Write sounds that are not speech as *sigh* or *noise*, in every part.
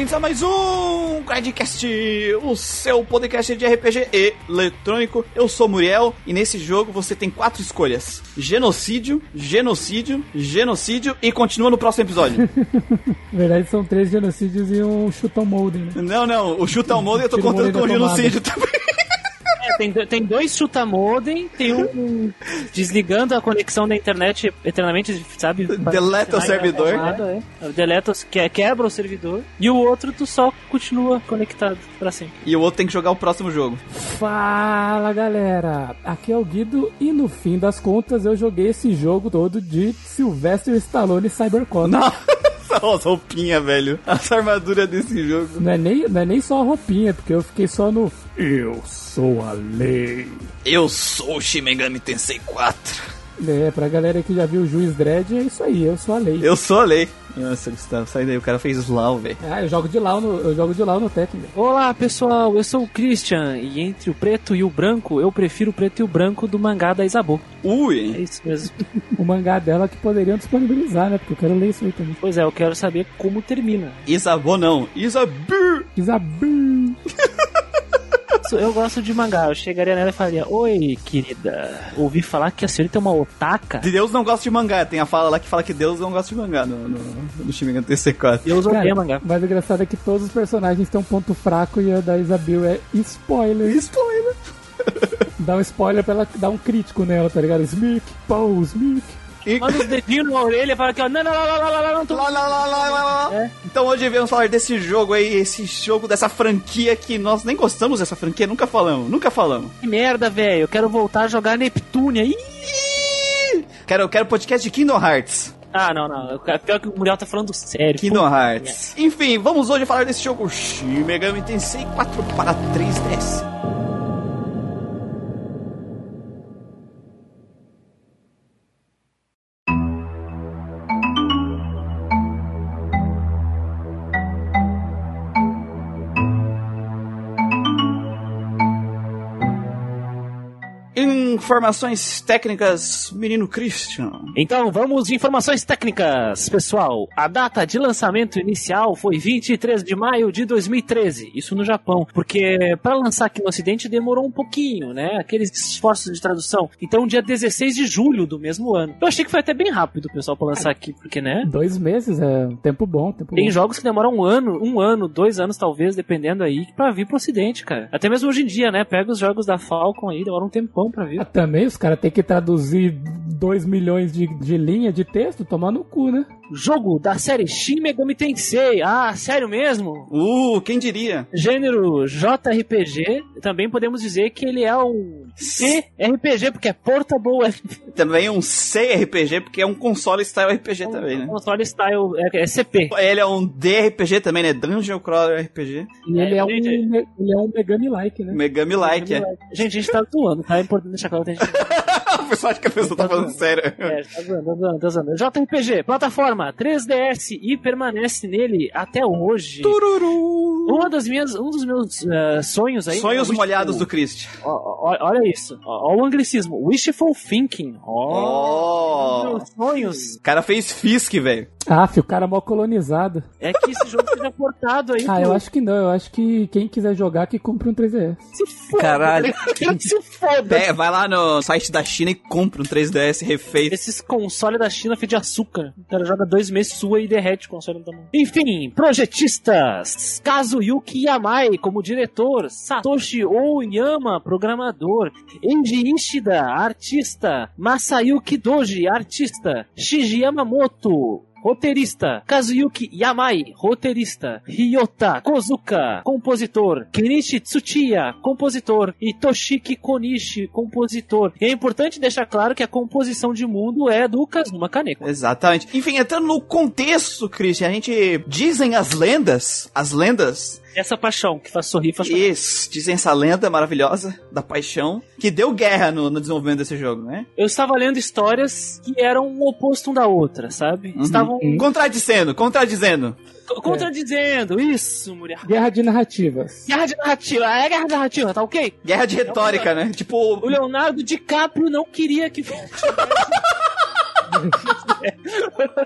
Bem-vindos a mais um Guardcast, o seu podcast de RPG eletrônico. Eu sou Muriel e nesse jogo você tem quatro escolhas: genocídio, genocídio, genocídio e continua no próximo episódio. *laughs* Na verdade, são três genocídios e um shoot molden. Né? Não, não, o shoot molden eu tô contando com o genocídio também. É, tem, tem dois chuta-modem, tem um desligando a conexão da internet eternamente, sabe? Deleta o servidor. tomada, é. Deleta, os- que- quebra o servidor. E o outro tu só continua conectado pra sempre. E o outro tem que jogar o próximo jogo. Fala galera, aqui é o Guido e no fim das contas eu joguei esse jogo todo de Sylvester Stallone Cybercon. Nossa, *laughs* as roupinhas, velho. As armaduras desse jogo. Não é, nem, não é nem só a roupinha, porque eu fiquei só no Eu sou a lei. Eu sou o Shimegami Tensei 4. É, pra galera que já viu o Juiz Dredd, é isso aí, eu sou a lei. Eu sou a lei. Nossa, Gustavo, sai daí. O cara fez Slau, velho. Ah, eu jogo de lá no, eu jogo de lá no Tekken. velho. Olá pessoal, eu sou o Christian e entre o preto e o branco, eu prefiro o preto e o branco do mangá da Isabu. É Ui. isso mesmo. *laughs* O mangá dela que poderiam disponibilizar, né? Porque eu quero ler isso aí também. pois é, eu quero saber como termina. Isabô não. Isabu. Isabel. *laughs* Eu gosto de mangá, eu chegaria nela e falaria: Oi, querida, ouvi falar que a senhorita é uma otaka? Deus não gosta de mangá. Tem a fala lá que fala que Deus não gosta de mangá no, no, no Shimegami Tensei 4. Deus odeia Cara, mangá. mas o engraçado é que todos os personagens têm um ponto fraco e a da Isabel é spoiler. Spoiler. Dá um spoiler pra ela dar um crítico nela, tá ligado? Smic, pô, Smic. E... Manda os dedinhos na orelha e fala que, ó, não, não, não, não, não, não, não, tô... Lá, lá, lá, lá, lá, lá. É. Então hoje viemos falar desse jogo aí, esse jogo dessa franquia que nós nem gostamos dessa franquia, nunca falamos, nunca falamos. Que merda, velho, eu quero voltar a jogar Neptunia. Ih! Quero, quero podcast de Kingdom Hearts. Ah, não, não, pior que o Muriel tá falando sério. Kingdom Hearts. Enfim, vamos hoje falar desse jogo Shin Megami Tensei 4 para 3DS. Informações técnicas, menino Christian. Então vamos de informações técnicas, pessoal. A data de lançamento inicial foi 23 de maio de 2013, isso no Japão, porque para lançar aqui no Ocidente demorou um pouquinho, né? Aqueles esforços de tradução. Então dia 16 de julho do mesmo ano. Eu achei que foi até bem rápido, pessoal, para lançar aqui, porque né? Dois meses, é um tempo bom, tempo Tem bom. jogos que demoram um ano, um ano, dois anos talvez, dependendo aí, pra vir pro ocidente, cara. Até mesmo hoje em dia, né? Pega os jogos da Falcon aí, demora um tempão pra vir. Também os caras têm que traduzir 2 milhões de, de linha de texto, tomar no cu, né? Jogo da série Shin Megami Tensei. Ah, sério mesmo? Uh, quem diria? Gênero JRPG. Também podemos dizer que ele é um CRPG, porque é Portable RPG. Também um CRPG, porque é um console style RPG também, né? Console Style é, é CP. Ele é um DRPG também, né? Dungeon Crawler RPG. E ele, é um, gente. me- ele é um Megami-like, né? Megami Like, é. Gente, a gente tá atuando, tá? É importante deixar claro que a gente *laughs* O pessoal acha que a pessoa tá falando sério. É, tá zoando, tá zoando, tá zoando. JRPG, plataforma 3DS e permanece nele até hoje. Tururu. Uma das minhas, um dos meus eh, sonhos aí. Sonhos é molhados do. Ó, ó, olha isso. Ó, ó o anglicismo. Wishful thinking. Ó. Oh. Meus sonhos. O cara fez Fisk, velho. Ah, filho, o cara é mó colonizado. É que esse jogo seja portado aí. Ah, pro- eu acho que não. Eu acho que quem quiser jogar, que compre um 3DS. Se foda. Caralho. tá ligado? Se foda. É, vai lá no site da China e compra um 3DS refeito. Esses consoles da China feitos de açúcar. O cara joga dois meses sua e derrete o console no tamanho. Enfim, projetistas. Kazuyuki Yamai como diretor. Satoshi Oyama, programador. Eiji Ishida, artista. Masayuki Doji, artista. Shiji Yamamoto, Roteirista, Kazuyuki Yamai, roteirista, Ryota Kozuka, compositor, Kenichi Tsuchiya, compositor, e Toshiki Konishi, compositor. E é importante deixar claro que a composição de mundo é do Kazuma Kaneko. Exatamente. Enfim, entrando no contexto, Christian, a gente dizem as lendas, as lendas, Essa paixão que faz sorrir, faz chorar. isso, dizem essa lenda maravilhosa da paixão, que deu guerra no, no desenvolvimento desse jogo, né? Eu estava lendo histórias que eram um oposto um da outra, sabe? Uhum. Estavam Contradizendo, contradizendo. co- contradizendo. Isso, mulher. Guerra de narrativas. Guerra de narrativa. É guerra de narrativa, tá ok? Guerra de retórica, né? Tipo, O Leonardo DiCaprio não queria que. *laughs*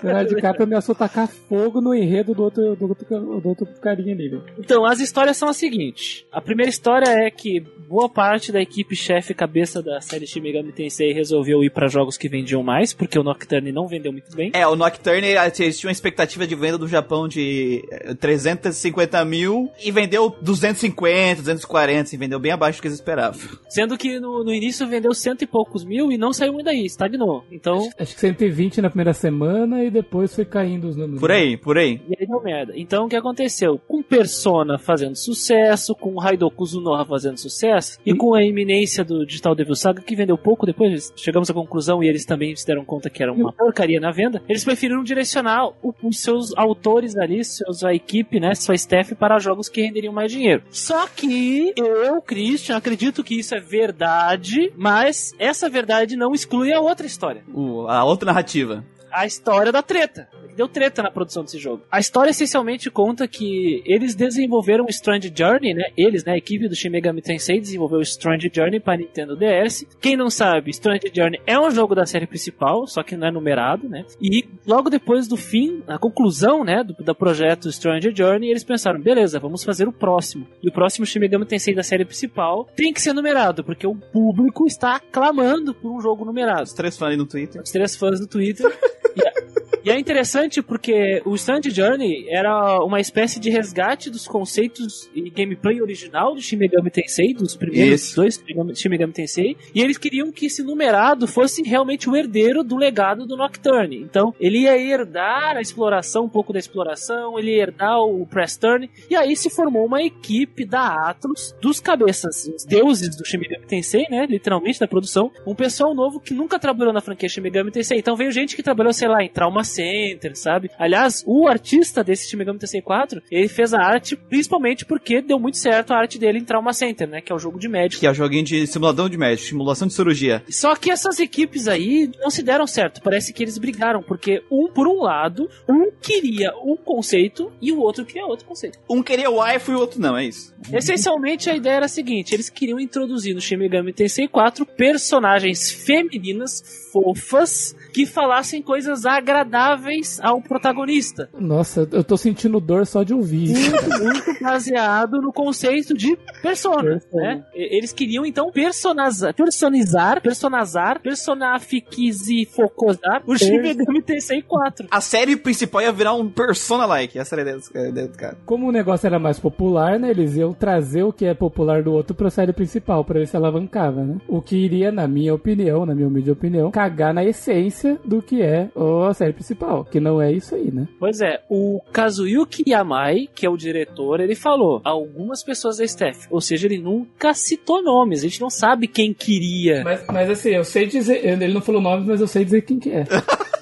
Leonardo DiCaprio ameaçou tacar fogo no enredo do outro, do outro, do outro carinha ali. velho. Então, as histórias são as seguintes. A primeira história é que boa parte da equipe chefe cabeça da série Shin Megami Tensei resolveu ir pra jogos que vendiam mais, porque o Nocturne não vendeu muito bem. É, o Nocturne eles tinham uma expectativa de venda do Japão de eh, 350 mil e vendeu 250, 240, assim, vendeu bem abaixo do que eles esperavam. Sendo que no, no início vendeu cento e poucos mil e não saiu muito daí, estagnou. Então, Acho que 120 na primeira semana e depois foi caindo os números. Por aí, por aí. E aí deu merda. Então o que aconteceu? Com Persona fazendo sucesso, com Raidoku Zunoha fazendo sucesso, e com a iminência do Digital Devil Saga, que vendeu pouco depois, chegamos à conclusão e eles também se deram conta que era uma porcaria na venda, eles preferiram direcionar o- os seus autores ali, seus, a equipe, né, sua staff, para jogos que renderiam mais dinheiro. Só que eu, Christian, acredito que isso é verdade, mas essa verdade não exclui a outra história O- a outra narrativa. a história da treta. Deu treta na produção desse jogo. A história essencialmente conta que eles desenvolveram o Strange Journey, né? Eles, né? A equipe do Shin Megami Tensei desenvolveu o Strange Journey para Nintendo DS. Quem não sabe, Strange Journey é um jogo da série principal, só que não é numerado, né? E logo depois do fim, a conclusão, né? Do, do projeto Strange Journey, eles pensaram, beleza, vamos fazer o próximo. E o próximo Shin Megami Tensei da série principal tem que ser numerado, porque o público está clamando por um jogo numerado Os três fãs no Twitter. os três fãs do Twitter. *laughs* e, e é interessante porque o Strange Journey era uma espécie de resgate dos conceitos e gameplay original do Shin Megami Tensei, dos primeiros Isso. dois Shin Megami- Tensei, e eles queriam que esse numerado fosse realmente o herdeiro do legado do Nocturne. Então, ele ia herdar a exploração, um pouco da exploração, ele ia herdar o Press Turn, e aí se formou uma equipe da Atlus, dos cabeças, os deuses do Shin Megami Tensei, né, literalmente da produção, um pessoal novo que nunca trabalhou na franquia Shin Megami Tensei. Então veio gente que trabalhou, sei lá, em Trauma Center, sabe? Aliás, o artista desse Shin Megami Tensei 4, ele fez a arte principalmente porque deu muito certo a arte dele em Trauma Center, né, que é o jogo de médico. Que é o joguinho de simulador de médico, simulação de cirurgia. Só que essas equipes aí não se deram certo. Parece que eles brigaram, porque um, por um lado, um queria um conceito e o outro queria outro conceito. Um queria o wife e o outro não, é isso. Essencialmente, a ideia era a seguinte: eles queriam introduzir no Shin Megami Tensei 4 personagens femininas fofas que falassem coisas agradáveis ao protagonista. Nossa, eu tô sentindo dor só de ouvir isso. Muito, muito baseado no conceito de persona, Persona. né? Eles queriam então personazar, personizar, personazar, personafiquizifocosar o Shin Megami Tensei 4. A série principal ia virar um persona-like. Essa era a a ideia do cara. Como o negócio era mais popular, né? Eles iam trazer o que é popular do outro pra série principal, pra ver se alavancava, né? O que iria, na minha opinião, na minha humilde opinião, cagar na essência do que é a série principal. Que não é isso aí, né? Pois é, o Kazuyuki Yamai, que é o diretor, ele falou algumas pessoas da staff, ou seja, ele nunca citou nomes, a gente não sabe quem queria. Mas, mas assim, eu sei dizer. Ele não falou nome, mas eu sei dizer quem que é. *laughs*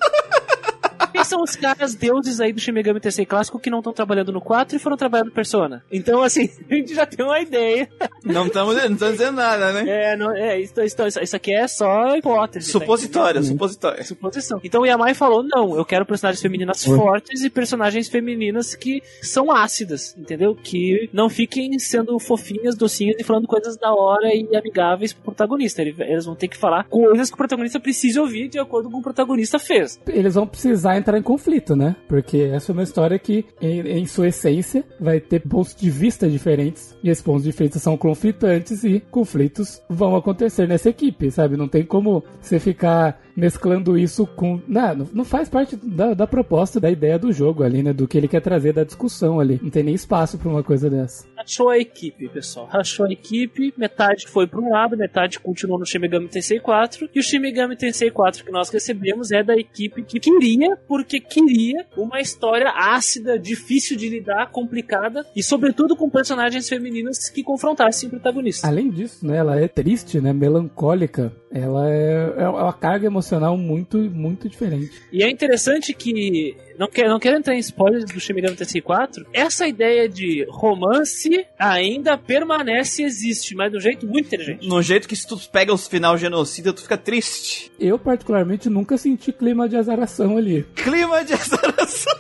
Quem são os caras deuses aí do Shin Megami Tensei clássico que não estão trabalhando no 4 e foram trabalhando no Persona? Então, assim, *laughs* a gente já tem uma ideia. Não estamos não tamo dizendo nada, né? É, não, é isso, isso, isso aqui é só hipótese. tá Supositório, supositório. suposição. Então o Yamai falou: não, eu quero personagens femininas fortes e personagens femininas que são ácidas, entendeu? Que não fiquem sendo fofinhas, docinhas e falando coisas da hora e amigáveis pro protagonista. Ele- Eles vão ter que falar coisas que o protagonista precisa ouvir de acordo com o que o protagonista fez. Eles vão precisar entrar em conflito, né? Porque essa é uma história que, em, em sua essência, vai ter pontos de vista diferentes. E esses pontos de vista são conflitantes e conflitos vão acontecer nessa equipe, sabe? Não tem como você ficar mesclando isso com. Não, não- não faz parte da, da proposta, da ideia do jogo ali, né? Do que ele quer trazer da discussão ali. Não tem nem espaço pra uma coisa dessa. Rachou a equipe, pessoal. Rachou a equipe, metade foi para um lado, metade continuou no Shin Megami Tensei 4. E o Shin Megami Tensei 4 que nós recebemos é da equipe que queria, porque queria uma história ácida, difícil de lidar, complicada e, sobretudo, com personagens femininas que confrontassem o protagonista. Além disso, né? Ela é triste, né? Melancólica. Ela é, é uma carga emocional muito, muito diferente. E é interessante que, não quero, não quero entrar em spoilers do Shin Megami Tensei 4, essa ideia de romance ainda permanece e existe, mas de um jeito muito inteligente. No jeito que se tu pega os final genocida, tu fica triste. Eu, particularmente, nunca senti clima de azaração ali. Clima de azaração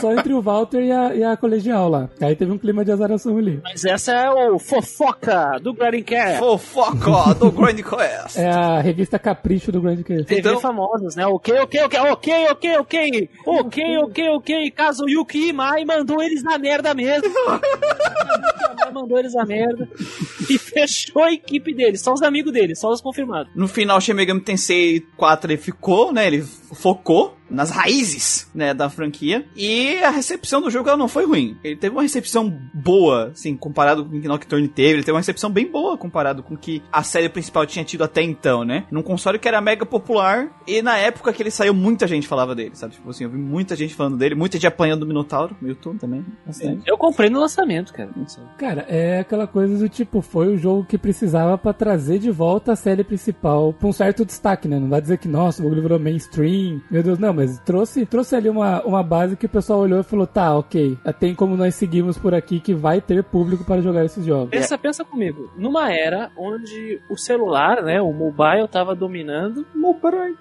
só entre o Walter e a, e a colegial lá. Aí teve um clima de azaração ali. Mas essa é o fofoca do Grindcast. Fofoca do Grindcast. *laughs* é a revista Capricho do Grindcast. TV então... famosas, né? Ok, ok, ok, ok, ok, ok. Ok, ok, ok. Caso Yuki Imai mandou eles na merda mesmo. *laughs* mandou eles na merda e fechou a equipe deles, só os amigos dele, só os confirmados. No final, Shin Megami Tensei 4 ele ficou, né? Ele focou nas raízes, né, da franquia. E a recepção do jogo ela não foi ruim. Ele teve uma recepção boa, assim, comparado com o que Nocturne teve. Ele teve uma recepção bem boa comparado com o que a série principal tinha tido até então, né? Num console que era mega popular. E na época que ele saiu, muita gente falava dele, sabe? Tipo assim, eu vi muita gente falando dele, muita gente apanhando do Minotauro no YouTube também. Bastante. Eu comprei no lançamento, cara. Não sei. Cara, é aquela coisa do tipo, foi o jogo que precisava pra trazer de volta a série principal pra um certo destaque, né? Não vai dizer que, nossa, o bagulho virou mainstream. Meu Deus, não, mas trouxe, trouxe ali uma, uma base que o pessoal olhou e falou, tá, ok, tem como nós seguirmos por aqui que vai ter público para jogar esses jogos. Pensa, pensa comigo. Numa era onde o celular, né, o mobile tava dominando,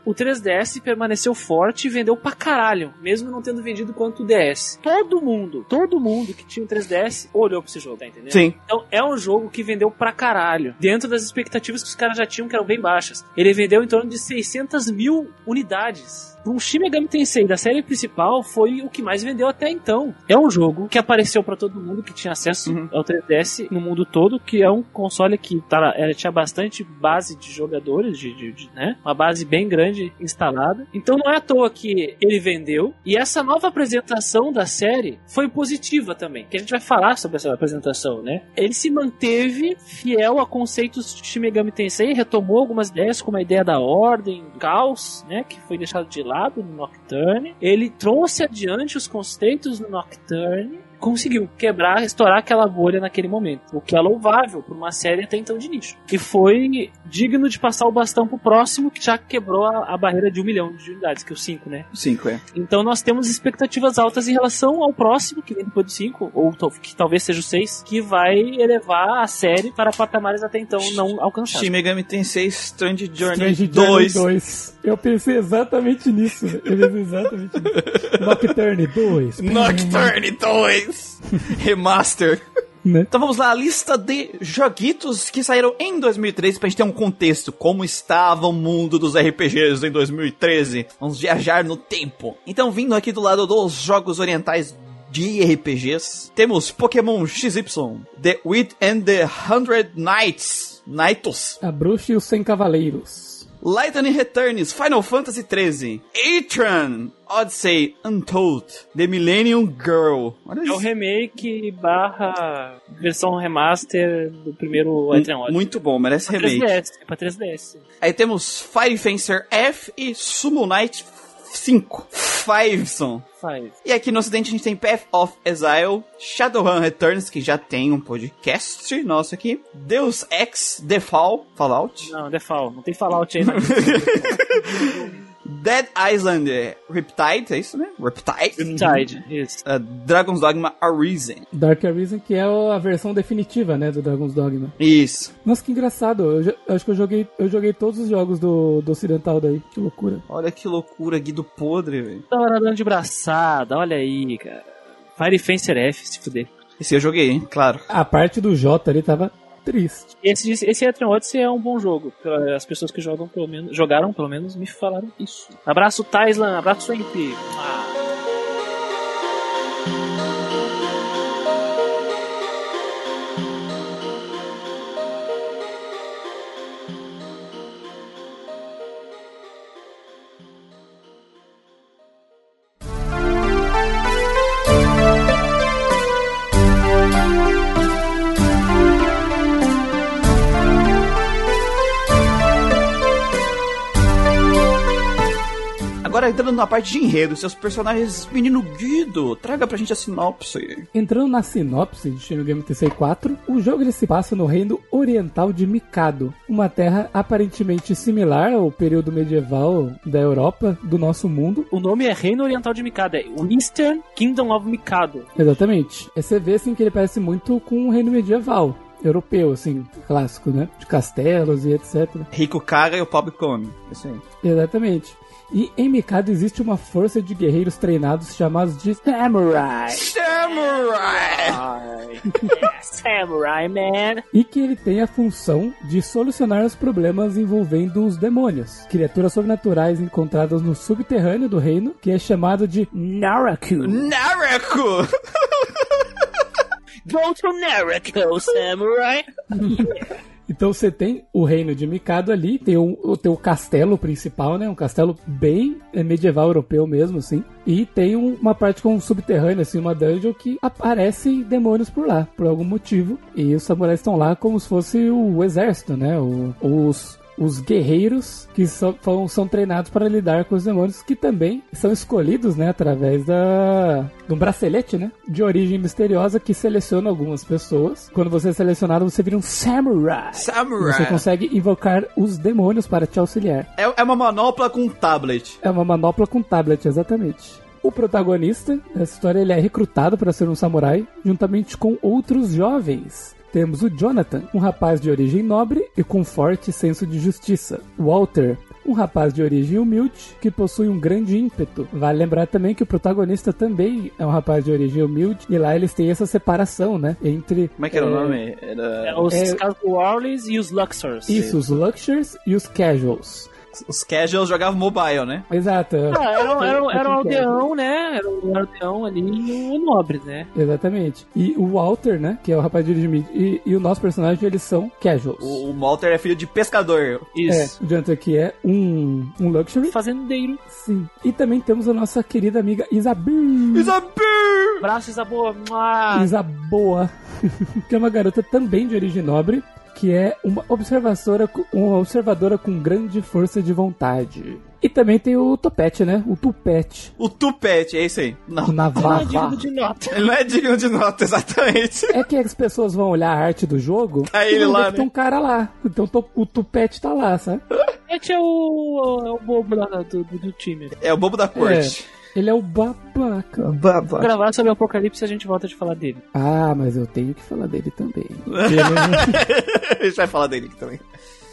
o 3DS permaneceu forte e vendeu pra caralho, mesmo não tendo vendido quanto o DS. Todo mundo, todo mundo que tinha um 3DS olhou pra esse jogo, tá entendendo? Sim. Então é um jogo que vendeu pra caralho, dentro das expectativas que os caras já tinham, que eram bem baixas. Ele vendeu em torno de 600 mil unidades. Um Shin Megami Tensei da série principal foi o que mais vendeu até então. É um jogo que apareceu pra todo mundo que tinha acesso Uhum. ao 3DS no mundo todo, que é um console que tá, ela tinha bastante base de jogadores, de, de- de, né? Uma base bem grande instalada. Então não é à toa que ele vendeu. E essa nova apresentação da série foi positiva também. Que a gente vai falar sobre essa apresentação, né? Ele se manteve fiel a conceitos de Shin Megami Tensei, retomou algumas ideias, como a ideia da ordem, caos, né? Que foi deixado de lado no Nocturne. Ele trouxe adiante os conceitos no Nocturne conseguiu quebrar, estourar aquela bolha naquele momento. O que é louvável por uma série até então de nicho. E foi digno de passar o bastão pro próximo, que já quebrou a, a barreira de um milhão de unidades, que é o 5, né? 5, é. Então nós temos expectativas altas em relação ao próximo, que vem depois do 5, ou que talvez seja o 6, que vai elevar a série para patamares até então não alcançados. Shin Megami Tensei Strange Journey Strange 2. Journey 2. Eu pensei exatamente nisso. Eu pensei exatamente nisso. Nocturne 2. Nocturne 2 *laughs* Remaster. Né? Então vamos lá, a lista de joguitos que saíram em 2013 pra gente ter um contexto. Como estava o mundo dos RPGs em 2013? Vamos viajar no tempo. Então, vindo aqui do lado dos jogos orientais de RPGs, temos Pokémon XY, The Wit and the Hundred Knights, Knightos, A Bruxa e os 100 Cavaleiros. Lightning Returns, Final Fantasy XIII, Atron, Odyssey, Untold, The Millennium Girl. Olha É o remake barra versão remaster do primeiro Etrian Odyssey. Muito bom, merece Pra remake. 3DS, é pra 3DS. Aí temos Fire Fencer F e Sumo Knight 5. Fiveson. Faz. E aqui no ocidente a gente tem Path of Exile, Shadowrun Returns, que já tem um podcast nosso aqui, Deus Ex, The Fall, Fallout, Não, Defal, não tem Fallout aí, não. *laughs* *laughs* Dead Island eh, Riptide, é isso, né? Riptide. Tide, isso. Uh, Dragon's Dogma Arisen. Dark Arisen, que é a versão definitiva, né, do Dragon's Dogma. Isso. Nossa, que engraçado. Eu, eu acho que eu joguei, eu joguei todos os jogos do, do Ocidental daí. Que loucura. Olha que loucura, Guido Podre, velho. Tava nadando de braçada, olha aí, cara. Fire Fencer F, se fuder. Esse eu joguei, hein? Claro. A parte do J ali tava triste. Esse, esse Etrian Odyssey é um bom jogo. As pessoas que jogam, pelo menos, jogaram, pelo menos, me falaram isso. Abraço, Taislan. Abraço, sempre. Ah. Agora entrando na parte de enredo, seus personagens, menino Guido, traga pra gente a sinopse. Entrando na sinopse de Shin Megami Tensei 4, o jogo ele se passa no reino oriental de Mikado, uma terra aparentemente similar ao período medieval da Europa, do nosso mundo. O nome é Reino Oriental de Mikado. É o Eastern Kingdom of Mikado. Exatamente. E você vê assim que ele parece muito com o reino medieval. Europeu, assim, clássico, né? De castelos e etc. Rico caga e o pobre come. Isso aí. Exatamente. E em Mikado existe uma força de guerreiros treinados chamados de Samurai. Samurai! Samurai Man. E que ele tem a função de solucionar os problemas envolvendo os demônios, criaturas sobrenaturais encontradas no subterrâneo do reino, que é chamado de Naraku. Naraku! *laughs* Go to Naruto, Samurai. *laughs* Então você tem o reino de Mikado ali, tem o, teu castelo principal, né? Um castelo bem é, medieval europeu mesmo, assim. E tem um- uma parte com um subterrâneo, assim, uma dungeon que aparecem demônios por lá, por algum motivo. E os samurais estão lá como se fosse o exército, né? O- os, os guerreiros que são, são, treinados para lidar com os demônios, que também são escolhidos, né? Através da, de um bracelete, né? De origem misteriosa que seleciona algumas pessoas. Quando você é selecionado, você vira um samurai. Você Samurai! consegue invocar os demônios para te auxiliar. É, é uma manopla com tablet. É uma manopla com tablet, exatamente. O protagonista dessa história ele é recrutado para ser um samurai, juntamente com outros jovens. Temos o Jonathan, um rapaz de origem nobre e com forte senso de justiça. Walter, um rapaz de origem humilde que possui um grande ímpeto. Vale lembrar também que o protagonista também é um rapaz de origem humilde e lá eles têm essa separação, né? Entre Como é que era o É, nome? Era... É, os É- Casuals e os Luxors. isso, os luxuries e os casuals. Os casuals jogavam mobile, né? Exato. Ah, era, um- era, um- era um que é. aldeão, né? Era um aldeão ali no nobre, né? Exatamente. E o Walter, né? Que é o rapaz de origem e, e o nosso personagem, eles são casuals. O, o Walter é filho de pescador. É, Isso. o Jonathan aqui é um, um luxury. Fazendeiro. Sim. E também temos a nossa querida amiga Isabel. Isabel! Braço Isaboa. Isaboa. *laughs* que é uma garota também de origem nobre, que é uma observadora, uma observadora com grande força de vontade. E também tem o Topete, né? O Tupete. O Tupete, é isso aí. O Não. Não é Navarra. digno de nota. Ele não é digno de nota, exatamente. É que as pessoas vão olhar a arte do jogo Tá e ele vão ver lá, que tem né? um cara lá. Então o Tupete tá lá, sabe? Esse é o, é o bobo lá do, do, do time. É o bobo da corte. Ele é o babaca. Vou Baba. gravar sobre o Apocalipse e a gente volta de falar dele. Ah, mas eu tenho que falar dele também. Ele- *laughs* A gente vai falar dele aqui também.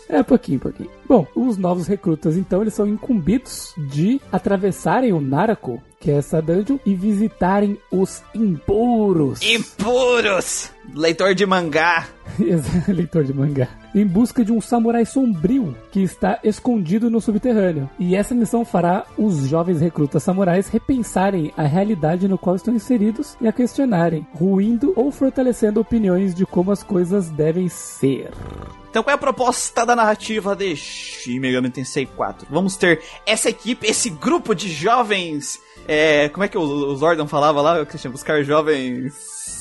É, pouquinho, pouquinho. Bom, os novos recrutas, então, eles são incumbidos de atravessarem o Narako, que é essa dungeon, e visitarem os impuros. Impuros! Leitor de mangá. *laughs* Leitor de mangá. Em busca de um samurai sombrio que está escondido no subterrâneo. E essa missão fará os jovens recrutas samurais repensarem a realidade no qual estão inseridos e a questionarem, ruindo ou fortalecendo opiniões de como as coisas devem ser. Então qual é a proposta da narrativa de Shin Megami Tensei 4? Vamos ter essa equipe, esse grupo de jovens... É, como é que o, o Zordon falava lá, Christian? Buscar jovens...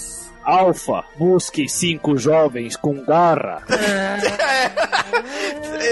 Alfa, busque cinco jovens com garra. *laughs*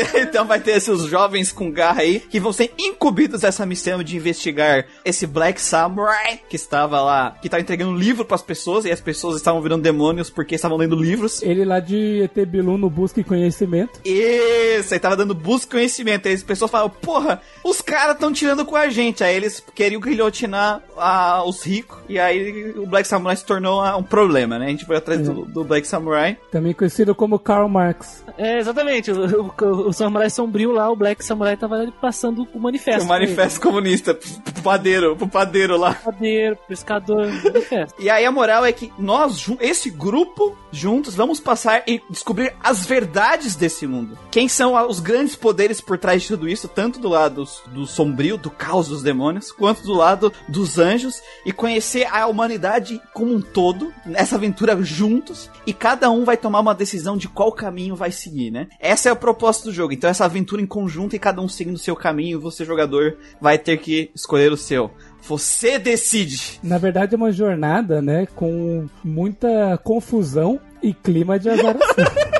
*laughs* então vai ter esses jovens com garra aí que vão ser incumbidos dessa missão de investigar esse Black Samurai que estava lá, que estava entregando livro para as pessoas e as pessoas estavam virando demônios porque estavam lendo livros. Ele lá de ET Bilu no Busca e Conhecimento. Isso, aí tava dando busca e conhecimento. Aí as pessoas falavam, porra, os caras estão tirando com a gente. Aí eles queriam guilhotinar ah, os ricos. E aí o Black Samurai se tornou ah, um problema, né? A gente foi atrás do, do Black Samurai. Também conhecido como Karl Marx. É, exatamente. O, o, o Samurai Sombrio lá, o Black Samurai tava ali passando o manifesto. O manifesto comunista pro, padeiro, pro padeiro lá. Padeiro, pescador, manifesto. E aí a moral é que nós, esse grupo, juntos, vamos passar e descobrir as verdades desse mundo. Quem são os grandes poderes por trás de tudo isso, tanto do lado do sombrio, do caos dos demônios, quanto do lado dos anjos, e conhecer a humanidade como um todo, nessa aventura juntos, e cada um vai tomar uma decisão de qual caminho vai seguir, né? Essa é a proposta do jogo. Então essa aventura em conjunto e cada um seguindo o seu caminho, você jogador vai ter que escolher o seu. Você decide. Na verdade é uma jornada, né, com muita confusão e clima de azaração. *laughs*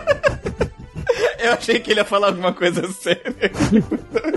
Eu achei que ele ia falar alguma coisa séria. *laughs*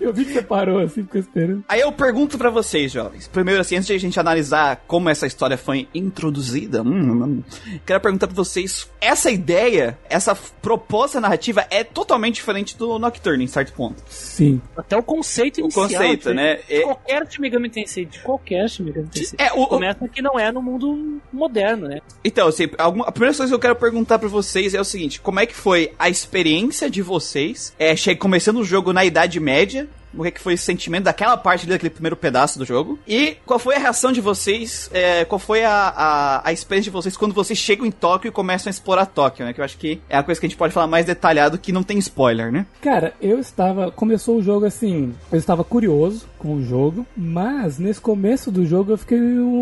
Eu vi que você parou assim, ficou esperando. Aí eu pergunto pra vocês, jovens. Primeiro, assim, antes de a gente analisar como essa história foi introduzida, hum, hum, quero perguntar pra vocês: essa ideia, essa proposta narrativa é totalmente diferente do Nocturne, em certo ponto. Sim. Até o conceito O inicial. conceito, de- né? De É- qualquer Shin Megami Tensei, de qualquer Shin Megami Tensei. É, o- o- Começa que não é no mundo moderno, né? Então, assim, alguma, a primeira coisa que eu quero perguntar pra vocês é o seguinte: como é que foi a experiência de vocês, é, começando o jogo na Idade Média, o que, foi o sentimento daquela parte ali, daquele primeiro pedaço do jogo. E qual foi a reação de vocês, é, qual foi a, a, a experiência de vocês quando vocês chegam em Tóquio e começam a explorar Tóquio, né? Que eu acho que é a coisa que a gente pode falar mais detalhado, que não tem spoiler, né? Cara, eu estava. Começou o jogo assim. Eu estava curioso com o jogo, mas nesse começo do jogo eu fiquei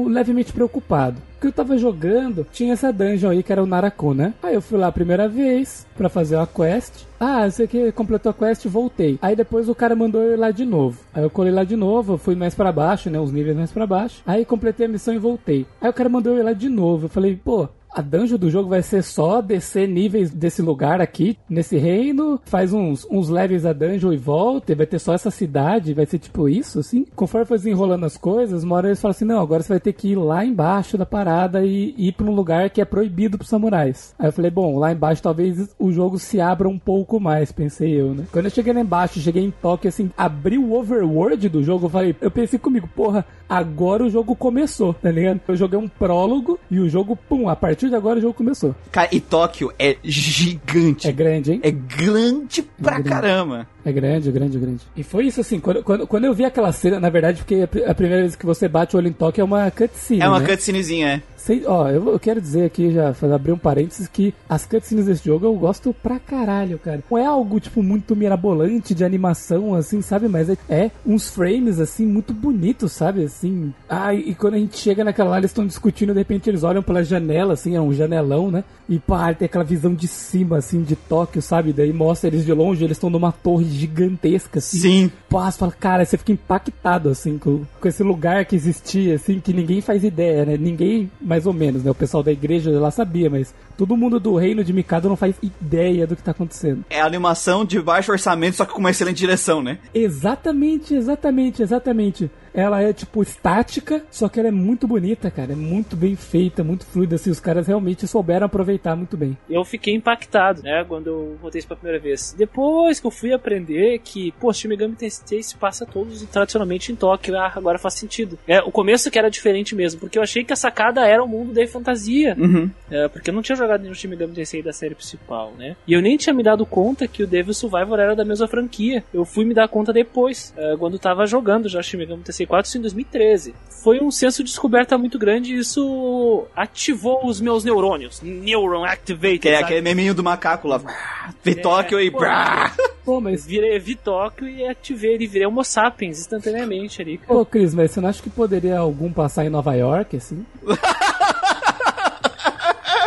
levemente preocupado. Porque eu tava jogando, tinha essa dungeon aí que era o Naraku, né? Aí eu fui lá a primeira vez pra fazer uma quest. Ah, você que completou a quest, voltei. Aí depois o cara mandou eu ir lá de novo. Aí eu colei lá de novo, fui mais pra baixo, né? Os níveis mais pra baixo. Aí completei a missão e voltei. Aí o cara mandou eu ir lá de novo. Eu falei, pô, a dungeon do jogo vai ser só descer níveis desse lugar aqui, nesse reino, faz uns, uns levels a dungeon e volta, e vai ter só essa cidade, vai ser tipo isso, assim. Conforme foi desenrolando as coisas, uma hora eles falam assim, não, agora você vai ter que ir lá embaixo da parada e ir pra um lugar que é proibido pros samurais. Aí eu falei, bom, lá embaixo talvez o jogo se abra um pouco mais, pensei eu, né? Quando eu cheguei lá embaixo, cheguei em Tóquio, assim, abri o overworld do jogo, eu falei, eu pensei comigo, porra, agora o jogo começou, tá ligado? Eu joguei um prólogo e o jogo, pum, a partir de agora o jogo começou. Cara, e Tóquio é gigante. É grande, hein? É grande pra grande. caramba. É grande, é grande, é grande. E foi isso assim, quando, quando, quando eu vi aquela cena, na verdade, porque a primeira vez que você bate o olho em Tóquio é uma cutscene. É uma né? cutscenezinha, é. Sei, ó, eu, eu quero dizer aqui, já fazer abrir um parênteses, que as cutscenes desse jogo eu gosto pra caralho, cara. Não é algo, tipo, muito mirabolante de animação, assim, sabe? Mas é, é uns frames, assim, muito bonitos, sabe? Assim. Ah, e, e quando a gente chega naquela lá, eles estão discutindo, de repente eles olham pela janela, assim, é um janelão, né? E pá, tem aquela visão de cima, assim, de Tóquio, sabe? Daí mostra eles de longe, eles estão numa torre gigantesca, assim. Sim. Pá, você fala, cara, você fica impactado, assim, com, com esse lugar que existia, assim, que ninguém faz ideia, né? Ninguém, mais ou menos, né? O pessoal da igreja lá sabia, mas todo mundo do reino de Mikado não faz ideia do que tá acontecendo. É animação de baixo orçamento, só que com uma excelente direção, né? Exatamente, exatamente, exatamente. Ela é, tipo, estática, só que ela é muito bonita, cara. É muito bem feita, muito fluida, assim. Os caras realmente souberam aproveitar muito bem. Eu fiquei impactado, né, quando eu voltei isso pela primeira vez. Depois que eu fui aprender que, pô, Shin Megami Tensei se passa todos tradicionalmente em Tóquio, ah, agora faz sentido. É, o começo que era diferente mesmo, porque eu achei que a sacada era o mundo da fantasia. Uhum. É, porque eu não tinha jogado nenhum Shin Megami Tensei da série principal, né? E eu nem tinha me dado conta que o Devil Survivor era da mesma franquia. Eu fui me dar conta depois, é, quando tava jogando já Shin Megami Tensei 4 isso em 2013. Foi um senso de descoberta muito grande e isso ativou os meus neurônios. Neuron Activated. Que é sabe? aquele meminho do macaco lá. Vi Tóquio e. pô. Pô, mas. Virei, vi Tóquio e ativei ele, virei Homo sapiens instantaneamente ali. Pô, Cris, mas você não acha que poderia algum passar em Nova York, assim?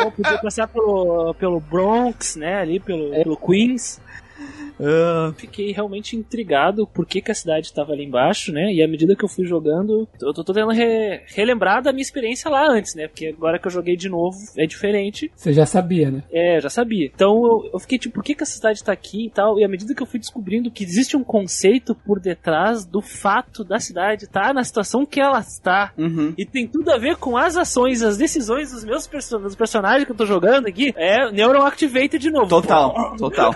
Pô, podia passar pelo, pelo Bronx, né, ali, pelo, pelo Queens. Ah, Fiquei realmente intrigado por que, que a cidade estava ali embaixo, né? E à medida que eu fui jogando, eu tô, tô tentando re- relembrar da minha experiência lá antes, né? Porque agora que eu joguei de novo é diferente. Você já sabia, né? É, já sabia. Então eu, eu fiquei tipo, por que, que a cidade tá aqui e tal? E à medida que eu fui descobrindo que existe um conceito por detrás do fato da cidade estar na situação que ela está. uhum. E tem tudo a ver com as ações, as decisões dos meus perso dos personagens que eu tô jogando aqui. É Neuron Activated de novo. Total, *laughs* total.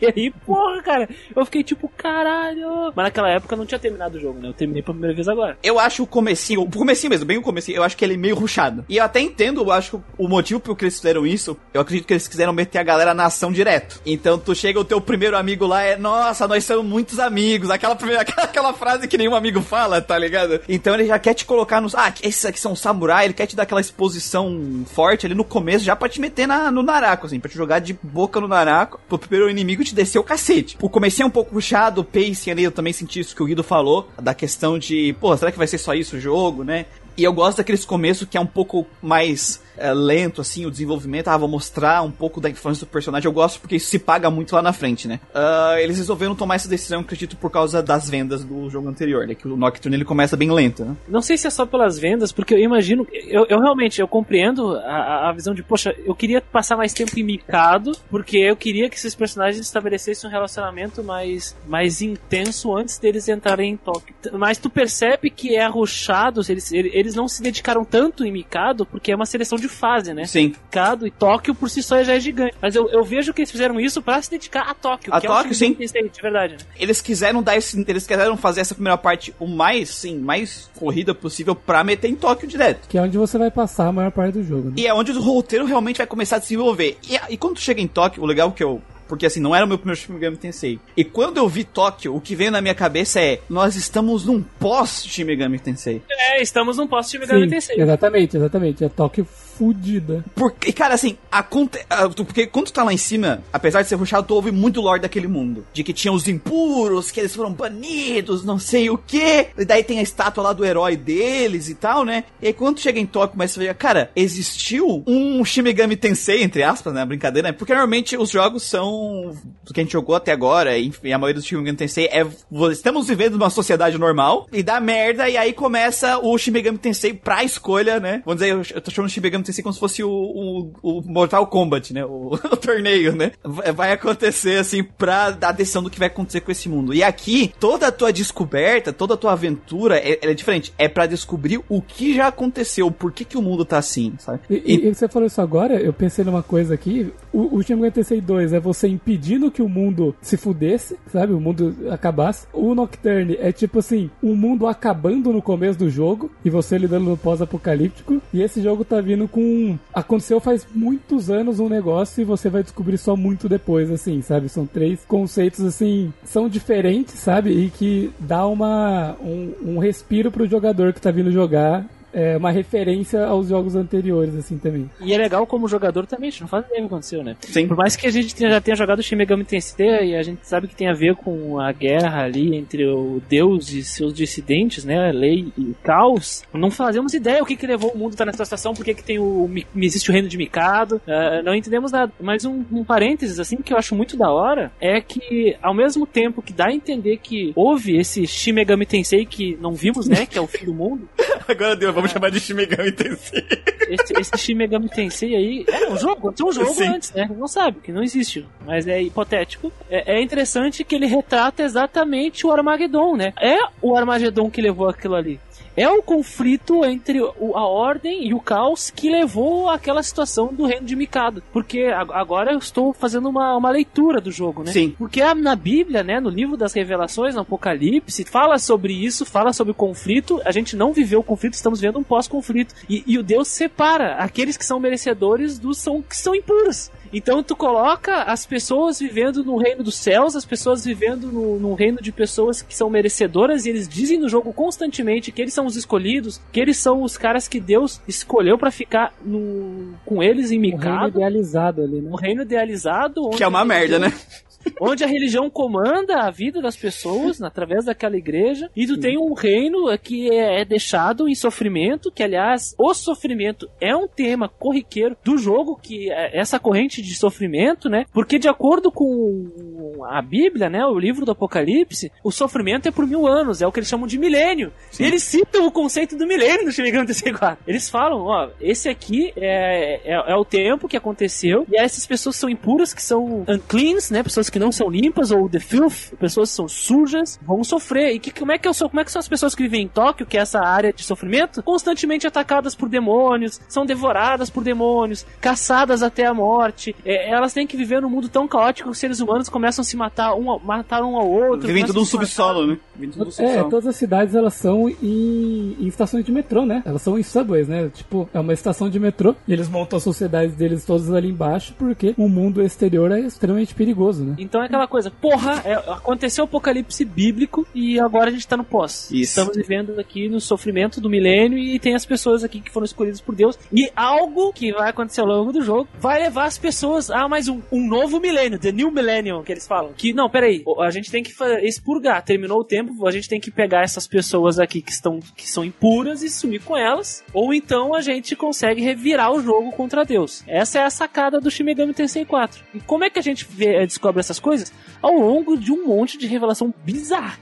e aí, porra, cara, eu fiquei tipo, caralho. Mas naquela época eu não tinha terminado o jogo, né? Eu terminei pela primeira vez agora. Eu acho o comecinho, o comecinho mesmo, bem o comecinho, eu acho que ele é meio ruchado. E eu até entendo, eu acho o motivo pelo que eles fizeram isso, eu acredito que eles quiseram meter a galera na ação direto. Então tu chega, o teu primeiro amigo lá é, nossa, nós somos muitos amigos. Aquela, primeira, *laughs* aquela, aquela frase que nenhum amigo fala, tá ligado? Então ele já quer te colocar nos. Ah, esses aqui são samurai, ele quer te dar aquela exposição forte ali no começo, já pra te meter na, no Naraco, assim, pra te jogar de boca no Naraco, pro primeiro inimigo te descer o cacete. O comecinho é um pouco puxado, o pacing ali, eu também senti isso que o Guido falou, da questão de, pô, será que vai ser só isso o jogo, né? E eu gosto daqueles começos que é um pouco mais é, lento, assim, o desenvolvimento. Ah, vou mostrar um pouco da influência do personagem. Eu gosto porque isso se paga muito lá na frente, né? Ah, eles resolveram tomar essa decisão, acredito, por causa das vendas do jogo anterior, né? Que o Nocturne ele começa bem lento, né? Não sei se é só pelas vendas, porque eu imagino. Eu, eu realmente eu compreendo a, a- visão de, poxa, eu queria passar mais tempo em Mikado, porque eu queria que esses personagens estabelecessem um relacionamento mais, mais intenso antes deles entrarem em Tóquio. T- Mas tu percebe que é arrochado, eles, ele- eles não se dedicaram tanto em Mikado, porque é uma seleção de fase, né? Sim. Mikado e Tóquio por si só já é gigante. Mas eu, eu vejo que eles fizeram isso pra se dedicar a Tóquio. A que Tóquio, é sim. De verdade, né? Eles quiseram dar esse. Eles quiseram fazer essa primeira parte o mais, sim, mais corrida possível pra meter em Tóquio direto. Que é onde você vai passar a maior parte do jogo, né? E é onde o roteiro realmente vai começar a desenvolver. E, e quando tu chega em Tóquio, o legal que eu porque assim, não era o meu primeiro Shin Megami Tensei. E quando eu vi Tóquio, o que veio na minha cabeça é, nós estamos num pós Shin Megami Tensei. É, estamos num pós Shin Megami Sim, Tensei. exatamente, exatamente. É Tóquio fudida. Porque, cara, assim, aconte... ah, porque quando tu tá lá em cima, apesar de ser rushado, tu ouve muito lore daquele mundo. De que tinha os impuros, que eles foram banidos, não sei o quê. E daí tem a estátua lá do herói deles e tal, né? E aí quando tu chega em Tóquio, mas você vê, cara, existiu um Shin Megami Tensei, entre aspas, né? Brincadeira, né? Porque normalmente os jogos são... Do que a gente jogou até agora, enfim, a maioria dos Shin Megami Tensei é... Estamos vivendo numa sociedade normal e dá merda, e aí começa o Shin Megami Tensei pra escolha, né? Vamos dizer, eu, tô chamando de Shin Megami Tensei como se fosse o, o, o Mortal Kombat, né? O, *laughs* o torneio, né? Vai acontecer, assim, pra dar decisão do que vai acontecer com esse mundo. E aqui, toda a tua descoberta, toda a tua aventura, é, ela é diferente. É pra descobrir o que já aconteceu, por que que o mundo tá assim, sabe? E, e- e você falou isso agora, eu pensei numa coisa aqui. O, o Shin Tensei 2 é você impedindo que o mundo se fudesse, sabe? O mundo acabasse. O Nocturne é tipo assim, um mundo acabando no começo do jogo e você lidando no pós-apocalíptico. E esse jogo tá vindo com. Aconteceu faz muitos anos um negócio e você vai descobrir só muito depois, assim, sabe? São três conceitos, assim, são diferentes, sabe? E que dá uma, um, um respiro pro jogador que tá vindo jogar. É uma referência aos jogos anteriores, assim, também. E é legal como jogador também, a gente não faz ideia do que aconteceu, né? Sim. Por mais que a gente já tenha jogado Shin Megami Tensei e a gente sabe que tem a ver com a guerra ali entre o Deus e seus dissidentes, né? Lei e caos. Não fazemos ideia o que que levou o mundo a estar nessa situação, por que que tem o existe o reino de Mikado. ah, não entendemos nada. Mas um, um parênteses assim que eu acho muito da hora é que ao mesmo tempo que dá a entender que houve esse Shin Megami Tensei que não vimos, né, que é o fim do mundo. *laughs* Agora deu, vamos chamar de Shin Megami Tensei. Esse, esse Shin Megami Tensei aí é um jogo, tinha um jogo Sim. antes, né? Não sabe, que não existe, mas é hipotético. É, é interessante que ele retrata exatamente o Armagedon, né? É o Armagedon que levou aquilo ali. É o conflito entre o- a ordem e o caos que levou àquela situação do reino de Mikado. Porque agora eu estou fazendo uma, uma leitura do jogo, né? Sim. Porque na Bíblia, né, no livro das revelações, no Apocalipse, fala sobre isso, fala sobre o conflito. A gente não viveu o conflito, estamos vendo um pós-conflito. E, e o Deus separa aqueles que são merecedores dos são, que são impuros. Então tu coloca as pessoas vivendo no reino dos céus, as pessoas vivendo no, num reino de pessoas que são merecedoras, e eles dizem no jogo constantemente que eles são os escolhidos, que eles são os caras que Deus escolheu pra ficar no, com eles em O reino idealizado ali, né? Um reino idealizado. Onde Que é uma merda, né? Onde a religião comanda a vida das pessoas através daquela igreja. E tu tem um reino que é, é deixado em sofrimento. Que, aliás, o sofrimento é um tema corriqueiro do jogo. Que é essa corrente de sofrimento, né? Porque, de acordo com a Bíblia, né? O livro do Apocalipse, o sofrimento é por mil anos. É o que eles chamam de milênio. E eles citam o conceito do milênio no Shin Megami Tensei 4. Eles falam, ó, esse aqui é, é, é o tempo que aconteceu. E essas pessoas são impuras, que são uncleans, né? Pessoas que não são limpas, ou the filth, pessoas que são sujas, vão sofrer. E que, como, é que eu sou, como é que são as pessoas que vivem em Tóquio, que é essa área de sofrimento? Constantemente atacadas por demônios, são devoradas por demônios, caçadas até a morte. É, elas têm que viver num mundo tão caótico que os seres humanos começam a se matar um, ao- matar um ao outro. Vivem tudo matar. subsolo, né? Tudo É, subsolo. todas as cidades elas são em, em estações de metrô, né? Elas são em subways, né? Tipo, é uma estação de metrô e eles montam as sociedades deles todas ali embaixo porque o mundo exterior é extremamente perigoso, né? Então é aquela coisa, porra, é- aconteceu o apocalipse bíblico e agora a gente tá no pós. Isso. Estamos vivendo aqui no sofrimento do milênio e tem as pessoas aqui que foram escolhidas por Deus. E algo que vai acontecer ao longo do jogo vai levar as pessoas a mais um, um novo milênio, The New Millennium, que eles falam. Que, não, peraí, a gente tem que expurgar, terminou o tempo, a gente tem que pegar essas pessoas aqui que, estão, que são impuras e sumir com elas. Ou então a gente consegue revirar o jogo contra Deus. Essa é a sacada do Shin Megami Tensei 4. E como é que a gente vê- descobre essas coisas? Ao longo de um monte de revelação bizarra.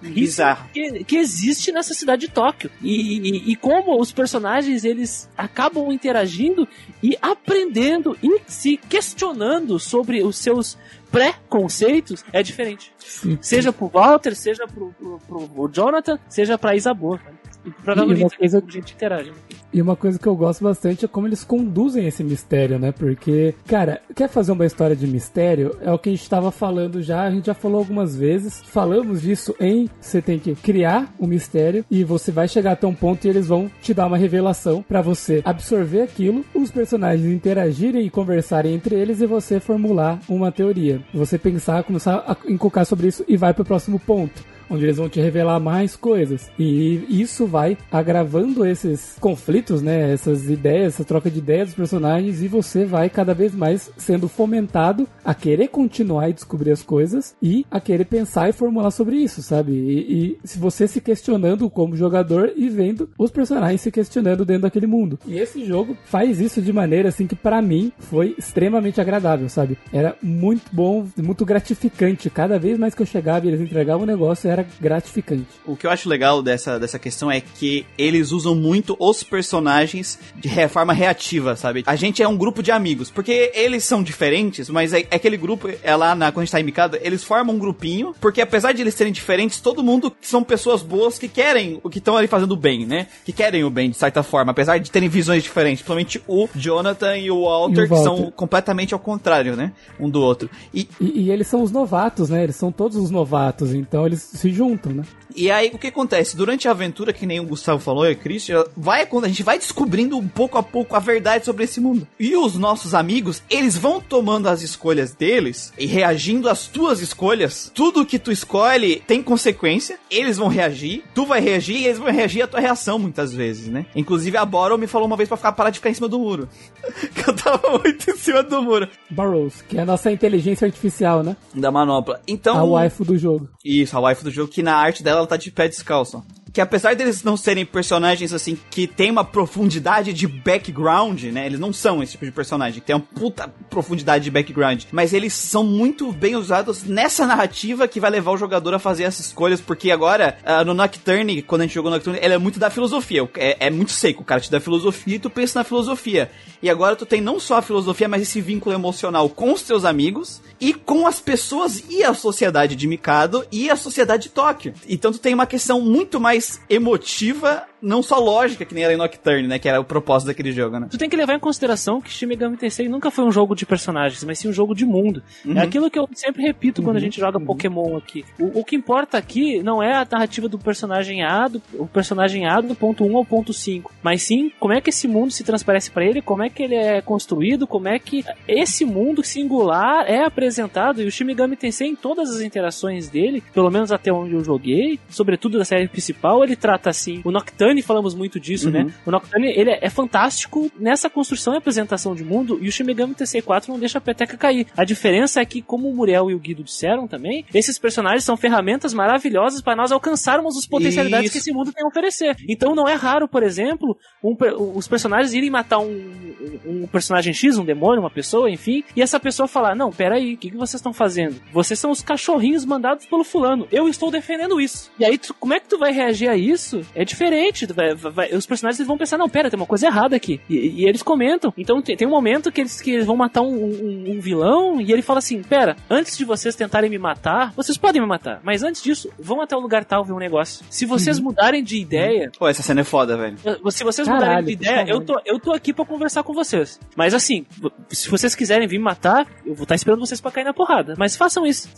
Que, que existe nessa cidade de Tóquio. E, e- e como os personagens eles acabam interagindo e aprendendo e se questionando sobre os seus pré-conceitos é diferente. Seja pro Walter, seja pro, pro, pro Jonathan, seja pra Isabor. E E protagonista uma coisa- gente interage. né? E uma coisa que eu gosto bastante é como eles conduzem esse mistério, né? Porque, cara, quer fazer uma história de mistério? É o que a gente tava falando já, a gente já falou algumas vezes. Falamos disso em você tem que criar um mistério e você vai chegar até um ponto e eles vão te dar uma revelação para você absorver aquilo, os personagens interagirem e conversarem entre eles e você formular uma teoria. Você pensar, começar a encocar sobre isso e vai pro próximo ponto onde eles vão te revelar mais coisas. E isso vai agravando esses conflitos, né? Essas ideias, essa troca de ideias dos personagens, e você vai cada vez mais sendo fomentado a querer continuar e descobrir as coisas e a querer pensar e formular sobre isso, sabe? E, se você se questionando como jogador e vendo os personagens se questionando dentro daquele mundo. E esse jogo faz isso de maneira assim que para mim foi extremamente agradável, sabe? Era muito bom, muito gratificante. Cada vez mais que eu chegava e eles entregavam o negócio, era era gratificante. O que eu acho legal dessa, dessa questão é que eles usam muito os personagens de forma reativa, sabe? A gente é um grupo de amigos, porque eles são diferentes, mas é, é aquele grupo, é lá na, quando a gente tá em Mikado, eles formam um grupinho, porque apesar de eles serem diferentes, todo mundo são pessoas boas que querem o que estão ali fazendo bem, né? Que querem o bem, de certa forma, apesar de terem visões diferentes. Principalmente o Jonathan e o Walter, e o Walter. que são completamente ao contrário, né? Um do outro. E, e, e eles são os novatos, né? Eles são todos os novatos, então eles se se juntam, né? E aí, o que acontece? Durante a aventura, que nem o Gustavo falou e a Christian, vai, a gente vai descobrindo um pouco a pouco a verdade sobre esse mundo. E os nossos amigos, eles vão tomando as escolhas deles e reagindo às tuas escolhas. Tudo que tu escolhe tem consequência, eles vão reagir, tu vai reagir e eles vão reagir à tua reação muitas vezes, né? Inclusive a Borrow me falou uma vez para ficar parar de ficar em cima do muro. *laughs* que eu tava muito em cima do muro. Burrows, que é a nossa inteligência artificial, né? Da manopla. Então. A waifu do jogo. Isso, a waifu do jogo, que na arte dela ela tá de pé descalço que apesar deles não serem personagens assim que tem uma profundidade de background, né? Eles não são esse tipo de personagem que tem uma puta profundidade de background, mas eles são muito bem usados nessa narrativa que vai levar o jogador a fazer essas escolhas, porque agora uh, no Nocturne, quando a gente jogou Nocturne, ele é muito da filosofia, é, é muito seco, o cara te dá filosofia e tu pensa na filosofia. E agora tu tem não só a filosofia, mas esse vínculo emocional com os teus amigos e com as pessoas e a sociedade de Mikado e a sociedade de Tóquio. Então tu tem uma questão muito mais emotiva não só lógica, que nem era em Nocturne, né? Que era o propósito daquele jogo, né? Tu tem que levar em consideração que Shin Megami Tensei nunca foi um jogo de personagens, mas sim um jogo de mundo. É uhum. É aquilo que eu sempre repito uhum. quando a uhum. gente joga uhum. Pokémon aqui. O, o, que importa aqui não é a narrativa do personagem A, do, o personagem A do ponto 1 ao ponto 5, mas sim como é que esse mundo se transparece para ele, como é que ele é construído, como é que esse mundo singular é apresentado. E o Shin Megami Tensei, em todas as interações dele, pelo menos até onde eu joguei, sobretudo da série principal, ele trata assim o Nocturne Nocturne falamos muito disso, né? uhum. né? O Nocturne, ele é, é, fantástico nessa construção e apresentação de mundo, e o Shin Megami TC4 não deixa a peteca cair. A diferença é que, como o Muriel e o Guido disseram também, esses personagens são ferramentas maravilhosas para nós alcançarmos as potencialidades Isso. que esse mundo tem a oferecer. Então não é raro, por exemplo, um, os personagens irem matar um, um, personagem X, um demônio, uma pessoa, enfim, e essa pessoa falar, não, peraí, o que, que vocês estão fazendo? Vocês são os cachorrinhos mandados pelo fulano. Eu estou defendendo isso. E aí, tu, como é que tu vai reagir a isso? É diferente Vai, vai, os personagens vão pensar, não, pera, tem uma coisa errada aqui. E, e eles comentam. Então tem, tem, um momento que eles, que eles vão matar um, um, um, vilão e ele fala assim: pera, antes de vocês tentarem me matar, vocês podem me matar. Mas antes disso, vão até o lugar tal ver um negócio. Se vocês uhum. mudarem de ideia. Pô, essa cena é foda, velho. Se vocês Caralho, mudarem de ideia, eu tô, eu tô aqui pra conversar com vocês. Mas assim, se vocês quiserem vir me matar, eu vou estar esperando vocês pra cair na porrada. Mas façam isso.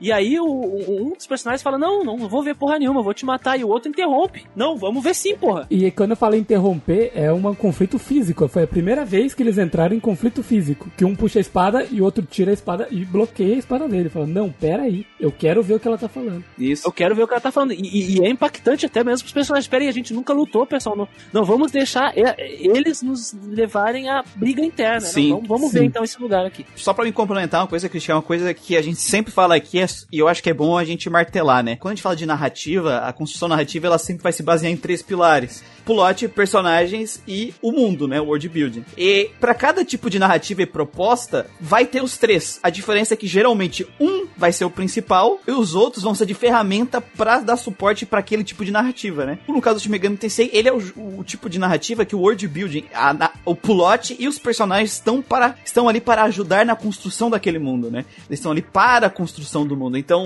E aí o, um dos personagens fala: Não, não, não vou ver porra nenhuma, vou te matar. E o outro interrompe. Não, vamos ver sim, porra. E quando eu falo interromper, é um conflito físico. Foi a primeira vez que eles entraram em conflito físico. Que um puxa a espada e o outro tira a espada e bloqueia a espada dele. Fala: Não, pera aí, eu quero ver o que ela tá falando. Isso. Eu quero ver o que ela tá falando. E, e é impactante até mesmo pros personagens. Pera aí, a gente nunca lutou, pessoal. Não, não vamos deixar eles nos levarem à briga interna. Sim. Não, vamos, vamos sim. ver então esse lugar aqui. Só para me complementar uma coisa, Cristian, uma coisa que a gente sempre fala aqui é e eu acho que é bom a gente martelar, né? Quando a gente fala de narrativa, a construção narrativa ela sempre vai se basear em três pilares: plot, personagens e o mundo, né? O world building. E para cada tipo de narrativa e proposta, vai ter os três. A diferença é que geralmente um vai ser o principal e os outros vão ser de ferramenta para dar suporte para aquele tipo de narrativa, né? No caso do Shin Megami Tensei, ele é o, o, tipo de narrativa que o world building, a, o plot e os personagens estão para estão ali para ajudar na construção daquele mundo, né? Eles estão ali para a construção do mundo. Então,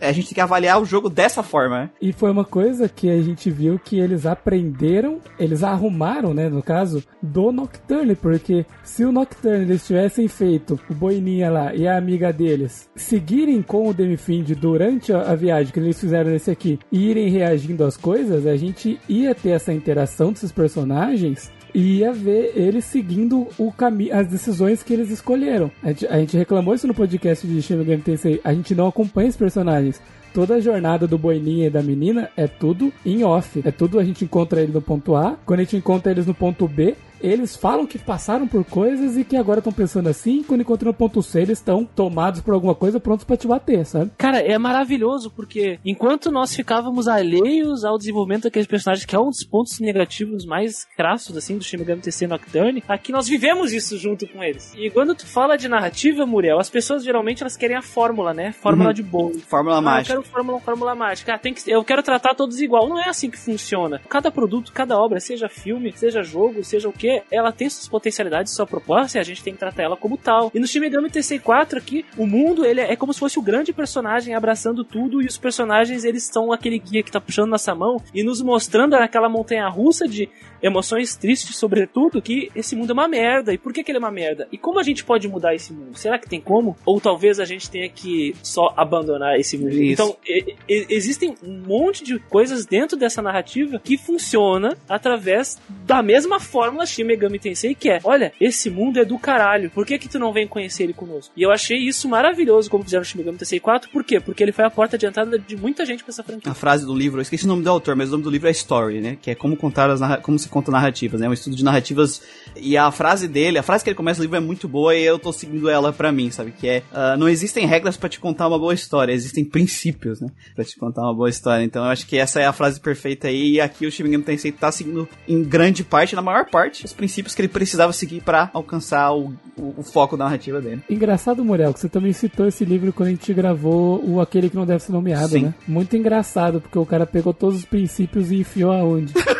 a gente tem que avaliar o jogo dessa forma, né? E foi uma coisa que a gente viu que eles aprenderam, eles arrumaram, né, no caso, do Nocturne, porque se o Nocturne eles tivessem feito o Boininha lá e a amiga deles seguirem com o Demifind durante a viagem que eles fizeram nesse aqui e irem reagindo às coisas, a gente ia ter essa interação desses personagens e ia ver eles seguindo o caminho, as decisões que eles escolheram. A gente, a gente reclamou isso no podcast de Shin Megami Tensei. A gente não acompanha os personagens. Toda a jornada do Boininha e da menina é tudo em off. É tudo a gente encontra ele no ponto A. Quando a gente encontra eles no ponto B, eles falam que passaram por coisas e que agora estão pensando assim, quando encontram o ponto C, eles estão tomados por alguma coisa, prontos para te bater, sabe? Cara, é maravilhoso, porque enquanto nós ficávamos alheios ao desenvolvimento daqueles personagens, que é um dos pontos negativos mais crassos, assim, do Shin Megami Tensei Nocturne, aqui nós vivemos isso junto com eles. E quando tu fala de narrativa, Muriel, as pessoas geralmente elas querem a fórmula, né? Fórmula Uhum. de bolo. Fórmula Ah, mágica. eu quero fórmula, fórmula mágica. Ah, tem que, eu quero tratar todos igual. Não é assim que funciona. Cada produto, cada obra, seja filme, seja jogo, seja o que, ela tem suas potencialidades, sua proposta e a gente tem que tratar ela como tal. E no Shin Megami Tensei 4 aqui, o mundo ele é como se fosse o grande personagem abraçando tudo e os personagens eles são aquele guia que tá puxando nossa mão e nos mostrando naquela montanha russa de emoções tristes, sobretudo, que esse mundo é uma merda. E por que, que ele é uma merda? E como a gente pode mudar esse mundo? Será que tem como? Ou talvez a gente tenha que só abandonar esse mundo? Isso. Então, e- e- existem um monte de coisas dentro dessa narrativa que funciona através da mesma fórmula Shin Megami Tensei, que é, olha, esse mundo é do caralho, por que que tu não vem conhecer ele conosco? E eu achei isso maravilhoso como fizeram no Shin Megami Tensei 4, por quê? Porque ele foi a porta de entrada de muita gente pra essa franquia. A frase do livro, eu esqueci o nome do autor, mas o nome do livro é Story, né? Que é como contar as como se conta narrativas, né? Um estudo de narrativas. E a frase dele, a frase que ele começa o livro é muito boa e eu tô seguindo ela pra mim, sabe? Que é: ah, não existem regras pra te contar uma boa história, existem princípios, né? Pra te contar uma boa história. Então eu acho que essa é a frase perfeita aí. E aqui o Shin Megami Tensei tá seguindo em grande parte, na maior parte, os princípios que ele precisava seguir pra alcançar o, o- o foco da narrativa dele. Engraçado, Muriel, que você também citou esse livro quando a gente gravou o Aquele que Não Deve Ser Nomeado, Sim. né? Muito engraçado, porque o cara pegou todos os princípios e enfiou aonde? *laughs*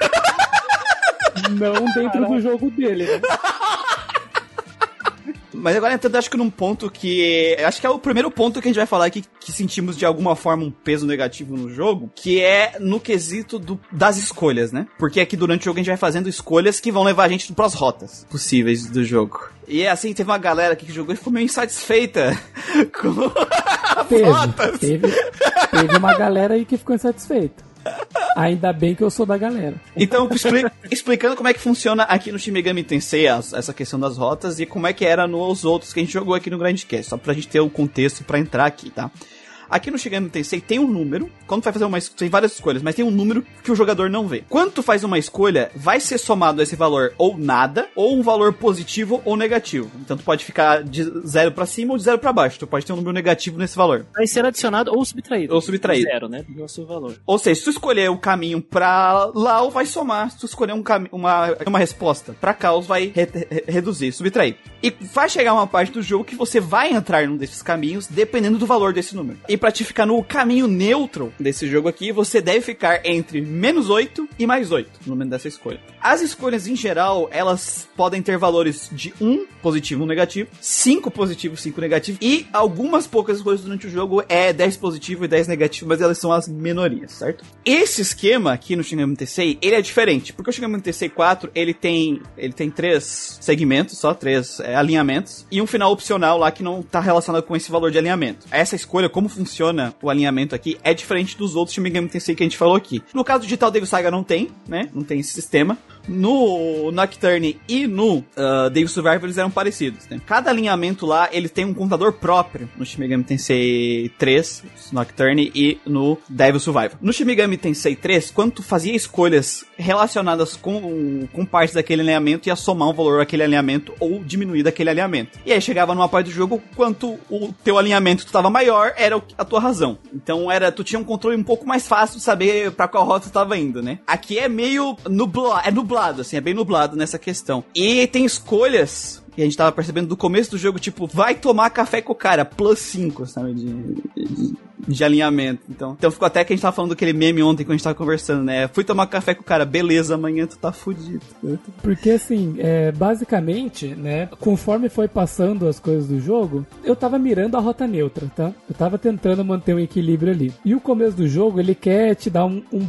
Não dentro do jogo dele, né? *laughs* Mas agora entrando, acho que num ponto que. Acho que é o primeiro ponto que a gente vai falar aqui que sentimos de alguma forma um peso negativo no jogo, que é no quesito do- das escolhas, né? Porque aqui durante o jogo a gente vai fazendo escolhas que vão levar a gente pras rotas possíveis do jogo. E assim, teve uma galera aqui que jogou e ficou meio insatisfeita *laughs* com as Teve, rotas. teve, teve uma galera aí que ficou insatisfeita. Ainda bem que eu sou da galera. Então, expli- *laughs* explicando como é que funciona aqui no Shin Megami Tensei as- essa questão das rotas e como é que era nos outros que a gente jogou aqui no Grandcast, só pra gente ter o contexto pra entrar aqui, tá? Aqui no Shin Megami Tensei tem um número, quando vai fazer uma tem várias escolhas, mas tem um número que o jogador não vê. Quando tu faz uma escolha, vai ser somado esse valor ou nada, ou um valor positivo ou negativo. Então tu pode ficar de zero pra cima ou de zero pra baixo. Tu pode ter um número negativo nesse valor. Vai ser adicionado ou subtraído. Ou subtraído. Zero, né? Do seu valor. Ou seja, se tu escolher o caminho pra lá, vai somar. Se tu escolher um uma, uma resposta pra cá, vai re- re- reduzir, subtrair. E vai chegar uma parte do jogo que você vai entrar num desses caminhos, dependendo do valor desse número. E pra te ficar no caminho neutro desse jogo aqui, você deve ficar entre menos 8 e mais 8, no momento dessa escolha. As escolhas, em geral, elas podem ter valores de 1 positivo, 1 negativo, 5 positivo, 5 negativo, e algumas poucas escolhas durante o jogo é 10 positivo e 10 negativo, mas elas são as minorias, certo? Esse esquema aqui no Shin Megami Tensei, ele é diferente, porque o Shin Megami Tensei 4, ele tem, ele tem três segmentos, só três é, alinhamentos, e um final opcional lá que não tá relacionado com esse valor de alinhamento. Essa escolha, como funciona o alinhamento aqui, é diferente dos outros Shin Megami Tensei que a gente falou aqui. No caso do Digital Devil Saga não tem, né? Não tem esse sistema. No Nocturne e no uh, Devil Survivor eles eram parecidos, né? Cada alinhamento lá, ele tem um contador próprio no Shin Megami Tensei 3, Nocturne e no Devil Survivor. No Shin Megami Tensei 3, quando tu fazia escolhas relacionadas com, com partes daquele alinhamento, ia somar um valor daquele alinhamento ou diminuir daquele alinhamento. E aí chegava numa parte do jogo, quanto o teu alinhamento estava maior, era a tua razão. Então era, tu tinha um controle um pouco mais fácil de saber pra qual rota tu tava indo, né? Aqui é meio nublado, é nublado, assim, é bem nublado nessa questão. E tem escolhas que a gente tava percebendo do começo do jogo, tipo, vai tomar café com o cara, plus 5, sabe? De, de, de alinhamento. Então, então ficou até que a gente tava falando daquele meme ontem quando a gente tava conversando, né? Fui tomar café com o cara, beleza, amanhã tu tá fudido. Porque assim, é, basicamente, né, conforme foi passando as coisas do jogo, eu tava mirando a rota neutra, tá? Eu tava tentando manter um equilíbrio ali. E o começo do jogo, ele quer te dar um, um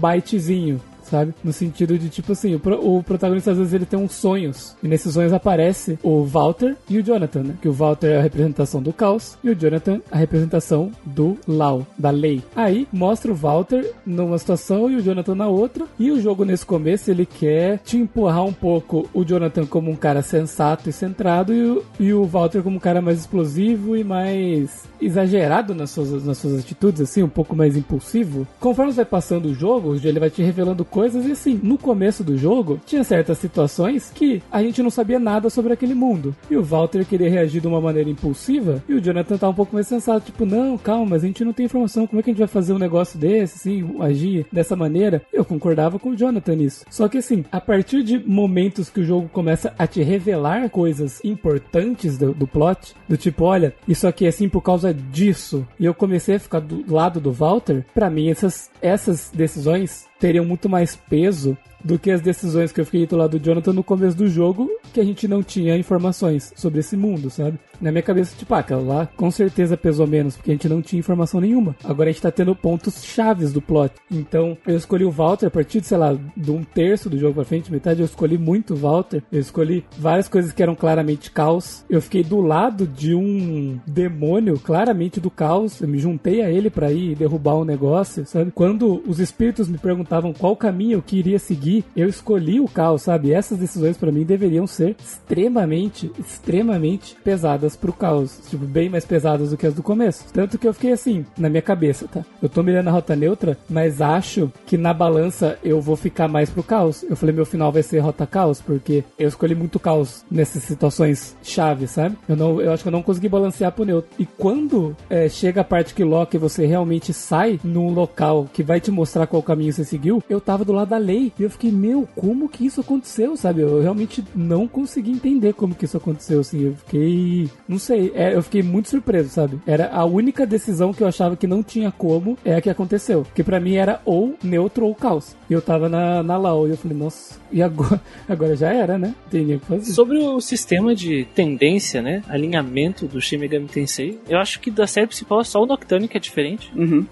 sabe? No sentido de, tipo assim, o, o, protagonista às vezes ele tem uns sonhos. E nesses sonhos aparece o Walter e o Jonathan, né? Que o Walter é a representação do caos e o Jonathan a representação do Law, da lei. Aí mostra o Walter numa situação e o Jonathan na outra. E o jogo nesse começo ele quer te empurrar um pouco o Jonathan como um cara sensato e centrado e o, e o Walter como um cara mais explosivo e mais exagerado nas suas, nas suas atitudes, assim, um pouco mais impulsivo. Conforme você vai passando o jogo, ele vai te revelando e assim, no começo do jogo, tinha certas situações que a gente não sabia nada sobre aquele mundo. E o Walter queria reagir de uma maneira impulsiva e o Jonathan tá um pouco mais sensato, tipo, não, calma, mas a gente não tem informação, como é que a gente vai fazer um negócio desse, assim, agir dessa maneira? Eu concordava com o Jonathan nisso. Só que assim, a partir de momentos que o jogo começa a te revelar coisas importantes do, do plot, do tipo, olha, isso aqui é assim por causa disso, e eu comecei a ficar do lado do Walter, para mim essas, essas decisões teriam muito mais peso do que as decisões que eu fiquei do lado do Jonathan no começo do jogo, que a gente não tinha informações sobre esse mundo, sabe? Na minha cabeça, tipo, ah, aquela lá com certeza pesou menos, porque a gente não tinha informação nenhuma. Agora a gente tá tendo pontos chaves do plot. Então, eu escolhi o Walter a partir de, sei lá, de um terço do jogo pra frente, metade eu escolhi muito o Walter. Eu escolhi várias coisas que eram claramente caos. Eu fiquei do lado de um demônio, claramente do caos. Eu me juntei a ele para ir derrubar um negócio, sabe? Quando os espíritos me perguntavam qual caminho eu queria seguir, eu escolhi o caos, sabe? Essas decisões para mim deveriam ser extremamente, extremamente pesadas pro caos. Tipo, bem mais pesadas do que as do começo. Tanto que eu fiquei assim, na minha cabeça, tá? Eu tô mirando a rota neutra, mas acho que na balança eu vou ficar mais pro caos. Eu falei, meu final vai ser rota caos, porque eu escolhi muito caos nessas situações chave, sabe? Eu, não, eu acho que eu não consegui balancear pro neutro. E quando é, chega a parte que lock você realmente sai num local que vai te mostrar qual caminho você seguiu, eu tava do lado da lei. E eu fiquei, meu, como que isso aconteceu, sabe? Eu realmente não consegui entender como que isso aconteceu, assim. Eu fiquei, não sei, é, eu fiquei muito surpreso, sabe? Era a única decisão que eu achava que não tinha como é a que aconteceu. Porque para mim era ou neutro ou caos. E eu tava na, na Lau e eu falei, nossa, e agora? *laughs* Agora já era, né? Tem nem o que fazer. Sobre o sistema de tendência, né? Alinhamento do Shin Megami Tensei, eu acho que da série principal é só o Nocturne que é diferente. Uhum.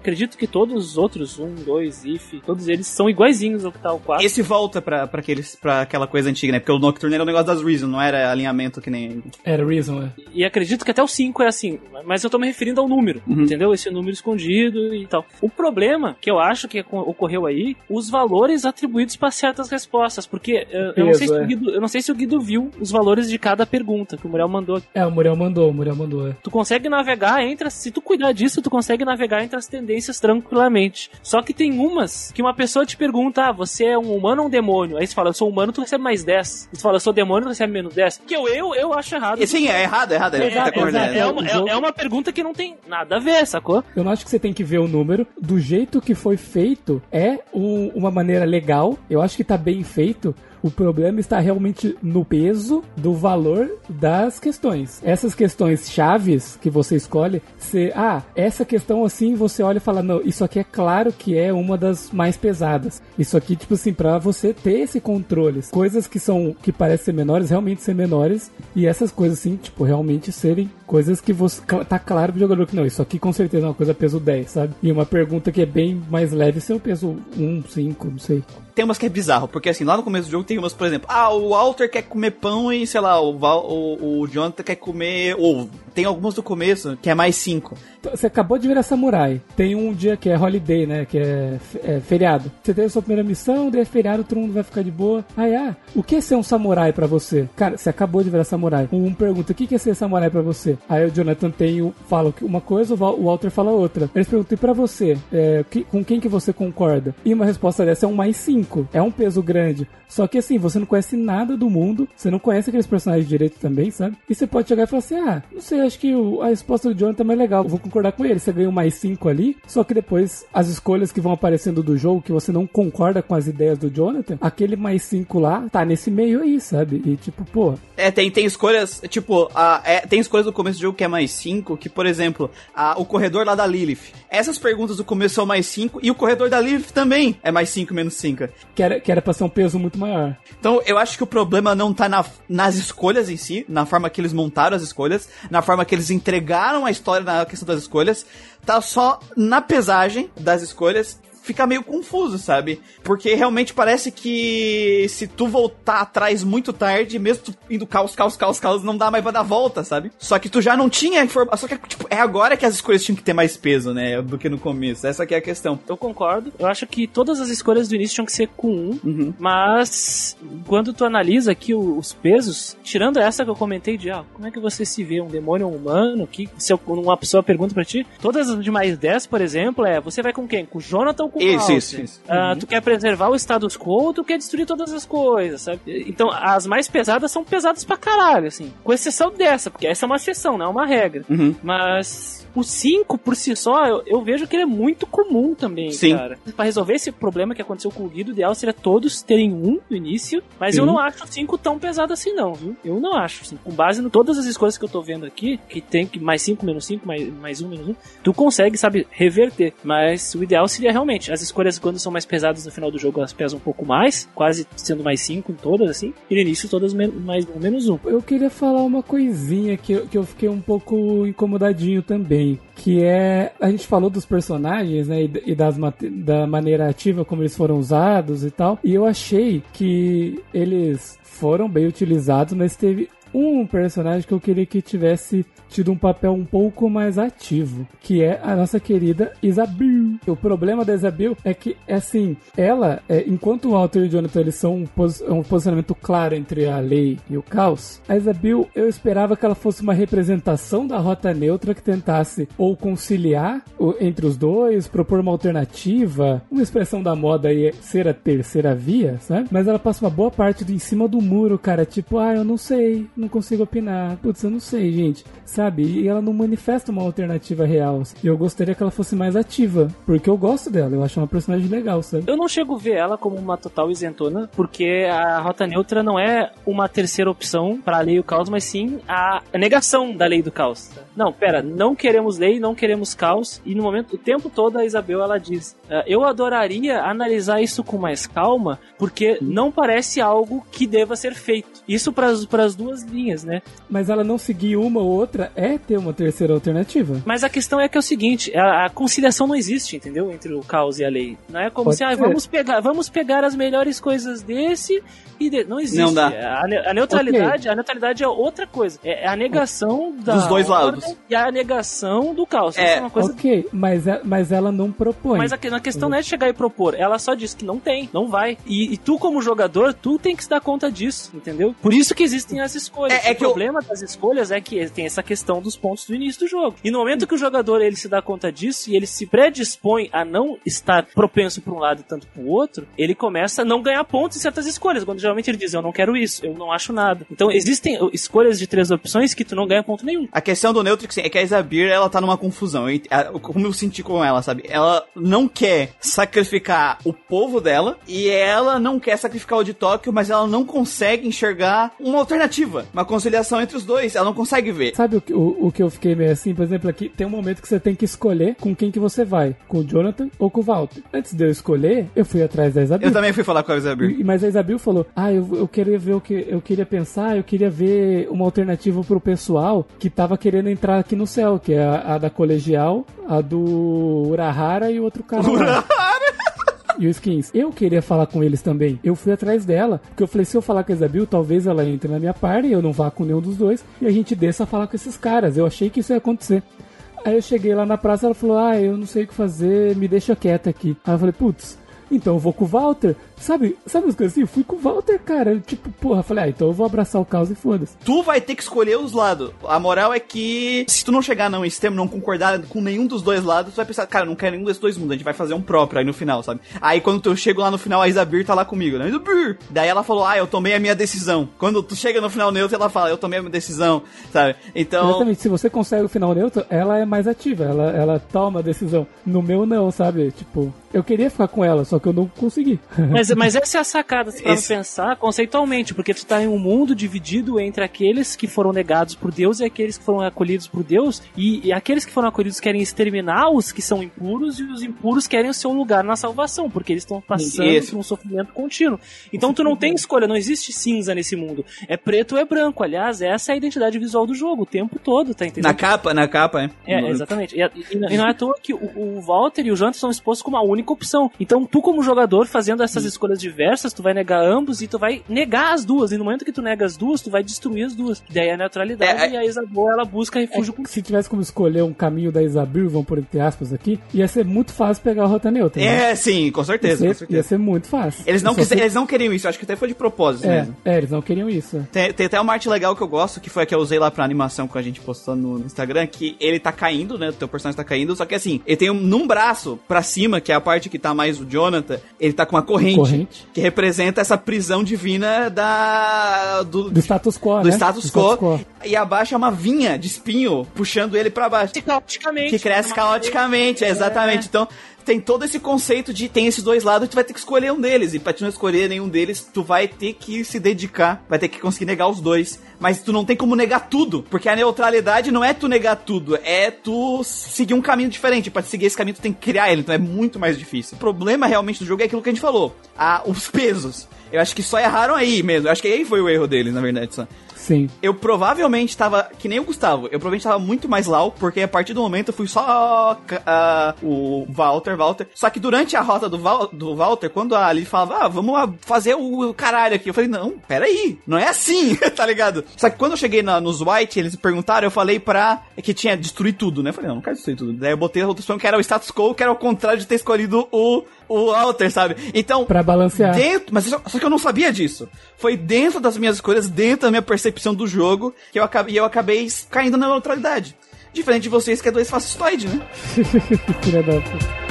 acredito que todos os outros, um, dois, if, todos eles são iguaizinhos que tá o 4. Esse volta pra, pra, aqueles, pra aquela coisa antiga, né? Porque o Nocturne era o negócio das Reason, não era alinhamento que nem. Era Reason, é. E acredito que até o 5 é assim, mas eu tô me referindo ao número, uhum. entendeu? Esse número escondido e tal. O problema que eu acho que ocorreu aí, os valores atribuídos para certas respostas, porque uh, eu, não sei se é. Guido, eu não sei se o Guido viu os valores de cada pergunta que o Muriel mandou. É, o Muriel mandou, o Muriel mandou. É. Tu consegue navegar entre, se tu cuidar disso, tu consegue navegar entre as tendências tranquilamente. Só que tem umas que uma pessoa te pergunta, ah, você é um humano ou um demônio? Aí você fala, eu sou humano, tu recebe mais 10. Você fala, eu sou demônio, tu recebe menos 10. Que eu, eu, eu acho errado. E, sim, é errado, é errado. É, exato, exato. é, uma, é, é uma pergunta que não tem nada a ver, sacou? Eu não acho que você tem que ver o número. Do jeito que foi feito, é um, uma maneira legal. Eu acho que tá bem feito. O problema está realmente no peso do valor das questões. Essas questões chaves que você escolhe, você, ah, essa questão assim, você olha e fala, não, isso aqui é claro que é uma das mais pesadas. Isso aqui, tipo assim, para você ter esse controle, coisas que são que parecem ser menores, realmente ser menores, e essas coisas assim, tipo, realmente serem coisas que você tá claro pro jogador que não, isso aqui com certeza é uma coisa peso 10, sabe? E uma pergunta que é bem mais leve, se eu peso 1, 5, não sei tem umas que é bizarro, porque assim, lá no começo do jogo tem umas, por exemplo, ah, o Walter quer comer pão e, sei lá, o, Val, o, o Jonathan quer comer ovo. Tem algumas do começo que é mais 5. Você acabou de virar samurai. Tem um dia que é holiday, né? Que é, é feriado. Você teve a sua primeira missão, daí é feriado, todo mundo vai ficar de boa. Aí, ah, o que é ser um samurai para você? Cara, você acabou de virar samurai. Um pergunta, o que é ser samurai para você? Aí o Jonathan tem, fala uma coisa, o Walter fala outra. Eles perguntam, e pra você? É, com quem que você concorda? E uma resposta dessa é um mais 5. É um peso grande. Só que assim, você não conhece nada do mundo, você não conhece aqueles personagens direito também, sabe? E você pode chegar e falar assim: ah, não sei, acho que o- a resposta do Jonathan é mais legal. Vou concordar com ele. Você ganha um mais 5 ali, só que depois as escolhas que vão aparecendo do jogo, que você não concorda com as ideias do Jonathan, aquele mais 5 lá tá nesse meio aí, sabe? E tipo, pô, É, tem, tem escolhas, tipo, é, tem escolhas do começo do jogo que é mais 5, que, por exemplo, a, o corredor lá da Lilith. Essas perguntas do começo são mais 5, e o corredor da Lilith também é mais 5 menos 5. que era, que era pra ser um peso muito maior. Então, eu acho que o problema não tá na- nas escolhas em si, na forma que eles montaram as escolhas, na forma que eles entregaram a história na questão das escolhas, tá só na pesagem das escolhas. Fica meio confuso, sabe? Porque realmente parece que se tu voltar atrás muito tarde, mesmo tu indo caos, caos, caos, caos, não dá mais pra dar volta, sabe? Só que tu já não tinha informação. Só que, tipo, é agora que as escolhas tinham que ter mais peso, né? Do que no começo. Essa que é a questão. Eu concordo. Eu acho que todas as escolhas do início tinham que ser com um. Uhum. Mas quando tu analisa aqui os pesos, tirando essa que eu comentei de ah, como é que você se vê um demônio ou um humano, que se eu- uma pessoa pergunta pra ti, todas as de mais 10, por exemplo, é você vai com quem? Com o Jonathan ou com Isso, isso, isso. Ah, Tu quer preservar o status quo ou tu quer destruir todas as coisas, sabe? Então, as mais pesadas são pesadas pra caralho, assim. Com exceção dessa, porque essa é uma exceção, não é uma regra. Uhum. Mas o 5 por si só, eu, eu vejo que ele é muito comum também, Sim. cara. Pra resolver esse problema que aconteceu com o Guido, o ideal seria todos terem um no início, mas eu Sim. não acho o 5 tão pesado assim, não, viu? Eu não acho. Assim, com base em todas as escolhas que eu tô vendo aqui, que tem que mais 5, menos 5, mais, mais 1, menos 1, tu consegue, sabe, reverter. Mas o ideal seria realmente, as escolhas quando são mais pesadas no final do jogo, elas pesam um pouco mais, quase sendo mais 5 em todas, assim, e no início todas mais 1, menos 1. Eu queria falar uma coisinha que eu, que eu fiquei um pouco incomodadinho também. Que é. A gente falou dos personagens, né? E, das, da maneira ativa como eles foram usados e tal. E eu achei que eles foram bem utilizados, mas teve um personagem que eu queria que tivesse tido um papel um pouco mais ativo, que é a nossa querida Isabel. O problema da Isabel é que, assim, ela, é, enquanto o Walter e o Jonathan eles são um, pos- um posicionamento claro entre a lei e o caos, a Isabel eu esperava que ela fosse uma representação da rota neutra que tentasse ou conciliar o- entre os dois, propor uma alternativa, uma expressão da moda aí é ser a terceira via, sabe? Mas ela passa uma boa parte do em cima do muro, cara, tipo, ah, eu não sei, não consigo opinar, putz, eu não sei, gente, sabe? E ela não manifesta uma alternativa real. E eu gostaria que ela fosse mais ativa, porque eu gosto dela, eu acho uma personagem legal, sabe? Eu não chego a ver ela como uma total isentona, porque a rota neutra não é uma terceira opção para a lei e o caos, mas sim a negação da lei do caos. Não, pera, não queremos lei, não queremos caos, e no momento, o tempo todo a Isabel ela diz: "Ah, Eu adoraria analisar isso com mais calma, porque não parece algo que deva ser feito. Isso para as duas linhas, né? Mas ela não seguir uma ou outra é ter uma terceira alternativa. Mas a questão é que é o seguinte, a, a conciliação não existe, entendeu? Entre o caos e a lei. Não é como Pode se, ah, ser. vamos pegar, vamos pegar as melhores coisas desse e de... não existe. Não dá. A, ne- a neutralidade, a neutralidade é outra coisa. É a negação da Dos dois ordem lados. e a negação do caos. É, Isso é uma coisa Ok, mas, é- mas ela não propõe. mas a, a questão não é chegar e propor, ela só diz que não tem, não vai. E, e tu, como jogador, tu tem que se dar conta disso, entendeu? Por isso que existem as escolhas. É- é o que eu- problema das escolhas é que tem essa questão dos pontos do início do jogo. E no momento que o jogador ele se dá conta disso e ele se predispõe a não estar propenso para um lado e tanto para o outro, ele começa a não ganhar pontos em certas escolhas. Quando geralmente ele diz, eu não quero isso, eu não acho nada. Então existem uh, escolhas de três opções que tu não ganha ponto nenhum. A questão do Neutrix é que a Isabir, ela tá numa confusão. Eu Como eu senti com ela, sabe? Ela não quer sacrificar o povo dela e ela não quer sacrificar o de Tóquio, mas ela não consegue enxergar uma alternativa, uma conciliação entre os dois. Ela não consegue ver. Sabe o, o, o que eu fiquei meio assim? Por exemplo, aqui tem um momento que você tem que escolher com quem que você vai. Com o Jonathan ou com o Walter. Antes de eu escolher, eu fui atrás da Isabel. Eu também fui falar com a Isabir. E- Mas a Isabel falou: Ah, eu, eu queria ver o que. Eu queria pensar, eu queria ver uma alternativa pro pessoal que tava querendo entrar aqui no céu, que é a, a da colegial, a do Urahara e o outro cara. lá. E o Skins. Eu queria falar com eles também. Eu fui atrás dela, porque eu falei, se eu falar com a Isabel, talvez ela entre na minha party, eu não vá com nenhum dos dois, e a gente desça a falar com esses caras. Eu achei que isso ia acontecer. Aí eu cheguei lá na praça, ela falou, ah, eu não sei o que fazer, me deixa quieta aqui. Aí eu falei, putz, então eu vou com o Walter, sabe, sabe as coisas assim? Eu fui com o Walter, cara. Eu, tipo, porra, falei, ah, então eu vou abraçar o caos e foda-se. Tu vai ter que escolher os lados. A moral é que se tu não chegar num extremo, não concordar com nenhum dos dois lados, tu vai pensar, cara, não quero nenhum desses dois mundos, a gente vai fazer um próprio aí no final, sabe? Aí quando tu chego lá no final, a Isabir tá lá comigo, né? Isabir! Daí ela falou, ah, eu tomei a minha decisão. Quando tu chega no final neutro, ela fala, eu tomei a minha decisão, sabe? Então. Exatamente, se você consegue o final neutro, ela é mais ativa, ela, ela toma a decisão. No meu, não, sabe? Tipo, eu queria ficar com ela, só que eu não consegui. Mas, mas essa é a sacada, pra Esse... pensar conceitualmente, porque tu tá em um mundo dividido entre aqueles que foram negados por Deus e aqueles que foram acolhidos por Deus, e, e aqueles que foram acolhidos querem exterminar os que são impuros, e os impuros querem o seu lugar na salvação, porque eles estão passando Isso. por um sofrimento contínuo. Então tu não tem escolha, não existe cinza nesse mundo. É preto ou é branco. Aliás, essa é a identidade visual do jogo, o tempo todo, tá entendendo? Na capa, na capa, é. É, exatamente. E, e, e não é à toa que o, o Walter e o Jonathan são expostos como a única opção. Então, tu como jogador, fazendo essas hum. Escolhas diversas, tu vai negar ambos e tu vai negar as duas. E no momento que tu nega as duas, tu vai destruir as duas. Daí a neutralidade é, e a Isabel, ela busca refúgio é, Se tivesse como escolher um caminho da Isabel, vamos por entre aspas aqui, ia ser muito fácil pegar a rota neutra. Né? É, sim, com certeza, ia ser, com certeza. Ia ser muito fácil. Eles não, quis, eles não queriam isso, acho que até foi de propósito é, mesmo. É, eles não queriam isso. Tem, tem até uma arte legal que eu gosto, que foi a que eu usei lá pra animação que a gente postou no Instagram, que ele tá caindo, né? O teu personagem tá caindo, só que assim, ele tem um, num braço pra cima, que é a parte que tá mais o Jonathan, ele tá com uma corrente, corrente. que representa essa prisão divina da do, do status quo, do né? status, do quo. status quo. E abaixo é uma vinha de espinho puxando ele para baixo. Que caoticamente. Que cresce caoticamente, é, exatamente. É. Então, tem todo esse conceito de tem esses dois lados, tu vai ter que escolher um deles. E pra tu não escolher nenhum deles, tu vai ter que se dedicar, vai ter que conseguir negar os dois. Mas tu não tem como negar tudo, porque a neutralidade não é tu negar tudo, é tu seguir um caminho diferente. Pra seguir esse caminho, tu tem que criar ele, então é muito mais difícil. O problema realmente do jogo é aquilo que a gente falou: a, os pesos. Eu acho que só erraram aí mesmo. Eu acho que aí foi o erro deles, na verdade. Sim. Eu provavelmente tava, que nem o Gustavo, eu provavelmente tava muito mais lau, porque a partir do momento eu fui só uh, o Walter, Walter. Só que durante a rota do, Val, do Walter, quando a Ali falava, ah, vamos fazer o caralho aqui, eu falei, não, peraí, não é assim, *laughs* tá ligado? Só que quando eu cheguei na, nos White, eles perguntaram, eu falei pra. que tinha destruir tudo, né? Eu falei, não, não quero destruir tudo. Daí eu botei a outra opção que era o status quo, que era o contrário de ter escolhido o o Walter, sabe? Então. Pra balancear. Dentro, mas só, só, que eu não sabia disso. Foi dentro das minhas escolhas, dentro da minha percepção do jogo, que eu acabei, eu acabei caindo na neutralidade. Diferente de vocês que é dois fascistoide, né? *laughs* Filha da puta.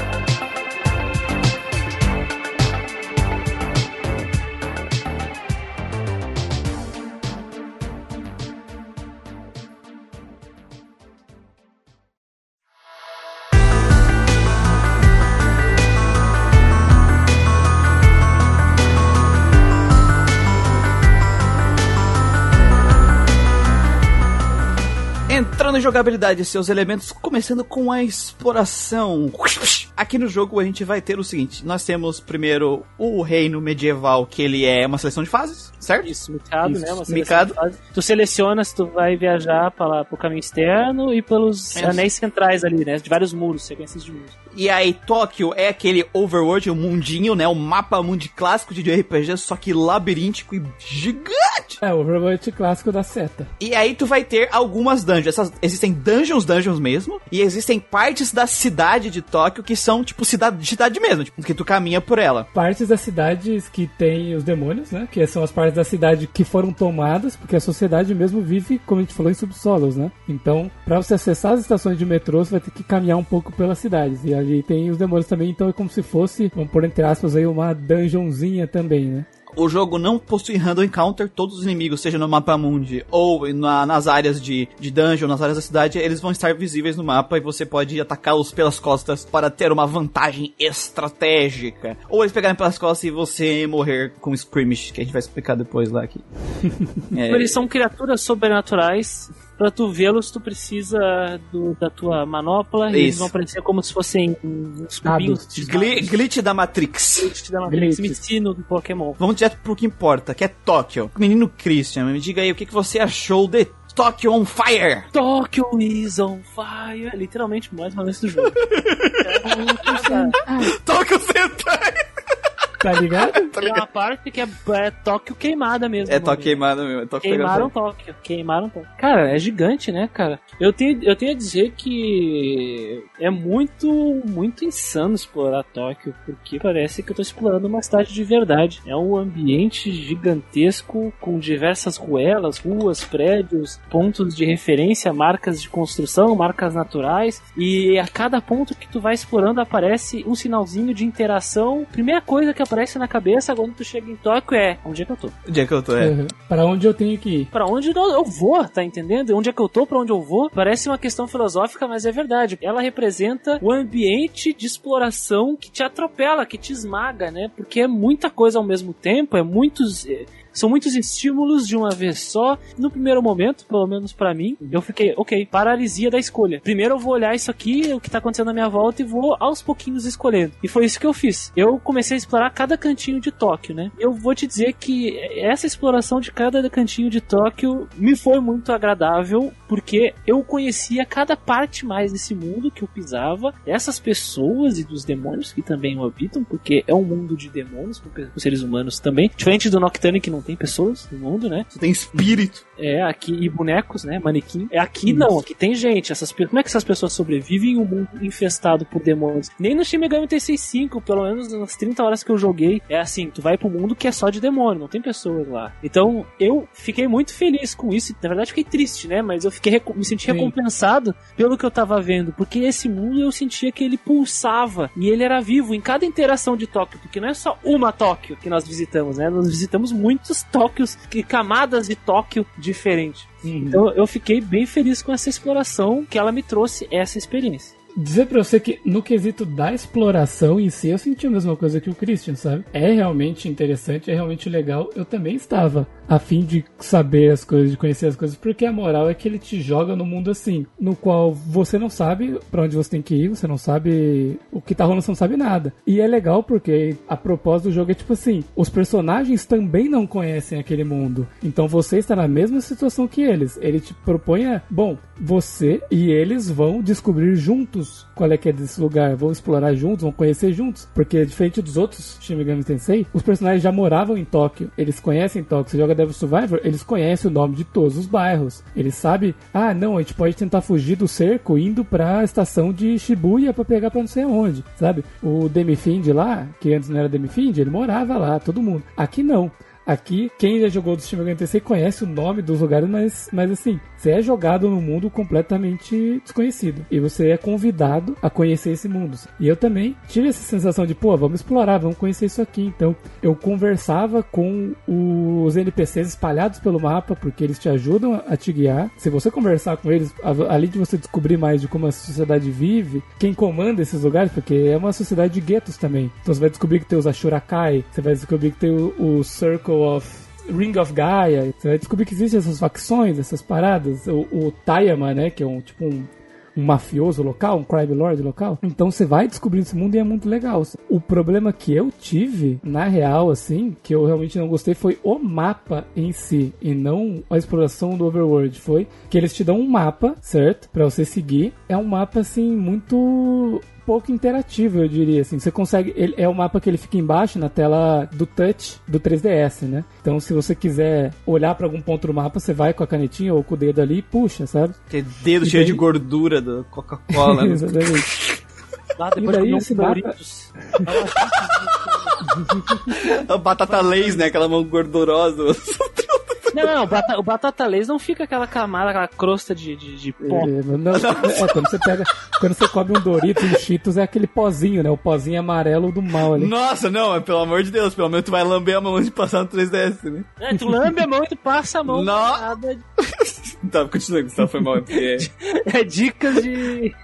Em jogabilidade, seus elementos, começando com a exploração. Aqui no jogo a gente vai ter o seguinte: nós temos primeiro o reino medieval, que ele é uma seleção de fases, certo? Isso, micado, Isso. né? Uma micado. Tu seleciona se tu vai viajar para o caminho externo e pelos Isso. anéis centrais ali, né? De vários muros, sequências de muros. E aí, Tóquio é aquele overworld, o mundinho, né? O mapa mundi clássico de RPG, só que labiríntico e gigante. É, o overworld clássico da seta. E aí tu vai ter algumas dungeons. Essas, existem dungeons, dungeons mesmo, e existem partes da cidade de Tóquio que são, tipo, cidade, cidade mesmo, tipo, que tu caminha por ela. Partes das cidades que tem os demônios, né? Que são as partes da cidade que foram tomadas, porque a sociedade mesmo vive, como a gente falou, em subsolos, né? Então, para você acessar as estações de metrô, você vai ter que caminhar um pouco pelas cidades. E ali tem os demônios também, então é como se fosse, vamos pôr entre aspas aí, uma dungeonzinha também, né? O jogo não possui random encounter, todos os inimigos, seja no mapa mundi ou na, nas áreas de, de dungeon, nas áreas da cidade, eles vão estar visíveis no mapa e você pode atacá-los pelas costas para ter uma vantagem estratégica. Ou eles pegarem pelas costas e você morrer com Screamish, que a gente vai explicar depois lá aqui. *laughs* é... Eles são criaturas sobrenaturais Pra tu vê-los, tu precisa do, da tua manopla Isso. e eles vão aparecer como se fossem uns cubinhos. Gli glitch da Matrix. Glitch da Matrix, me ensino do Pokémon. Vamos direto pro que importa, que é Tóquio. Menino Christian, me diga aí o que, que você achou de Tokyo on Fire. Tokyo is on fire. Literalmente mais uma vez do jogo. *laughs* Tokyo Sentai. Tá ligado? *laughs* Tá Tem uma parte que é, é Tóquio queimada mesmo. É Tóquio queimado mesmo. É Tóquio Queimaram Tóquio, queimaram Tóquio. Cara, é gigante, né, cara? Eu tenho, eu tenho a dizer que é muito, muito insano explorar Tóquio, porque parece que eu tô explorando uma cidade de verdade. É um ambiente gigantesco com diversas ruelas, ruas, prédios, pontos de referência, marcas de construção, marcas naturais, e a cada ponto que tu vai explorando aparece um sinalzinho de interação. Primeira coisa que aparece na cabeça quando tu chega em Tóquio é onde é que eu tô? Onde é que eu tô? É. Uhum. Pra onde eu tenho que ir? Pra onde eu eu vou, tá entendendo? Onde é que eu tô, pra onde eu vou? Parece uma questão filosófica, mas é verdade. Ela representa o ambiente de exploração que te atropela, que te esmaga, né? Porque é muita coisa ao mesmo tempo, é muitos. São muitos estímulos de uma vez só. No primeiro momento, pelo menos pra mim, eu fiquei, ok, paralisia da escolha. Primeiro eu vou olhar isso aqui, o que tá acontecendo na minha volta, e vou aos pouquinhos escolhendo. E foi isso que eu fiz. Eu comecei a explorar cada cantinho de Tóquio, né? Eu vou te dizer que essa exploração de cada cantinho de Tóquio me foi muito agradável, porque eu conhecia cada parte mais desse mundo que eu pisava, dessas pessoas e dos demônios que também o habitam, porque é um mundo de demônios, com seres humanos também. Diferente do Nocturne, que não tem pessoas no mundo, né? Você tem espírito. É, aqui, e bonecos, né? Manequim. É aqui não, aqui tem gente. Essas, como é que essas pessoas sobrevivem em um mundo infestado por demônios? Nem no Shin Megami Tensei 5, pelo menos nas 30 horas que eu joguei, é assim, tu vai pro mundo que é só de demônio, não tem pessoas lá. Então, eu fiquei muito feliz com isso. Na verdade, fiquei triste, né? Mas eu fiquei me senti Sim. recompensado pelo que eu tava vendo, porque esse mundo eu sentia que ele pulsava e ele era vivo em cada interação de Tóquio, porque não é só uma Tóquio que nós visitamos, né? Nós visitamos muitos Tóquios, que camadas de Tóquio diferentes. Então eu fiquei bem feliz com essa exploração que ela me trouxe essa experiência. Dizer pra você que no quesito da exploração em si, eu senti a mesma coisa que o Christian, sabe? É realmente interessante, é realmente legal. Eu também estava a fim de saber as coisas, de conhecer as coisas, porque a moral é que ele te joga no mundo assim, no qual você não sabe pra onde você tem que ir, você não sabe o que tá rolando, você não sabe nada. E é legal porque a propósito do jogo é tipo assim, os personagens também não conhecem aquele mundo. Então você está na mesma situação que eles. Ele te propõe a, bom, você e eles vão descobrir juntos qual é que é desse lugar, vão explorar juntos, vão conhecer juntos, porque diferente dos outros Shin Megami Tensei, os personagens já moravam em Tóquio, eles conhecem Tóquio. Você joga Devil Survivor, eles conhecem o nome de todos os bairros. Eles sabem, ah, não, a gente pode tentar fugir do cerco indo pra estação de Shibuya pra pegar pra não sei aonde, sabe? O Demifind lá, que antes não era Demifind, ele morava lá, todo mundo. Aqui não. Aqui, quem já jogou do Shin Megami conhece o nome dos lugares, mas, mas assim, você é jogado num mundo completamente desconhecido. E você é convidado a conhecer esse mundo. E eu também tive essa sensação de, pô, vamos explorar, vamos conhecer isso aqui. Então, eu conversava com os NPCs espalhados pelo mapa, porque eles te ajudam a te guiar. Se você conversar com eles, além de você descobrir mais de como a sociedade vive, quem comanda esses lugares, porque é uma sociedade de guetos também. Então você vai descobrir que tem os Ashurakai, você vai descobrir que tem o, o Circle of Ring of Gaia, você vai descobrir que existem essas facções, essas paradas, o, o Tayama, né, que é um tipo um, um mafioso local, um crime lord local. Então você vai descobrindo esse mundo e é muito legal. O problema que eu tive, na real, assim, que eu realmente não gostei, foi o mapa em si e não a exploração do overworld. Foi que eles te dão um mapa, certo? Pra você seguir. É um mapa, assim, muito pouco interativo, eu diria assim. Você consegue. Ele, é o mapa que ele fica embaixo na tela do touch do 3DS, né? Então, se você quiser olhar pra algum ponto do mapa, você vai com a canetinha ou com o dedo ali e puxa, sabe? Tem dedo E cheio daí- de gordura da Coca-Cola. né? *laughs* Exatamente. Lá depois daí mapa- Doritos. A *laughs* batata lays, né? Aquela mão gordurosa. Não, não, o batata, o batata lays não fica aquela camada, aquela crosta de, de, de pó. É, não, é, quando você pega. Quando você come um Doritos e um Cheetos, é aquele pozinho, né? O pozinho amarelo do mal ali. Nossa, não, mas pelo amor de Deus, pelo menos tu vai lamber a mão antes de passar no 3DS, né? É, tu lambe a mão e tu passa a mão. Não. Nada, *laughs* Tá, continua, Gustavo, foi mal. é Porque *laughs* é dicas de,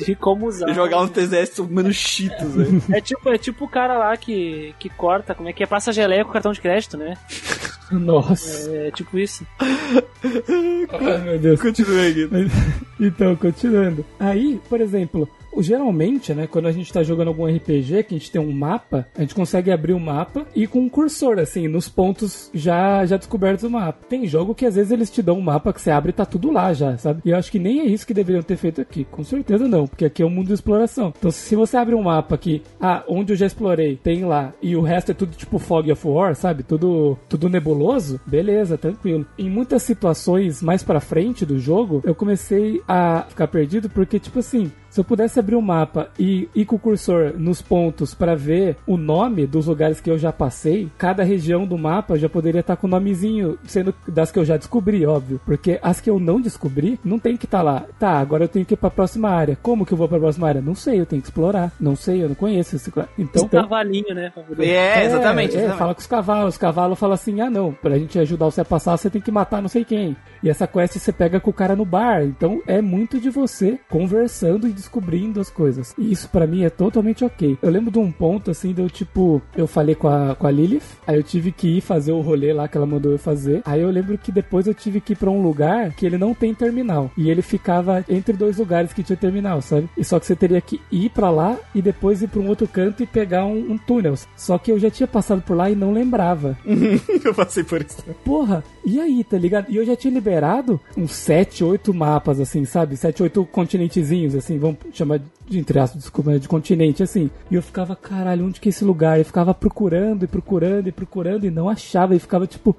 *laughs* de como usar. jogar um 3DS comendo cheetos, velho. É tipo, é tipo o cara lá que, que corta, como é que é? Passa geleia com cartão de crédito, né? *laughs* Nossa. É tipo isso. Ai, meu Deus. Continua aqui. *laughs* Então, continuando. Aí, por exemplo, geralmente, né, quando a gente tá jogando algum RPG, que a gente tem um mapa, a gente consegue abrir o mapa e com um cursor, assim, nos pontos já, já descobertos do mapa. Tem jogo que às vezes eles te dão um mapa que você abre e tá tudo lá já, sabe? E eu acho que nem é isso que deveriam ter feito aqui. Com certeza não, porque aqui é um mundo de exploração. Então, se você abre um mapa que, ah, onde eu já explorei, tem lá, e o resto é tudo tipo Fog of War, sabe? Tudo, tudo nebuloso, beleza, tranquilo. Em muitas situações mais pra frente do jogo, eu comecei a ficar perdido porque, tipo assim, se eu pudesse abrir o um mapa e ir com o cursor nos pontos para ver o nome dos lugares que eu já passei, cada região do mapa já poderia estar com o nomezinho, sendo das que eu já descobri, óbvio. Porque as que eu não descobri, não tem que estar tá lá. Tá, agora eu tenho que ir pra próxima área. Como que eu vou pra próxima área? Não sei, eu tenho que explorar. Não sei, eu não conheço esse. Então, um cavalinho, né? É, exatamente. É, é, fala com os cavalos. Os cavalos falam assim: ah, não, pra gente ajudar você a passar, você tem que matar não sei quem. E essa quest você pega com o cara no bar. Então é muito de você conversando e descobrindo as coisas. E isso para mim é totalmente ok. Eu lembro de um ponto assim, deu tipo, eu falei com a, com a Lilith, aí eu tive que ir fazer o rolê lá que ela mandou eu fazer. Aí eu lembro que depois eu tive que ir pra um lugar que ele não tem terminal. E ele ficava entre dois lugares que tinha terminal, sabe? E só que você teria que ir para lá e depois ir pra um outro canto e pegar um, um túnel. Só que eu já tinha passado por lá e não lembrava. *laughs* eu passei por isso. Porra, e aí, tá ligado? E eu já tinha liberado uns 7, 8 mapas, assim, sabe? 7, 8 continentezinhos, assim, vamos chamar de, entre aspas, desculpa, de continente, assim. E eu ficava, caralho, onde que é esse lugar? Eu ficava procurando e procurando e procurando e não achava. E ficava, tipo,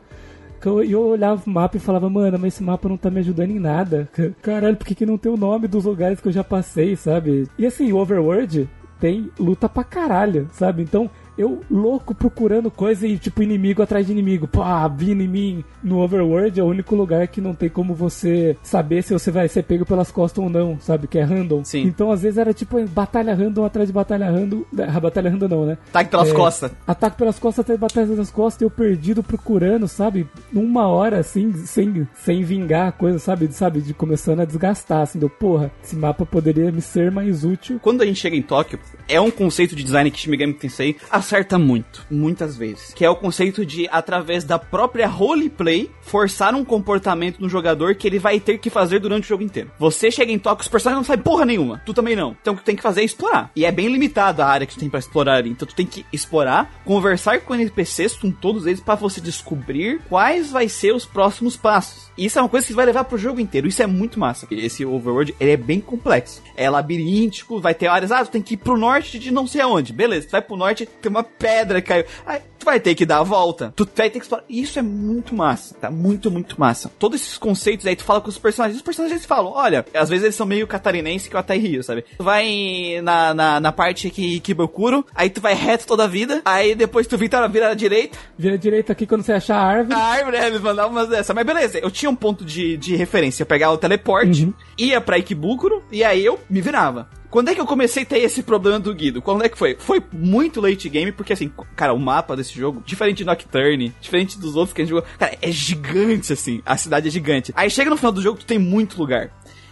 e eu olhava o mapa e falava, mano, mas esse mapa não tá me ajudando em nada. *laughs* Caralho, por que, que não tem o nome dos lugares que eu já passei, sabe? E assim, o Overworld tem luta pra caralho, sabe? Então eu louco procurando coisa e tipo inimigo atrás de inimigo, pá, vindo em mim. No Overworld é o único lugar que não tem como você saber se você vai ser pego pelas costas ou não, sabe? Que é random. Sim. Então às vezes era tipo batalha random atrás de batalha random. A batalha random não, né? Ataque pelas é, costas. Ataque pelas costas atrás de batalha pelas costas e eu perdido procurando, sabe? Uma hora assim, sem, sem vingar a coisa, sabe? Sabe? De começando a desgastar, assim, deu, porra, esse mapa poderia me ser mais útil. Quando a gente chega em Tóquio, é um conceito de design que Shin Megami Tensei acerta muito, muitas vezes. Que é o conceito de, através da própria roleplay, forçar um comportamento no jogador que ele vai ter que fazer durante o jogo inteiro. Você chega em Tóquio, os personagens não sabem porra nenhuma. Tu também não. Então o que tu tem que fazer é explorar. E é bem limitado a área que tu tem para explorar. Então tu tem que explorar, conversar com NPCs, com todos eles, para você descobrir quais vai ser os próximos passos. Isso é uma coisa que vai levar pro jogo inteiro. Isso é muito massa. Esse overworld, ele é bem complexo. É labiríntico, vai ter áreas, ah, tu tem que ir pro norte de não sei aonde. Beleza, tu vai pro norte, tem uma pedra que caiu. Aí, tu vai ter que dar a volta. Tu vai ter que explorar. Isso é muito massa, tá? Muito, muito massa. Todos esses conceitos aí, tu fala com os personagens. Os personagens falam, olha, às vezes eles são meio catarinense que eu até rio, sabe? Tu vai na, na, na parte que Kibokuro, aí tu vai reto toda a vida, aí depois tu vira, vira à direita. Vira à direita aqui quando você achar a árvore. A árvore, é, eles mandavam umas dessas. Mas beleza, eu tinha um ponto de, de referência. Eu pegava o teleporte, uhum. ia pra Ikebukuro, e aí eu me virava. Quando é que eu comecei a ter esse problema do Guido? Quando é que foi? Foi muito late game, porque assim, cara, o mapa desse jogo, diferente de Nocturne, diferente dos outros que a gente jogou, cara, é gigante assim. A cidade é gigante. Aí chega no final do jogo, tu tem muito lugar.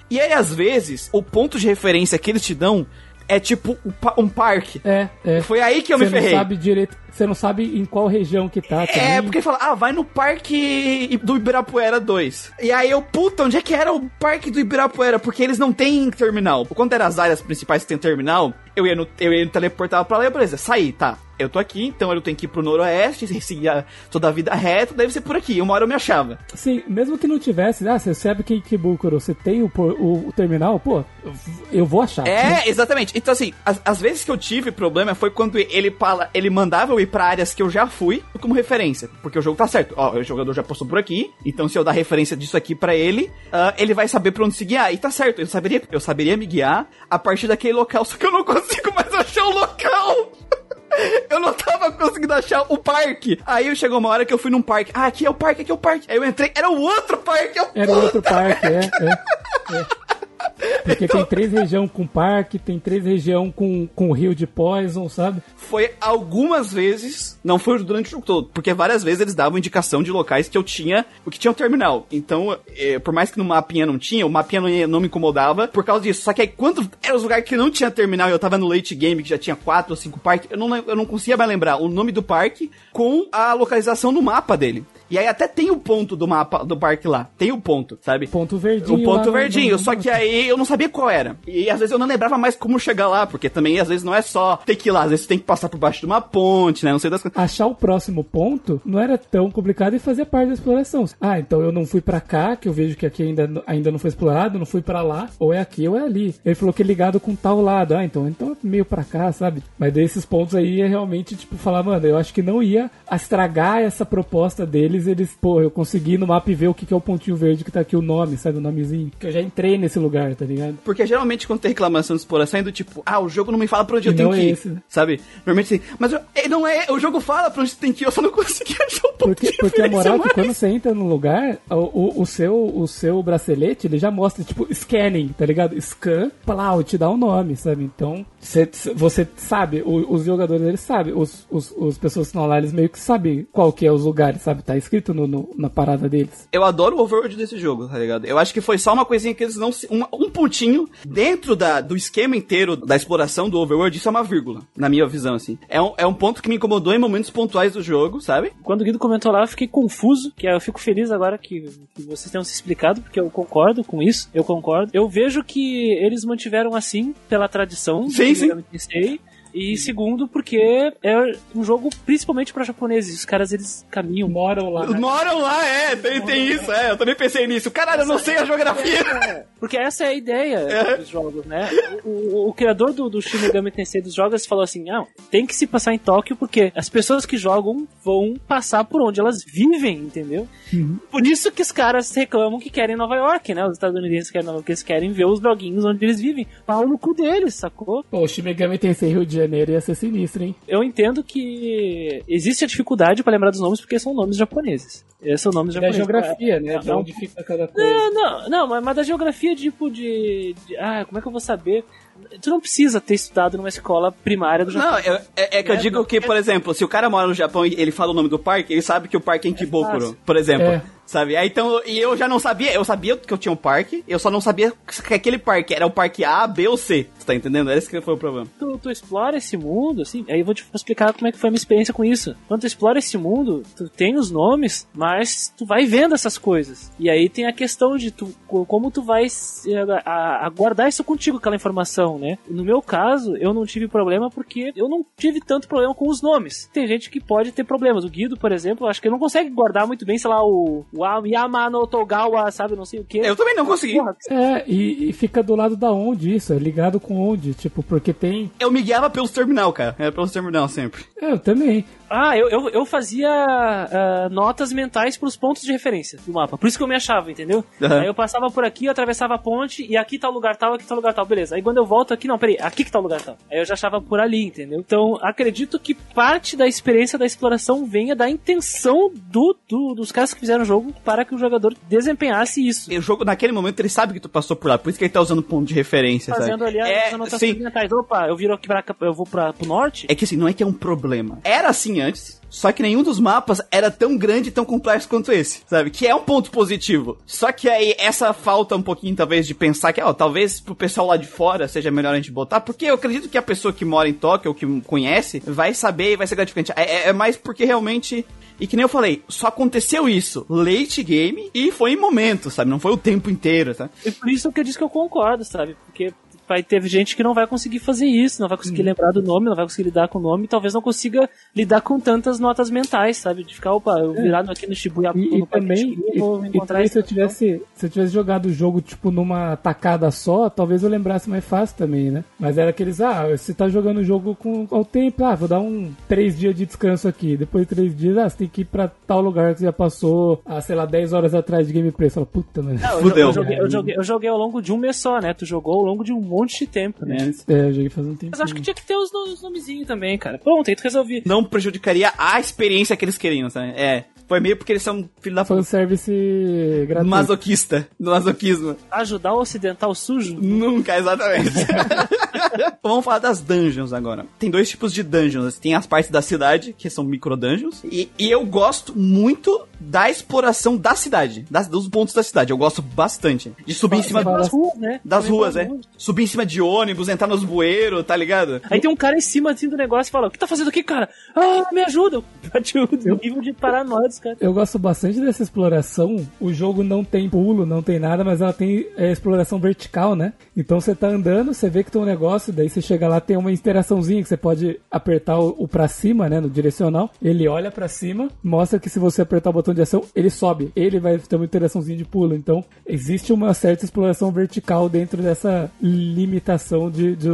E aí, às vezes, o ponto de referência que eles te dão é tipo um parque. É, é. Foi aí que eu Você me ferrei. Não sabe direito, você não sabe em qual região que tá. É, também. É, porque fala, ah, vai no parque do Ibirapuera 2. E aí eu, puta, onde é que era o parque do Ibirapuera? Porque eles não têm terminal. Quando eram as áreas principais que tem terminal, eu ia no, eu ia teleportar pra lá e beleza, saí, tá eu tô aqui, então eu tenho que ir pro noroeste, *laughs* seguir toda a vida reta, deve ser por aqui. Uma hora eu me achava. Sim, mesmo que não tivesse, ah, você sabe que em Kibukuro você tem o, o, o, terminal, pô, eu vou achar. É, exatamente. Então, assim, as, as, vezes que eu tive problema foi quando ele, fala, ele mandava eu ir pra áreas que eu já fui como referência. Porque o jogo tá certo. Ó, o jogador já postou por aqui, então se eu dar referência disso aqui para ele, uh, ele vai saber pra onde se guiar. E tá certo, eu saberia, eu saberia me guiar a partir daquele local, *laughs* só que eu não consigo mais achar o local. Eu não tava conseguindo achar o parque. Aí chegou uma hora que eu fui num parque. Ah, aqui é o parque, aqui é o parque. Aí eu entrei, era o outro parque. Era o outro parque, é, é, é. Porque então... tem três regiões com parque, tem três regiões com, com rio de Poison, sabe? Foi algumas vezes, não foi durante o jogo todo, porque várias vezes eles davam indicação de locais que eu tinha, o que tinha um terminal. Então, é, por mais que no mapinha não tinha, o mapinha não, não, me incomodava por causa disso. Só que aí, quando era os lugares que não tinha terminal e eu tava no late game, que já tinha quatro ou cinco parques, eu não, eu não conseguia mais lembrar o nome do parque com a localização no mapa dele. E aí até tem o ponto do mapa do parque lá. Tem o ponto, sabe? Ponto verdinho. O ponto verdinho, no- só que aí eu não sabia qual era. E às vezes eu não lembrava mais como chegar lá, porque também às vezes não é só ter que ir lá, às vezes você tem que passar por baixo de uma ponte, né? Não sei das coisas. Achar o próximo ponto não era tão complicado e fazia parte da exploração. Ah, então eu não fui pra cá, que eu vejo que aqui ainda, ainda não foi explorado, não fui pra lá, ou é aqui ou é ali. Ele falou que é ligado com tal lado. Ah, então, então é meio pra cá, sabe? Mas desses pontos aí é realmente, tipo, falar, mano, eu acho que não ia estragar essa proposta deles. Eles, pô, eu consegui no mapa ver o que, que é o pontinho verde que tá aqui o nome, sabe? O nomezinho. Que eu já entrei nesse lugar, tá ligado? Porque geralmente quando tem reclamação de exploração é do tipo, ah, o jogo não me fala pra onde eu E tenho não que é ir. esse, né? Sabe? Normalmente assim, mas eu, é, não é, o jogo fala pra onde você tem que ir, eu só não *laughs* consegui achar o ponto Porque, porque a moral é que quando você entra no lugar, o, o, o seu, o seu bracelete, ele já mostra, tipo, scanning, tá ligado? Scan, plau, te dá um nome, sabe? Então, você, você sabe, o- os jogadores, eles sabem, os, os, os pessoas que estão lá, eles meio que sabem qual que é os lugares, sabe? Tá escrito no, no- na parada deles. Eu adoro o overworld desse jogo, tá ligado? Eu acho que foi só uma coisinha que eles não se. uma- um pontinho dentro da, do esquema inteiro da exploração do overworld, isso é uma vírgula, na minha visão, assim. É um, é um ponto que me incomodou em momentos pontuais do jogo, sabe? Quando o Guido comentou lá, eu fiquei confuso, que eu fico feliz agora que, que vocês tenham se explicado, porque eu concordo com isso, eu concordo. Eu vejo que eles mantiveram assim, pela tradição Sim, sim. E segundo, porque é um jogo principalmente pra japoneses. Os caras, eles caminham. Moram lá. Moram lá, é, tem, tem isso, é. Eu também pensei nisso. Caralho, eu não sei a geografia. *laughs* Porque essa é a ideia É. dos jogos, né? O, o- o criador do, do Shin Megami Tensei dos jogos falou assim, não, tem que se passar em Tóquio porque as pessoas que jogam vão passar por onde elas vivem, entendeu? Por isso que os caras reclamam que querem Nova York, né? Os estadunidenses querem Nova York, eles querem ver os joguinhos onde eles vivem. Pau no cu deles, sacou? Pô, o Shimegami Tensei Rio de Janeiro ia ser sinistro, hein? Eu entendo que existe a dificuldade pra lembrar dos nomes porque são nomes japoneses. Esses são nomes Da japoneses. geografia, né? De é um onde fica cada coisa. Não, não, não, mas- mas da geografia, tipo, de, de- Ah, como é que eu vou saber? Tu não precisa ter estudado numa escola primária do Japão. Não, eu- é, é que eu digo que, por exemplo, se o cara mora no Japão e ele fala o nome do parque, ele sabe que o parque é em Kibokuro, fácil. por exemplo. É. Sabe? Aí, então, e eu já não sabia, eu sabia que eu tinha um parque, eu só não sabia que aquele parque era o parque A, B ou C. Você tá entendendo? Esse que foi o problema. Tu, tu explora esse mundo, assim, aí eu vou te explicar como é que foi a minha experiência com isso. Quando tu explora esse mundo, tu tem os nomes, mas tu vai vendo essas coisas. E aí tem a questão de tu, co- como tu vai se- a, a- a guardar isso contigo, aquela informação, né? No meu caso, eu não tive problema porque eu não tive tanto problema com os nomes. Tem gente que pode ter problemas. O Guido, por exemplo, acho que não consegue guardar muito bem, sei lá, o, o Yamano Togawa, sabe, não sei o que. Eu também não consegui. Porra, É, e, e fica do lado da onde isso? É ligado com onde? Tipo, porque tem. Eu me guiava pelos terminal, cara. Era pelos terminal sempre. É, eu também. Ah, eu, eu, eu fazia ah, notas mentais pros pontos de referência do mapa. Por isso que eu me achava, entendeu? Aham. Aí eu passava por aqui, eu atravessava a ponte, e aqui tá o lugar tal, aqui tá o lugar tal. Beleza. Aí quando eu volto aqui, não, peraí, aqui que tá o lugar tal. Aí eu já achava por ali, entendeu? Então, acredito que parte da experiência da exploração venha da intenção do, do- dos caras que fizeram o jogo para que o jogador desempenhasse isso. E o jogo, naquele momento, ele sabe que tu passou por lá, por isso que ele tá usando ponto de referência, Fazendo sabe? ali as é, anotações sim. mentais. Opa, eu viro aqui pra eu vou pra, pro norte. É que assim, não é que é um problema. Era assim antes, só que nenhum dos mapas era tão grande e tão complexo quanto esse, sabe? Que é um ponto positivo. Só que aí, essa falta um pouquinho, talvez, de pensar que, ó, talvez pro pessoal lá de fora seja melhor a gente botar, porque eu acredito que a pessoa que mora em Tóquio, ou que conhece, vai saber e vai ser gratificante. É, é- é mais porque realmente... E que nem eu falei, só aconteceu isso late game e foi em momentos, sabe? Não foi o tempo inteiro, tá? E por isso que eu disse que eu concordo, sabe? Porque vai ter gente que não vai conseguir fazer isso, não vai conseguir lembrar do nome, não vai conseguir lidar com o nome, talvez não consiga lidar com tantas notas mentais, sabe? De ficar, opa, eu virado aqui no Shibuya, E, e também, Shibuya, e, vou e encontrar também isso. se eu tivesse se eu tivesse jogado o jogo tipo numa tacada só, talvez eu lembrasse mais fácil também, né? Mas era aqueles, ah, você tá jogando o jogo com ao tempo, ah, vou dar um três dias de descanso aqui. Depois de três dias, ah, você tem que ir pra tal lugar que você já passou, ah, sei lá, 10 horas atrás de gameplay. Você fala, puta, mano. Não, eu, Fudeu. eu, joguei, eu, joguei, eu joguei ao longo de um mês só, né? Tu jogou ao longo de um monte de tempo, né? É, eu joguei faz um tempo. Mas acho que tinha que ter os, os nomezinhos também, cara. Pronto, aí tu resolvi. Não prejudicaria a experiência que eles queriam, sabe? É. Foi meio porque eles são filho da puta. Fanservice gratuito. Masoquista. Do masoquismo. Ajudar o ocidental sujo? Nunca, exatamente. *laughs* Vamos falar das dungeons agora. Tem dois tipos de dungeons. Tem as partes da cidade, que são micro dungeons. E, e eu gosto muito da exploração da cidade. Das, dos pontos da cidade. Eu gosto bastante. De subir em cima Das ruas, né? das Também ruas, é. Subir em cima de ônibus, entrar nos bueiros, tá ligado? Aí tem um cara em cima assim do negócio e fala: O que tá fazendo aqui, cara? Ah, me ajuda! Eu *laughs* bati o nível de paranoia cara. Eu gosto bastante dessa exploração. O jogo não tem pulo, não tem nada, mas ela tem é, exploração vertical, né? Então você tá andando, você vê que tem um negócio, daí você chega lá, tem uma interaçãozinha que você pode apertar o, o pra cima, né? No direcional. Ele olha pra cima, mostra que se você apertar o botão de ação, ele sobe. Ele vai ter uma interaçãozinha de pulo. Então, existe uma certa exploração vertical dentro dessa limitação de, de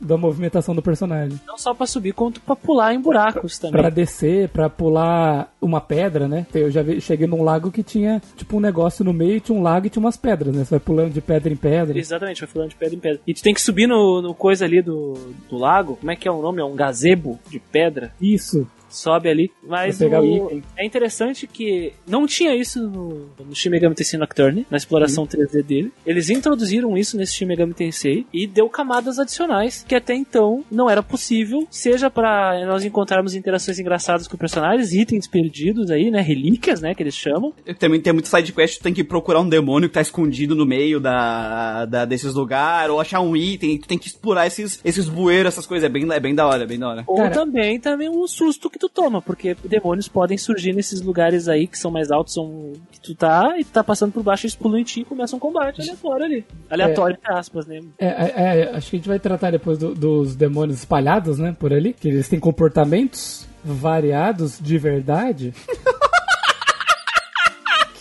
da movimentação do personagem. Não só pra subir, quanto pra pular em buracos também. Pra descer, pra pular uma pedra, né? Eu já vi- cheguei num lago que tinha, tipo, um negócio no meio, tinha um lago e tinha umas pedras, né? Você vai pulando de pedra em pedra. Exatamente, vai fulano de pedra em pedra. E tu tem que subir no, no coisa ali do, do lago. Como é que é o nome? É um gazebo de pedra. Isso. Sobe ali. Mas o- é interessante que não tinha isso no, no Shin Megami Tensei Nocturne, na exploração 3D dele. Eles introduziram isso nesse Shin Megami Tensei e deu camadas adicionais que até então não era possível, seja pra nós encontrarmos interações engraçadas com personagens, itens perdidos aí, né, relíquias, né, que eles chamam. Também tem muito side quest, tu tem que procurar um demônio que tá escondido no meio da, da- desses lugares, ou achar um item, e tu tem que explorar esses, esses bueiros, essas coisas. É bem, é bem da hora, é bem da hora. Ou Cara- também, também um susto que tu toma, porque demônios podem surgir nesses lugares aí que são mais altos, são, que tu tá e tu tá passando por baixo, eles pulam em ti e começa um combate aleatório ali. Aleatório, entre aspas, né? É, é, é, acho que a gente vai tratar depois do- dos demônios espalhados, né? Por ali. Que eles têm comportamentos variados de verdade. *laughs*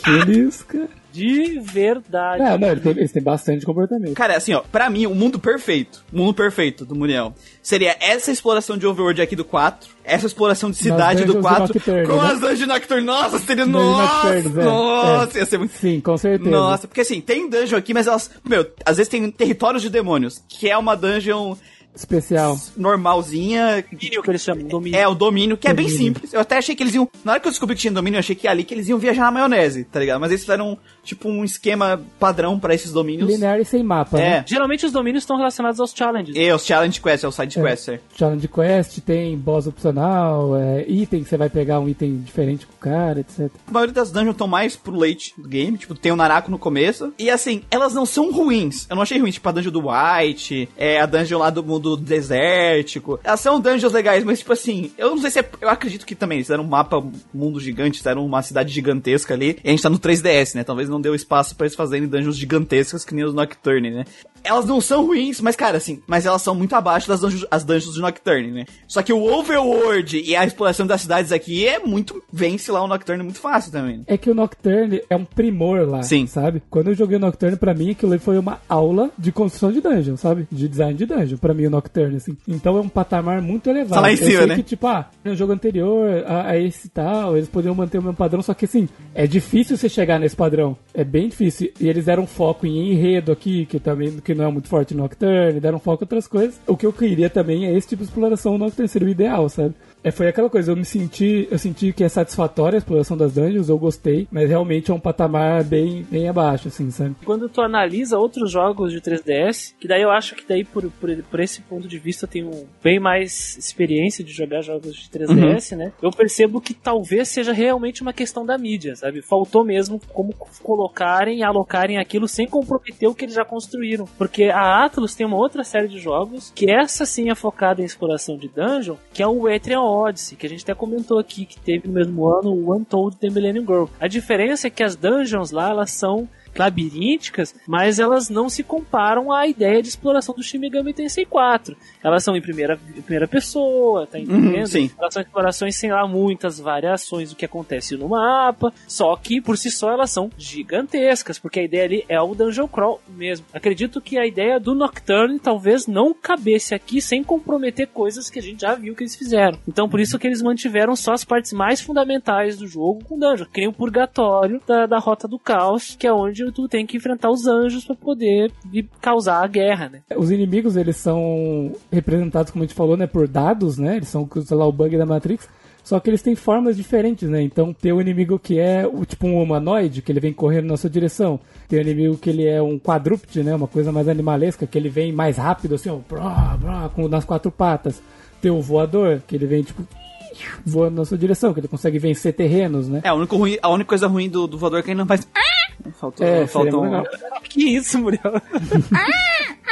que eles. cara- De verdade. Não, não, eles têm, eles têm bastante comportamento. Cara, assim, ó, pra mim, o mundo perfeito, o mundo perfeito do Muriel, seria essa exploração de Overworld aqui do 4, essa exploração de cidade do dungeons 4, de Nocturne, com né? as dungeons de Nocturne. Nossa, seria, nossa, Nocturnes, é, nossa, ia ser muito... Sim, com certeza. Nossa, porque assim, tem dungeon aqui, mas elas, meu, às vezes tem territórios de demônios, que é uma dungeon Especial. normalzinha, Domínio que eles chamam, domínio. é, o domínio, que é bem Domínio. simples. Eu até achei que eles iam. Na hora que eu descobri que tinha domínio, eu achei que ali que eles iam viajar na maionese, tá ligado? Mas eles fizeram, tipo, um esquema padrão pra esses domínios. Linear e sem mapa, né? É. Geralmente os domínios estão relacionados aos challenges. E os challenge quests, é o side quest, é. Challenge Quest, tem boss opcional, é, item que você vai pegar um item diferente com o cara, etc. A maioria das dungeons estão mais pro late do game, tipo, tem o Narako no começo. E assim, elas não são ruins. Eu não achei ruim, tipo, a dungeon do White, é, a dungeon lá do mundo desértico. Elas são dungeons legais, mas tipo assim, eu não sei se é. Eu acredito que também eles um mapa, mundo gigante, fizeram uma cidade gigantesca ali. E a gente tá no 3DS, né? Talvez não deu espaço pra eles fazerem dungeons gigantescas que nem os Nocturne, né? Elas não são ruins, mas cara, assim, mas elas são muito abaixo das dungeons, as dungeons de Nocturne, né? Só que o Overworld e a exploração das cidades aqui é muito. Vence lá o Nocturne muito fácil também. né? É que o Nocturne é um primor lá, Sim. sabe? Quando eu joguei o Nocturne, pra mim, aquilo foi uma aula de construção de dungeon, sabe? De design de dungeon, pra mim, o Nocturne, assim. Então é um patamar muito elevado. Tá lá em eu cima, sei né? que, tipo, ah, no jogo anterior, a, a esse tal, eles poderiam manter o mesmo padrão, só que, assim, é difícil você chegar nesse padrão. É bem difícil. E eles deram foco em enredo aqui, que também que não é muito forte no Nocturne, deram foco em outras coisas. O que eu queria também é esse tipo de exploração no Nocturne, seria o ideal, sabe? É, foi aquela coisa, eu me senti, eu senti que é satisfatória a exploração das dungeons, eu gostei, mas realmente é um patamar bem, bem abaixo, assim, sabe? Quando tu analisa outros jogos de 3DS, que daí eu acho que daí por, por, por esse ponto de vista eu tenho bem mais experiência de jogar jogos de 3DS, né? Eu percebo que talvez seja realmente uma questão da mídia, sabe? Faltou mesmo como colocarem e alocarem aquilo sem comprometer o que eles já construíram. Porque a Atlus tem uma outra série de jogos que essa sim é focada em exploração de dungeon, que é o Etrian Odyssey, que a gente até comentou aqui que teve no mesmo ano o Untold The Millennium Girl. A diferença é que as dungeons lá, elas são labirínticas, mas elas não se comparam à ideia de exploração do Shin Megami Tensei 4. Elas são em primeira, em primeira pessoa, tá entendendo? sim. Elas são explorações sem lá muitas variações do que acontece no mapa, só que por si só elas são gigantescas, porque a ideia ali é o Dungeon Crawl mesmo. Acredito que a ideia do Nocturne talvez não cabesse aqui sem comprometer coisas que a gente já viu que eles fizeram. Então por isso que eles mantiveram só as partes mais fundamentais do jogo com Dungeon. Que nem o purgatório da, da Rota do Caos, que é onde tu tem que enfrentar os anjos para poder causar a guerra, né? Os inimigos, eles são representados, como a gente falou, né, por dados, né? Eles são, sei lá, o bug da Matrix. Só que eles têm formas diferentes, né? Então tem o inimigo que é o tipo um humanoide, que ele vem correndo na sua direção. Tem o inimigo que ele é um quadrúpede, né? Uma coisa mais animalesca, que ele vem mais rápido, assim, ó, brá, brá, com, nas quatro patas. Tem o voador, que ele vem, tipo, voando na sua direção, que ele consegue vencer terrenos, né? É, a única, ruim, a única coisa ruim do, do voador é que ele não faz. Faltou, É, faltou um. legal. *laughs* Que isso, Muriel? faltou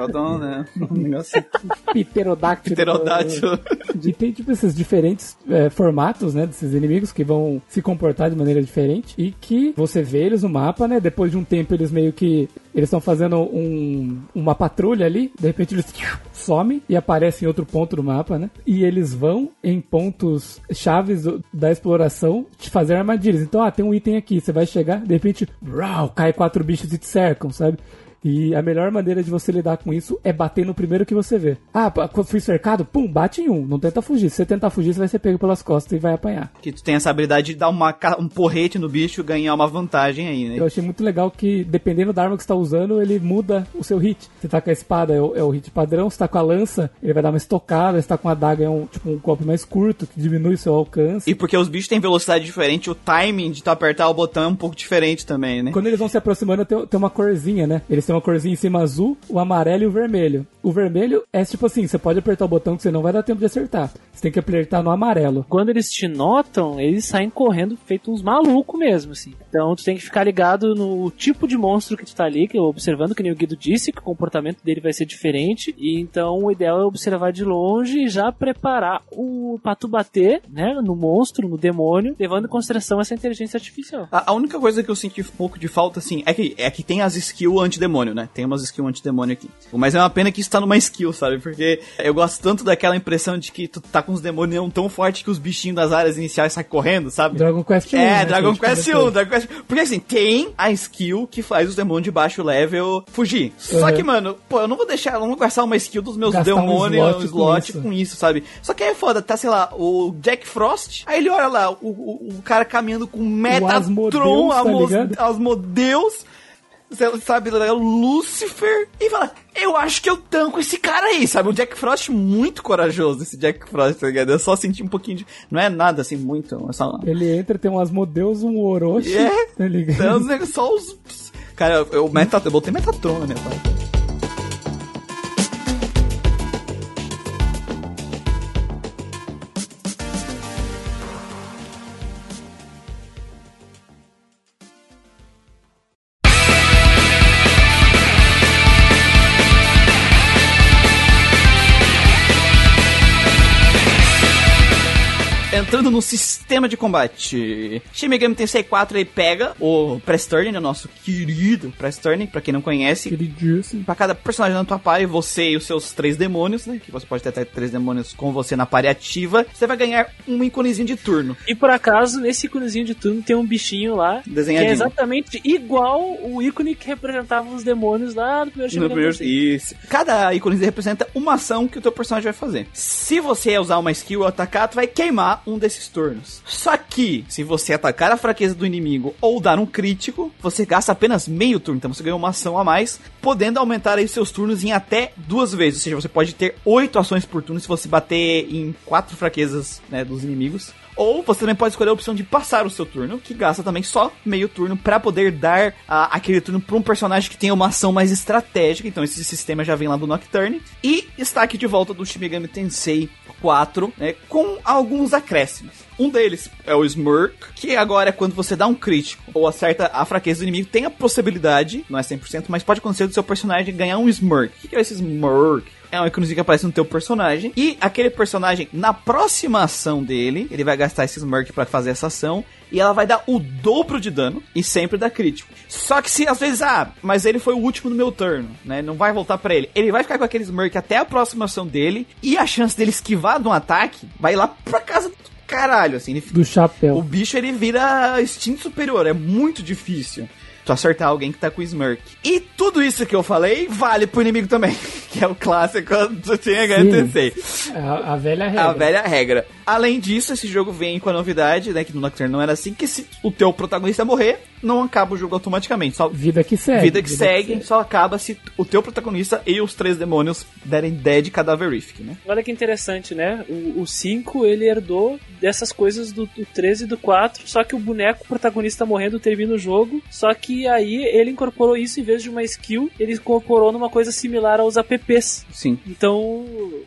um, né, *laughs* um negócio Pterodáctilo. pterodáctilo. E tem, tipo, esses diferentes é, formatos, né, desses inimigos que vão se comportar de maneira diferente e que você vê eles no mapa, né, depois de um tempo eles meio que, eles estão fazendo um, uma patrulha ali, de repente eles *laughs* somem e aparecem em outro ponto do mapa, né, e eles vão em pontos chaves do- da exploração te fazer armadilhas. Então, ah, tem um item aqui, você vai chegar, de repente, rau, cai quatro bichos e te cercam, sabe? E a melhor maneira de você lidar com isso é bater no primeiro que você vê. Ah, fui cercado, pum, bate em um. Não tenta fugir. Se você tentar fugir, você vai ser pego pelas costas e vai apanhar. Que tu tem essa habilidade de dar uma, um porrete no bicho e ganhar uma vantagem aí, né? Eu achei muito legal que, dependendo da arma que você tá usando, ele muda o seu hit. Você tá com a espada, é o, é o hit padrão. Se tá com a lança, ele vai dar uma estocada. Se tá com a adaga, é um, tipo, um golpe mais curto, que diminui o seu alcance. E porque os bichos têm velocidade diferente, o timing de tu apertar o botão é um pouco diferente também, né? Quando eles vão se aproximando, tem, tem uma corzinha, né? Eles têm uma corzinha em cima azul, o amarelo e o vermelho. O vermelho é tipo assim, você pode apertar o botão que você não vai dar tempo de acertar. Você tem que apertar no amarelo. Quando eles te notam, eles saem correndo feito uns malucos mesmo, assim. Então tu tem que ficar ligado no tipo de monstro que tu tá ali, que observando, que nem o Guido disse, que o comportamento dele vai ser diferente. E então o ideal é observar de longe e já preparar o pra tu bater, né, no monstro, no demônio, levando em consideração essa inteligência artificial. A, a única coisa que eu senti um pouco de falta, assim, é que, é que tem as skills anti-demônio, né? Tem umas skills anti-demônio aqui. Mas é uma pena que isso tá numa skill, sabe? Porque eu gosto tanto daquela impressão de que tu tá com os demônios não tão forte que os bichinhos das áreas iniciais saem correndo, sabe? Dragon Quest 1. É, né, Dragon Quest 1, comentou. Dragon Quest Porque assim, tem a skill que faz os demônios de baixo level fugir. Só Uhum. que, mano, pô, eu não vou deixar, eu não vou gastar uma skill dos meus Gastar um demônios, slot um com slot isso. com isso, sabe? Só que aí é foda, tá, sei lá, o Jack Frost, aí ele olha lá, o, o, o cara caminhando com Metatron, tá ligado? Asmodeus, cê sabe, o Lucifer, e fala, eu acho que eu tanco esse cara aí, sabe? Um Jack Frost muito corajoso, esse Jack Frost, tá ligado? Eu só senti um pouquinho de... Não é nada assim, muito, é só... Ele entra, tem um Asmodeus, um Orochi, É. tá ligado? Então, só os. Cara, eu, eu, meta, eu botei Metatron na minha parte. No sistema de combate. Shin Megami Tensei 4 aí pega o Presturning, né, nosso querido Presturning, pra quem não conhece. Queridíssimo. Pra cada personagem na tua party, você e os seus três demônios, né? Que você pode ter até três demônios com você na party ativa. Você vai ganhar um íconezinho de turno. E por acaso, nesse íconezinho de turno tem um bichinho lá, que Desenhadinho. é exatamente igual o ícone que representava os demônios lá do primeiro No Shin primeiro, Megami Tensei. isso. Cada íconezinho representa uma ação que o teu personagem vai fazer. Se você usar uma skill ou atacar, tu vai queimar um desses turnos. Só que, se você atacar a fraqueza do inimigo ou dar um crítico, você gasta apenas meio turno. Então você ganha uma ação a mais, podendo aumentar aí seus turnos em até duas vezes. Ou seja, você pode ter oito ações por turno se você bater em quatro fraquezas né, dos inimigos. Ou você também pode escolher a opção de passar o seu turno, que gasta também só meio turno pra poder dar ah, aquele turno pra um personagem que tenha uma ação mais estratégica. Então esse sistema já vem lá do Nocturne. E está aqui de volta do Shin Megami Tensei 4, né, com alguns acréscimos. Um deles é o Smirk, que agora é quando você dá um crítico ou acerta a fraqueza do inimigo, tem a possibilidade, não é 100%, mas pode acontecer do seu personagem ganhar um Smirk. O que é esse Smirk? É um íconezinho que aparece no teu personagem. E aquele personagem, na próxima ação dele, ele vai gastar esse Smirk pra fazer essa ação. E ela vai dar o dobro de dano e sempre dá crítico. Só que se às vezes, ah, mas ele foi o último no meu turno, né? Não vai voltar pra ele. Ele vai ficar com aquele Smirk até a próxima ação dele. E a chance dele esquivar de um ataque vai lá pra casa do caralho, assim. Ele, Do chapéu. o bicho ele vira instinto superior. É muito difícil. Tu acertar alguém que tá com Smirk. E tudo isso que eu falei vale pro inimigo também. *laughs* Que é o clássico do Shin Tensei. A, a velha regra. A velha regra. Além disso, esse jogo vem com a novidade, né? Que no Nocturne não era assim, que se o teu protagonista morrer, não acaba o jogo automaticamente. Só Vida que segue. vida que segue, só acaba se o teu protagonista e os três demônios derem dead cadaverific, né? Olha que interessante, né? O 5 ele herdou dessas coisas do, do 13 e do 4, só que o boneco protagonista morrendo termina o jogo. Só que aí ele incorporou isso em vez de uma skill, ele incorporou numa coisa similar aos apps. Sim. Então,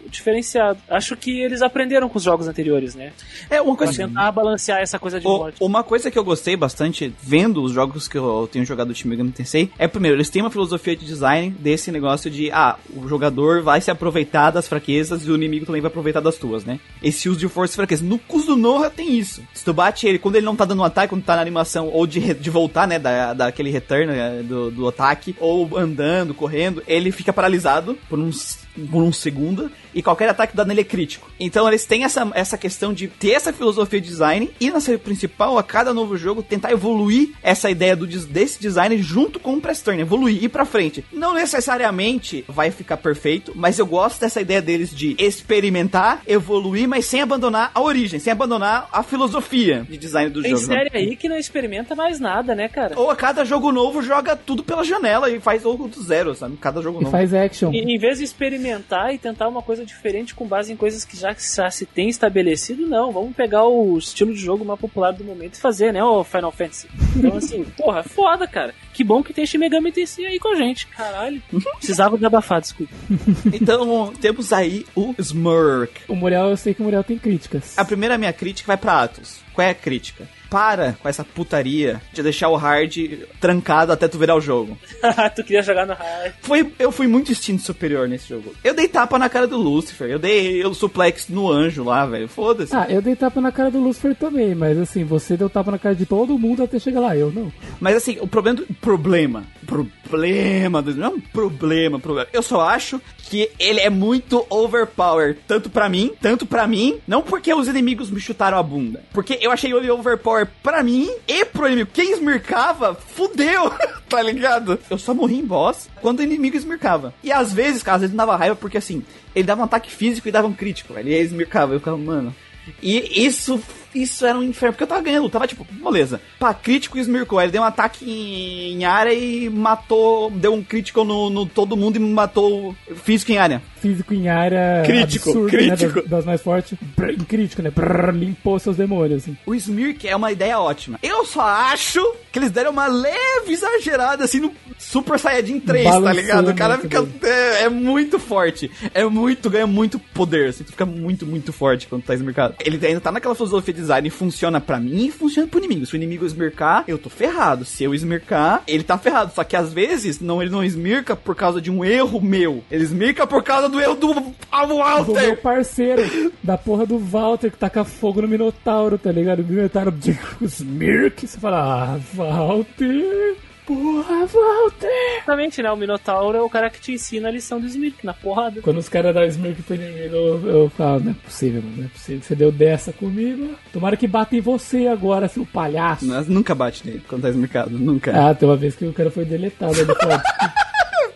diferenciado. Acho que eles aprenderam com os jogos anteriores. né? É, uma Pra coisa. tentar balancear essa coisa de O- morte. uma coisa que eu gostei bastante vendo os jogos que eu tenho jogado do Shin Megami Tensei é primeiro, eles têm uma filosofia de design desse negócio de ah, o jogador vai se aproveitar das fraquezas e o inimigo também vai aproveitar das tuas, né? Esse uso de força e fraqueza. No Cus do Noha tem isso. Se tu bate ele, quando ele não tá dando um ataque, quando tá na animação, ou de, de voltar, né, da, daquele return né, do, do ataque, ou andando, correndo, ele fica paralisado por uns por um segundo e qualquer ataque dado nele é crítico. Então eles têm essa, essa questão de ter essa filosofia de design e na série principal, a cada novo jogo, tentar evoluir essa ideia do, des- desse design junto com o press turn, evoluir, ir pra frente. Não necessariamente vai ficar perfeito, mas eu gosto dessa ideia deles de experimentar, evoluir, mas sem abandonar a origem, sem abandonar a filosofia de design do Tem jogo. né? série aí que não experimenta mais nada, né, cara? Ou a cada jogo novo joga tudo pela janela e faz jogo do zero, sabe? Cada jogo E novo. faz action. E, em vez de experimentar e tentar uma coisa diferente com base em coisas que já, já se tem estabelecido, não. Vamos pegar o estilo de jogo mais popular do momento e fazer, né, o Final Fantasy. Então, *laughs* assim, porra, foda, cara. Que bom que tem Shin Megami Tensei aí com a gente. Caralho. *laughs* Precisava desabafar, desculpa. *laughs* Então, temos aí o Smirk. O Muriel, eu sei que o Muriel tem críticas. A primeira minha crítica vai pra Atos. Qual é a crítica? Para com essa putaria de deixar o hard trancado até tu virar o jogo. *laughs* tu queria jogar no hard. Foi, eu fui muito instinto superior nesse jogo. Eu dei tapa na cara do Lucifer. Eu dei o suplex no anjo lá, velho. Foda-se. Ah, eu dei tapa na cara do Lucifer também, mas assim, você deu tapa na cara de todo mundo até chegar lá, eu não. Mas assim, o problema. do- Problema. Problema. do- Não é um problema, problema. Eu só acho que ele é muito overpower. Tanto pra mim, tanto pra mim. Não porque os inimigos me chutaram a bunda. Porque eu achei ele overpower pra mim e pro inimigo. Quem esmircava, fudeu. *laughs* tá ligado? Eu só morri em boss quando o inimigo esmircava. E às vezes, cara, às vezes dava raiva porque assim, ele dava um ataque físico e dava um crítico. Ele esmircava. Eu ficava, mano. E isso, isso era um inferno, porque eu tava ganhando, tava tipo, beleza. Pá, crítico e esmircou. Ele deu um ataque em, área e matou, deu um crítico no, no todo mundo e matou físico em área. Físico em área Crítico, absurdo, crítico. Né, das, das mais fortes. Brrr, crítico, né? Brrr, limpou seus demônios, assim. O Smirk é uma ideia ótima. Eu só acho que eles deram uma leve exagerada assim no Super Saiyajin 3, tá Balançando ligado? O cara muito fica. É, é muito forte. É muito, ganha muito poder. Assim, tu fica muito, muito forte quando tá esmircado. Ele ainda tá naquela filosofia de design funciona pra mim e funciona pro inimigo. Se o inimigo esmircar, eu tô ferrado. Se eu esmircar, ele tá ferrado. Só que às vezes não, ele não esmirca por causa de um erro meu. Ele esmirca por causa do erro do Do meu Walter. parceiro, da porra do Walter, que taca fogo no Minotauro, tá ligado? O Minotauro, *laughs* Smirk, você fala, ah, Walter, porra, Walter. Exatamente, né? O Minotauro é o cara que te ensina a lição do Smirk na porrada. Quando os caras dão Smirk pro inimigo, eu, eu falo, não é possível, mano, não é possível. Você deu dessa comigo. Tomara que bata em você agora, seu palhaço. Mas nunca bate nele quando tá esmircado. Nunca. Ah, tem uma vez que o cara foi deletado. *laughs*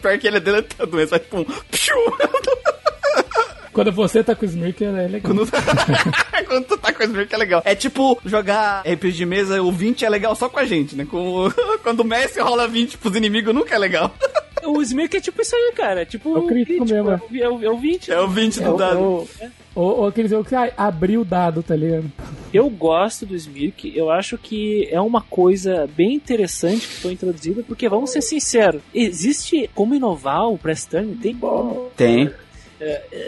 Pior que ele é deletado mesmo, vai tipo um. Quando você tá com o Smirk, é legal. Quando, *laughs* Quando tu tá com o Smirk é legal. É tipo jogar RPG de mesa, o 20 é legal só com a gente, né? Com, o- *laughs* quando o Messi rola 20 pros inimigos, nunca é legal. O Smirk é tipo isso aí, cara. É tipo É o crítico mesmo, É o, é o- é o 20. É o 20 do Ou, dado. ou, ou, ou aquele jogo que ah, abriu o dado, tá ligado? Eu gosto do Smirk, eu acho que é uma coisa bem interessante que foi introduzida, porque vamos ser sinceros, existe como inovar o Press Turn? Tem como. Tem.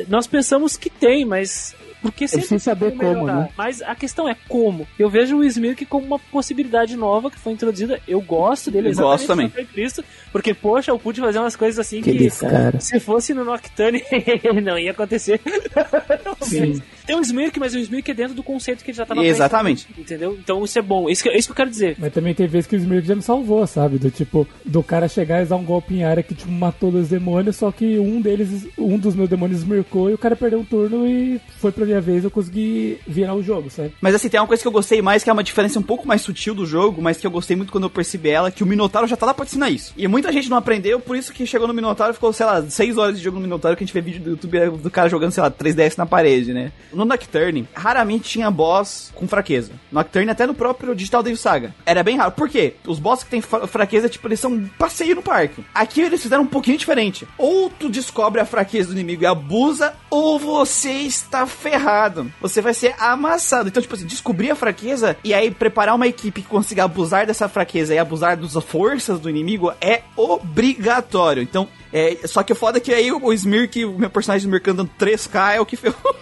Nós pensamos que tem, mas. Porque sempre preciso saber como né? Mas a questão é como. Eu vejo o Smirk como uma possibilidade nova que foi introduzida. Eu gosto dele Eu exatamente gosto também. visto, porque, poxa, eu pude fazer umas coisas assim que. caras. Se fosse no Nocturne, *laughs* não ia acontecer. *laughs* Sim. Tem um Smirk, mas o Smirk é dentro do conceito que ele já tava Exatamente. Entendeu? Então isso é bom. Isso que, é isso que eu quero dizer. Mas também tem vezes que o Smirk já me salvou, sabe? Do tipo, do cara chegar e dar um golpe em área que tipo, matou dois demônios, só que um deles, um dos meus demônios esmircou e o cara perdeu um turno e foi pra minha vez, eu consegui virar o jogo, sabe? Mas assim, tem uma coisa que eu gostei mais, que é uma diferença um pouco mais sutil do jogo, mas que eu gostei muito quando eu percebi ela, que o Minotauro já tá lá pra ensinar isso. E muita gente não aprendeu, por isso que chegou no Minotauro e ficou, sei lá, 6 horas de jogo no Minotauro, que a gente vê vídeo do YouTube do cara jogando, sei lá, 3DS na parede, né? No Nocturne, raramente tinha boss com fraqueza. Nocturne, até no próprio Digital Devil Saga. Era bem raro. Por quê? Os boss que tem fra- fraqueza, tipo, eles são um passeio no parque. Aqui eles fizeram um pouquinho diferente. Ou tu descobre a fraqueza do inimigo e abusa, ou você está ferrado. Você vai ser amassado. Então, tipo assim, descobrir a fraqueza e aí preparar uma equipe que consiga abusar dessa fraqueza e abusar das forças do inimigo é obrigatório. Então, é, só que o foda é que aí o Smirk, o meu personagem Smirk andando 3K é o que *laughs* ferrou?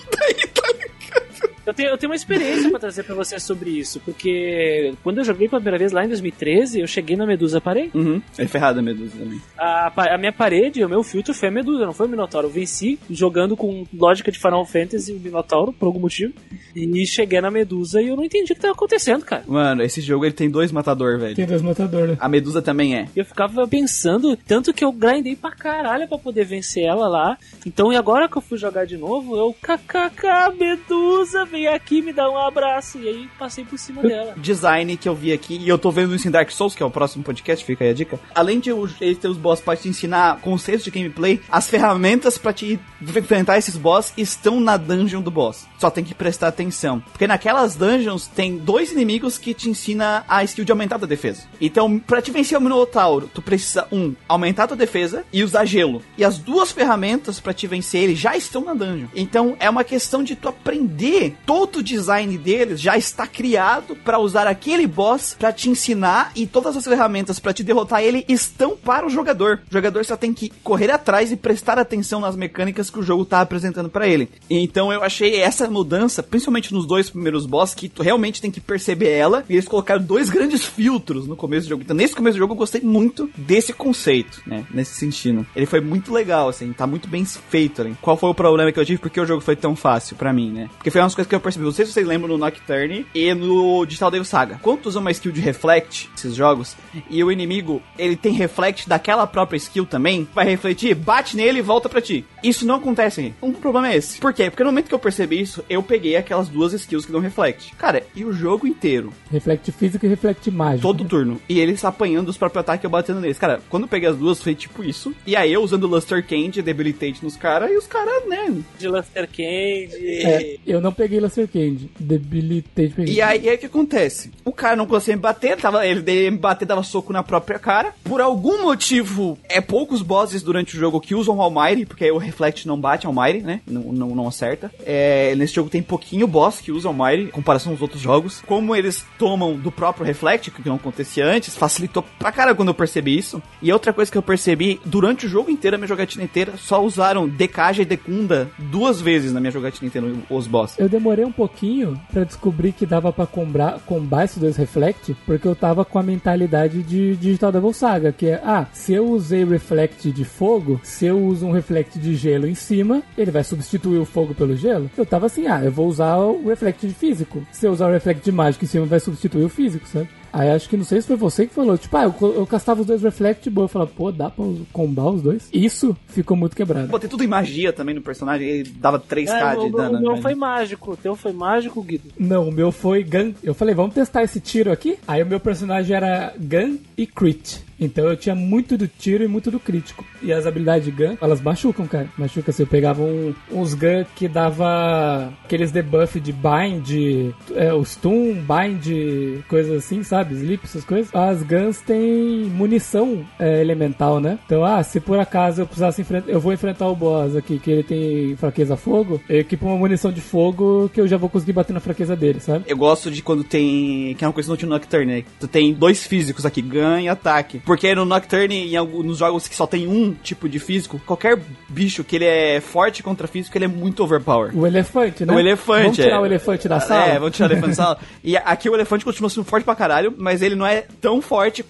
Eu tenho, eu tenho uma experiência pra trazer pra você sobre isso, porque quando eu joguei pela primeira vez lá em 2013, eu cheguei na Medusa parei. Uhum. É ferrada a Medusa também. A, a minha parede, o meu filtro foi a Medusa, não foi o Minotauro. Eu venci jogando com lógica de Final Fantasy o Minotauro, por algum motivo. E cheguei na Medusa e eu não entendi o que tava acontecendo, cara. Mano, esse jogo ele tem dois matador, velho. Tem dois matadores, né? A Medusa também é. Eu ficava pensando, tanto que eu grindei pra caralho pra poder vencer ela lá. Então, e agora que eu fui jogar de novo, eu, kkk, Medusa, vem aqui me dá um abraço. E aí passei por cima dela. Design que eu vi aqui, e eu tô vendo isso em Dark Souls, que é o próximo podcast, fica aí a dica. Além de o- ele ter os boss pra te ensinar conceitos de gameplay, as ferramentas pra te enfrentar esses boss estão na dungeon do boss. Só tem que prestar atenção. Porque naquelas dungeons tem dois inimigos que te ensina a skill de aumentar a defesa. Então, pra te vencer o Minotauro, tu precisa, um, aumentar a tua defesa e usar gelo. E as duas ferramentas pra te vencer ele já estão na dungeon. Então, é uma questão de tu aprender. Todo o design deles já está criado pra usar aquele boss pra te ensinar e todas as ferramentas pra te derrotar ele estão para o jogador. O jogador só tem que correr atrás e prestar atenção nas mecânicas que o jogo tá apresentando pra ele. Então, eu achei essa mudança, principalmente nos dois primeiros boss, que tu realmente tem que perceber ela. E eles colocaram dois grandes filtros no começo do jogo. Então, nesse começo do jogo, eu gostei muito desse conceito, né? Nesse sentido. Ele foi muito legal, assim, tá muito bem feito ali. Qual foi o problema que eu tive? Porque o jogo foi tão fácil pra mim, né? Porque foi umas coisas que percebi. Não sei se vocês lembram no Nocturne e no Digital Devil Saga. Quando tu usa uma skill de Reflect, esses jogos, e o inimigo, ele tem Reflect daquela própria skill também, vai refletir, bate nele e volta pra ti. Isso não acontece aqui. Um problema é esse. Por quê? Porque no momento que eu percebi isso, eu peguei aquelas duas skills que dão Reflect. Cara, e o jogo inteiro, Reflect físico e reflect mágico. todo turno. E eles apanhando os próprios ataques e eu batendo neles. Cara, quando eu peguei as duas, foi tipo isso. E aí eu usando Luster Candy, Debilitate nos caras, e os caras, né? De Luster Candy. É, eu não peguei Candy. Debilitei peguei. E aí, aí o que acontece? O cara não conseguia me bater, tava, ele me bater, dava soco na própria cara. Por algum motivo, é poucos bosses durante o jogo que usam Almighty, porque aí o Reflect não bate Almighty, né? Não, não, não acerta. É, nesse jogo tem pouquinho boss que usa Almighty, em comparação aos outros jogos. Como eles tomam do próprio Reflect, que não acontecia antes, facilitou pra caralho quando eu percebi isso. E outra coisa que eu percebi, durante o jogo inteiro, a minha jogatina inteira, só usaram Dekaja e Dekunda duas vezes na minha jogatina inteira, os boss. Eu demorei um pouquinho pra descobrir que dava pra combar, combar esses dois Reflect, porque eu tava com a mentalidade de Digital Devil Saga, que é, ah, se eu usei Reflect de fogo, se eu uso um Reflect de gelo em cima, ele vai substituir o fogo pelo gelo? Eu tava assim, ah, eu vou usar o Reflect de físico. Se eu usar o Reflect de mágico em cima, vai substituir o físico, sabe? Aí acho que não sei se foi você que falou, tipo, ah, eu, eu castava os dois Reflect, boa, eu falava, pô, dá pra combar os dois? Isso ficou muito quebrado. Botei tudo em magia também no personagem, ele dava 3k É, de o, dano. o meu né? foi mágico, o teu foi mágico, Guido. Não, o meu foi Gun. Eu falei, vamos testar esse tiro aqui? Aí o meu personagem era Gun e Crit. Então eu tinha muito do tiro e muito do crítico. E as habilidades de Gun, elas machucam, cara. Machuca. Assim, eu pegava um- uns Gun que dava aqueles debuff de bind, é, o stun, bind, coisas assim, sabe? Sleep, essas coisas. As Guns têm munição é, elemental, né? Então, ah, se por acaso eu precisasse enfrentar. Eu vou enfrentar o boss aqui, que ele tem fraqueza a fogo, eu equipo uma munição de fogo que eu já vou conseguir bater na fraqueza dele, sabe? Eu gosto de quando tem. Que é uma coisa no Nocturne, né? Tu tem dois físicos aqui, ganha e ataque. Porque no Nocturne, em alguns nos jogos que só tem um tipo de físico, qualquer bicho que ele é forte contra físico, ele é muito overpower. O elefante, né? O elefante, Vamos tirar é. o elefante da sala? É, vamos tirar o elefante da sala. *laughs* E aqui o elefante continua sendo forte pra caralho, mas ele não é tão forte.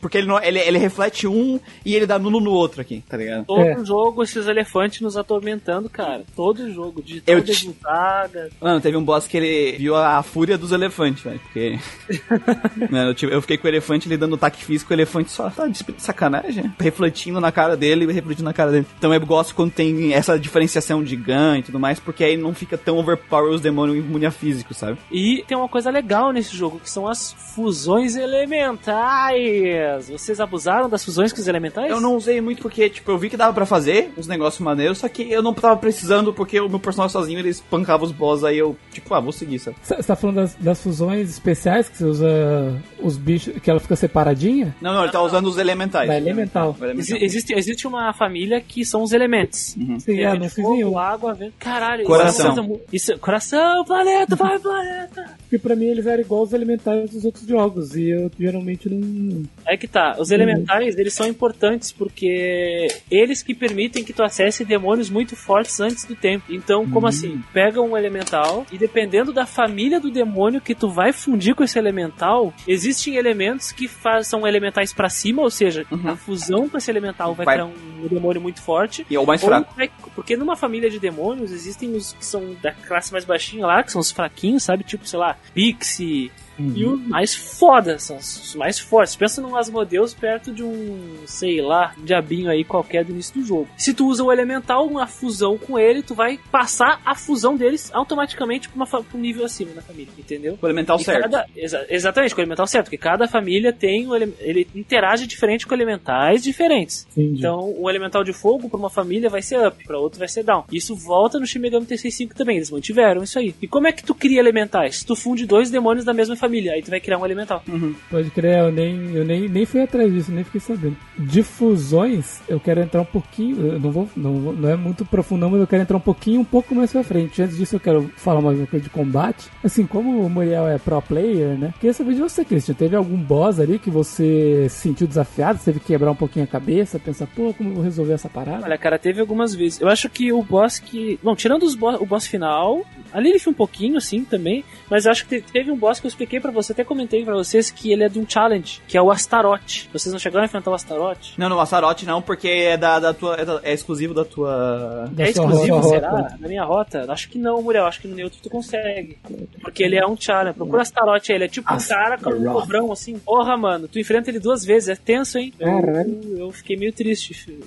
Porque ele, não, ele, ele reflete um e ele dá nulo no outro aqui, tá ligado? Todo É. jogo, esses elefantes nos atormentando, cara. Todo jogo. De Eu te- saga. Mano, teve um boss que ele viu a fúria dos elefantes, velho. Porque. *laughs* Mano, eu, tive- eu fiquei com o elefante, ele dando ataque físico, o elefante só tá de sacanagem. Refletindo na cara dele e refletindo na cara dele. Então eu gosto quando tem essa diferenciação de gun e tudo mais, porque aí não fica tão overpower os demônios imune a físico, sabe? E tem uma coisa legal nesse jogo, que são as fusões elementais. Vocês abusaram das fusões com os elementais? Eu não usei muito porque, tipo, eu vi que dava pra fazer uns negócios maneiros, só que eu não tava precisando porque o meu personagem sozinho ele espancava os boss, aí eu, tipo, ah, vou seguir, sabe? Você tá falando das, das fusões especiais que você usa os bichos, que ela fica separadinha? Não, não, ele tá Não, usando os elementais. Da elemental. Elemental. Exi- Existe, existe uma família que são os elementos. Uhum. Sim, é, não fiz fogo, nenhum. água, vento. Caralho, Coração. Isso é, uma coisa mu- isso, coração, planeta, vai, planeta. Porque pra mim eles eram igual os elementais dos outros jogos. E eu geralmente não. É que tá, os elementais, eles são importantes porque eles que permitem que tu acesse demônios muito fortes antes do tempo. Então, como assim? Pega um elemental e dependendo da família do demônio que tu vai fundir com esse elemental, existem elementos que faz, são elementais pra cima, ou seja, Uhum. a fusão com esse elemental vai, Vai. criar um demônio muito forte. E é o mais fraco. vai- porque numa família de demônios existem os que são da classe mais baixinha lá, que são os fraquinhos, sabe? Tipo, sei lá, Pixie. E os mais foda, são os mais fortes. Pensa num Asmodeus perto de um, sei lá, diabinho aí qualquer do início do jogo. Se tu usa o elemental, uma fusão com ele, tu vai passar a fusão deles automaticamente pra, uma, pra um nível acima na família, entendeu? O elemental E certo. cada- exa- exatamente, com o elemental certo, porque cada família tem um ele, interage diferente com elementais diferentes. Entendi. Então, um elemental de fogo pra uma família vai ser up, pra outra vai ser down. Isso volta no Shin Megami Tensei 5 também, eles mantiveram isso aí. E como é que tu cria elementais? Tu funde dois demônios da mesma família, aí tu vai criar um elemental. Pode crer, eu nem, eu nem, nem fui atrás disso, nem fiquei sabendo. De fusões, eu quero entrar um pouquinho. Eu não vou. Não, vou- não é muito profundo, não, mas eu quero entrar um pouquinho, um pouco mais pra frente. Antes disso, eu quero falar mais uma coisa de combate. Assim, como o Muriel é pro player, né? Queria saber de você, Christian. Teve algum boss ali que você se sentiu desafiado? Você teve que quebrar um pouquinho a cabeça? Pensar, pô, como eu vou resolver essa parada? Olha, cara, teve algumas vezes. Eu acho que o boss que. Não, tirando os bo- o boss final, ali ele foi um pouquinho, assim, também. Mas eu acho que te- teve um boss que eu expliquei pra você, até comentei pra vocês que ele é de um challenge, que é o Astaroth. Vocês não chegaram a enfrentar o Astaroth? Não, no Massarote não, porque é da, da tua. É, da- é exclusivo da tua. Da é exclusivo, rota. será? Na minha rota? Acho que não, Muriel. Acho que no neutro tu consegue. Porque ele é um challenge. Procura Astaroth aí. Ele é tipo um cara com um Astaroth. cobrão, assim. Porra, mano. Tu enfrenta ele duas vezes. É tenso, hein? Eu, eu fiquei meio triste, filho.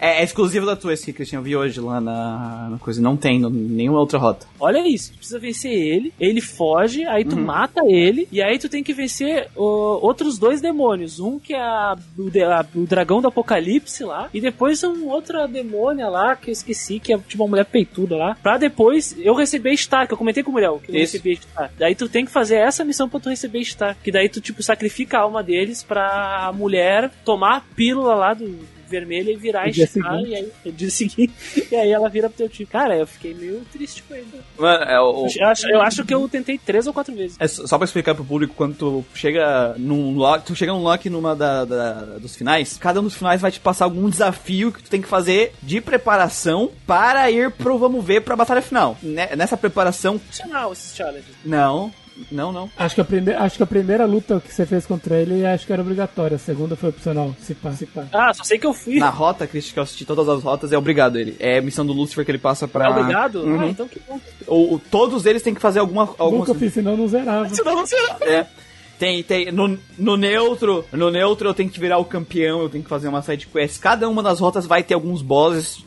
É, é exclusivo da tua, esse que Christian eu vi hoje lá na, na coisa. Não tem no, nenhuma outra rota. Olha isso, tu precisa vencer ele, ele foge, aí tu mata ele, e aí tu tem que vencer outros dois demônios. Um que é a- o, a- o dragão do apocalipse lá, e depois um outra demônia lá, que eu esqueci, que é tipo uma mulher peituda lá. Pra depois eu receber Star, que eu comentei com o Muriel, que eu Isso. recebi Star. Daí tu tem que fazer essa missão pra tu receber Star. Que daí tu, tipo, sacrifica a alma deles pra a mulher tomar a pílula lá do vermelho e virar No seguinte. e aí, no dia seguinte, *laughs* e aí ela vira pro teu time. Cara, eu fiquei meio triste com ele. Mano, é o. Eu acho, eu acho que eu tentei três ou quatro vezes. É só pra explicar pro público, quando tu chega num lock, tu chega num lock numa da, da- dos finais, cada um dos finais vai te passar algum desafio que tu tem que fazer de preparação para ir pro vamos ver pra batalha final. Ne- Nessa preparação, Opcional esses challenges. não, não, não. Acho que, a prime... acho que a primeira luta que você fez contra ele acho que era obrigatória. A segunda foi opcional. Se pá, se pá. Ah, só sei que eu fui. Na rota, Christian, que eu assisti todas as rotas, é obrigado ele. É a missão do Lucifer que ele passa pra. Ah, obrigado? Uhum. Ah, então que bom. O- o- todos eles têm que fazer alguma. alguma Nunca fiz, senão não zerava. Senão não será. É. Tem, tem, no, no neutro, no neutro eu tenho que virar o campeão, eu tenho que fazer uma side quest. Cada uma das rotas vai ter alguns bosses,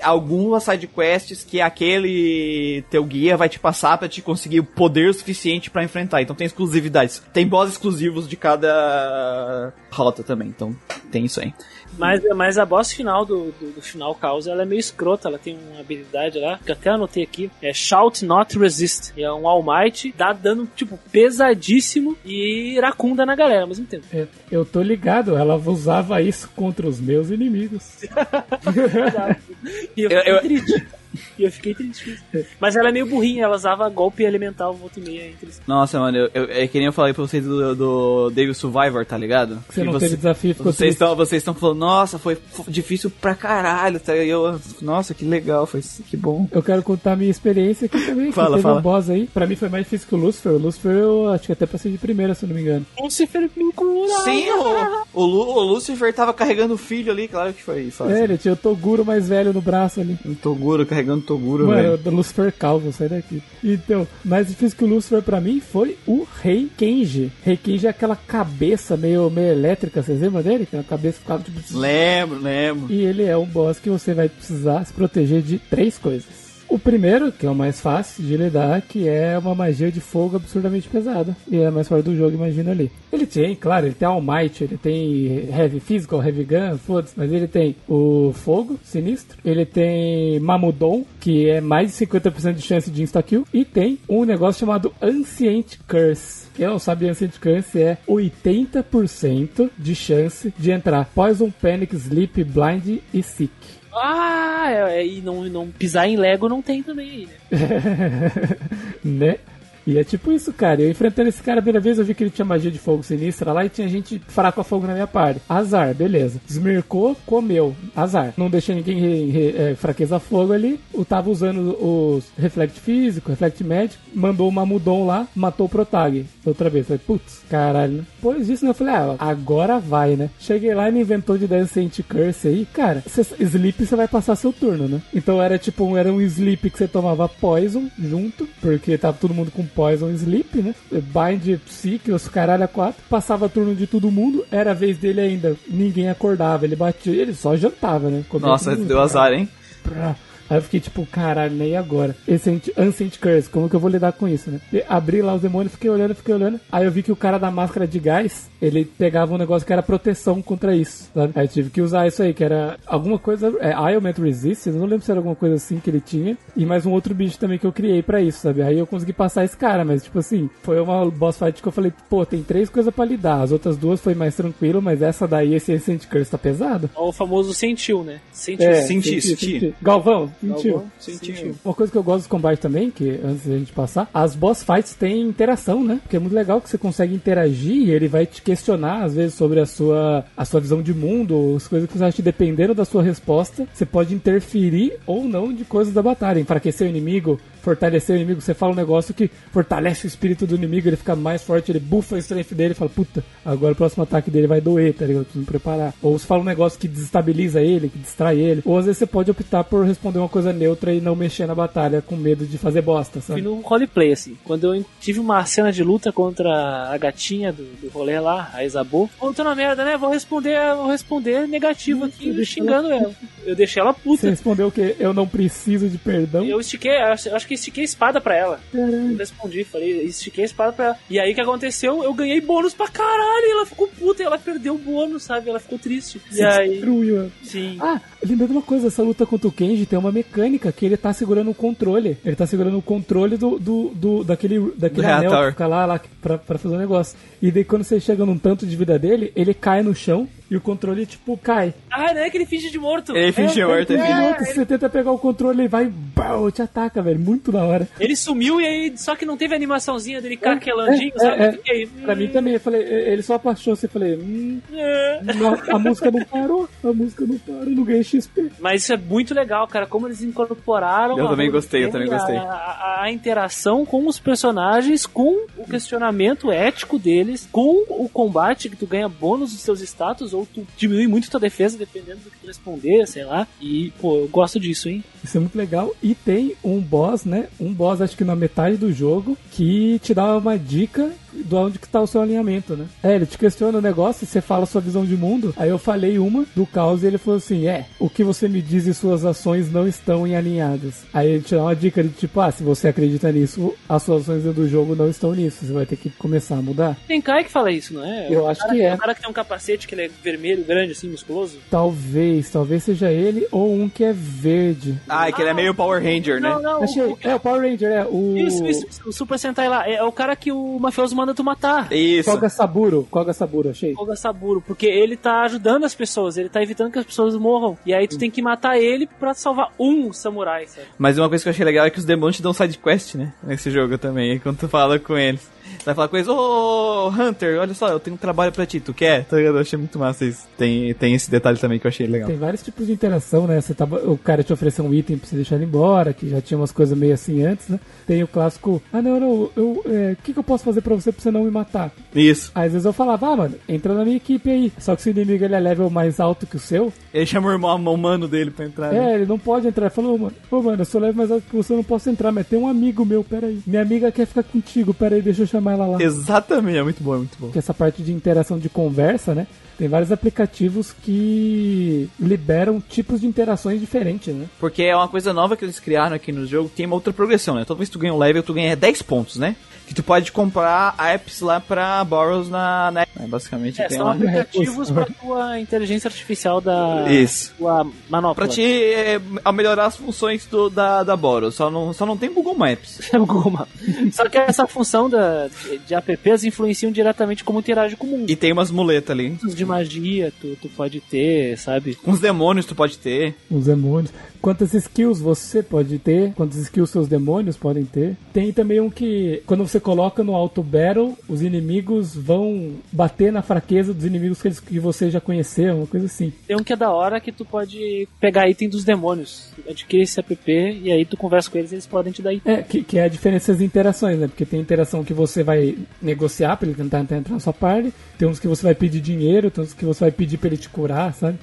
algumas side quests que aquele teu guia vai te passar pra te conseguir o poder suficiente pra enfrentar. Então tem exclusividades. Tem boss exclusivos de cada rota também. Então tem isso aí. Mas, mas a boss final do, do, do final causa, ela é meio escrota. Ela tem uma habilidade lá, que eu até anotei aqui. É Shout Not Resist. E é um All Might, dá dano, tipo, pesadíssimo e iracunda na galera ao mesmo tempo. É, eu tô ligado, ela usava isso contra os meus inimigos. *laughs* *laughs* E eu Eu- eu-. *laughs* E eu fiquei triste. Mas ela é meio burrinha, ela usava golpe elemental volta e meia entre eles. Nossa, mano, eu, eu- é que nem eu falei pra vocês do, do Devil Survivor, tá ligado? Você Que não você- teve desafio, ficou Vocês triste. estão vocês estão falando, nossa, foi difícil pra caralho. Tá? E eu, nossa, que legal, foi que bom. Eu quero contar a minha experiência aqui também. Fala, fala. um boss aí. Pra mim foi mais difícil que o Lucifer. O Lucifer eu acho que até passei de primeira, se eu não me engano. Lucifer me cura. Sim, o, o, Lu- o Lucifer tava carregando o filho ali, claro que foi fácil. É, ele tinha o Toguro mais velho no braço ali. Um Toguro, carregando Toguro, Mano, velho. do Lucifer calvo, sai daqui. Então, mais difícil que o Lucifer pra mim foi o Rei Kenji. Rei Kenji é aquela cabeça meio, meio elétrica, vocês lembram dele? Que a cabeça ficava tipo. Lembro, lembro. E ele é um boss que você vai precisar se proteger de três coisas. O primeiro, que é o mais fácil de lidar, que é uma magia de fogo absurdamente pesada. E é mais fora do jogo, imagina ali. Ele tem, claro, ele tem All Might, ele tem Heavy Physical, Heavy Gun, foda-se, mas ele tem o fogo sinistro, ele tem Mamudon, que é mais de 50% de chance de insta-kill, e tem um negócio chamado Ancient Curse. Quem não sabe, Ancient Curse é 80% de chance de entrar Poison, Panic, Sleep, Blind e Sick. Ah, é, e não, não pisar em Lego não tem também aí, né? *laughs* né? E é tipo isso, cara. Eu enfrentando esse cara a primeira vez, eu vi que ele tinha magia de fogo sinistra lá e tinha gente fraco a fogo na minha parte. Azar, beleza. Desmercou, comeu. Azar. Não deixei ninguém re, re, é, fraqueza fogo ali. Eu tava usando os reflect físico, reflect médico, mandou o Mamudon lá, matou o Protag. Outra vez. Falei, putz, caralho. Depois disso, né, eu falei, ah, agora vai, né? Cheguei lá e me inventou de dar Ancient Curse aí. Cara, cê, Sleep você vai passar seu turno, né? Então era tipo, era um Sleep que você tomava Poison junto, porque tava todo mundo com Poison Sleep, né? Bind, Psyche, os caralho a quatro. Passava turno de todo mundo, era a vez dele ainda. Ninguém acordava, ele batia, ele só jantava, né? Comia Nossa, deu cara. azar, hein? Pra- Aí eu fiquei tipo, caralho, nem agora. Esse Ancient- Ancient Curse, como que eu vou lidar com isso, né? E abri lá os demônios, fiquei olhando, fiquei olhando. Aí eu vi que o cara da máscara de gás, ele pegava um negócio que era proteção contra isso, sabe? Aí eu tive que usar isso aí, que era alguma coisa, é, Ailment Resistance, não lembro se era alguma coisa assim que ele tinha. E mais um outro bicho também que eu criei pra isso, sabe? Aí eu consegui passar esse cara, mas tipo assim, foi uma boss fight que eu falei, pô, tem três coisas pra lidar. As outras duas foi mais tranquilo, mas essa daí, esse Ancient Curse tá pesado. O famoso sentiu, né? Sentiu. É. Galvão, sentiu. Sentiu. Uma coisa que eu gosto dos combates também, que antes da gente passar, as boss fights têm interação, né? Porque é muito legal que você consegue interagir e ele vai te questionar, às vezes, sobre a sua, a sua visão de mundo, ou as coisas que você acha que dependendo da sua resposta, você pode interferir ou não de coisas da batalha. Enfraquecer o inimigo, fortalecer o inimigo. Você fala um negócio que fortalece o espírito do inimigo, ele fica mais forte, ele bufa o strength dele e fala, puta, agora o próximo ataque dele vai doer, tá ligado? Eu preciso me preparar. Ou você fala um negócio que desestabiliza ele, que distrai ele. Ou às vezes você pode optar por responder uma coisa neutra e não mexer na batalha com medo de fazer bosta, Fui sabe? no roleplay, assim. Quando eu tive uma cena de luta contra a gatinha do, do rolê lá, a Isabu. Pô, tô na merda, né? Vou responder, vou responder negativo aqui, Você deixou xingando ela. Eu deixei ela Você puta. respondeu o quê? Eu não preciso de perdão? Eu estiquei, eu acho eu acho que estiquei a espada pra ela. Caralho. Eu respondi, falei, estiquei a espada pra ela. E aí o que aconteceu? Eu ganhei bônus pra caralho. E ela ficou puta e ela perdeu o bônus, sabe? Ela ficou triste. E Você aí. destruiu. Sim. Ah, lembrando uma coisa, essa luta contra o Kenji tem uma mecânica que ele tá segurando o controle. Ele tá segurando o controle do, do, do- daquele, daquele Do anel reator. que fica lá, lá pra, pra fazer o negócio. E daí quando você chega num tanto de vida dele, ele cai no chão e o controle, tipo, cai. Ah, não é que ele finge de morto. Ele fingiu morto, ele é, fingiu. é, Você tenta pegar o controle e vai, bau, te ataca, velho. Muito da hora. Ele sumiu e aí, só que não teve a animaçãozinha dele caquelandinho, é, sabe? é. Eu fiquei, Pra hum, mim também, eu falei, ele só abaixou, você falei, hum, é. não, a música não parou, a música não parou, não ganhei XP. Mas isso é muito legal, cara. Como eles incorporaram. Eu a também gostei, eu também gostei. A, a- a interação com os personagens, com o questionamento ético deles, com o combate que tu ganha bônus dos seus status, ou tu diminui muito tua defesa, dependendo do que tu responder, sei lá. E, pô, eu gosto disso, hein? Isso é muito legal. E tem um boss, né? Um boss, acho que na metade do jogo, que te dá uma dica do onde que tá o seu alinhamento, né? É, ele te questiona o negócio, você fala a sua visão de mundo. Aí eu falei uma do caos e ele falou assim: É, o que você me diz e suas ações não estão em alinhadas. Aí ele te dá uma dica de tipo, ah, se você acredita nisso, as suas ações do jogo não estão nisso. Você vai ter que começar a mudar. Tem Kai que fala isso, não é? Eu O acho cara- que é. O cara que tem um capacete que ele é vermelho, grande, assim, musculoso. Talvez, talvez seja ele ou um que é verde. Ah, é que ele é meio Power Ranger, né? Não, não. Achei, o- é o Power Ranger, é o. Isso, isso, isso, o Super Sentai lá. É, é o cara que o mafioso manda tu matar. Isso. Koga Saburo, Koga Saburo, achei. Koga Saburo, porque ele tá ajudando as pessoas, ele tá evitando que as pessoas morram. E aí tu tem que matar ele pra salvar um samurai, sabe? Mas uma coisa que eu achei legal é que os demônios te dão side quest, né? Nesse jogo também, quando tu fala com eles. Vai falar com eles, ô Hunter, olha só, eu tenho um trabalho pra ti, tu quer? Tá ligado? Eu achei muito massa isso. Tem, tem esse detalhe também que eu achei legal. Tem vários tipos de interação, né? Você tava, o cara te ofereceu um item pra você deixar ele embora, que já tinha umas coisas meio assim antes, né? Tem o clássico, ah não, não, eu, é, o que, que eu posso fazer pra você pra você não me matar? Isso. Aí, às vezes eu falava, ah mano, entra na minha equipe aí. Só que se o inimigo ele é level mais alto que o seu, Ele chama o irmão o mano dele pra entrar. né? é, ele não pode entrar. Ele falou, mano, pô mano, eu sou level mais alto que você, eu não posso entrar, mas tem um amigo meu, peraí. Minha amiga quer ficar contigo, peraí, deixa eu chamar ela lá. Exatamente, é muito bom, é muito bom. Que essa parte de interação de conversa, né? Tem vários aplicativos que liberam tipos de interações diferentes, né? Porque é uma coisa nova que eles criaram aqui no jogo, tem uma outra progressão, né? Toda vez que tu ganha um level, tu ganha 10 pontos, né? Que tu pode comprar apps lá pra Boros na. É, basicamente É, tem são uma... aplicativos pra *laughs* tua inteligência artificial da Isso. tua manopla. Pra te é, a melhorar as funções do, da, da Boros. Só não, só não tem Google Maps. *laughs* É o Google Maps. Só que essa função da, de, de apps influenciam diretamente como interage com o mundo. E tem umas muletas ali. De magia tu, tu pode ter, sabe? Uns demônios tu pode ter. Os demônios. Quantas skills você pode ter, quantas skills seus demônios podem ter. Tem também um que, quando você coloca no auto battle, os inimigos vão bater na fraqueza dos inimigos que, eles, que você já conheceu, uma coisa assim. Tem um que é da hora que tu pode pegar item dos demônios. Adquire esse app e aí tu conversa com eles e eles podem te dar item. É, que, que é a diferença das interações, né? Porque tem interação que você vai negociar pra ele tentar entrar na sua parte, tem uns que você vai pedir dinheiro, tem uns que você vai pedir pra ele te curar, sabe?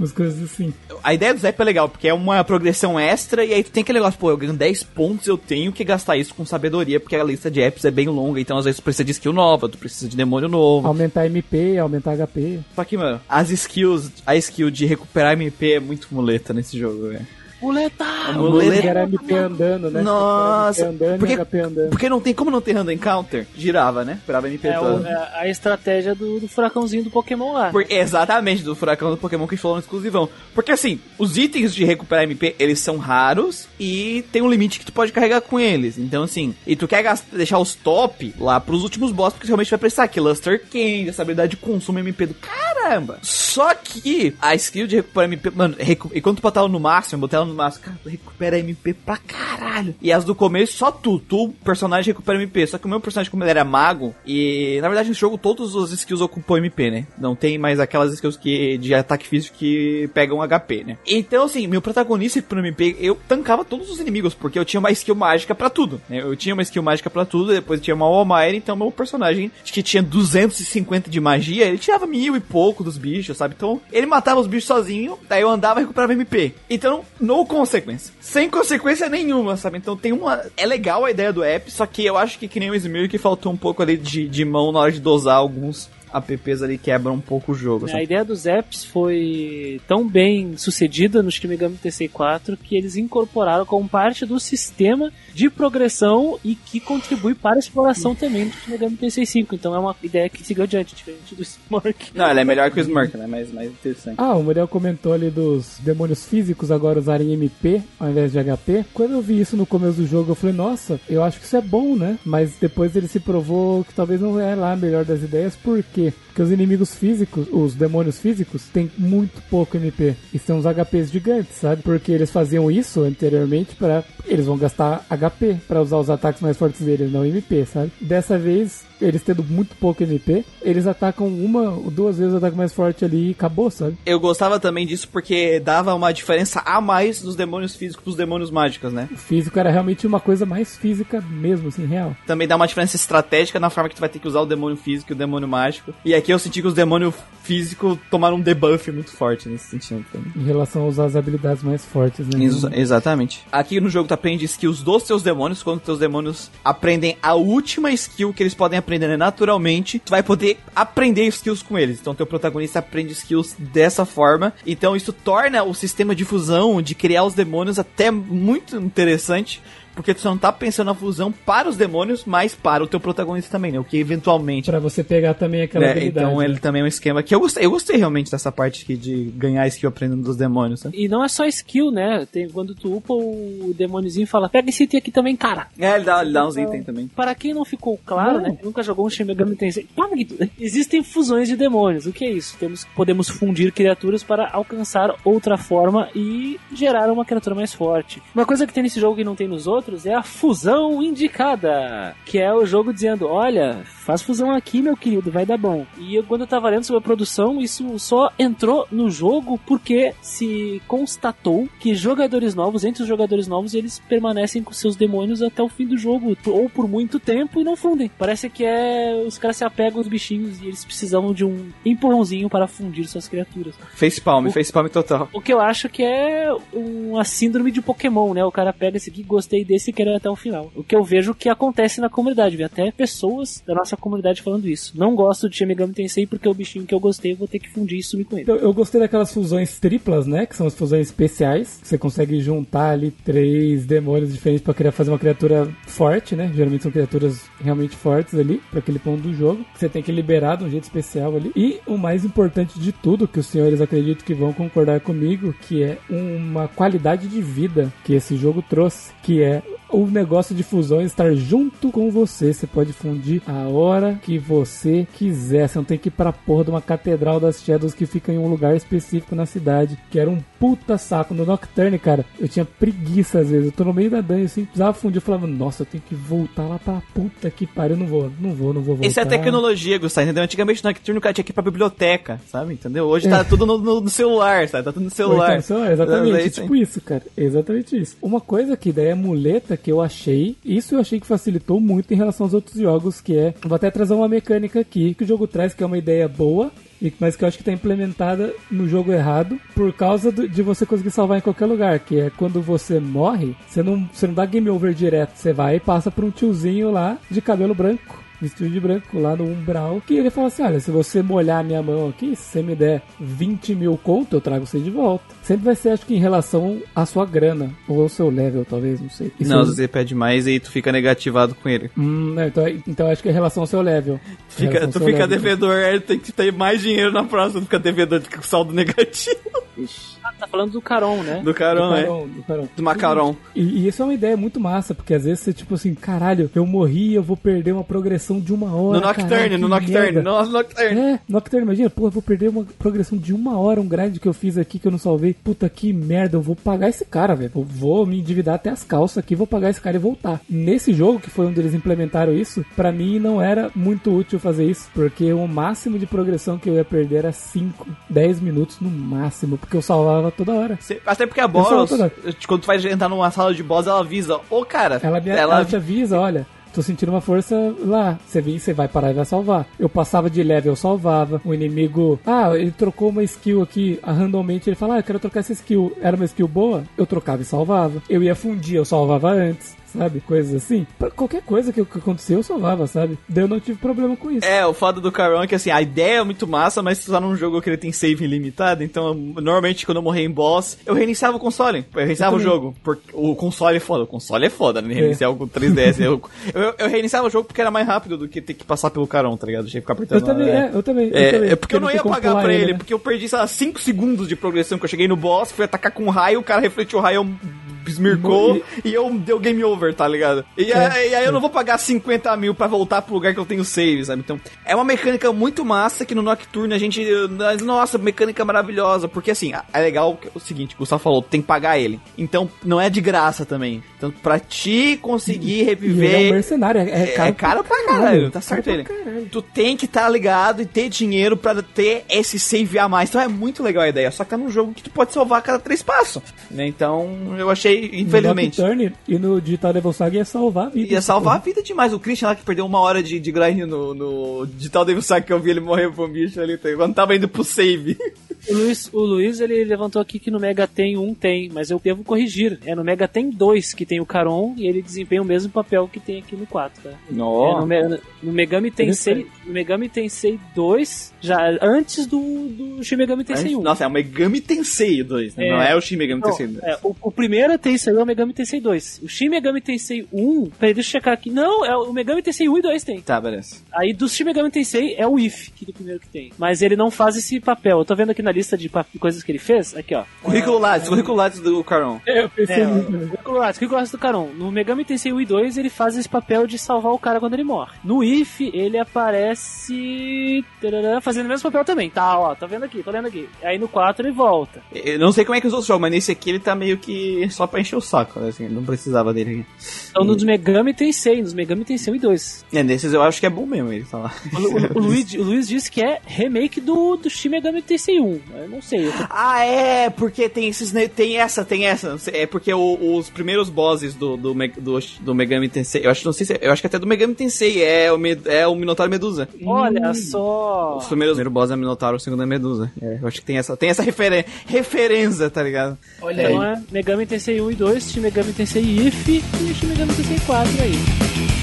Umas coisas assim. A ideia do Zap é legal, porque é uma progressão extra e aí tu tem aquele negócio, pô, eu ganho 10 pontos, eu tenho que gastar isso com sabedoria, porque a lista de apps é bem longa, então às vezes tu precisa de skill nova, tu precisa de demônio novo. Aumentar MP, aumentar HP. Só que, mano, as skills, a skill de recuperar MP é muito muleta nesse jogo, velho. Muleta! muleta. Era MP andando, né? Nossa, MP andando porque- e HP andando. Porque não tem como não ter random encounter? Girava, né? Esperava MP É, o- todo. é a estratégia do, do furacãozinho do Pokémon lá. Por- exatamente, do furacão do Pokémon que falou no exclusivão. Porque assim, os itens de recuperar MP, eles são raros e tem um limite que tu pode carregar com eles. Então assim, e tu quer gastar- deixar os top lá pros últimos boss, porque realmente vai precisar, que Luster King, essa habilidade de consumo MP do caramba. Só que a skill de recuperar MP, mano, recu e quando tu botar ela no máximo, botar ela no cara, tu recupera MP pra caralho. E as do começo, só tu, tu, personagem, recupera MP. Só que o meu personagem, como ele era mago, e na verdade nesse jogo todos os skills ocupam MP, né? Não tem mais aquelas skills que, de ataque físico que pegam HP, né? Então, assim, meu protagonista pro MP, eu tancava todos os inimigos, porque eu tinha uma skill mágica pra tudo, né? Eu tinha uma skill mágica pra tudo, depois tinha uma Almire, então meu personagem, que tinha 250 de magia, ele tirava mil e pouco dos bichos, sabe? Então, ele matava os bichos sozinho, daí eu andava e recuperava MP. Então, no consequência. Sem consequência nenhuma, sabe? Então tem uma. É legal a ideia do app, só que eu acho que que nem o Smir que faltou um pouco ali de, de mão na hora de dosar alguns apps ali quebram um pouco o jogo. A sabe? ideia dos apps foi tão bem sucedida no Shin Megami Tensei 4 que eles incorporaram como parte do sistema de progressão e que contribui para a exploração também do Shin Megami Tensei 5. Então é uma ideia que seguiu adiante, diferente do Smurk. Não, ela é melhor que o Smurk, né? Mais, mais interessante. Ah, o Muriel comentou ali dos demônios físicos agora usarem MP ao invés de HP. Quando eu vi isso no começo do jogo, eu falei, nossa, eu acho que isso é bom, né? Mas depois ele se provou que talvez não é lá a melhor das ideias, por quê? Porque os inimigos físicos, os demônios físicos, têm muito pouco MP. E são os HPs gigantes, sabe? Porque eles faziam isso anteriormente para Eles vão gastar HP para usar os ataques mais fortes deles, não MP, sabe? Dessa vez, eles tendo muito pouco MP, eles atacam uma ou duas vezes o ataque mais forte ali e acabou, sabe? Eu gostava também disso porque dava uma diferença a mais dos demônios físicos pros demônios mágicos, né? O físico era realmente uma coisa mais física mesmo, assim, real. Também dá uma diferença estratégica na forma que tu vai ter que usar o demônio físico e o demônio mágico. E aqui eu senti que os demônios físicos tomaram um debuff muito forte nesse sentido também. Em relação a usar as habilidades mais fortes, né? Ex- exatamente. Aqui no jogo tu aprende skills dos teus demônios, quando teus demônios aprendem a última skill que eles podem aprender né, naturalmente, tu vai poder aprender skills com eles. Então teu protagonista aprende skills dessa forma. Então isso torna o sistema de fusão, de criar os demônios até muito interessante. Porque tu não tá pensando na fusão para os demônios, mas para o teu protagonista também, né? O que eventualmente Pra você pegar também aquela né? habilidade. Então né? ele também é um esquema que eu gostei, eu gostei realmente dessa parte aqui de ganhar skill aprendendo dos demônios, né? E não é só skill, né? Tem, quando tu upa, o demôniozinho fala: pega esse item aqui também, cara. É, ele dá, ele dá uns itens também. Para quem não ficou claro, Não. né? que Nunca jogou um Shin Megami Tensei. Existem fusões de demônios. O que é isso? Temos, podemos fundir criaturas para alcançar outra forma e gerar uma criatura mais forte. Uma coisa que tem nesse jogo que não tem nos outros é a fusão indicada, que é o jogo dizendo, olha, faz fusão aqui, meu querido, vai dar bom. E eu, quando eu tava lendo sobre a produção, isso só entrou no jogo porque se constatou que jogadores novos, entre os jogadores novos, eles permanecem com seus demônios até o fim do jogo, ou por muito tempo e não fundem. Parece que é os caras se apegam aos bichinhos e eles precisavam de um empurrãozinho para fundir suas criaturas. Facepalm, O- facepalm total. O que eu acho que é uma síndrome de Pokémon, né? O cara pega esse aqui, gostei desse interesse e querer até o final. O que eu vejo que acontece na comunidade, vi até pessoas da nossa comunidade falando isso. Não gosto de Shin Tensei porque o bichinho que eu gostei eu vou ter que fundir e sumir com ele. Eu, eu gostei daquelas fusões triplas, né? Que são as fusões especiais. Você consegue juntar ali três demônios diferentes pra criar, fazer uma criatura forte, né? Geralmente são criaturas realmente fortes ali, pra aquele ponto do jogo. Você tem que liberar de um jeito especial ali. E o mais importante de tudo, que os senhores acredito que vão concordar comigo, que é uma qualidade de vida que esse jogo trouxe, que é o negócio de fusão estar junto com você. Você pode fundir a hora que você quiser. Você não tem que ir pra porra de uma catedral das Shadows que fica em um lugar específico na cidade. Que era um puta saco. No Nocturne, cara, eu tinha preguiça às vezes. Eu tô no meio da dungeon assim, precisava fundir. Eu falava, nossa, eu tenho que voltar lá pra puta que pariu. Eu não vou, não vou, não vou voltar. Isso é tecnologia, Gustavo, entendeu? Antigamente no Nocturne o cara tinha que ir pra biblioteca, sabe? Entendeu? Hoje tá tudo no, no- no celular, sabe? Tá tudo no celular. Então, só- exatamente, É tipo isso, cara. Exatamente isso. Uma coisa que daí é que eu achei, isso eu achei que facilitou muito em relação aos outros jogos, que é, vou até trazer uma mecânica aqui que o jogo traz, que é uma ideia boa, mas que eu acho que tá implementada no jogo errado por causa do- de você conseguir salvar em qualquer lugar, que é quando você morre, você não, você não dá game over direto, você vai e passa por um tiozinho lá de cabelo branco. Vestido de branco lá no umbral. Que ele fala assim: Olha, se você molhar minha mão aqui, se você me der 20 mil conto, eu trago você de volta. Sempre vai ser, acho que, em relação à sua grana. Ou ao seu level, talvez, não sei. Isso Não, eu- você pede mais e tu fica negativado com ele. Hum, não, então, então acho que é em relação ao seu level. Fica, tu seu fica level. devedor, aí tem que ter mais dinheiro na próxima, tu fica devedor, fica com saldo negativo. Ah, tá falando do Caron, né? Do carão, do é. Do Carol. Do macarão. E, e isso é uma ideia muito massa, porque às vezes você, tipo assim, caralho, eu morri, eu vou perder uma progressão de uma hora. No Nocturne, caralho, no Nocturne, merda. no Nocturne. É, Nocturne, imagina, pô, eu vou perder uma progressão de uma hora, um grind que eu fiz aqui que eu não salvei. Puta que merda, eu vou pagar esse cara, velho. Vou me endividar até as calças aqui, vou pagar esse cara e voltar. Nesse jogo, que foi onde eles implementaram isso, pra mim não era muito útil fazer isso, porque o máximo de progressão que eu ia perder era 5, 10 minutos no máximo, porque eu salvava toda hora. Cê- Até porque a boss, quando tu vai entrar numa sala de boss, ela avisa, ô cara, Ela, me, ela, ela te avisa, olha. Tô sentindo uma força lá. Você vem, você vai parar e vai salvar. Eu passava de level, eu salvava. O inimigo. Ah, ele trocou uma skill aqui. Ah, ele fala: Ah, eu quero trocar essa skill. Era uma skill boa? Eu trocava e salvava. Eu ia fundir, eu salvava antes. Sabe? Coisas assim. Pra qualquer coisa que, que aconteceu, eu salvava, sabe? Daí eu não tive problema com isso. É, o foda do Caron é que assim, a ideia é muito massa, mas tá num jogo que ele tem save ilimitado, então normalmente quando eu morrer em boss, eu reiniciava o console. Eu reiniciava Eu o jogo. Porque o console é foda, o console é foda, né? Reiniciar o 3DS. *laughs* eu, eu, eu reiniciava o jogo porque era mais rápido do que ter que passar pelo Caron, tá ligado? Tinha que ficar apertando. Eu também, é. é, eu também. eu É, também. é porque eu não tem ia pagar pra ele, né? porque eu perdi, sei lá, 5 segundos de progressão que eu cheguei no boss, fui atacar com um raio, o cara refletiu o raio, eu esmircou e eu deu game over, tá ligado? E, É, aí, e aí eu não vou pagar 50 mil pra voltar pro lugar que eu tenho save, sabe? Então, é uma mecânica muito massa que no Nocturne a gente. Nossa, mecânica maravilhosa. Porque assim, é legal que- o seguinte, o Gustavo falou, tem que pagar ele. Então, não é de graça também. Então, pra ti conseguir E ele é um reviver. mercenário, é, é caro, É caro pra caralho, tá certo ele. caralho. Tu tem que estar ligado e ter dinheiro pra ter esse save a mais. Então é muito legal a ideia. Só que tá num jogo que tu pode salvar a cada três passos. Né? Então eu achei, infelizmente. No e no Digital Devil Saga ia salvar a vida. Ia salvar a vida demais. O Christian lá que perdeu uma hora de, de grind no, no Digital Devil Saga que eu vi ele morrer um bicho ali. Quando tava indo pro save. O Luiz, o Luiz ele levantou aqui que no Mega tem um tem, mas eu devo corrigir. É no Mega tem dois que tem o Caron e ele desempenha o mesmo papel que tem aqui no 4, tá? É, no, Me- no Megami Tensei, no Megami Tensei 2, já antes do, do Shin Megami Tensei 1. Nossa, é o Megami Tensei 2, né? É. Não é o Shin Megami Não, Tensei 2. é, o, o primeiro Tensei é o Megami Tensei 2. O Shin Megami Tensei 1, peraí, deixa eu checar aqui. Não, é o Megami Tensei 1 e 2 tem. Tá, beleza. Aí do Shin Megami Tensei é o If, que é o primeiro que tem. Mas ele não faz esse papel. Eu tô vendo aqui na lista de, coisas que ele fez. Aqui, ó. Currículo Lattes, currículo Lattes do Caron. É, eu pensei É? Currículo Lattes, currículo Lattes do Caron. No Megami Tensei 1 e 2 ele faz esse papel de salvar o cara quando ele morre. No If ele aparece tarará, fazendo o mesmo papel também. Tá, ó, tá vendo aqui, tô lendo aqui. Aí no 4 ele volta. Eu não sei como é que os outros jogam, mas nesse aqui ele tá meio que só pra encher o saco, né, assim, não precisava dele aqui. Então nos Megami Tensei, nos Megami Tensei 1 e 2. É, nesses eu acho que é bom mesmo ele falar. O, o- o Luiz, o Luiz disse que é remake do, do Shin Megami Tensei 1. Eu não sei. Eu tô... Ah, é, porque tem esses. Tem essa, tem essa. É porque o- os primeiros bosses do, do, do, do Megami Tensei. Eu acho, não sei se, eu acho que até do Megami Tensei é o, é o Minotauro Medusa. Olha só. Os primeiros, o primeiro boss é o Minotauro, o segundo é Medusa. É, eu acho que tem essa, tem essa referen referência, tá ligado? Olha aí. Então é Megami Tensei 1 e 2, Shin Megami Tensei If e Shin Megami Tensei 4 aí.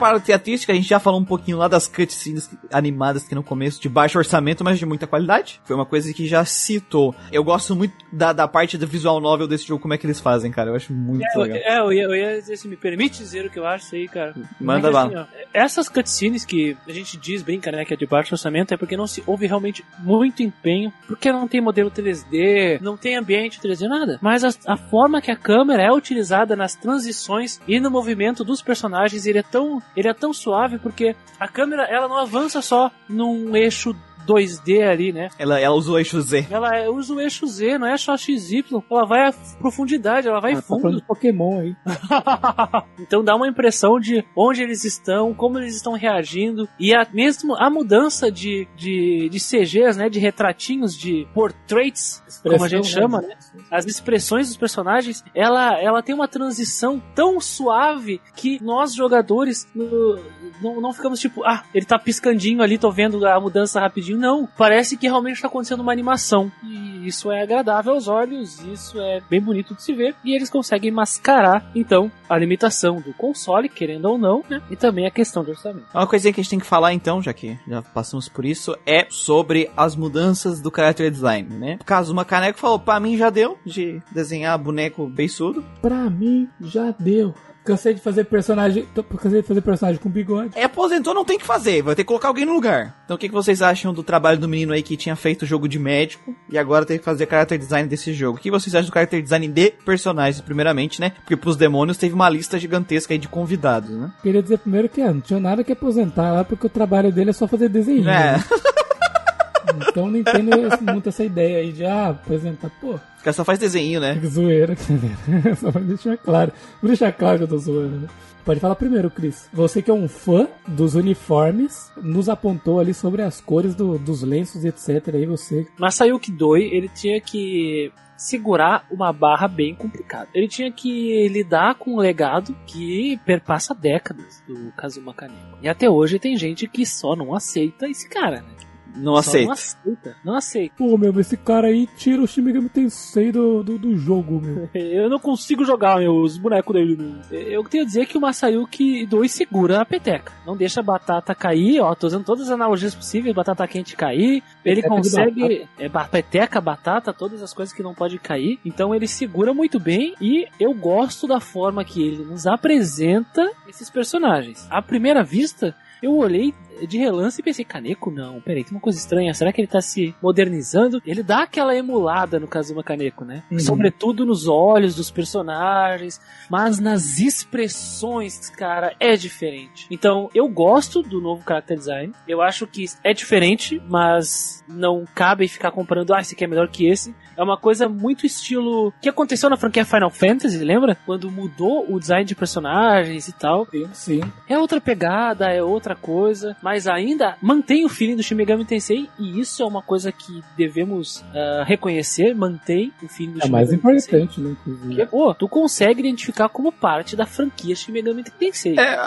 Parte artística, a gente já falou um pouquinho lá das cutscenes animadas que no começo, de baixo orçamento, mas de muita qualidade. Foi uma coisa que já citou. Eu gosto muito da, da parte do visual novel desse jogo, como é que eles fazem, cara. Eu acho muito É, legal. é, eu ia, eu ia dizer, se me permite dizer o que eu acho isso aí, cara. Manda É lá. assim, ó, essas cutscenes que a gente diz, brinca, né, que é de baixo orçamento, é porque não se houve realmente muito empenho, porque não tem modelo 3D, não tem ambiente 3D, nada. Mas a, a forma que a câmera é utilizada nas transições e no movimento dos personagens, ele é tão, ele é tão suave, porque a câmera, ela não avança só num eixo 2D ali, né? Ela, ela usa o eixo Z. Ela é- usa o eixo Z, não é só XY. Ela vai a profundidade, ela vai Ah, tá fundo. falando de Pokémon aí. *laughs* então dá uma impressão de onde eles estão, como eles estão reagindo e a, mesmo a mudança de, de, de CGs, né, de retratinhos, de portraits, como a gente Expressão, chama, né? As expressões dos personagens, ela, ela tem uma transição tão suave que nós jogadores no- não, não ficamos tipo, ah, ele tá piscandinho ali, tô vendo a mudança rapidinho. Não, parece que realmente tá acontecendo uma animação. E isso é agradável aos olhos, isso é bem bonito de se ver. E eles conseguem mascarar, então, a limitação do console, querendo ou não, né? E também a questão de orçamento. Uma coisinha que a gente tem que falar então, já que já passamos por isso, é sobre as mudanças do character design, né? Kazuma Kaneko falou, pra mim já deu de desenhar boneco beiçudo. Pra mim, já deu. Cansei de fazer personagem. tô- Cansei de fazer personagem com bigode. É, aposentou, não tem o que fazer, vai ter que colocar alguém no lugar. Então o que, que vocês acham do trabalho do menino aí que tinha feito o jogo de médico e agora tem que fazer character design desse jogo? O que vocês acham do character design de personagens, primeiramente, né? Porque pros demônios teve uma lista gigantesca aí de convidados, né? Queria dizer primeiro que ah, não tinha nada que aposentar lá, porque o trabalho dele é só fazer desenho. É, né? *laughs* Então não entendo esse- muito essa ideia aí de ah, aposentar. Pô, o cara só faz desenho, né? que *laughs* zoeira. *laughs* só pra deixar claro. Vou deixar claro que eu tô zoando, né? Pode falar primeiro, Cris. Você que é um fã dos uniformes, nos apontou ali sobre as cores do- dos lenços e etc. Aí você. Masayuki Doi, ele tinha que segurar uma barra bem complicada. Ele tinha que lidar com um legado que perpassa décadas do Kazuma Kaneko. E até hoje tem gente que só não aceita esse cara, né? Não aceita. Não aceita. Não aceita. Pô, meu, esse cara aí tira o Shimigami Tensei do, do, do jogo, meu. *laughs* Eu não consigo jogar meu, os bonecos dele. meu. Eu tenho a dizer que o Masayuki Doi segura a peteca. Não deixa a batata cair, ó. Tô usando todas as analogias possíveis, batata quente cair. Ele Peteca consegue. É, peteca, batata, todas as coisas que não pode cair. Então ele segura muito bem e eu gosto da forma que ele nos apresenta esses personagens. À primeira vista, eu olhei de relance e pensei, Kaneko? Não, peraí, tem uma coisa estranha. Será que ele tá se modernizando? Ele dá aquela emulada no Kazuma Kaneko, né? Uhum. Sobretudo nos olhos dos personagens, mas nas expressões, cara, é diferente. Então, eu gosto do novo character design. Eu acho que é diferente, mas não cabe ficar comparando, ah, esse aqui é melhor que esse. É uma coisa muito estilo que aconteceu na franquia Final Fantasy, lembra? Quando mudou o design de personagens e tal. Sim. É outra pegada, é outra coisa, mas ainda mantém o feeling do Shin Megami Tensei e isso é uma coisa que devemos ah, reconhecer, mantém o feeling do É Shin mais Megami Tensei. importante, né? Inclusive. Pô, tu consegue identificar como parte da franquia Shin Megami Tensei. É,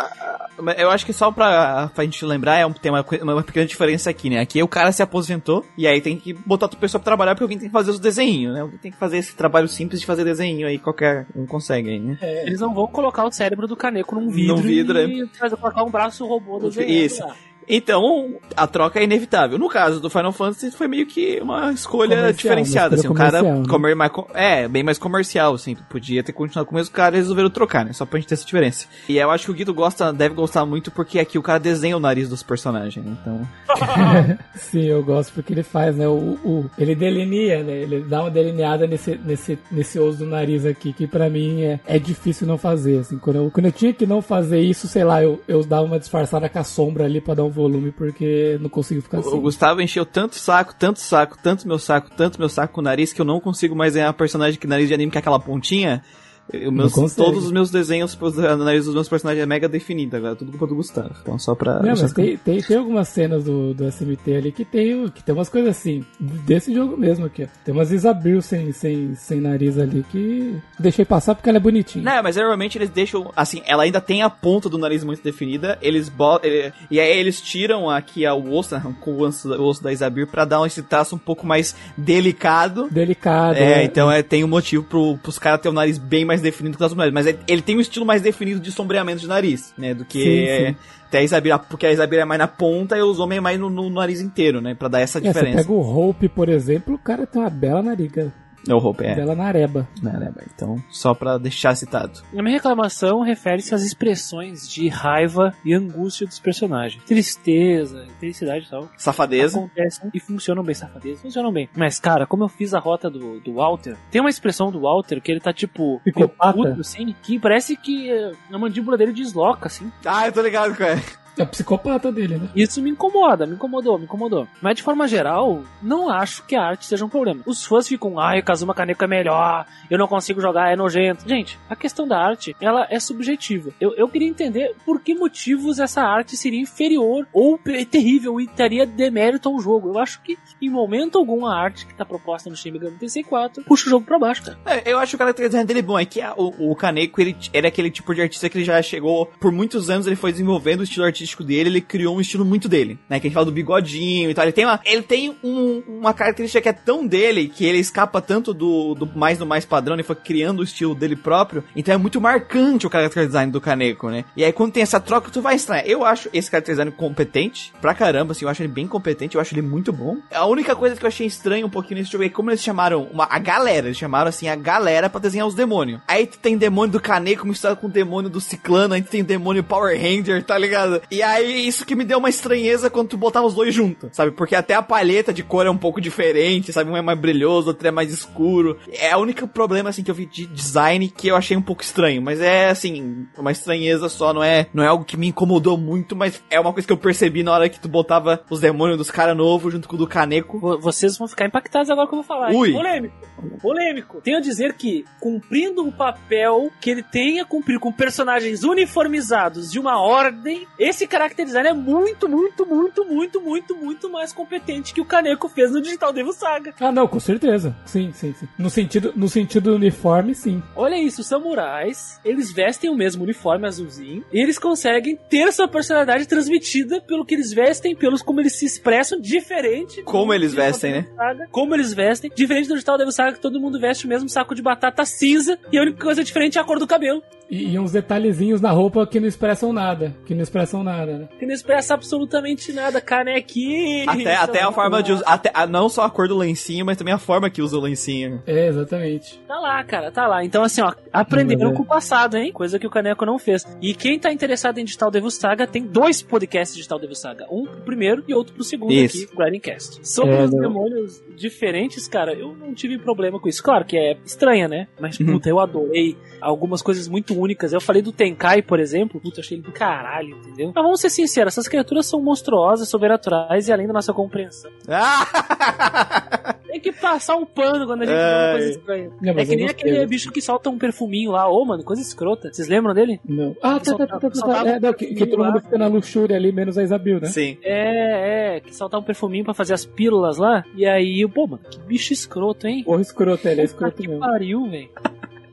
eu acho que só pra, pra gente lembrar, é um, tem uma, uma pequena diferença aqui, né? Aqui o cara se aposentou e aí tem que botar outra pessoa pra trabalhar porque alguém tem que fazer os desenhos, né? Alguém tem que fazer esse trabalho simples de fazer desenho aí, qualquer um consegue aí, né? Eles não vão colocar o cérebro do Kaneko num vidro, Num vidro, e fazer, colocar um braço robô desenhando Isso. lá. Então, a troca é inevitável. No caso do Final Fantasy, foi meio que uma escolha Comercial, diferenciada. uma Assim, um escolha cara né? comer mais, é, bem mais comercial, assim. Podia ter continuado com o mesmo cara e resolveram trocar, né? Só pra gente ter essa diferença. E eu acho que o Guido gosta, deve gostar muito porque aqui o cara desenha o nariz dos personagens, né? Então. *laughs* Sim, eu gosto porque ele faz, né? O, o- ele delinea, né? Ele dá uma delineada nesse, nesse, nesse osso do nariz aqui, que pra mim é, é difícil não fazer. Assim, quando, eu, quando eu tinha que não fazer isso, sei lá, eu, eu dava uma disfarçada com a sombra ali pra dar um volume, porque não consigo ficar O assim. Gustavo encheu tanto saco, tanto saco, tanto meu saco, tanto meu saco com o nariz que eu não consigo mais desenhar personagem que nariz de anime que é aquela pontinha. Eu- meus- todos os meus desenhos, o nariz dos meus personagens é mega definido agora, tudo culpa do Gustavo. Então só pra. Não, mas tem, tem, tem algumas cenas do, do SMT ali que tem, que tem umas coisas assim, desse jogo mesmo aqui, ó. Tem umas Isabel sem, sem, sem nariz ali que deixei passar porque ela é bonitinha. Não, mas normalmente eles deixam, assim, ela ainda tem a ponta do nariz muito definida, eles botam, ele- e aí eles tiram aqui a- o osso, né, com o osso, o osso da Isabir pra dar esse traço um pouco mais delicado. Delicado. É, né? então é, tem um motivo pro, pros caras terem o nariz bem mais definido que os nariz, mas é- ele tem um estilo mais definido de sombreamento de nariz, né, do que Sim, sim. até a Isabira, porque a Isabira é mais na ponta e os homens é mais no, no nariz inteiro, né, pra dar essa É, você diferença. pega o Hope, por exemplo, o cara tem uma bela nariga. É o roupa, é. Bela nareba. Né, Então, só pra deixar citado. A minha reclamação refere-se às expressões de raiva e angústia dos personagens. Tristeza, felicidade e tal. Safadeza. Acontecem e funcionam bem, safadeza. Funcionam bem. Mas, cara, como eu fiz a rota do, do Walter, tem uma expressão do Walter que ele tá tipo. meio Psicopata? puto, assim, que parece que eh, a mandíbula dele desloca, assim. Ah, eu tô ligado com é. É psicopata dele, né? Isso me incomoda, me incomodou, me incomodou. Mas de forma geral, não acho que a arte seja um problema. Os fãs ficam, ai, Kazuma Kaneko é melhor, eu não consigo jogar, é nojento. Gente, a questão da arte, ela é subjetiva. Eu, eu queria entender por que motivos essa arte seria inferior ou terrível e teria demérito ao jogo. Eu acho que, em momento algum, a arte que tá proposta no Shin Megami Tensei 4 puxa o jogo pra baixo, cara. É, eu acho que o cara design dele bom. É que a- o, o Kaneko, ele era aquele tipo de artista que ele já chegou. Por muitos anos ele foi desenvolvendo o estilo artístico dele, ele criou um estilo muito dele. Né? Que a gente fala do bigodinho e tal. Ele tem uma, ele tem um- uma característica que é tão dele que ele escapa tanto do, do mais do mais padrão, ele foi criando o estilo dele próprio. Então é muito marcante o character design do Kaneko, né? E aí quando tem essa troca, tu vai estranhar. Eu acho esse character design competente pra caramba, assim, eu acho ele bem competente, eu acho ele muito bom. A única coisa que eu achei estranho um pouquinho nesse jogo é como eles chamaram uma, a galera, eles chamaram assim a galera pra desenhar os demônios. Aí tu tem demônio do Kaneko misturado com o demônio do Ciclano, aí tu tem demônio Power Ranger, tá ligado? E aí isso que me deu uma estranheza quando tu botava os dois juntos, sabe? Porque até a palheta de cor é um pouco diferente, sabe? Um é mais brilhoso, outro é mais escuro. É o único problema assim que eu vi de design que eu achei um pouco estranho, mas é assim, uma estranheza só, não é, não é algo que me incomodou muito, mas é uma coisa que eu percebi na hora que tu botava os demônios dos caras novos junto com o do Caneco. Vo- Vocês vão ficar impactados agora que eu vou falar. hein? Ui. Polêmico. Polêmico. Tenho a dizer que, cumprindo o papel que ele tem a cumprir com personagens uniformizados de uma ordem, esse character design é muito, muito, muito, muito, muito, muito mais competente que o Kaneko fez no Digital Devil Saga. Ah, não, com certeza. Sim, sim, sim. No sentido, no sentido do uniforme, sim. Olha isso, os samurais, eles vestem o mesmo uniforme azulzinho e eles conseguem ter sua personalidade transmitida pelo que eles vestem, pelos como eles se expressam, diferente. do Como eles vestem, Devil Saga. Como eles vestem, diferente do Digital Devil Saga que todo mundo veste o mesmo saco de batata cinza e a única coisa diferente é a cor do cabelo. E, e uns detalhezinhos na roupa que não expressam nada. Que não expressam nada, né? Que não expressa absolutamente nada, canequinho. Até, até a forma de usar, até, a- não só a cor do lencinho, mas também a forma que usa o lencinho. É, exatamente. Tá lá, cara, tá lá. Então, assim, ó, aprenderam Uhum. com o passado, hein? Coisa que o Caneco não fez. E quem tá interessado em Digital Devil Saga tem dois podcasts de Digital Devil Saga. Um pro primeiro e outro pro segundo Isso. aqui, Grindcast. Sobre É, os não. demônios diferentes, cara, eu não tive problema com isso. Claro que é estranha, né? Mas, Uhum. puta, eu adorei algumas coisas muito únicas. Eu falei do Tenkai, por exemplo, puta, achei ele do caralho, entendeu? Mas vamos ser sinceros, essas criaturas são monstruosas, sobrenaturais e além da nossa compreensão. Ah! Tem que passar um pano quando a gente vê uma coisa estranha. Não, É que nem aquele bicho que solta um perfuminho lá, ô, mano, coisa escrota. Vocês lembram dele? Não. Ah, tá, tá, tá, tá, tá. É, não, que, que todo mundo fica na luxúria ali, menos a Isabel, né? Sim. É, é, que soltar um perfuminho pra fazer as pílulas lá. E aí, pô, mano, que bicho escroto, hein? Porra, escroto, ele é escroto que mesmo. pariu, velho.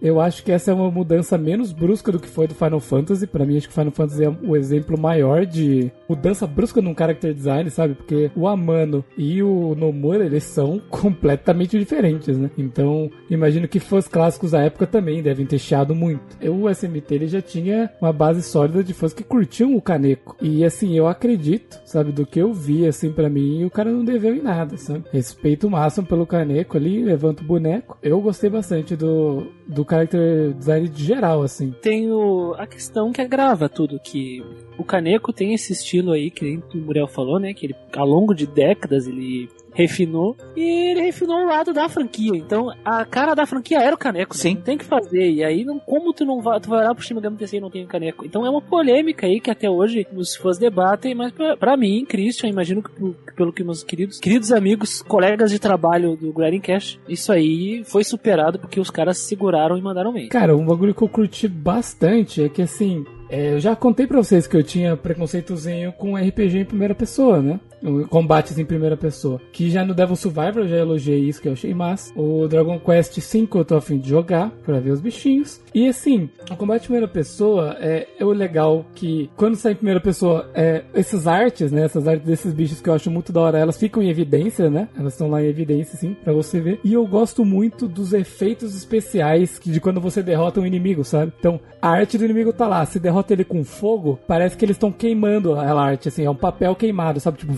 Eu acho que essa é uma mudança menos brusca do que foi do Final Fantasy. Pra mim, acho que o Final Fantasy é o exemplo maior de mudança brusca num character design, sabe? Porque o Amano e o Nomura, eles são *laughs* completamente diferentes, né? Então, imagino que fãs clássicos da época também devem ter chiado muito. O SMT, ele já tinha uma base sólida de fãs que curtiam o Kaneko. E, assim, eu acredito, sabe? Do que eu vi, assim, para mim, o cara não deveu em nada, sabe? Respeito máximo pelo Kaneko ali, levanta o boneco. Eu gostei bastante do, do character design de geral, assim. Tem o, a questão que agrava tudo, que o Kaneko tem esse estilo aí, que o Muriel falou, né? Que ele, ao longo de décadas, ele refinou e ele refinou o lado da franquia. Então, a cara da franquia era o caneco. Né? Sim. Tem que fazer. E aí, não, como tu não vai, tu vai olhar pro Shin Megami Tensei e não tem o caneco? Então, é uma polêmica aí que até hoje os fãs debatem, mas pra, pra mim, Christian, imagino que pelo que meus queridos, queridos amigos, colegas de trabalho do Grinding Cash, isso aí foi superado porque os caras seguraram e mandaram bem. Cara, um bagulho que eu curti bastante é que assim, é, eu já contei pra vocês que eu tinha preconceitozinho com RPG em primeira pessoa, né? Combates em primeira pessoa. Que já no Devil Survivor eu já elogiei isso, que eu achei massa. O Dragon Quest V eu tô afim de jogar pra ver os bichinhos. E assim, o combate em primeira pessoa é, é o legal que quando sai em primeira pessoa, é, essas artes, né? Essas artes desses bichos que eu acho muito da hora, elas ficam em evidência, né? Elas estão lá em evidência, sim, pra você ver. E eu gosto muito dos efeitos especiais que, de quando você derrota um inimigo, sabe? Então, a arte do inimigo tá lá. Se derrota ele com fogo, parece que eles estão queimando aquela arte, assim, é um papel queimado, sabe? Tipo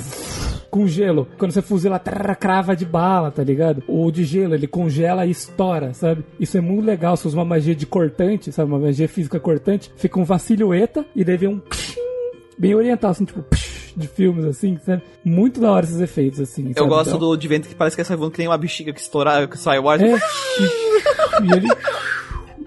com gelo. Quando você fuzila, trrr, crava de bala, tá ligado? O de gelo, ele congela e estoura, sabe? Isso é muito legal. Se usa uma magia de cortante, sabe? Uma magia física cortante, fica uma silhueta e daí vem um bem oriental, assim, tipo de filmes, assim, sabe? Muito da hora esses efeitos, assim. Eu sabe? gosto Então- do de vento que parece que essa voando que tem uma bexiga que estourar, que sai o ar. É. e, e ele.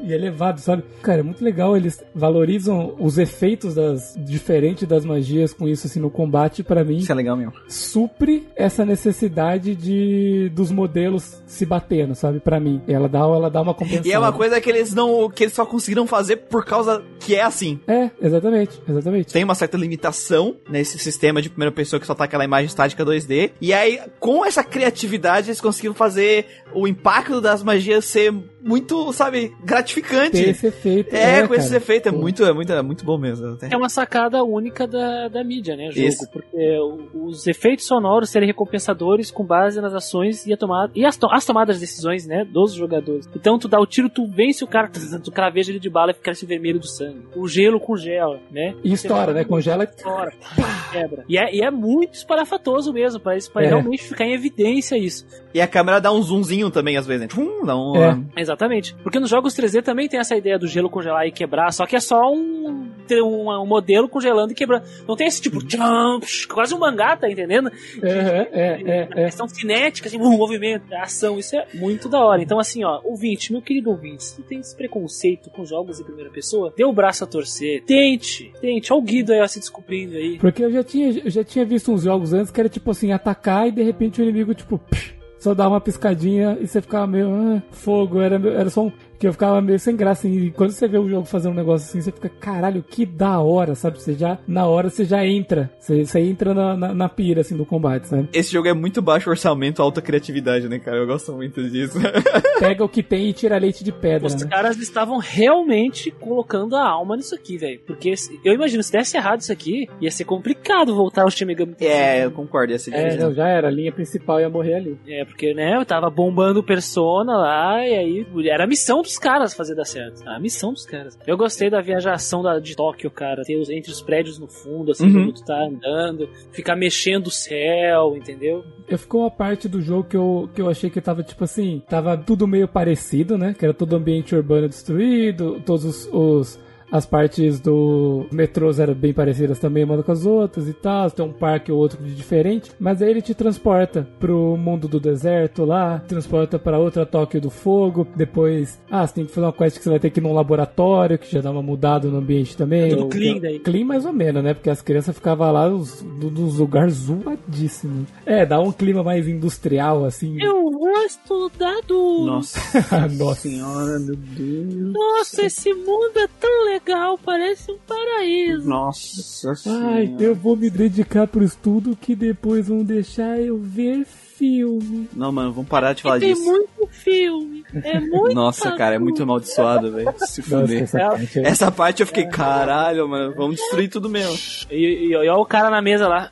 E é levado, sabe? Cara, é muito legal. Eles valorizam os efeitos das diferentes das magias com isso assim no combate. Pra mim, Isso é legal mesmo. supre essa necessidade de dos modelos se batendo, sabe? Pra mim, ela dá, ela dá uma compensação. E é uma coisa que eles não. que eles só conseguiram fazer por causa que é assim. É, exatamente, exatamente. Tem uma certa limitação nesse sistema de primeira pessoa que só tá aquela imagem estática 2D. E aí, com essa criatividade, eles conseguiram fazer o impacto das magias ser muito, sabe, gratificante. Ter esse efeito. É, com cara. esse efeito. É Pô. muito, é muito, é muito bom mesmo. Até. É uma sacada única da, da mídia, né? Jogo. Isso. Porque os efeitos sonoros serem recompensadores com base nas ações e, a tomada, e as, to- as tomadas de decisões, né? Dos jogadores. Então, tu dá o tiro, tu vence o cara, *laughs* tu craveja ele de bala e fica esse vermelho do sangue. O gelo congela, né? E estoura, né? Congela e Fora, *laughs* quebra. E é, e é muito esparafatoso mesmo, pra, isso, pra É. realmente ficar em evidência isso. E a câmera dá um zoomzinho também, às vezes, né? Tchum, dá um. É. Exatamente. Porque nos jogos 3D também tem essa ideia do gelo congelar e quebrar, só que é só um, um, um modelo congelando e quebrando. Não tem esse tipo, tcham, psh, quase um mangá, tá entendendo? É, é, é, A é. questão cinética, assim, um *laughs* movimento, ação, isso é muito da hora. Então, assim, ó, ouvinte, meu querido ouvinte, se tu tem esse preconceito com jogos em primeira pessoa, dê o braço a torcer, tente, tente, olha o Guido aí ó, se descobrindo aí. Porque eu já tinha, eu já tinha visto uns jogos antes que era tipo assim, atacar e de repente o inimigo, tipo, psh, só dá uma piscadinha e você ficava meio, ah, fogo, era, era só um. Que eu ficava meio sem graça. E quando você vê o jogo fazendo um negócio assim, você fica, caralho, que da hora, sabe? Você já, na hora você já entra. Você, você entra na, na, na pira, assim, do combate, sabe? Esse jogo é muito baixo orçamento, alta criatividade, né, cara? Eu gosto muito disso. *laughs* Pega o que tem e tira leite de pedra, Os né? caras estavam realmente colocando a alma nisso aqui, velho. Porque se- eu imagino, se desse errado isso aqui, ia ser complicado voltar ao Shin Megami é, eu concordo, ia ser É, difícil. não, já era. A linha principal ia morrer ali. É, porque, né, eu tava bombando o Persona lá, e aí era a missão dos caras fazer dar certo. A missão dos caras. Eu gostei da viajação da, de Tóquio, cara. Ter os, entre os prédios no fundo, assim, Uhum. quando tu tá andando, ficar mexendo o céu, entendeu? Eu ficou uma parte do jogo que eu, que eu achei que tava, tipo assim, tava tudo meio parecido, né? Que era todo o ambiente urbano destruído, todos os. os- as partes do metrôs eram bem parecidas também uma com as outras e tal, tem um parque ou outro de diferente, mas aí ele te transporta pro mundo do deserto lá, transporta pra outra Tóquio do fogo, depois, ah, você tem que fazer uma quest que você vai ter que ir num laboratório, que já dá uma mudada no ambiente também. Tudo O- clean daí. Clean mais ou menos, né? Porque as crianças ficavam lá nos, nos lugares zoadíssimos. É, dá um clima mais industrial, assim. Eu vou estudar do. Nossa. *laughs* Nossa. senhora, meu Deus. Nossa, esse mundo é tão legal, parece um paraíso. Nossa Ai, eu vou me dedicar pro estudo que depois vão deixar eu ver filme. Não, mano, vamos parar de falar tem disso. muito filme. É *laughs* muito. Nossa, cara, é muito amaldiçoado, velho. Se Nossa, fuder. essa É, parte aí. Essa parte eu fiquei, caralho, mano, vamos destruir tudo mesmo. E, e, e olha o cara na mesa lá.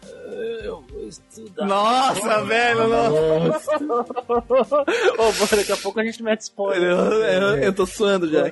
Eu estudar. Nossa, velho, não. Ô, daqui a pouco a gente mete Eu, spoiler. eu, eu tô suando já.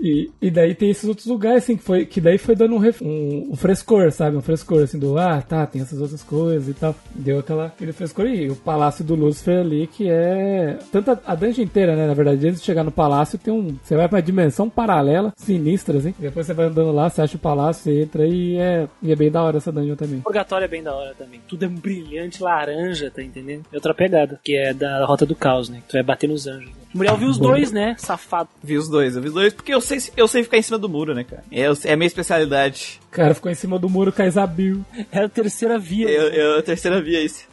E, e daí tem esses outros lugares, assim, que, foi, que daí foi dando um, ref- um, um frescor, sabe? Um frescor, assim, do, ah, tá, tem essas outras coisas e tal. Deu aquela, aquele frescor. E o Palácio do Lúcifer ali, que é... Tanto a, a dungeon inteira, né? Na verdade, antes de chegar no palácio, tem um... Você vai pra uma dimensão paralela, sinistra, assim. Depois você vai andando lá, você acha o palácio, você entra e é, e é bem da hora essa dungeon também. Purgatório é bem da hora também. Tudo é brilhante, laranja, tá entendendo? E outra pegada, que é da Rota do Caos, né? Que tu vai bater nos anjos. O Muriel viu os dois, né? Safado. Vi os dois, eu vi os dois porque eu sei, eu sei ficar em cima do muro, né, cara? É, é a minha especialidade. O cara ficou em cima do muro com a Isabil. É a terceira via. Eu, eu a terceira via isso.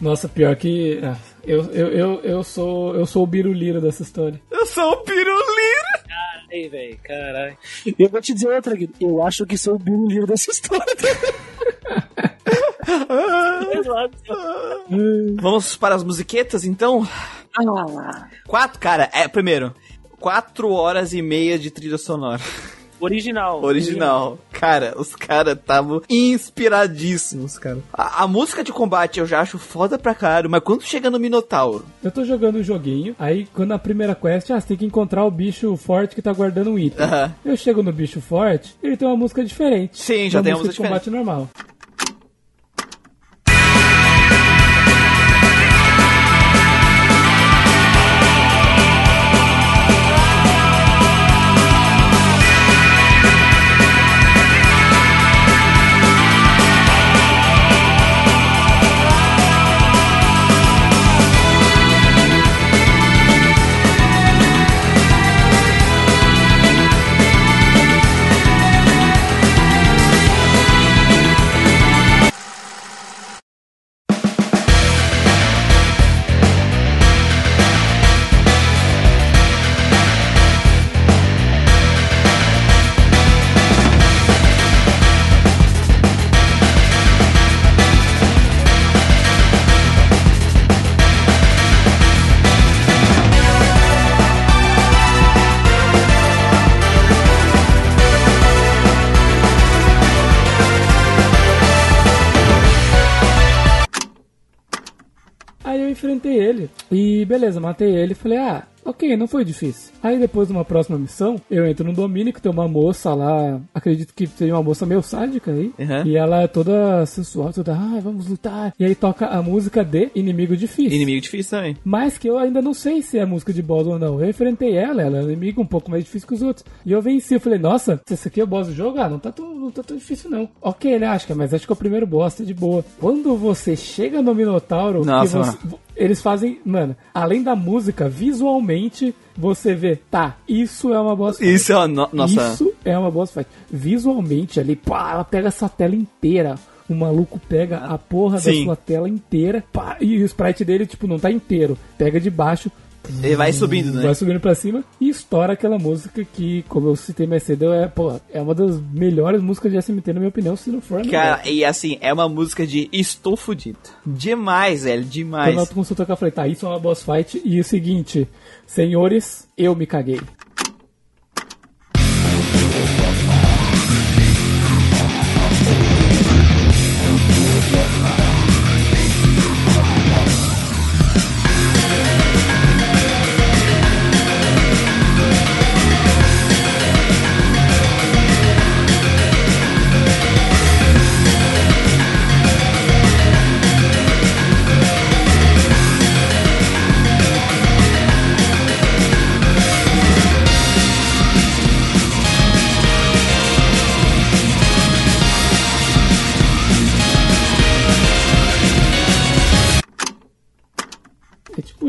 Nossa, pior que... ah, eu, eu, eu, eu, sou, eu sou o biruliro dessa história. Eu sou o piruliro. Ei, velho, caralho. Eu vou te dizer outra, Guido. Eu acho que sou o Billy Livre dessa história. *laughs* Vamos para as musiquetas, então? ah, Quatro, cara, é, primeiro, quatro horas e meia de trilha sonora. Original. Original. Cara, os caras estavam inspiradíssimos, cara. A, a música de combate eu já acho foda pra caralho, mas quando chega no Minotauro, Eu tô jogando um joguinho, aí quando a primeira quest, ah, você tem que encontrar o bicho forte que tá guardando um item. Aham. Eu chego no bicho forte, ele tem uma música diferente. Sim, já tem uma música de música combate normal. Beleza, matei ele. Falei, ah, ok, não foi difícil. Aí depois de uma próxima missão, eu entro no domínio que tem uma moça lá, acredito que seja uma moça meio sádica aí, Uhum. e ela é toda sensual, toda, ah, vamos lutar. E aí toca a música de Inimigo Difícil. inimigo difícil também. Mas que eu ainda não sei se é música de boss ou não. Eu enfrentei ela, ela é um inimigo um pouco mais difícil que os outros. E eu venci, eu falei, nossa, se esse aqui é o boss do jogo, ah, não tá tão, não tá tão difícil não. Ok, né, acho que, mas acho que é o primeiro boss, tá de boa. Quando você chega no Minotauro, Nossa, você- eles fazem, mano, além da música, visualmente, você vê, tá, isso é uma boss fight. Isso é uma no- nossa. Isso é uma boss fight. Visualmente ali, pá, ela pega essa tela inteira. O maluco pega a porra Sim. da sua tela inteira, pá, e o sprite dele, tipo, não tá inteiro. Pega de baixo, Ele vai subindo, né? vai subindo pra cima e estoura aquela música que, como eu citei mais cedo, é, pô, é uma das melhores músicas de SMT, na minha opinião, se não for a melhor. Cara, e assim, é uma música de estou fudido. Demais, velho, demais. Quando eu a tocar, eu falei, tá, isso é uma boss fight. E o seguinte, senhores, eu me caguei.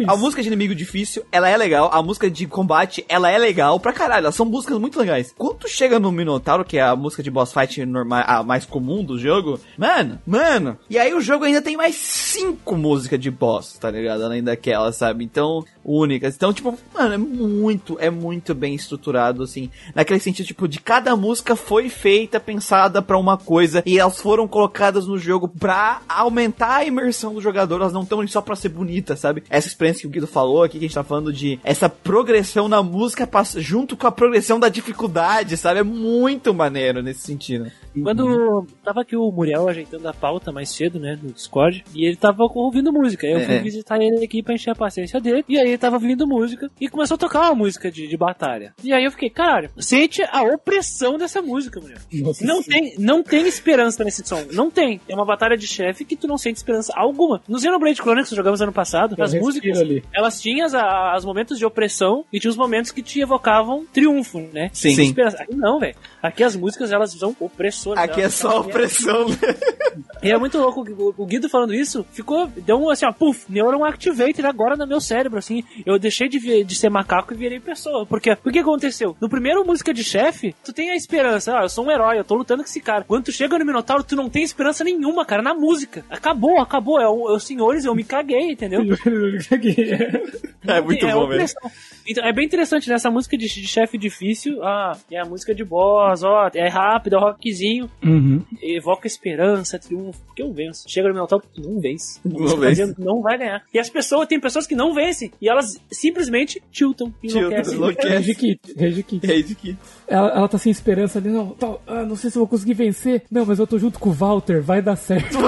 A música de inimigo difícil, ela é legal. A música de combate, ela é legal pra caralho. Elas são músicas muito legais. Quando chega no Minotauro, que é a música de boss fight normal, a mais comum do jogo, mano, mano. E aí o jogo ainda tem mais cinco músicas de boss, tá ligado? Além daquela, sabe? Então, únicas. Então, tipo, mano, é muito, é muito bem estruturado, assim. Naquele sentido, tipo, de cada música foi feita, pensada pra uma coisa. E elas foram colocadas no jogo pra aumentar a imersão do jogador. Elas não estão só pra ser bonitas, sabe? Essa experiência que o Guido falou aqui, que a gente tá falando de essa progressão na música junto com a progressão da dificuldade, sabe? É muito maneiro nesse sentido. Quando tava aqui o Muriel ajeitando a pauta mais cedo, né, no Discord, e ele tava ouvindo música. Aí eu fui É. visitar ele aqui pra encher a paciência dele, e aí ele tava ouvindo música, e começou a tocar uma música de, de batalha. E aí eu fiquei, caralho, sente a opressão dessa música, Muriel. Nossa Não tem, não tem esperança nesse som. Não tem. É uma batalha de chefe que tu não sente esperança alguma. No Xenoblade Chronicles que jogamos ano passado, Eu as respiro músicas, ali. elas tinham as, as momentos de opressão e tinha os momentos que te evocavam triunfo, né? Sim. Sem esperança. Aqui não, velho. Aqui as músicas elas são opressoras. Aqui é só opressão, né? *laughs* E é muito louco, o, Guido falando isso, ficou, deu um assim, ó, puf, Neuron Activated agora no meu cérebro, assim, eu deixei de, de ser macaco e virei pessoa, porque, o que aconteceu? No primeiro música de chefe, tu tem a esperança, ah, eu sou um herói, eu tô lutando com esse cara. Quando tu chega no Minotauro, tu não tem esperança nenhuma, cara, na música. Acabou, acabou, é é o senhores, eu me caguei, entendeu? *laughs* *laughs* É muito É bom, velho. opressão. Então, é bem interessante nessa música de, de chefe difícil. Ah, é a música de boss, ó, é rápido, é rockzinho, Uhum. evoca esperança, triunfo. Porque eu venço. Chega no Minotauro, não vence. Não tá vence. dizendo, Não vai ganhar. E as pessoas, tem pessoas que não vencem. E elas simplesmente tiltam. Tiltam, enlouquecem. enlouquecem. Rage Kit, Rage Kit. Rage Kit. Ela, ela tá sem esperança ali, não, tá, ah, não sei se eu vou conseguir vencer. Não, mas eu tô junto com o Walter, vai dar certo. *laughs*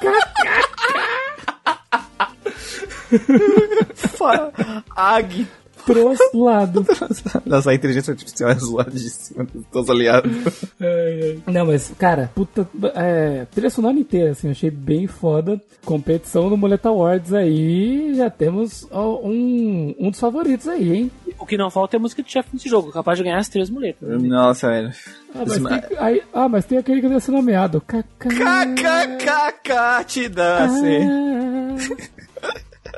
Fa- Ag. Pros lado. Nossa, a inteligência artificial é zoadíssima. Todos aliados. Não, mas, cara, puta. É, trilha sonora inteira, assim, eu achei bem foda. Competição no Muleta Awards aí, já temos ó, um, um dos favoritos aí, hein? O que não falta é música de chefe nesse jogo, capaz de ganhar as três muletas. Nossa, velho. Ah, mas tem, aí, ah, mas tem aquele que deve ser nomeado. Kaká. KKKK te dá, sim.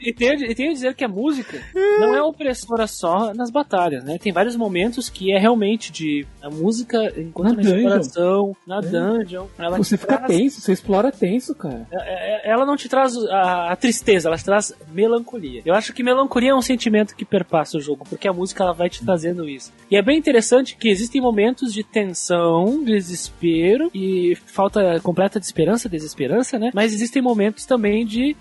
E tenho, e tenho a dizer que a música não é opressora só nas batalhas, né? Tem vários momentos que é realmente de a música enquanto Na na, dungeon. exploração, na dungeon. Ela Você fica traz- tenso, você explora tenso, cara. é- é- ela não te traz a, a tristeza, ela te traz melancolia. Eu acho que melancolia é um sentimento que perpassa o jogo, porque a música ela vai te trazendo isso. E é bem interessante que existem momentos de tensão, desespero e falta completa de esperança, desesperança, né? Mas existem momentos também de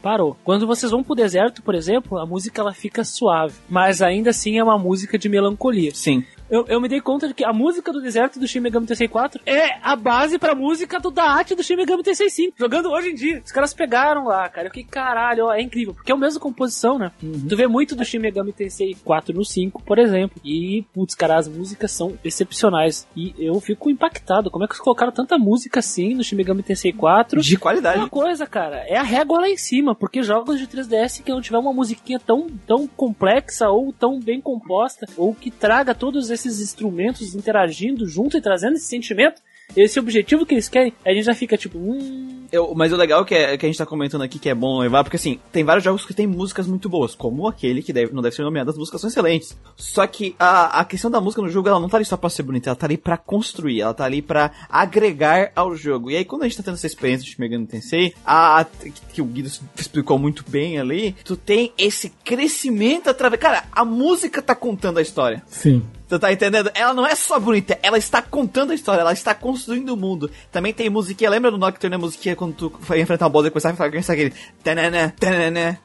Quando vocês vão pro deserto, por exemplo, a música ela fica suave, mas ainda assim é uma música de melancolia. Sim. Eu, eu me dei conta de que a música do deserto do Shin Megami Tensei 4 é a base pra música do Daichi do Shin Megami Tensei 5. Jogando hoje em dia. Os caras pegaram lá, cara. Eu fiquei, caralho, ó, é incrível. Porque é a mesma composição, né? Tu vê muito do Shin Megami Tensei 4 no 5, por exemplo. E, putz, cara, as músicas são excepcionais. E eu fico impactado. Como é que eles colocaram tanta música assim no Shin Megami Tensei 4? De É qualidade. uma coisa, cara, é a régua lá em cima, porque jogos de 3DS que não tiver uma musiquinha tão, tão complexa ou tão bem composta, ou que traga todos esses instrumentos interagindo junto e trazendo esse sentimento, esse objetivo que eles querem, a gente já fica tipo, hum, Eu- mas o legal que, é, que a gente tá comentando aqui que é bom levar, porque assim, tem vários jogos que tem músicas muito boas, como aquele que deve, não deve ser nomeado, as músicas são excelentes. Só que a, a questão da música no jogo, ela não tá ali só pra ser bonita, ela tá ali pra construir, ela tá ali pra agregar ao jogo. E aí, quando a gente tá tendo essa experiência de Megami Tensei, a, a- que o Guido explicou muito bem ali, tu tem esse crescimento através. Cara, a música tá contando a história. Sim. Tu tá entendendo? Ela não é só bonita, ela está contando a história, ela está construindo o mundo. Também tem musiquinha, lembra do Nocturne, a musiquinha quando tu foi enfrentar um boss e começar a falar aquele tanana, tanana.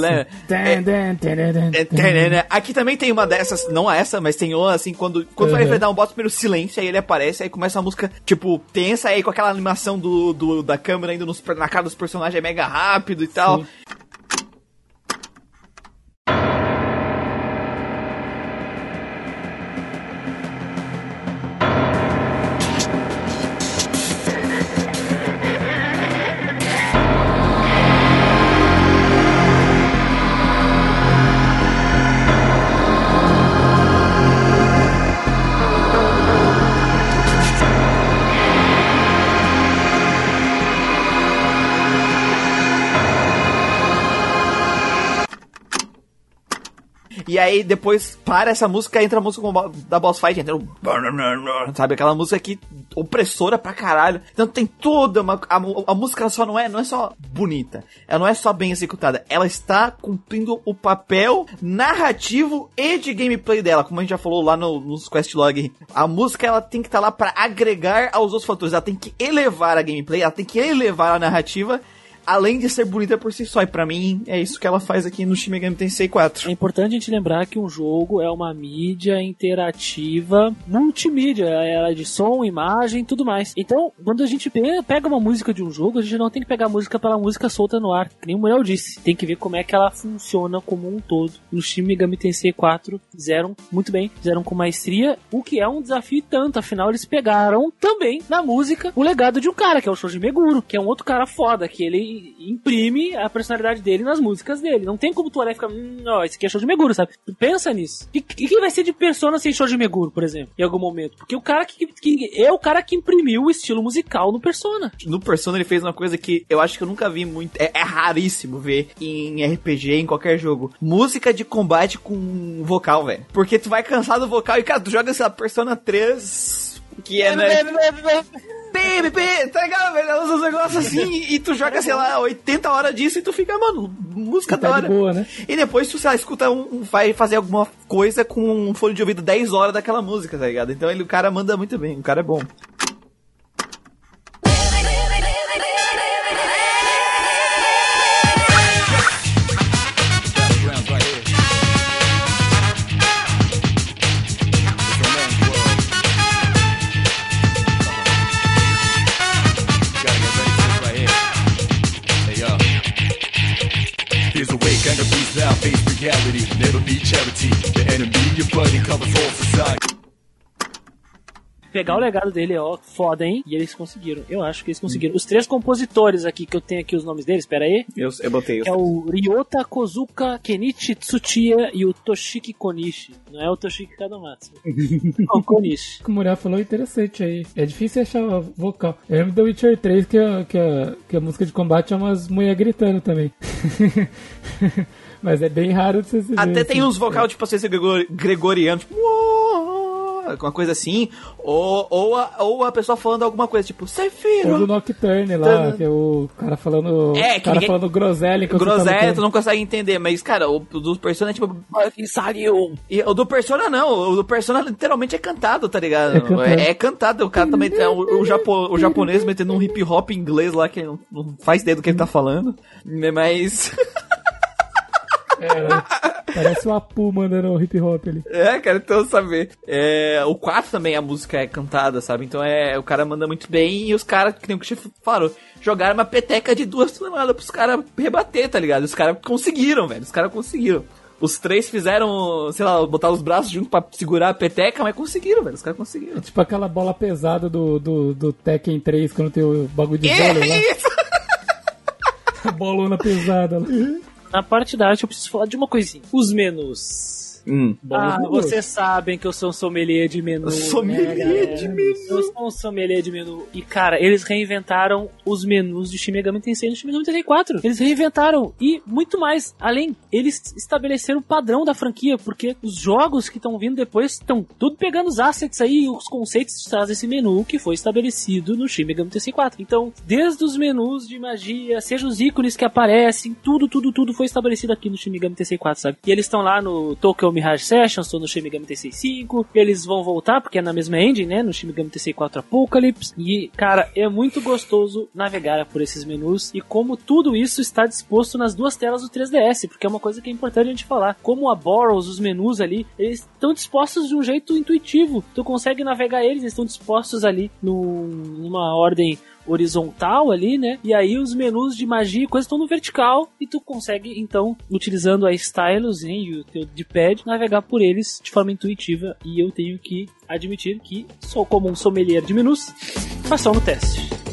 Tan, tan, É, tem, né? Aqui também tem uma dessas, não essa, mas tem uma assim, quando, quando vai Uhum. enfrentar um boss, primeiro silêncio, aí ele aparece, aí começa a música, tipo, tensa, aí com aquela animação do, do- da câmera indo nos, na cara dos personagens, é mega rápido e tal. Sim. E aí depois para essa música, entra a música da boss fight, entra o... Sabe, aquela música que opressora pra caralho. Então tem toda uma... A, a música só não é, não é só bonita, ela não é só bem executada, ela está cumprindo o papel narrativo e de gameplay dela, como a gente já falou lá no, nos questlog. A música ela tem que estar lá pra agregar aos outros fatores, ela tem que elevar a gameplay, ela tem que elevar a narrativa, além de ser bonita por si só. E pra mim é isso que ela faz aqui no Shin Megami Tensei 4. É importante a gente lembrar que um jogo é uma mídia interativa, multimídia, ela é de som, imagem, tudo mais. Então, quando a gente pe- pega uma música de um jogo, a gente não tem que pegar a música pela música solta no ar, que nem o Muriel disse. Tem que ver como é que ela funciona como um todo. No Shin Megami Tensei 4 fizeram muito bem, fizeram com maestria, o que é um desafio tanto, afinal eles pegaram também na música o legado de um cara, que é o Shoji Meguro, que é um outro cara foda, que ele imprime a personalidade dele nas músicas dele. Não tem como tu olhar e ficar, hum, ó, esse aqui é Shoji Meguro, sabe? Tu pensa nisso. E, e quem vai ser de persona sem Shoji Meguro, por exemplo, em algum momento? Porque o cara que, que é o cara que imprimiu o estilo musical no Persona. No Persona ele fez uma coisa que eu acho que eu nunca vi muito. É, é raríssimo ver em RPG, em qualquer jogo. Música de combate com vocal, velho. Porque tu vai cansar do vocal e, cara, tu joga, sei lá, Persona 3. Que é, né? *laughs* Baby, tá ligado, velho? Ela usa uns negócios assim *laughs* e tu joga, sei lá, 80 horas disso e tu fica, mano, música da Tá de hora. boa, né? E depois tu, sei lá, escuta um, um- vai fazer alguma coisa com um fone de ouvido 10 horas daquela música, tá ligado? Então ele, o cara manda muito bem, o cara é bom. Reality. Never be charity. The enemy, your buddy, covers all society. Pegar o legado dele, ó, foda, hein? E eles conseguiram. Eu acho que eles conseguiram. Os três compositores aqui, que eu tenho aqui os nomes deles, pera aí. Eu, eu botei Que é o Ryota Kozuka Kenichi Tsuchiya e o Toshiki Konishi. Não é o Toshiki Kadamatsu. *laughs* Não, Konishi. O que o Muriel falou é interessante aí. É difícil achar vocal. Eu lembro do Witcher 3 que a, que a, que a música de combate é umas mulheres gritando também. *laughs* Mas é bem raro de você ver, Até tem assim. uns vocal, tipo, assim, gregor- gregoriano, tipo, uma coisa assim, ou, ou, a, ou a pessoa falando alguma coisa, tipo, Ou do Nocturne lá, que é o cara falando. É, o que cara ninguém- falando groselha tá groselha, tu não consegue entender, mas, cara, o do Persona é tipo... Saiu! E o do Persona não, o do Persona literalmente é cantado, tá ligado? É cantado. É, é cantado, o cara também, é, o, o, japo, o japonês metendo um hip hop inglês lá, que não, não faz ideia do que ele tá falando, mas... *laughs* É, parece o Apu mandando hip hop ali. É, cara, então saber. É, o 4 também a música é cantada, sabe? Então é, o cara manda muito bem e os caras, que nem o Chef falou, jogaram uma peteca de duas toneladas pros caras rebater, tá ligado? Os caras conseguiram, velho. Os caras conseguiram. Os três fizeram, sei lá, botar os braços juntos pra segurar a peteca, mas conseguiram, velho. Os caras conseguiram. É tipo aquela bola pesada do, do, do Tekken 3 quando tem o bagulho de É vôlei lá. isso! *laughs* A bolona pesada lá. *laughs* Na parte da arte eu preciso falar de uma coisinha. Os menus. Hum. ah, vocês sabem que eu sou um sommelier de menu. Sommelier né, de menu. Eu sou um sommelier de menu. E, cara, eles reinventaram os menus de Shin Megami Tensei no Shin Megami Tensei 4. Eles reinventaram. E, muito mais, além, eles estabeleceram o padrão da franquia, porque os jogos que estão vindo depois estão tudo pegando os assets aí, os conceitos que traz esse menu que foi estabelecido no Shin Megami Tensei 4. Então, desde os menus de magia, seja os ícones que aparecem, tudo, tudo, tudo foi estabelecido aqui no Shin Megami Tensei 4, sabe? E eles estão lá no Tokyo Virtual Mirage Sessions, tô no Shin Megami Tensei 5. Eles vão voltar, porque é na mesma engine, né? No Shin Megami Tensei 4 Apocalypse. E, cara, é muito gostoso navegar por esses menus e como tudo isso está disposto nas duas telas do 3DS, porque é uma coisa que é importante a gente falar. Como a Boros, os menus ali, eles estão dispostos de um jeito intuitivo. Tu consegue navegar eles, eles estão dispostos ali num, numa ordem horizontal ali, né? E aí os menus de magia e coisas estão no vertical e tu consegue então, utilizando a stylus hein, e o teu D-pad, navegar por eles de forma intuitiva. E eu tenho que admitir que sou como um sommelier de menus, mas só no teste.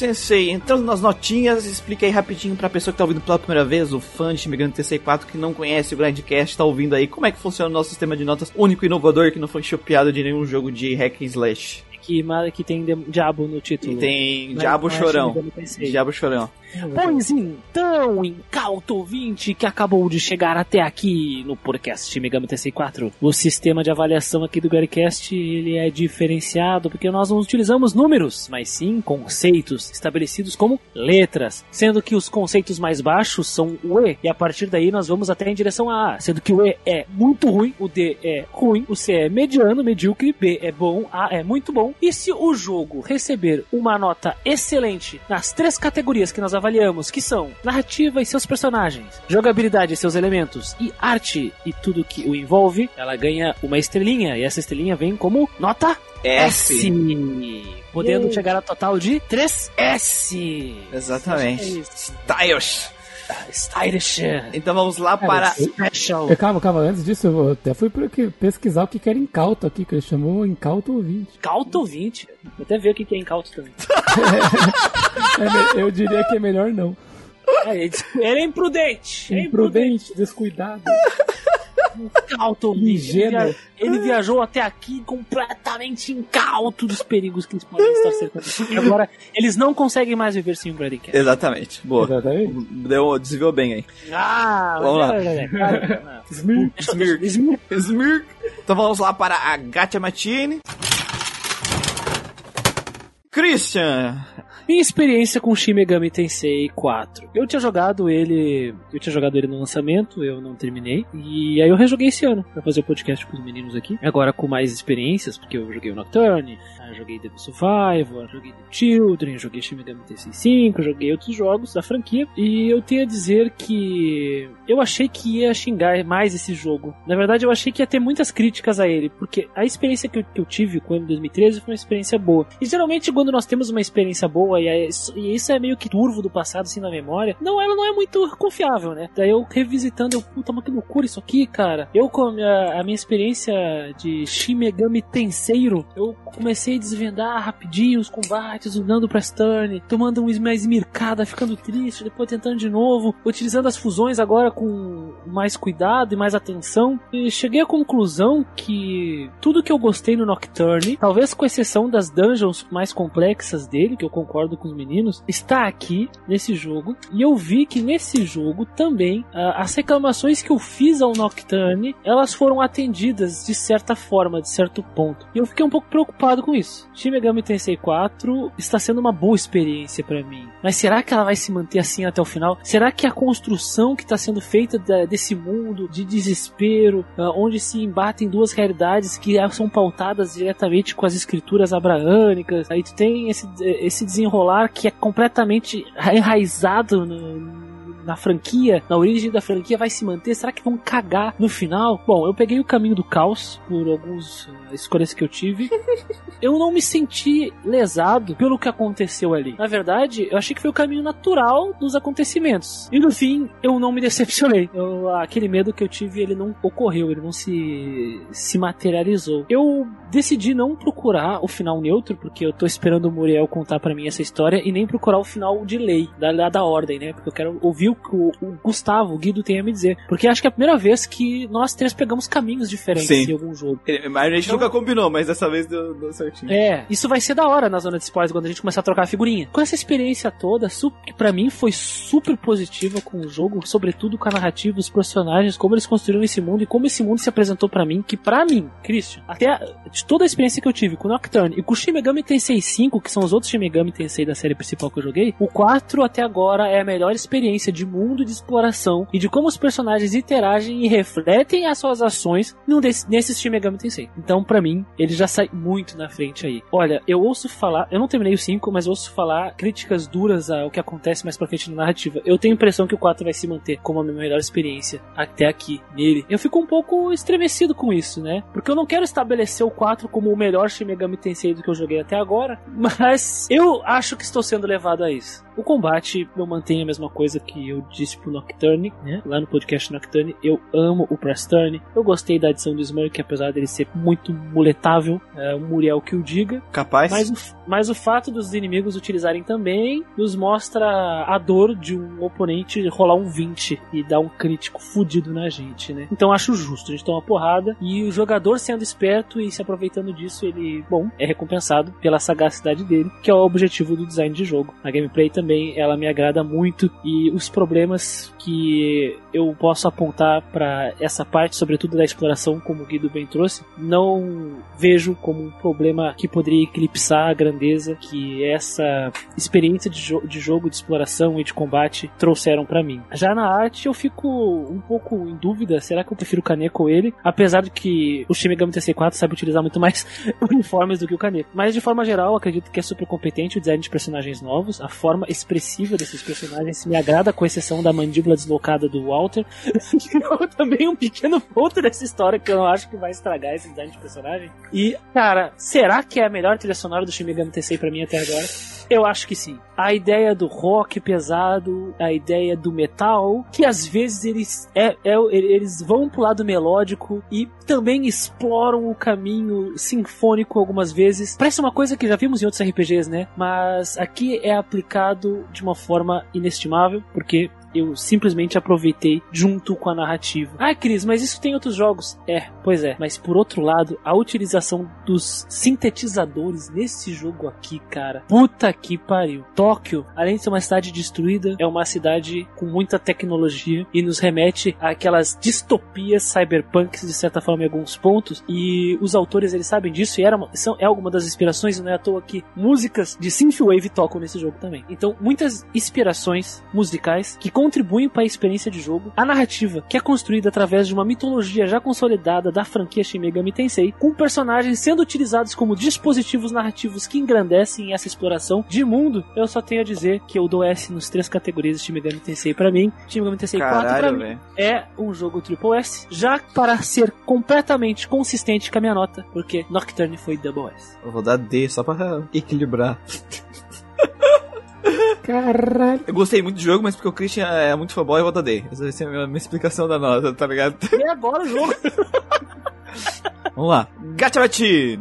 Sensei, entrando nas notinhas, explica aí rapidinho pra pessoa que tá ouvindo pela primeira vez, o fã de Shin Megami Tensei 4 que não conhece o Grandcast, tá ouvindo aí, como é que funciona o nosso sistema de notas único e inovador que não foi chopeado de nenhum jogo de hack and slash. Que, que tem diabo no título. E tem Diabo é Chorão. Diabo Chorão. Pois então, incauto ouvinte que acabou de chegar até aqui no podcast Megami Tensei 4, o sistema de avaliação aqui do Garycast ele é diferenciado porque nós não utilizamos números, mas sim conceitos estabelecidos como letras, sendo que os conceitos mais baixos são o E, e a partir daí nós vamos até em direção a A, sendo que o E é muito ruim, o D é ruim, o C é mediano, medíocre, B é bom, A é muito bom, e se o jogo receber uma nota excelente nas três categorias que nós avaliamos, que são narrativa e seus personagens, jogabilidade e seus elementos, e arte e tudo que o envolve, ela ganha uma estrelinha, e essa estrelinha vem como nota S. Podendo Yay. chegar a total de 3S. Exatamente. Styles. Stylish. Então vamos lá Cara, para. eu- Special. Eu, calma, calma, antes disso eu até fui pesquisar o que que era incauto aqui, que ele chamou incauto ouvinte. Incauto 20. Vou até ver o que que é incauto também. *laughs* É me- eu diria que é melhor não. É, ele é imprudente. É Imprudente, descuidado. Incauto. Ele, ele viajou até aqui completamente incauto dos perigos que eles podem estar cercando. E agora, eles não conseguem mais viver sem o Bradycast. Exatamente. Boa. Exatamente. Deu, desviou bem aí. Ah, Vamos lá. é, é, cara, não. Smir- Deixa eu- deixa- Smirk. Smirk. Então vamos lá para a Gacha Matine. Christian. Minha experiência com Shin Megami Tensei 4. Eu tinha jogado ele, eu tinha jogado ele no lançamento, eu não terminei. E aí eu rejoguei esse ano pra fazer o podcast com os meninos aqui. Agora com mais experiências, porque eu joguei o Nocturne, eu joguei Devil Survivor, joguei The Children, joguei Shin Megami Tensei 5, joguei outros jogos da franquia. E eu tenho a dizer que eu achei que ia xingar mais esse jogo. Na verdade, eu achei que ia ter muitas críticas a ele, porque a experiência que eu, que eu tive com ele em 2013 foi uma experiência boa. E geralmente, quando nós temos uma experiência boa e, é e isso é meio que turvo do passado, assim, na memória, não, ela não é muito confiável, né? Daí eu revisitando, eu, puta, mas que loucura isso aqui, cara. Eu, com a minha, a minha experiência de Shin Megami Tenseiro, eu comecei a desvendar rapidinho os combates, andando pra Stern, tomando uma esmircada, ficando triste, depois tentando de novo, utilizando as fusões agora com mais cuidado e mais atenção. E cheguei à conclusão que tudo que eu gostei no Nocturne, talvez com exceção das dungeons mais complexas dele, que eu concordo com os meninos, está aqui nesse jogo. E eu vi que nesse jogo também ah, as reclamações que eu fiz ao Nocturne, elas foram atendidas de certa forma, de certo ponto. E eu fiquei um pouco preocupado com isso. Shin Megami Tensei 4 está sendo uma boa experiência para mim. Mas será que ela vai se manter assim até o final? Será que a construção que está sendo feita desse mundo de desespero, ah, onde se embatem duas realidades que são pautadas diretamente com as escrituras abraânicas, aí tu tem esse, esse desenrolar que é completamente enraizado no, na franquia, na origem da franquia, vai se manter? Será que vão cagar no final? Bom, eu peguei o caminho do caos por algumas escolhas que eu tive. *laughs* eu não me senti lesado pelo que aconteceu ali. Na verdade, eu achei que foi o caminho natural dos acontecimentos. E no fim, eu não me decepcionei. Eu- aquele medo que eu tive, ele não ocorreu, ele não se, se materializou. Eu decidi não procurar o final neutro, porque eu tô esperando o Muriel contar pra mim essa história, e nem procurar o final de lei, da, da, da ordem, né? Porque eu quero ouvir o que o, o Gustavo, o Guido tem a me dizer. Porque acho que é a primeira vez que nós três pegamos caminhos diferentes Sim. em algum jogo. Mas a gente Então- nunca combinou, mas dessa vez deu, deu certinho. É, isso vai ser da hora na zona de spoilers quando a gente começar a trocar figurinha. Com essa experiência toda, que pra mim foi super positiva com o jogo, sobretudo com a narrativa, os personagens, como eles construíram esse mundo e como esse mundo se apresentou pra mim, que pra mim, Christian, até a- de toda a experiência que eu tive com o Nocturne e com o Shin Megami Tensei 5, que são os outros Shin Megami Tensei da série principal que eu joguei, o 4 até agora é a melhor experiência de mundo de exploração e de como os personagens interagem e refletem as suas ações nesses Shin Megami Tensei. Então, pra mim, ele já sai muito na frente aí. Olha, eu ouço falar, eu não terminei o 5, mas ouço falar críticas duras ao que acontece mais pra frente na narrativa. Eu tenho a impressão que o 4 vai se manter como a minha melhor experiência até aqui nele. Eu fico um pouco estremecido com isso, né? Porque eu não quero estabelecer o 4 como o melhor Shin Megami Tensei do que eu joguei até agora, *laughs* mas eu acho que estou sendo levado a isso. O combate, eu mantenho a mesma coisa que eu disse pro Nocturne, né? Lá no podcast Nocturne, eu amo o Press Turn. Eu gostei da adição do Smurk, apesar dele ser muito muletável, é o Muriel que o diga. Capaz? Mas o, mas o fato dos inimigos utilizarem também nos mostra a dor de um oponente rolar um 20 e dar um crítico fudido na gente, né? Então acho justo, a gente toma uma porrada e o jogador sendo esperto e se aproveitando disso, ele, bom, é recompensado pela sagacidade dele, que é o objetivo do design de jogo. A gameplay também, ela me agrada muito e os problemas que eu posso apontar para essa parte, sobretudo da exploração, como o Guido bem trouxe, não vejo como um problema que poderia eclipsar a grandeza que essa experiência de, jo de jogo, de exploração e de combate trouxeram para mim. Já na arte eu fico um pouco em dúvida, será que eu prefiro o Kaneko ou ele? Apesar de que o Shin Megami Tensei 4 sabe utilizar muito mais *laughs* uniformes do que o Kaneko. Mas de forma geral, acredito que é super competente o design de personagens novos, a forma expressiva desses personagens me agrada, com exceção da mandíbula deslocada do Walter. *laughs* também um pequeno ponto dessa história que eu não acho que vai estragar esse design de personagem. E, cara, será que é a melhor trilha sonora do Shin Megami Tensei pra mim até agora? Eu acho que sim. A ideia do rock pesado, a ideia do metal, que às vezes eles, é, é, eles vão pro lado melódico e também exploram o caminho sinfônico algumas vezes. Parece uma coisa que já vimos em outros RPGs, né? Mas aqui é aplicado de uma forma inestimável, porque eu simplesmente aproveitei junto com a narrativa. Ah, Cris, mas isso tem outros jogos. É, pois é. Mas por outro lado, a utilização dos sintetizadores nesse jogo aqui, cara. Puta que pariu. Tóquio, além de ser uma cidade destruída, é uma cidade com muita tecnologia e nos remete àquelas distopias cyberpunks, de certa forma, em alguns pontos. E os autores, eles sabem disso e era uma, são, é alguma das inspirações, não é à toa que músicas de Synthwave tocam nesse jogo também. Então, muitas inspirações musicais que contribuem para a experiência de jogo, a narrativa, que é construída através de uma mitologia já consolidada da franquia Shin Megami Tensei, com personagens sendo utilizados como dispositivos narrativos que engrandecem essa exploração de mundo, eu só tenho a dizer que eu dou S nos três categorias de Shin Megami Tensei para mim. Shin Megami Tensei 4 pra Caralho, mim é um jogo Triple S, já para ser completamente consistente com a minha nota, porque Nocturne foi Double S. Eu vou dar D só pra equilibrar. Caralho. Eu gostei muito do jogo, mas porque o Christian é muito fanboy, eu vou dar D. Essa vai ser a minha, minha explicação da nota, tá ligado? E agora o jogo. Vamos lá. Gachawati!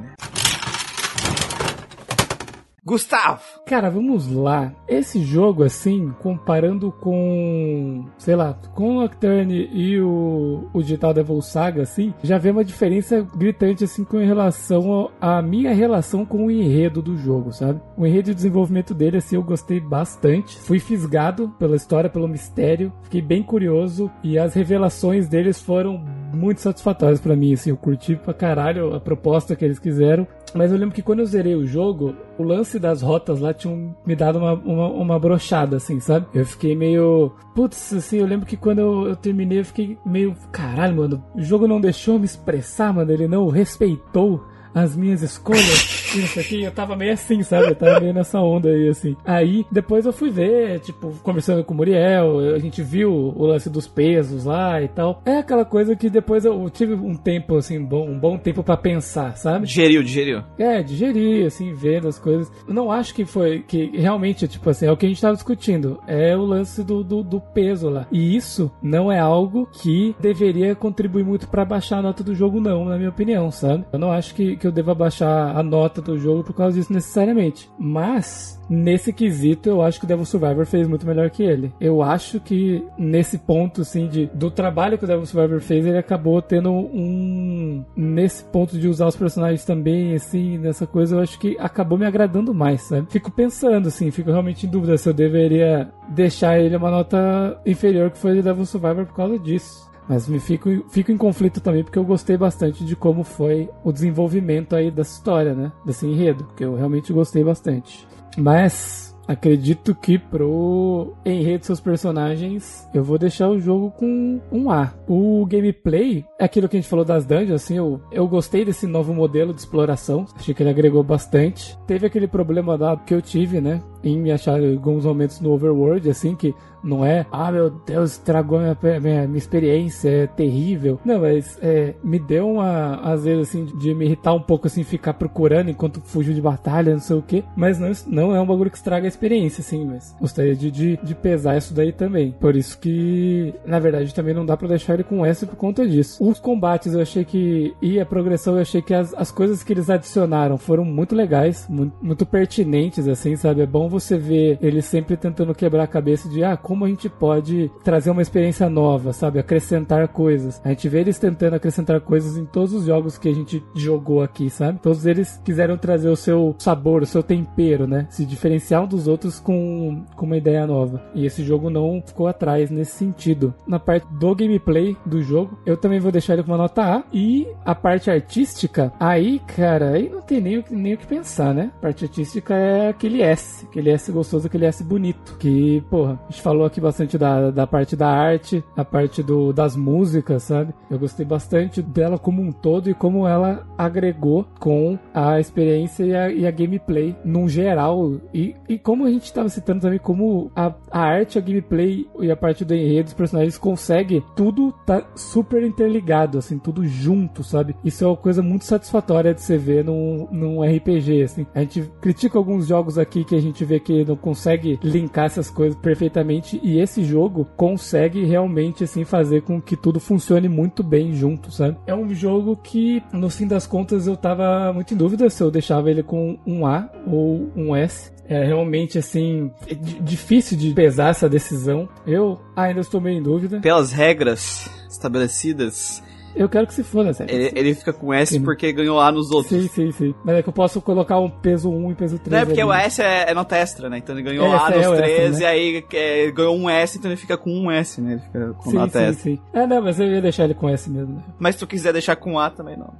Gustavo! Cara, vamos lá. Esse jogo, assim, comparando com, sei lá, com o Nocturne e o, o Digital Devil Saga, assim, já vê uma diferença gritante, assim, com relação à minha relação com o enredo do jogo, sabe? O enredo de desenvolvimento dele, assim, eu gostei bastante. Fui fisgado pela história, pelo mistério. Fiquei bem curioso e as revelações deles foram muito satisfatórias pra mim, assim. Eu curti pra caralho a proposta que eles quiseram. Mas eu lembro que quando eu zerei o jogo, o lance das rotas lá tinha me dado uma, uma, uma brochada, assim, sabe? Eu fiquei meio. Putz, assim, eu lembro que quando eu, eu terminei, eu fiquei meio. Caralho, mano, o jogo não deixou me expressar, mano, ele não respeitou as minhas escolhas. E isso aqui, eu tava meio assim, sabe? Eu tava meio nessa onda aí, assim. Aí, depois eu fui ver, tipo, conversando com o Muriel, a gente viu o lance dos pesos lá e tal. É aquela coisa que depois eu tive um tempo, assim, bom, um bom tempo pra pensar, sabe? Digeriu, digeriu. É, digerir, assim, vendo as coisas. Eu não acho que foi, que realmente, tipo assim, é o que a gente tava discutindo. É o lance do, do, do peso lá. E isso não é algo que deveria contribuir muito pra baixar a nota do jogo, não, na minha opinião, sabe? Eu não acho que, que eu deva baixar a nota do jogo por causa disso necessariamente. Mas, nesse quesito, eu acho que o Devil Survivor fez muito melhor que ele. Eu acho que nesse ponto, assim, de, do trabalho que o Devil Survivor fez, ele acabou tendo um. Nesse ponto de usar os personagens também, assim, nessa coisa, eu acho que acabou me agradando mais, sabe? Fico pensando, assim, fico realmente em dúvida se eu deveria deixar ele uma nota inferior que foi o Devil Survivor por causa disso. Mas me fico, fico em conflito também porque eu gostei bastante de como foi o desenvolvimento aí dessa história, né? Desse enredo, porque eu realmente gostei bastante. Mas acredito que pro enredo seus personagens eu vou deixar o jogo com um A. O gameplay, é aquilo que a gente falou das dungeons, assim, eu, eu gostei desse novo modelo de exploração. Achei que ele agregou bastante. Teve aquele problema dado que eu tive, né? Em me achar alguns momentos no Overworld, assim, que não é, ah meu Deus, estragou minha, minha, minha experiência, é terrível. Não, mas é, me deu uma, às vezes, assim, de me irritar um pouco, assim, ficar procurando enquanto fugiu de batalha, não sei o que. Mas não, não é um bagulho que estraga a experiência, assim, mas gostaria de, de, de pesar isso daí também. Por isso que, na verdade, também não dá pra deixar ele com S por conta disso. Os combates eu achei que, e a progressão eu achei que as, as coisas que eles adicionaram foram muito legais, muito, muito pertinentes, assim, sabe? É bom você ver eles sempre tentando quebrar a cabeça de, ah, como a gente pode trazer uma experiência nova, sabe? Acrescentar coisas. A gente vê eles tentando acrescentar coisas em todos os jogos que a gente jogou aqui, sabe? Todos eles quiseram trazer o seu sabor, o seu tempero, né? Se diferenciar um dos outros com, com uma ideia nova. E esse jogo não ficou atrás nesse sentido. Na parte do gameplay do jogo, eu também vou deixar ele com uma nota A. E a parte artística, aí, cara, aí não tem nem, nem o que pensar, né? A parte artística é aquele S, aquele S gostoso, aquele S bonito. Que, porra, a gente falou aqui bastante da, da parte da arte, a parte do, das músicas, sabe? Eu gostei bastante dela como um todo e como ela agregou com a experiência e a, e a gameplay num geral. E, e como a gente estava citando também, como a, a arte, a gameplay e a parte do enredo dos personagens consegue tudo tá super interligado, assim, tudo junto, sabe? Isso é uma coisa muito satisfatória de você ver num, num RPG, assim. A gente critica alguns jogos aqui que a gente vê que não consegue linkar essas coisas perfeitamente e esse jogo consegue realmente assim fazer com que tudo funcione muito bem junto, sabe? É um jogo que no fim das contas eu tava muito em dúvida se eu deixava ele com um A ou um S. É realmente assim é difícil de pesar essa decisão. Eu ainda estou meio em dúvida. Pelas regras estabelecidas, eu quero que se foda, sério. Ele, ele fica com S sim. porque ganhou A nos outros. Sim, sim, sim. Mas é que eu posso colocar um peso 1 e peso 3. Não, é porque ali. o S é, é nota extra, né? Então ele ganhou é, A nos é 3 né? e aí é, ganhou um S, então ele fica com um S, né? Ele fica com sim, nota sim, S. Sim. É, não, mas eu ia deixar ele com S mesmo. Né? Mas se tu quiser deixar com A também, não.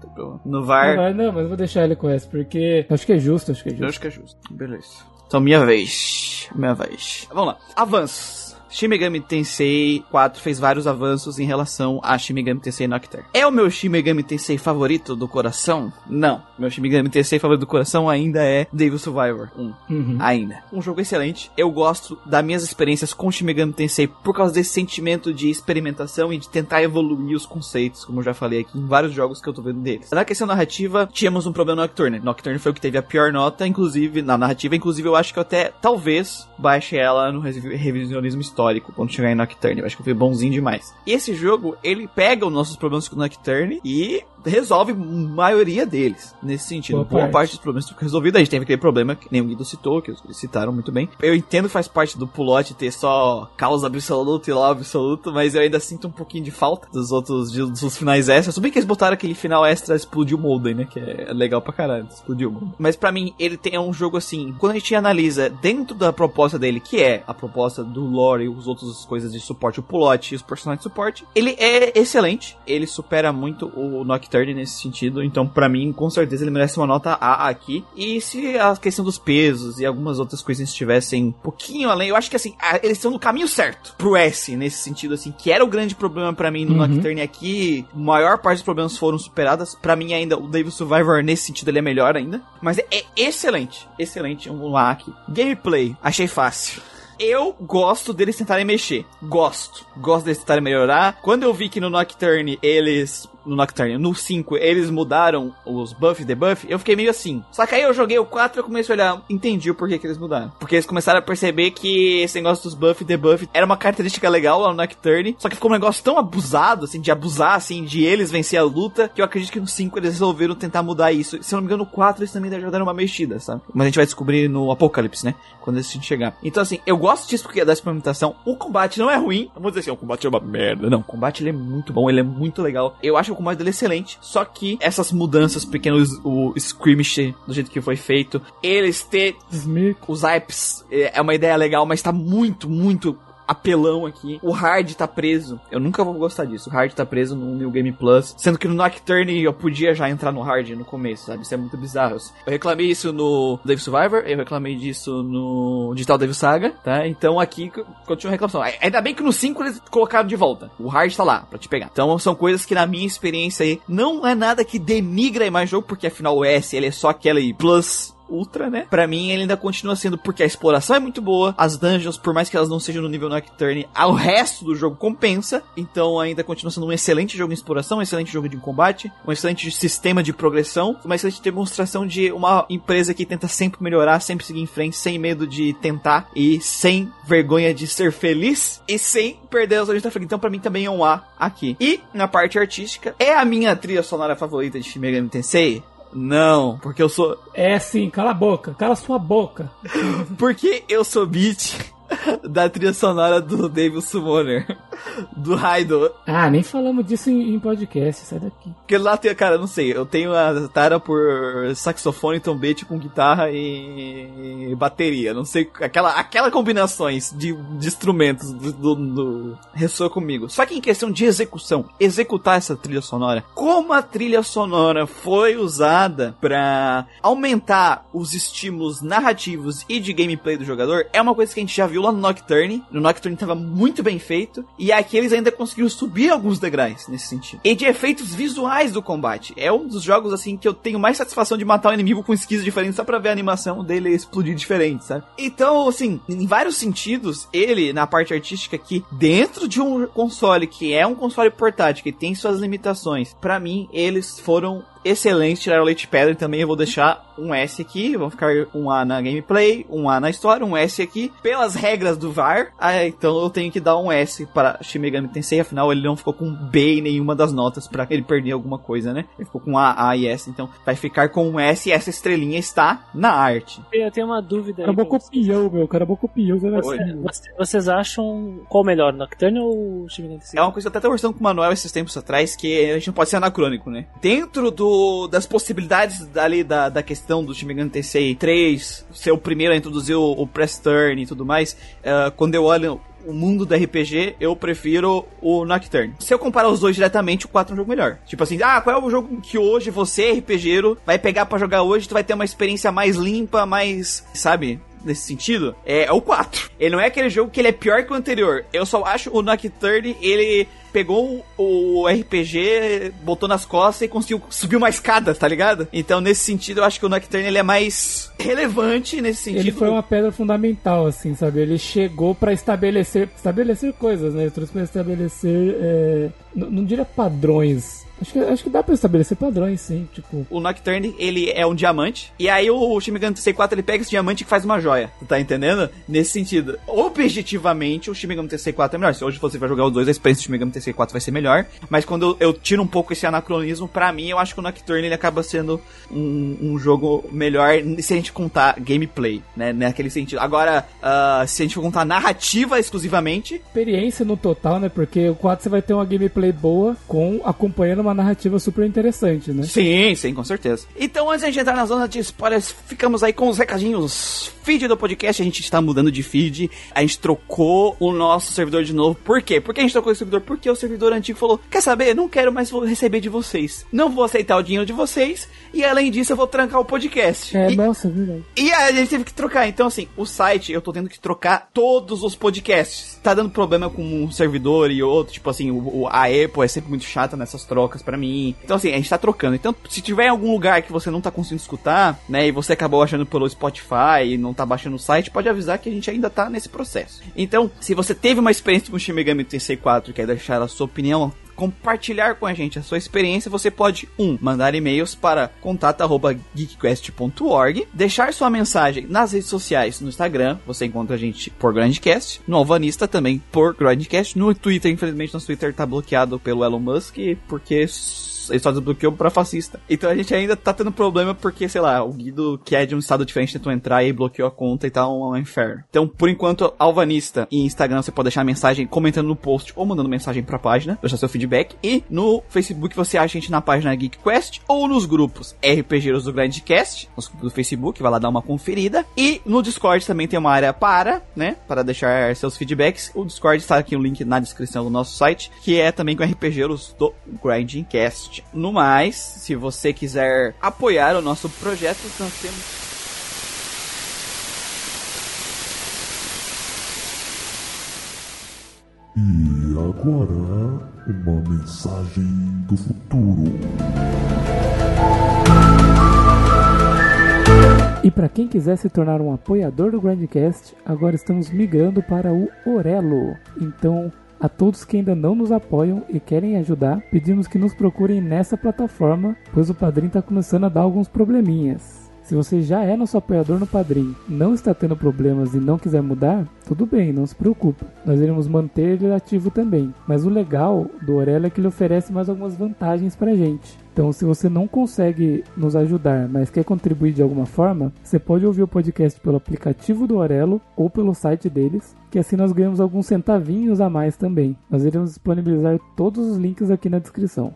No VAR. No VAR não, mas eu vou deixar ele com S, porque acho que é justo, acho que é justo. Eu acho que é justo. Beleza. Então, minha vez. Minha vez. Vamos lá. Avanços. Shin Megami Tensei 4 fez vários avanços em relação a Shin Megami Tensei Nocturne. É o meu Shin Megami Tensei favorito do coração? Não. Meu Shin Megami Tensei favorito do coração ainda é Devil Survivor 1. Uhum. Ainda. Um jogo excelente. Eu gosto das minhas experiências com Shin Megami Tensei por causa desse sentimento de experimentação e de tentar evoluir os conceitos, como eu já falei aqui em vários jogos que eu tô vendo deles. Na questão narrativa, tínhamos um problema no Nocturne. Nocturne foi o que teve a pior nota, inclusive, na narrativa. Inclusive, eu acho que eu até, talvez, baixe ela no revisionismo histórico histórico quando chegar em Nocturne. Eu acho que foi bonzinho demais. E esse jogo, ele pega os nossos problemas com Nocturne e resolve a maioria deles, nesse sentido. Boa, Boa parte. parte. dos problemas ficam resolvidos. A gente teve aquele problema que nem o Guido citou, que eles citaram muito bem. Eu entendo que faz parte do plot ter só causa absoluta e lá absoluto, mas eu ainda sinto um pouquinho de falta dos outros dos finais extras. Tudo bem que eles botaram aquele final extra explodiu o Molden, né? Que é legal pra caralho, explodiu o Molden. Mas para mim, ele tem é um jogo assim, quando a gente analisa dentro da proposta dele, que é a proposta do lore os outros coisas de suporte, o plot e os personagens de suporte, ele é excelente. Ele supera muito o Nocturne nesse sentido. Então, para mim, com certeza ele merece uma nota A aqui. E se a questão dos pesos e algumas outras coisas estivessem um pouquinho além, eu acho que assim, eles estão no caminho certo pro S, nesse sentido, assim, que era o grande problema para mim no uhum. Nocturne aqui. A maior parte dos problemas foram superadas. para mim, ainda, o David Survivor, nesse sentido, ele é melhor ainda. Mas é, é excelente. Excelente. Um aqui. Gameplay, achei fácil eu gosto deles tentarem mexer. Gosto. Gosto deles tentarem melhorar. Quando eu vi que no Nocturne eles no Nocturne. No 5, eles mudaram os buff e debuff, eu fiquei meio assim. Só que aí eu joguei o 4 e comecei a olhar, entendi o porquê que eles mudaram. Porque eles começaram a perceber que esse negócio dos buff e debuff era uma característica legal lá no Nocturne, só que ficou um negócio tão abusado, assim, de abusar, assim, de eles vencer a luta, que eu acredito que no 5 eles resolveram tentar mudar isso. Se eu não me engano, no 4 eles também já deram uma mexida, sabe? Mas a gente vai descobrir no Apocalipse, né? Quando esse chegar. Então, assim, eu gosto disso porque é da experimentação. O combate não é ruim. Vamos dizer assim, o combate é uma merda. Não, o combate ele é muito bom, ele é muito legal. Eu acho o combate dele excelente. Só que essas mudanças pequenas, o skirmish do jeito que foi feito, eles ter os hypes é é uma ideia legal, mas tá muito, muito apelão aqui. O hard tá preso. Eu nunca vou gostar disso. O hard tá preso no New Game Plus. Sendo que no Nocturne eu podia já entrar no hard no começo, sabe? Isso é muito bizarro. Eu reclamei isso no Dave Survivor, eu reclamei disso no Digital Devil Saga, tá? Então aqui continua a reclamação. Ai- Ainda bem que no 5 eles colocaram de volta. O hard tá lá pra te pegar. Então são coisas que na minha experiência aí não é nada que denigra a imagem do jogo, porque afinal o S ele é só aquele plus Ultra, né? Pra mim, ele ainda continua sendo porque a exploração é muito boa, as dungeons, por mais que elas não sejam no nível Nocturne, o resto do jogo compensa. Então, ainda continua sendo um excelente jogo em exploração, um excelente jogo de combate, um excelente sistema de progressão, uma excelente demonstração de uma empresa que tenta sempre melhorar, sempre seguir em frente, sem medo de tentar e sem vergonha de ser feliz e sem perder as origens da frente. Então, pra mim, também é um A aqui. E, na parte artística, é a minha trilha sonora favorita de Shin Megami Tensei? Não, porque eu sou É sim, cala a boca, cala sua boca. *laughs* porque eu sou beat *laughs* da trilha sonora do Devil Summoner, do Raido. Ah, nem falamos disso em, em podcast, sai daqui. Porque lá tem, cara, não sei, eu tenho a tara por saxofone, trombete com guitarra e bateria. Não sei, aquela, aquela combinações de, de instrumentos do, do, do- ressoa comigo. Só que em questão de execução, executar essa trilha sonora, como a trilha sonora foi usada pra aumentar os estímulos narrativos e de gameplay do jogador, é uma coisa que a gente já viu lá no Nocturne. No Nocturne tava muito bem feito, e aqui eles ainda conseguiram subir alguns degraus nesse sentido. E de efeitos visuais do combate. É um dos jogos, assim, que eu tenho mais satisfação de matar o inimigo com skills diferentes só pra ver a animação dele explodir diferente, sabe? Então, assim, em vários sentidos, ele, na parte artística aqui, dentro de um console que é um console portátil, que tem suas limitações, pra mim, eles foram excelentes, tiraram leite pedra e também eu vou deixar um S aqui, vão ficar um A na gameplay, um A na história, um S aqui, pelas regras do VAR, ah, então eu tenho que dar um S para Shin Megami Tensei, afinal ele não ficou com B em nenhuma das notas pra ele perder alguma coisa, né? Ele ficou com A, A e S, então vai ficar com um S e essa estrelinha está na arte. Eu tenho uma dúvida aí. Copiou, meu, acabou copiou. Você assim, Vocês acham qual melhor, Nocturne ou Shin Megami Tensei? É uma coisa que eu até tava conversando com o Manuel esses tempos atrás, que a gente não pode ser anacrônico, né? Dentro do, das possibilidades ali da, da questão do Shin Megami Tensei 3, ser o primeiro a introduzir o, o Press Turn e tudo mais, eh, quando eu olho o mundo do RPG, eu prefiro o Nocturne. Se eu comparar os dois diretamente, o 4 é um jogo melhor. Tipo assim, ah, qual é o jogo que hoje você, RPGero, vai pegar pra jogar hoje, tu vai ter uma experiência mais limpa, mais, sabe? Nesse sentido, é, é o 4. Ele não é aquele jogo que ele é pior que o anterior. Eu só acho o Nocturne, ele pegou o RPG, botou nas costas e conseguiu subir uma escada, tá ligado? Então, nesse sentido, eu acho que o Nocturne ele é mais relevante nesse sentido. Ele foi uma pedra fundamental, assim, sabe? Ele chegou pra estabelecer estabelecer coisas, né? Ele trouxe pra estabelecer, é, n- não diria padrões. Acho que, acho que dá pra estabelecer padrões, sim. Tipo, O Nocturne, ele é um diamante. E aí o Shin Megami Tensei 4, ele pega esse diamante e faz uma joia. Tá entendendo? Nesse sentido. Objetivamente, o Shin Megami Tensei 4 é melhor. Se hoje você vai jogar os dois, a experiência do Shin Megami Tensei 4 vai ser melhor. Mas quando eu, eu tiro um pouco esse anacronismo, pra mim, eu acho que o Nocturne, ele acaba sendo um, um jogo melhor se a gente contar gameplay, né? Naquele sentido. Agora, ah, se a gente for contar narrativa exclusivamente, experiência no total, né? Porque o 4 você vai ter uma gameplay boa com acompanhando uma narrativa super interessante, né? Sim, sim, com certeza. Então, antes de a gente entrar na zona de spoilers, ficamos aí com os recadinhos. Feed do podcast, a gente está mudando de feed. A gente trocou o nosso servidor de novo. Por quê? Por que a gente trocou o servidor? Porque o servidor antigo falou: Quer saber? Não quero mais vou receber de vocês. Não vou aceitar o dinheiro de vocês. E além disso, eu vou trancar o podcast. É, E- nossa, é verdade. e a gente teve que trocar. Então, assim, o site eu tô tendo que trocar todos os podcasts. Tá dando problema com um servidor e outro. Tipo assim, o, o- a Apple é sempre muito chata nessas trocas pra mim. Então, assim, a gente tá trocando. Então, se tiver em algum lugar que você não tá conseguindo escutar, né, e você acabou achando pelo Spotify e não tá baixando o site, pode avisar que a gente ainda tá nesse processo. Então, se você teve uma experiência com o Shin Megami Tensei 4 e quer deixar a sua opinião, compartilhar com a gente a sua experiência, você pode, um, mandar e-mails para contato.geekquest.org, deixar sua mensagem nas redes sociais, no Instagram, você encontra a gente por Grandcast, no Alvanista também por Grandcast, no Twitter, infelizmente nosso Twitter tá bloqueado pelo Elon Musk, porque ele só desbloqueou pra fascista. Então a gente ainda tá tendo problema porque, sei lá, o Guido, que é de um estado diferente, tentou entrar e bloqueou a conta e tá um, um inferno. Então, por enquanto, Alvanista e Instagram você pode deixar mensagem comentando no post ou mandando mensagem pra página, deixar seu feedback. E no Facebook você acha a gente na página Geek Quest ou nos grupos RPGeiros do Grandcast, nos grupos do Facebook, vai lá dar uma conferida. E no Discord também tem uma área para, né, para deixar seus feedbacks. O Discord está aqui o link na descrição do nosso site, que é também com RPGeiros do Grindcast. No mais, se você quiser apoiar o nosso projeto, nós temos E agora, uma mensagem do futuro. E para quem quiser se tornar um apoiador do Grandcast, agora estamos migrando para o Orelo. Então, a todos que ainda não nos apoiam e querem ajudar, pedimos que nos procurem nessa plataforma, pois o Padrim está começando a dar alguns probleminhas. Se você já é nosso apoiador no Padrim, não está tendo problemas e não quiser mudar, tudo bem, não se preocupe. Nós iremos manter ele ativo também. Mas o legal do Orelo é que ele oferece mais algumas vantagens pra gente. Então, se você não consegue nos ajudar, mas quer contribuir de alguma forma, você pode ouvir o podcast pelo aplicativo do Orelo ou pelo site deles, que assim nós ganhamos alguns centavinhos a mais também. Nós iremos disponibilizar todos os links aqui na descrição.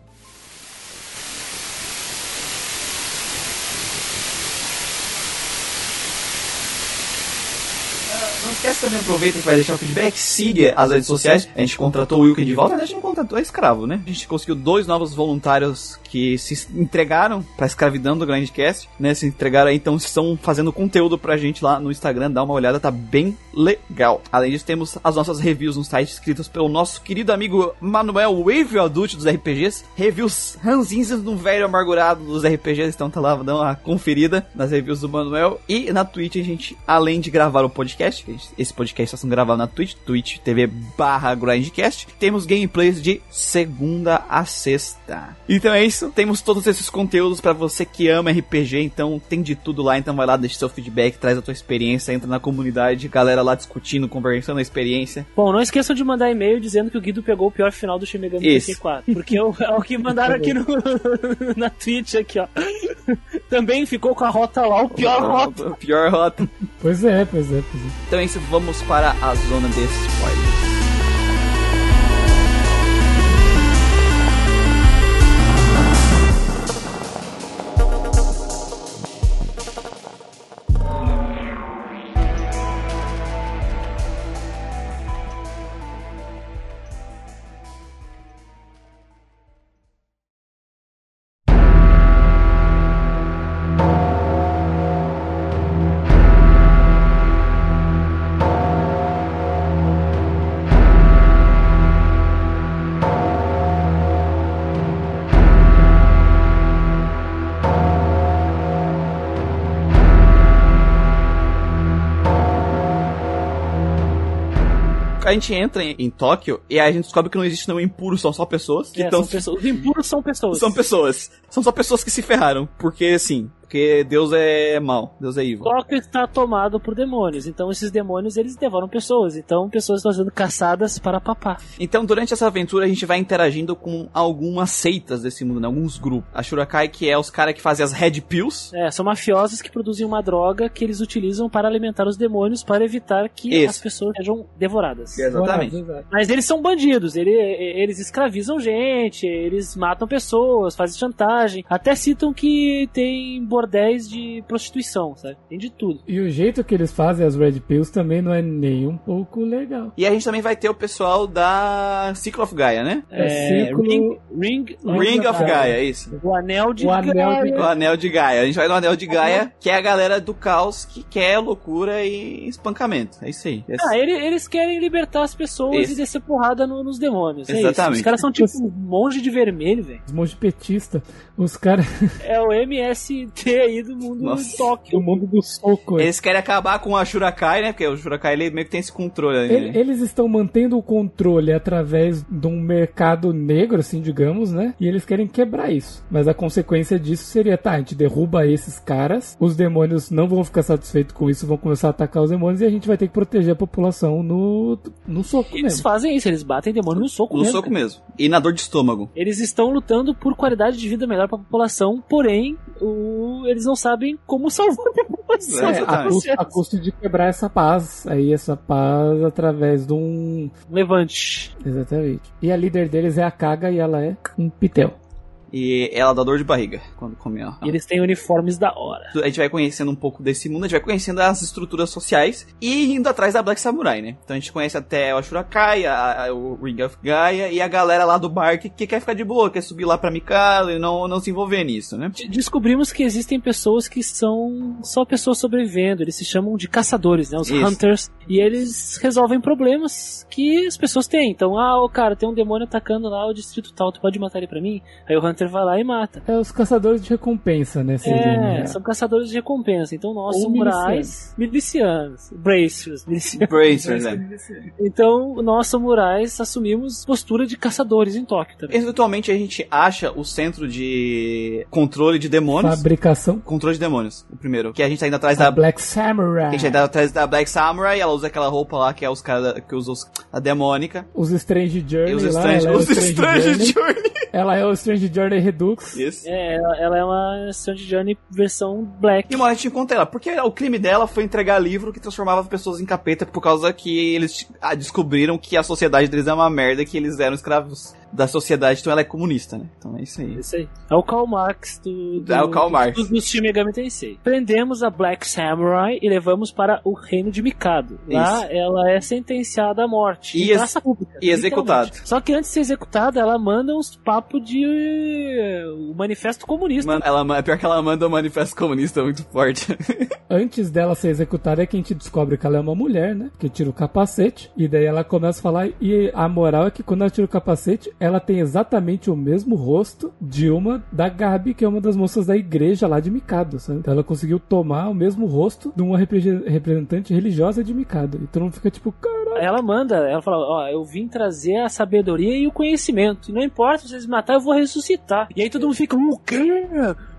Não esquece também, aproveita que vai deixar o feedback, siga as redes sociais. A gente contratou o Wilkin de volta, mas a gente não contratou, é escravo, né? A gente conseguiu dois novos voluntários que se entregaram pra escravidão do Grandcast, né? Se entregaram aí, então estão fazendo conteúdo pra gente lá no Instagram, dá uma olhada, tá bem legal. Além disso, temos as nossas reviews no site escritas pelo nosso querido amigo Manuel Wave Adult dos RPGs. Reviews ranzinhas do velho amargurado dos RPGs, então tá lá, dá uma conferida nas reviews do Manuel. E na Twitch a gente, além de gravar o podcast, que a gente- esse podcast está sendo gravado na Twitch, Twitch TV barra Grindcast, temos gameplays de segunda a sexta. Então é isso, temos todos esses conteúdos pra você que ama RPG, então tem de tudo lá, então vai lá, deixa seu feedback, traz a tua experiência, entra na comunidade, galera lá discutindo, conversando a experiência. Bom, não esqueçam de mandar e-mail dizendo que o Guido pegou o pior final do Shin Megami Isso. Tensei 4. Porque é o, é o que mandaram aqui no, *laughs* *laughs* na Twitch, aqui, ó. Também ficou com a rota lá, o pior *laughs* rota. Pior rota. Pois é, pois é, pois é. Então é isso, vamos para a zona de spoilers. A gente entra em, em Tóquio e aí a gente descobre que não existe nenhum impuro, são só pessoas que É, estão são pessoas. Os impuros são pessoas. São pessoas. São só pessoas que se ferraram. Porque, assim, porque Deus é mal. Deus é evil. Tóquio está tomado por demônios. Então esses demônios eles devoram pessoas. Então pessoas estão sendo caçadas para papar. Então, durante essa aventura, a gente vai interagindo com algumas seitas desse mundo, né? alguns grupos. A Shurakai, que é os caras que fazem as Red Pills. É, são mafiosos que produzem uma droga que eles utilizam para alimentar os demônios para evitar que Isso. as pessoas sejam devoradas. Exatamente. Exato. Mas eles são bandidos, ele- eles escravizam gente, eles matam pessoas, fazem chantagem, até citam que tem bordéis de prostituição, sabe? Tem de tudo. E o jeito que eles fazem as Red Pills também não é nem um pouco legal. E a gente também vai ter o pessoal da Cycle of Gaia, né? É, círculo- Ring, ring, Ring of Gaia. Gaia, é isso. o anel de O anel de Gaia. O Anel de Gaia. A gente vai no Anel de Gaia, que é a galera do caos que quer loucura e espancamento. É isso aí. É Ah, ele- eles querem libertar as pessoas Isso. e descer porrada no- nos demônios. É isso. Exatamente. Os caras são tipo monge de vermelho, velho. Os monge petista, os caras. É o MST *laughs* Aí do mundo Nossa. de O Tóquio. mundo do soco. Eles querem acabar com a Shurakai, né? Porque o Shurakai ele meio que tem esse controle ali. Ele- né? Eles estão mantendo o controle através de um mercado negro, assim, digamos, né? E eles querem quebrar isso. Mas a consequência disso seria, tá, a gente derruba esses caras, os demônios não vão ficar satisfeitos com isso, vão começar a atacar os demônios e a gente vai ter que proteger a população no, no soco Eles mesmo. fazem isso, eles batem demônio no soco No mesmo. soco cara. mesmo. E na dor de estômago. Eles estão lutando por qualidade de vida melhor pra população, porém, o- eles não sabem como salvar a população. É, *laughs* a, custo, a custo de quebrar essa paz. Aí essa paz através de um. Levante. Exatamente. E a líder deles é a Kaga e ela é um pitel. E ela dá dor de barriga quando come ela. E eles têm uniformes da hora. A gente vai conhecendo um pouco desse mundo, a gente vai conhecendo as estruturas sociais e indo atrás da Black Samurai, né? Então a gente conhece até o Ashurakai, a, a- o Ring of Gaia e a galera lá do bar que, que quer ficar de boa, quer subir lá pra Mikado e não, não se envolver nisso, né? De- Descobrimos que existem pessoas que são só pessoas sobrevivendo. Eles se chamam de caçadores, né? Os Isso. hunters. E eles resolvem problemas que as pessoas têm. Então, ah, o cara, tem um demônio atacando lá o distrito tal, tu pode matar ele pra mim? Aí o hunter vai lá e mata. É os caçadores de recompensa, né? seriam, É, né? são caçadores de recompensa. Então nós, Ou samurais, milicianos, bracers, milicianos. Bracers, né? *laughs* Então nós, samurais, assumimos postura de caçadores em Tóquio também. Eventualmente a gente acha o centro de controle de demônios. Fabricação. Controle de demônios, o primeiro. Que a gente tá indo atrás Da da. Black Samurai. Que a gente tá indo atrás da Black Samurai, ela usa aquela roupa lá que é os caras que usa os- a demônica. Os Strange Journey E os lá, Strange, ela é os Strange, Strange Journey. Journey. Ela é o Strange Journey Redux. Isso. É, ela, ela é uma Strange Journey versão black. E uma hora a gente encontra ela, porque o crime dela foi entregar livro que transformava pessoas em capeta por causa que eles ah, descobriram que a sociedade deles é uma merda, que eles eram escravos da sociedade, então ela é comunista, né? Então é isso aí. Isso aí. É o Karl Marx do, do, É o Karl Marx. do, do Shin Megami Tensei. Prendemos a Black Samurai e levamos para o reino de Mikado. Lá ela é sentenciada à morte. E ex- pública, e executada. Só que antes de ser executada, ela manda uns papos de eh, o manifesto comunista. Mano, ela, ma- pior que ela manda um manifesto comunista muito forte. *laughs* Antes dela ser executada é que a gente descobre que ela é uma mulher, né? Que tira o capacete. E daí ela começa a falar. E a moral é que quando ela tira o capacete, ela tem exatamente o mesmo rosto de uma da Gabi, que é uma das moças da igreja lá de Mikado, sabe? Então ela conseguiu tomar o mesmo rosto de uma repre- representante religiosa de Mikado. E todo mundo fica tipo, caralho. Ela manda, ela fala, ó, eu vim trazer a sabedoria e o conhecimento. E não importa se vocês me matar, eu vou ressuscitar. E aí todo mundo fica, o quê?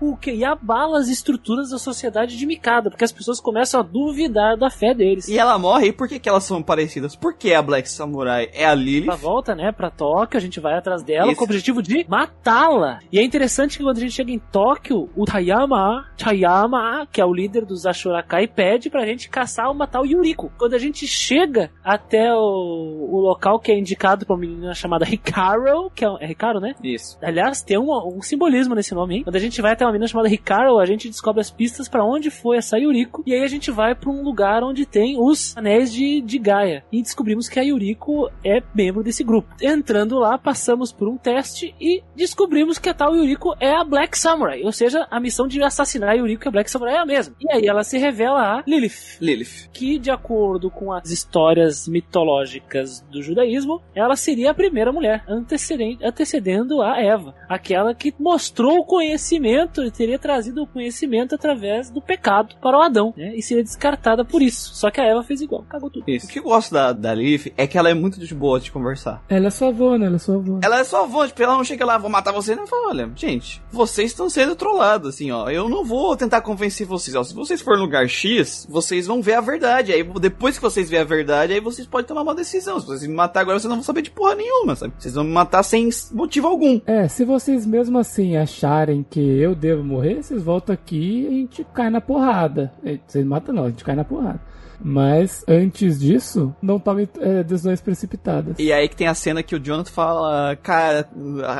O quê? E abala as estruturas da sociedade de Mikado, porque as pessoas começam a duvidar da fé deles. e ela morre, e por que, que elas são parecidas? Por que a Black Samurai é a Lilith? Ela volta, né, pra Tóquio, a gente vai atrás dela Isso. com o objetivo de matá-la. E é interessante que quando a gente chega em Tóquio, o Tayama, Tayama, que é o líder dos Ashurakai, pede pra gente caçar ou matar o Yuriko. Quando a gente chega até o, o local que é indicado pra uma menina chamada Hikaru, que é, é Hikaru, né? Isso. Aliás, tem um, um simbolismo nesse nome, hein? Quando a gente vai até uma menina chamada Hikaru, a gente descobre as pistas pra onde foi essa Yuriko. E aí a gente vai pra um lugar onde tem os anéis de, de Gaia. E descobrimos que a Yuriko é membro desse grupo. Entrando lá, passamos por um teste e descobrimos que a tal Yuriko é a Black Samurai. Ou seja, a missão de assassinar a Yuriko e a Black Samurai é a mesma. E aí ela se revela a Lilith Lilith. que, de acordo com as histórias mitológicas do judaísmo, ela seria a primeira mulher, antecedendo a Eva, aquela que mostrou o conhecimento e teria trazido o conhecimento através do pecado para o Adão, né? E seria descartada por isso. Só que a Eva fez igual, cagou tudo. Isso. O que eu gosto da, da Lilith é que ela é muito de boa de conversar. Ela é sua avó, né? Ela é sua avó. Ela é só avó, tipo, ela não chega lá, vou matar você, não fala, olha, gente, vocês estão sendo trollados, assim, ó, eu não vou tentar convencer vocês, ó, se vocês forem no lugar X, vocês vão ver a verdade, aí depois que vocês verem a verdade, aí vocês podem tomar uma decisão, se vocês me matar agora, vocês não vão saber de porra nenhuma, sabe, vocês vão me matar sem motivo algum. É, se vocês mesmo assim acharem que eu devo morrer, vocês voltam aqui e a gente cai na porrada. É, Vocês matam não, a gente cai na porrada. Mas antes disso, não tome é, decisões precipitadas. E aí que tem a cena que o Jonathan fala, cara,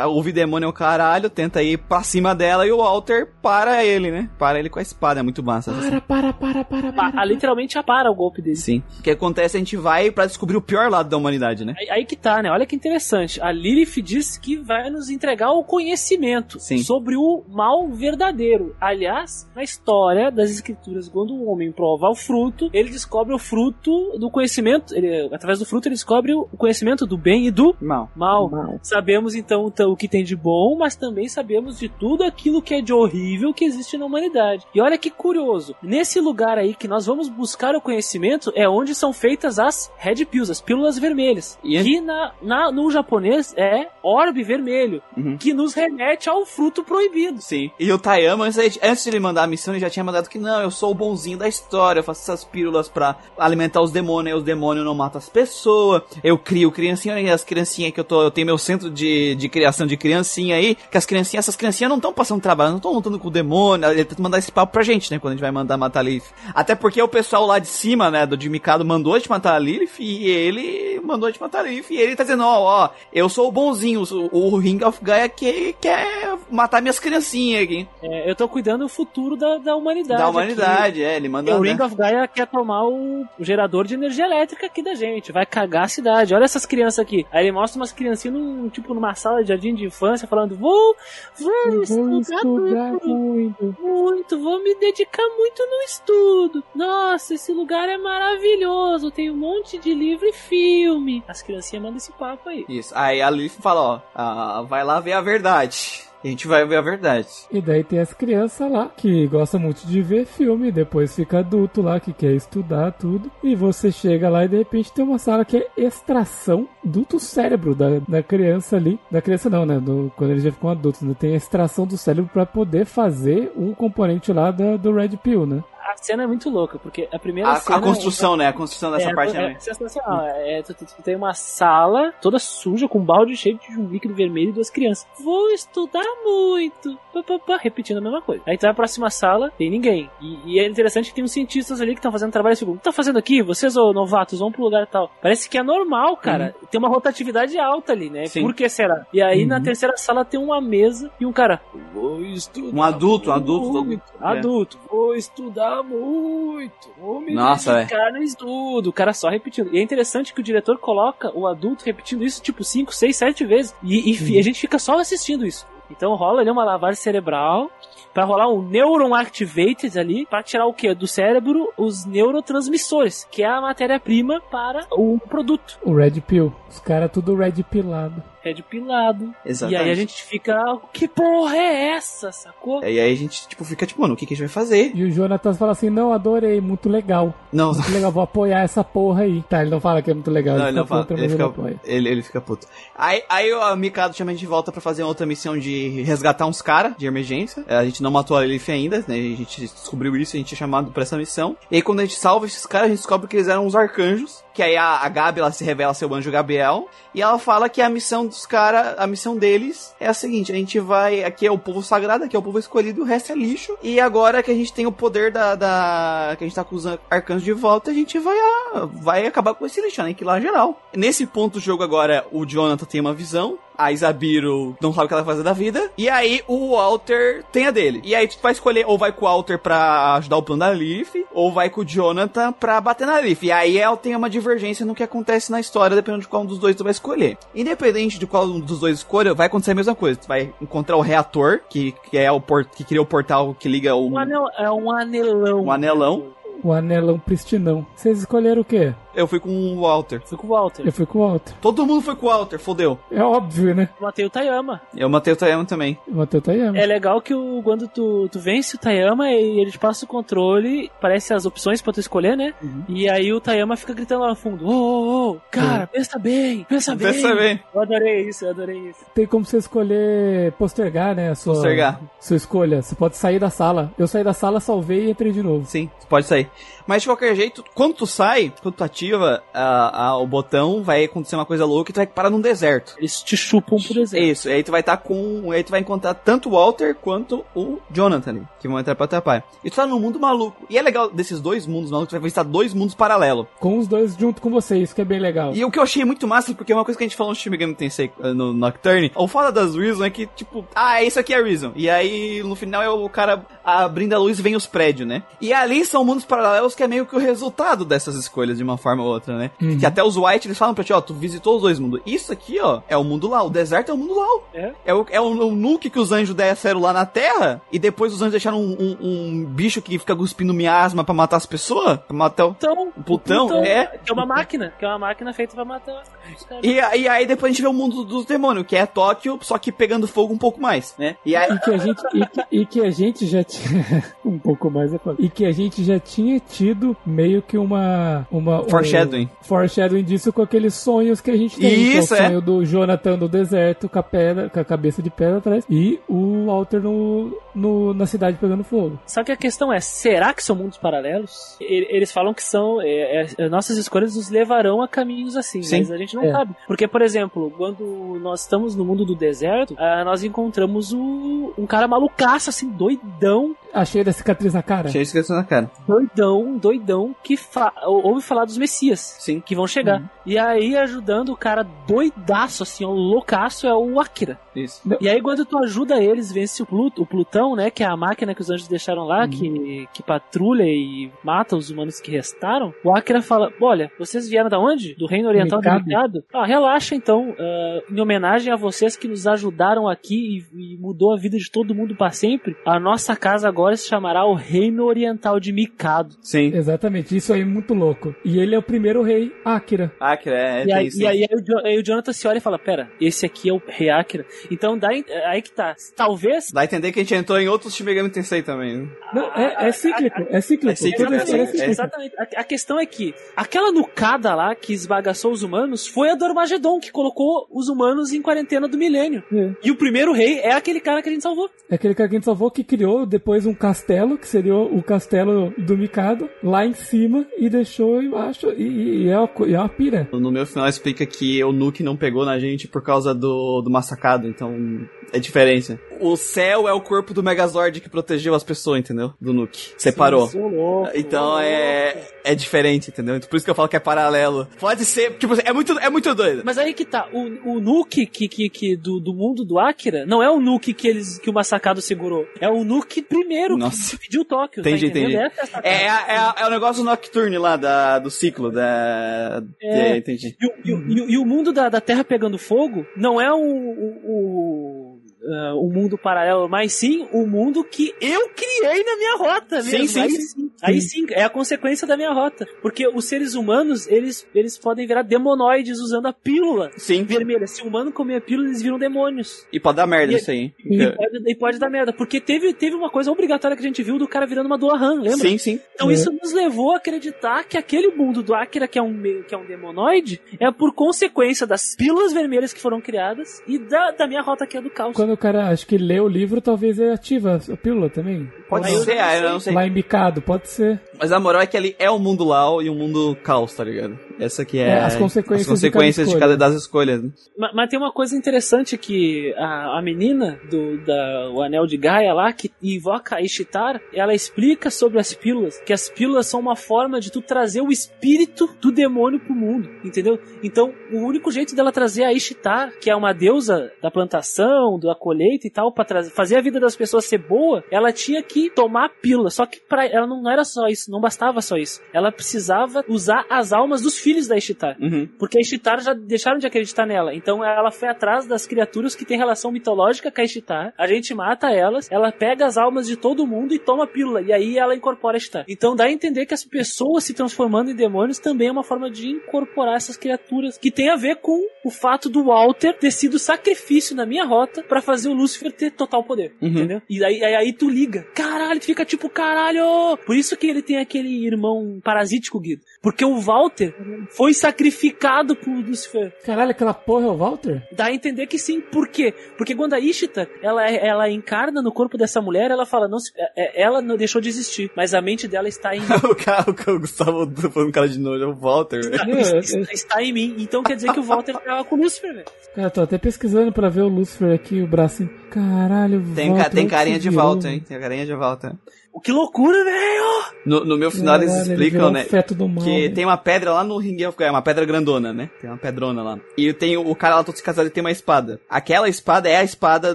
ouve demônio é o caralho, tenta ir pra cima dela e o Walter para ele, né, para ele com a espada, é muito massa. essa cena. Para, para, para, para, Pa- para. a- literalmente apara o golpe dele. Sim. O que acontece, a gente vai pra descobrir o pior lado da humanidade, né? Aí, aí que tá, né? Olha que interessante. A Lilith diz que vai nos entregar o conhecimento Sim. sobre o mal verdadeiro. Aliás, na história das escrituras, quando o homem prova o fruto, ele descobre descobre o fruto do conhecimento. Ele, através do fruto, ele descobre o conhecimento do bem e do Mal. mal. Sabemos então o que tem de bom, mas também sabemos de tudo aquilo que é de horrível que existe na humanidade. E olha que curioso, nesse lugar aí que nós vamos buscar o conhecimento é onde são feitas as red pills, as pílulas vermelhas. E- Que na, na- no japonês é orbe vermelho, Uhum. que nos remete ao fruto proibido. Sim. E o Tayama, antes, antes de ele mandar a missão, ele já tinha mandado que não, eu sou o bonzinho da história, eu faço essas pílulas pra alimentar os demônios, aí os demônios não matam as pessoas. Eu crio criancinha, e as criancinhas que eu tô, eu tenho meu centro de, de criação de criancinha aí, que as criancinhas, essas criancinhas não estão passando trabalho, não estão lutando com o demônio, ele tenta mandar esse papo pra gente, né, quando a gente vai mandar matar a Lilith. Até porque o pessoal lá de cima, né, do Jimikado mandou a gente matar a Lilith, e ele mandou a gente matar a Lilith, e ele tá dizendo, ó, ó, eu sou o bonzinho, o, o Ring of Gaia que quer matar minhas criancinhas aqui. É, eu tô cuidando do futuro da, da humanidade. Da humanidade, é, ele manda. O né? Ring of Gaia quer tomar o, o gerador de energia elétrica aqui da gente. Vai cagar a cidade. Olha essas crianças aqui. Aí ele mostra umas criancinhas num, tipo numa sala de jardim de infância falando: Vou, vou, Vou estudar, estudar muito, muito. muito, vou me dedicar muito no estudo. Nossa, esse lugar é maravilhoso. Tem um monte de livro e filme. As criancinhas mandam esse papo aí. Isso. Aí a Lilith fala, ó, ah, vai lá ver a verdade. A gente vai ver a verdade. E daí tem as crianças lá que gostam muito de ver filme, depois fica adulto lá que quer estudar tudo. E você chega lá e de repente tem uma sala que é extração do, cérebro da, da criança ali. Da criança não, né? Do, quando eles já ficam adultos, né? Tem a extração do cérebro pra poder fazer um componente lá da, do Red Pill, né? A cena é muito louca, porque a primeira A, cena. a construção, né? A construção dessa é, parte é, também. sensacional. É, tu, tu- tu tem uma sala toda suja, com um balde cheio de um líquido vermelho e duas crianças. Vou estudar muito. Pá, pá, pá, repetindo a mesma coisa. Aí tu vai pra próxima sala, tem ninguém. E, e é interessante que tem uns cientistas ali que estão fazendo trabalho segundo. O que tá fazendo aqui? Vocês, ô novatos, vão pro lugar tal. Parece que é normal, cara. Tem uma rotatividade alta ali, né? Sim. Por que será? E aí na Uhum. terceira sala tem uma mesa e um cara. Vou estudar. Um adulto, um adulto. É. Adulto. Vou estudar muito. Vou me Nossa, dedicar no estudo. O cara só repetindo. E é interessante que o diretor coloca o adulto repetindo isso tipo 5, 6, 7 vezes. E, e fi- a gente fica só assistindo isso. Então rola ali uma lavagem cerebral pra rolar um neuron activated ali pra tirar o que do cérebro os neurotransmissores, que é a matéria-prima para o produto. O Red Pill. Os caras tudo Red Pillado. Red pilado. Exatamente. E aí a gente fica, que porra é essa, sacou? E aí a gente, tipo, fica tipo, mano, o que, que a gente vai fazer? E o Jonatas fala assim: Não, adorei, muito legal. Não, Muito legal, vou apoiar essa porra aí. Tá, ele não fala que é muito legal, não, ele ele não fica fala. Ele fica, ele, ele fica puto. Aí, aí o Mikado chama a gente de volta pra fazer outra missão de resgatar uns caras de emergência. É, A gente não matou a Lilith ainda, né? A gente descobriu isso, a gente é chamado pra essa missão. E aí quando a gente salva esses caras, a gente descobre que eles eram uns arcanjos. Que aí a, a Gabi, ela se revela ser o anjo Gabriel. E ela fala que a missão dos caras, a missão deles é a seguinte: a gente vai. Aqui é o povo sagrado, aqui é o povo escolhido, o resto é lixo. E agora que a gente tem o poder da. da que a gente tá com os arcanos de volta, a gente vai, a, vai acabar com esse lixo, né? Que lá geral. Nesse ponto do jogo agora, o Jonathan tem uma visão. A Isabiro não sabe o que ela vai fazer da vida. E aí o Walter tem a dele. E aí tu vai escolher ou vai com o Walter pra ajudar o plano da Leaf, ou vai com o Jonathan pra bater na Leaf. E aí ela tem uma divergência no que acontece na história, dependendo de qual um dos dois tu vai escolher. Independente de qual um dos dois escolha, vai acontecer a mesma coisa. Tu vai encontrar o reator, que, que é o por, que cria o portal que liga o, Um anel, é um anelão. o anelão. O anelão pristinão. Vocês escolheram o quê? Eu fui com o Walter. Fui com o Walter. Eu fui com o Walter. Todo mundo foi com o Walter, fodeu. É óbvio, né? Eu matei o Tayama. Eu matei o Tayama também. Eu matei o Tayama. É legal que o, quando tu, tu vence o Tayama e ele te passa o controle, parece as opções pra tu escolher, né? Uhum. E aí o Tayama fica gritando lá no fundo: Ô, ô, ô, cara, pensa bem, pensa bem. Pensa bem. Eu adorei isso, eu adorei isso. Tem como você escolher postergar, né? A sua, Postergar. sua escolha. Você pode sair da sala. Eu saí da sala, salvei e entrei de novo. Sim, tu pode sair. Mas de qualquer jeito, quando tu sai, quando tu ativa a- a- o botão, vai acontecer uma coisa louca e tu vai parar num deserto. Eles te chupam, por exemplo. Isso, e aí tu vai estar com. Aí tu vai encontrar tanto o Walter quanto o Jonathan que vão entrar pra atrapalhar. E tu tá num mundo maluco. E é legal desses dois mundos malucos, tu vai visitar dois mundos paralelos. Com os dois junto com você, isso que é bem legal. E o que eu achei muito massa, porque é uma coisa que a gente falou no Shin Megami Tensei eh, no Nocturne, o foda das Reason é que, tipo, ah, isso aqui é Reason. E aí, no final, é o cara abrindo a luz e vem os prédios, né? E ali são mundos paralelos que é meio que o resultado dessas escolhas, de uma forma forma ou outra, né? Que até os White eles falam pra ti, ó, tu visitou os dois mundos. Isso aqui, ó, é o mundo lá. O deserto é o mundo lá. É. É o, é o, o nuke que os anjos desceram lá na Terra e depois os anjos deixaram um, um- um bicho que fica cuspindo miasma pra matar as pessoas. Pra matar o. Plutão. O Plutão, é. Que é uma máquina. Que é uma máquina feita pra matar os caras. E, e aí depois a gente vê o mundo dos demônios, que é Tóquio, só que pegando fogo um pouco mais, né? E aí. E que a gente, e que, e que a gente já tinha. *laughs* um pouco mais é. E que a gente já tinha tido meio que uma. uma um- Foreshadowing. foreshadowing disso com aqueles sonhos que a gente tem. Isso, que é é. o sonho do Jonathan no deserto com a pedra, com a cabeça de pedra atrás. E o Walter no, no, na cidade pegando fogo. Só que a questão é, será que são mundos paralelos? E- Eles falam que são. é, é, nossas escolhas nos levarão a caminhos assim, Sim. mas a gente não É. sabe. Porque, por exemplo, quando nós estamos no mundo do deserto, ah, nós encontramos o, um cara malucaço, assim, doidão, Achei da cicatriz na cara. Tinha esquecido na cara. doidão, doidão, que fa ou- ouve falar dos Messias. Sim. Que vão chegar. E aí, ajudando o cara doidaço, assim, o loucaço, é o Akira. Isso. E aí, quando tu ajuda eles, vence o, Pluto, o Plutão, né? Que é a máquina que os anjos deixaram lá, Uhum. que, que patrulha e mata os humanos que restaram. O Akira fala: Olha, vocês vieram da onde? Do Reino Oriental do Mikado. Mikado? Ah, relaxa então. ah, em homenagem a vocês que nos ajudaram aqui e, e mudou a vida de todo mundo para sempre, a nossa casa agora se chamará o Reino Oriental de Mikado. Sim. Exatamente, isso aí é muito louco. E ele é o primeiro rei Akira. Akira, é, E aí, isso. e aí, aí o aí o Jonathan se olha e fala: Pera, esse aqui é o Rei Akira. Então, daí, aí que tá. Talvez Dá a entender que a gente entrou em outros Shin Megami Tensei também. né? Não, é, é cíclico, é cíclico. É cíclico, é história é cíclico. Exatamente. A, a questão é que aquela nucada lá que esbagaçou os humanos foi a do Armagedon, que colocou os humanos em quarentena do milênio. É. E o primeiro rei é aquele cara que a gente salvou. É aquele cara que a gente salvou que criou depois um castelo, que seria o castelo do Mikado, lá em cima e deixou embaixo. E, e é, uma, é uma pira. No meu final explica que o Nuke não pegou na gente por causa do, do massacado, então é diferença. O céu é o corpo do Megazord que protegeu as pessoas, entendeu? Do Nuke. Separou. Sim, sou louco. Então é, é diferente, entendeu? Então, por isso que eu falo que é paralelo. Pode ser, tipo, é muito, é muito doido. Mas aí que tá, o, o Nuke que, que, que do, do mundo do Akira não é o Nuke que, eles, que o Massacado segurou. É o Nuke primeiro Nossa. que pediu Tóquio. Entendi, tá entendi. É. É, é, é, é o negócio Nocturne lá da, do ciclo, da. É. É, entendi. E, o- e o- e o- e o mundo da, da Terra pegando fogo não é o, o, o, ah, o mundo paralelo, mas sim o mundo que eu criei na minha rota Sim, mesmo. sim, aí, sim. sim. Aí sim, é a consequência da minha rota. Porque os seres humanos, eles, eles podem virar demonoides usando a pílula Sim. vermelha. Se o humano comer a pílula, eles viram demônios. E pode dar merda E- isso aí. E pode, e pode dar merda. Porque teve, teve uma coisa obrigatória que a gente viu do cara virando uma Doahan, lembra? Sim, sim. Então É. isso nos levou a acreditar que aquele mundo do Akira, que é um, que é um demonoide, é por consequência das pílulas vermelhas que foram criadas e da, da minha rota que é do caos. Quando o cara acho que lê o livro, talvez ele ativa a pílula também. Pode ser, não ah, eu não sei. Lá em Mikado, pode ser. Mas a moral é que ali é o mundo Lao e o mundo caos, tá ligado? Essa que é, É, as consequências as consequências de de cada cada, das escolhas. né? Ma- Mas, tem uma coisa interessante que a, a menina do da, o anel de Gaia lá, que invoca a Ishtar, ela explica sobre as pílulas, que as pílulas são uma forma de tu trazer o espírito do demônio pro mundo, entendeu? Então, o único jeito dela trazer a Ishtar, que é uma deusa da plantação, da colheita e tal, pra fazer a vida das pessoas ser boa, ela tinha que tomar a pílula. Só que pra ela não, não era só isso, não bastava só isso. Ela precisava usar as almas dos filhos da Ishtar. Uhum. Porque a Ishtar já deixaram de acreditar nela. Então ela foi atrás das criaturas que têm relação mitológica com a Ishtar. A gente mata elas, ela pega as almas de todo mundo e toma a pílula. E aí ela incorpora a Ishtar. Então dá a entender que as pessoas se transformando em demônios também é uma forma de incorporar essas criaturas. Que tem a ver com o fato do Walter ter sido sacrifício na minha rota pra fazer o Lúcifer ter total poder. Uhum. Entendeu? E aí, aí, aí tu liga. Caralho, tu fica tipo, caralho! Por isso que ele tem aquele irmão parasítico, Guido. Porque o Walter foi sacrificado por Lucifer. Caralho, aquela porra é o Walter? Dá a entender que sim. Por quê? Porque quando a Ishtar, ela, ela encarna no corpo dessa mulher, ela fala, não, se- é- ela não deixou de existir, mas a mente dela está em *laughs* o, cara, o, cara- o Gustavo falando cara de novo, é o Walter, velho. É, está, está em mim. Então quer dizer que o Walter tava com o Lucifer, velho. Cara, tô até pesquisando pra ver o Lucifer aqui, o bracinho. Caralho, Tem, Walter, tem carinha de volta, hein? Tem carinha de volta. Que loucura, velho! No, no meu final eles explicam, né? mal, Que velho. tem uma pedra lá no Ring of Fire, uma pedra grandona, né? Tem uma pedrona lá. E tem o, cara lá todo se casado e tem uma espada. Aquela espada é a espada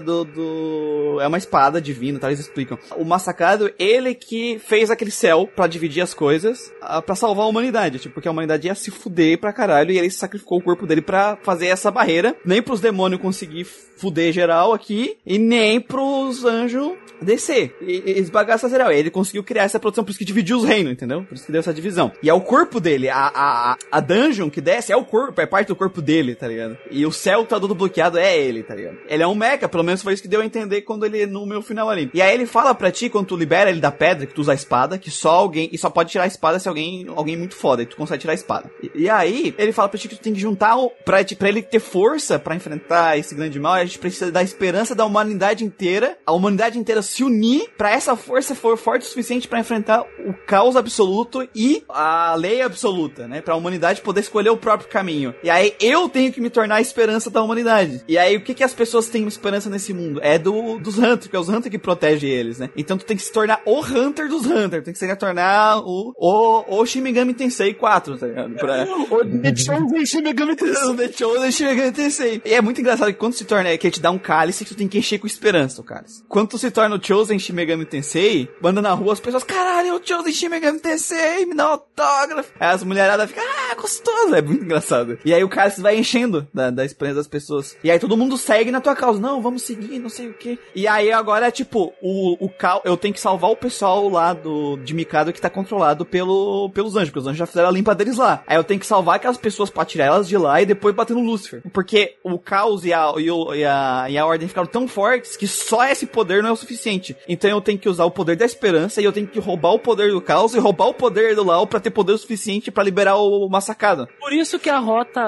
do. do- é uma espada divina, tá? Eles explicam. O massacrado, ele que fez aquele céu pra dividir as coisas, ah, pra salvar a humanidade. Tipo, porque a humanidade ia se fuder pra caralho e ele sacrificou o corpo dele pra fazer essa barreira. Nem pros demônios conseguir fuder geral aqui, e nem pros anjos descer e, e esbagar. Ele conseguiu criar essa produção, por isso que dividiu os reinos, entendeu? Por isso que deu essa divisão. E é o corpo dele, a, a, a- dungeon que desce é o corpo, é parte do corpo dele, tá ligado? E o céu tá todo bloqueado é ele, tá ligado? Ele é um mecha, pelo menos foi isso que deu a entender quando ele, no meu final ali. E aí ele fala pra ti, quando tu libera ele da pedra, que tu usa a espada, que só alguém, e só pode tirar a espada se alguém, alguém muito foda, e tu consegue tirar a espada. E, e aí, ele fala pra ti que tu tem que juntar, o, pra, pra ele ter força pra enfrentar esse grande mal, a gente precisa da esperança da humanidade inteira, a humanidade inteira se unir pra essa força for forte o suficiente pra enfrentar o caos absoluto e a lei absoluta, né? Pra humanidade poder escolher o próprio caminho. E aí eu tenho que me tornar a esperança da humanidade. E aí o que que as pessoas têm esperança nesse mundo? É do dos Hunters, que é os Hunters que protegem eles, né? Então tu tem que se tornar o Hunter dos Hunters, tem que se tornar o o, o Shin Megami Tensei 4, tá ligado? Pra... The Chosen Shin Megami Tensei. O The Chosen Shin Megami *laughs* Tensei. E é muito engraçado que quando se torna, é que ele te dá um cálice que tu tem que encher com esperança, o cálice. Quando tu se torna o Chosen Shin Megami Tensei, anda na rua, as pessoas, caralho, é o Chosen Shin Megami Tensei, me dá um autógrafo. Aí as mulheradas ficam, ah, gostoso. É muito engraçado. E aí o cálice vai enchendo da, da esperança das pessoas. E aí todo mundo segue na tua causa. Não, vamos seguir, não sei o quê. E aí agora é tipo, o, o cal, eu tenho que salvar o pessoal lá do, de Mikado que tá controlado pelo, pelos anjos, porque os anjos já fizeram a limpa deles lá. Aí eu tenho que salvar aquelas pessoas pra tirar elas de lá e depois bater no Lúcifer. Porque o caos e a, e, o- e a, e a ordem ficaram tão fortes que só esse poder não é o suficiente. Então eu tenho que usar o poder da esperança e eu tenho que roubar o poder do caos e roubar o poder do Lau pra ter poder suficiente pra liberar o massacado. Por isso que a rota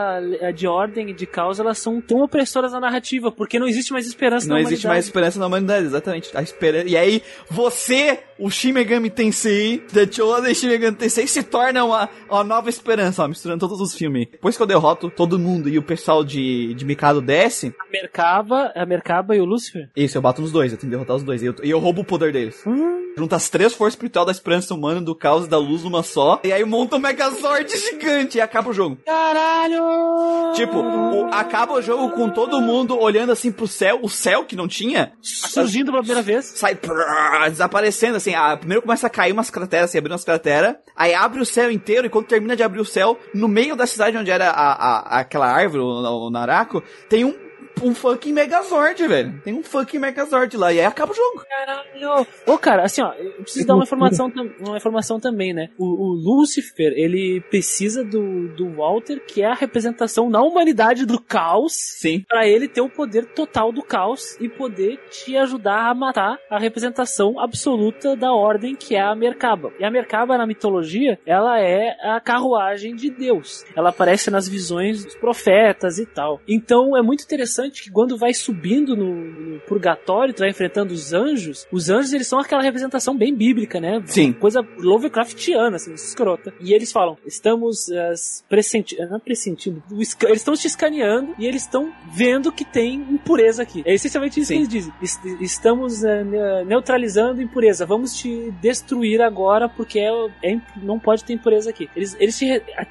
de ordem e de causa elas são tão opressoras na narrativa, porque não existe mais esperança Não na existe mais humanidade. esperança na humanidade, exatamente. A espera... E aí, você, o Shin Megami Tensei, The Chosen Shin Megami Tensei, se torna uma, uma nova esperança, ó, misturando todos os filmes. Depois que eu derroto todo mundo e o pessoal de, de Mikado desce, A Merkaba, a Merkaba e o Lúcifer. isso, eu bato nos dois, eu tenho que derrotar os dois. E eu, e eu roubo o poder deles. Hum. Junta as três forças espiritual da esperança humana, do caos e da luz numa só. E aí monta um Megazord *laughs* gigante e acaba o jogo. Caralho! Tipo, o- acaba o jogo com todo mundo olhando assim pro céu, o céu que não tinha, surgindo pela primeira vez. sai prrr, desaparecendo, assim. Ah, primeiro começa a cair umas crateras, assim, abrir umas crateras. Aí abre o céu inteiro, e quando termina de abrir o céu, no meio da cidade onde era a, a- aquela árvore, o, o Naraku, tem um, um fucking Megazord, velho. Tem um fucking Megazord lá, e aí acaba o jogo. Caralho! Ô, cara, assim, ó, eu preciso dar uma informação, uma informação também, né? O, o Lúcifer, ele precisa do, do Walter, que é a representação na humanidade do caos, Sim. pra ele ter o poder total do caos e poder te ajudar a matar a representação absoluta da ordem, que é a Merkaba. E a Merkaba, na mitologia, ela é a carruagem de Deus. Ela aparece nas visões dos profetas e tal. Então é muito interessante que quando vai subindo no, no purgatório, tu vai enfrentando os anjos, os anjos eles são aquela representação bem bíblica, né? Sim. Coisa Lovecraftiana, assim, escrota. E eles falam, estamos uh, pressentindo, não é pressentindo, eles estão te escaneando e eles estão vendo que tem impureza aqui. É essencialmente isso Sim. que eles dizem. Es- Estamos uh, ne- neutralizando impureza, vamos te destruir agora porque é, é não pode ter impureza aqui. Eles, eles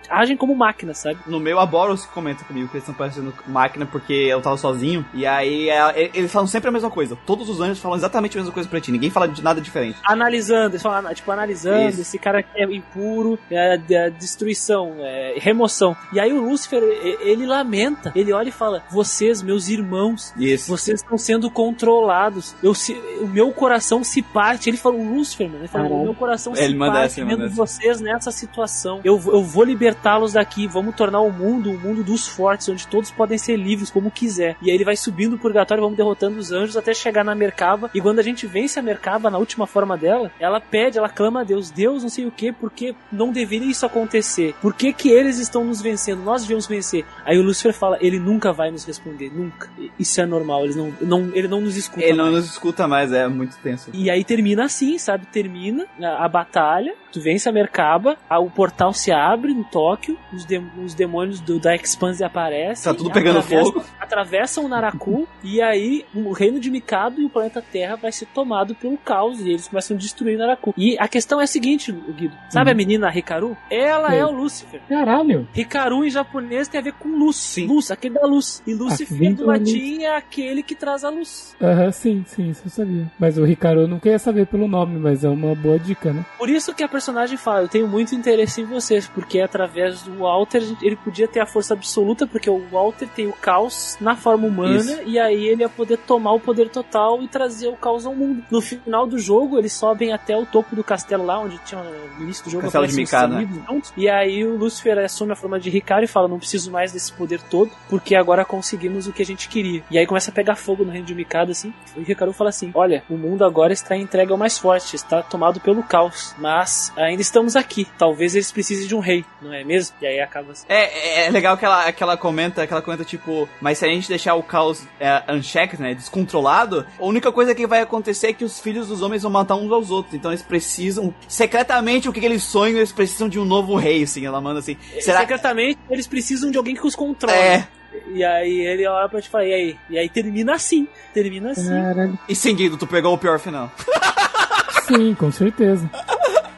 agem como máquinas, sabe? No meu, a Boros comenta comigo que eles estão parecendo máquina porque eu tava sozinho. E aí, é, eles falam sempre a mesma coisa. Todos os anjos falam exatamente a mesma coisa pra ti. Ninguém fala de nada diferente. analisando, eles falam, tipo, analisando, Isso. esse cara é impuro, é, é destruição, é remoção. E aí o Lúcifer, ele lamenta, ele olha e fala: Vocês, meus irmãos, Isso. vocês estão sendo controlados. Eu, se- o meu coração se parte. Ele fala, o Lúcifer, mano. Ele fala, o meu coração Ele se manda parte essa, vendo vocês nessa situação. Eu, eu vou libertá-los daqui. Vamos tornar o mundo o mundo dos fortes, onde todos podem ser livres como quiser. E aí ele vai subindo o purgatório, vamos derrotando os anjos até chegar na Merkaba. E quando a gente vence a Merkaba na última forma dela, ela pede, ela clama a Deus, Deus, não sei o que, porque não deveria isso acontecer. Por que que eles estão nos vencendo? Nós devíamos vencer. Aí o Lúcifer fala, ele nunca vai nos responder, nunca. Isso é normal, eles não, não, ele não nos escuta. Ele não mais. nos escuta mais, é muito tenso. E aí termina assim, sabe? Termina a, a batalha, tu vence a Merkaba, o portal se abre no Tóquio, os, de- os demônios do, da Expanse aparecem. Tá tudo pegando fogo. Atravessa atravessam o Naraku e aí o reino de Mikado e o planeta Terra vai ser tomado pelo caos e eles começam a destruir Naraku. E a questão é a seguinte, Guido. Sabe a menina Hikaru? Ela Sei. é o Lúcifer. Caralho. Hikaru em japonês tem a ver com luz. Sim. Luz, aquele da luz. E Lúcifer do latim é aquele que traz a luz. Aham, sim, sim, isso eu sabia. Mas o eu não queria saber pelo nome, mas é uma boa dica, né? Por isso que a personagem fala, eu tenho muito interesse em vocês, porque através do Walter ele podia ter a força absoluta, porque o Walter tem o caos na forma humana, Isso. e aí ele ia poder tomar o poder total e trazer o caos ao mundo. No final do jogo, eles sobem até o topo do castelo lá, onde tinha no início do jogo Castelo de Mikado, né? e aí o Lúcifer assume a forma de Ricardo e fala, não preciso mais desse poder todo, porque agora conseguimos o que a gente queria. E aí começa a pegar fogo no reino de Mikado, assim, e o Ricardo fala assim, olha, o mundo agora está entregue ao mais forte, está tomado pelo caos, mas ainda estamos aqui, talvez eles precisem de um rei, não é mesmo? E aí acaba assim. É, é legal que ela, que ela comenta, que ela comenta, tipo, mas se a gente deixar o caos é, unchecked, né, descontrolado, a única coisa que vai acontecer é que os filhos dos homens vão matar uns aos outros. Então eles precisam, secretamente, o que, que eles sonham, eles precisam de um novo rei, assim. Ela manda assim, será que... Secretamente, eles precisam de alguém que os controle. É, E aí ele olha pra te falar, e aí? E aí termina assim, termina assim. Caralho. e sim, Guido, tu pegou o pior final. Sim, com certeza.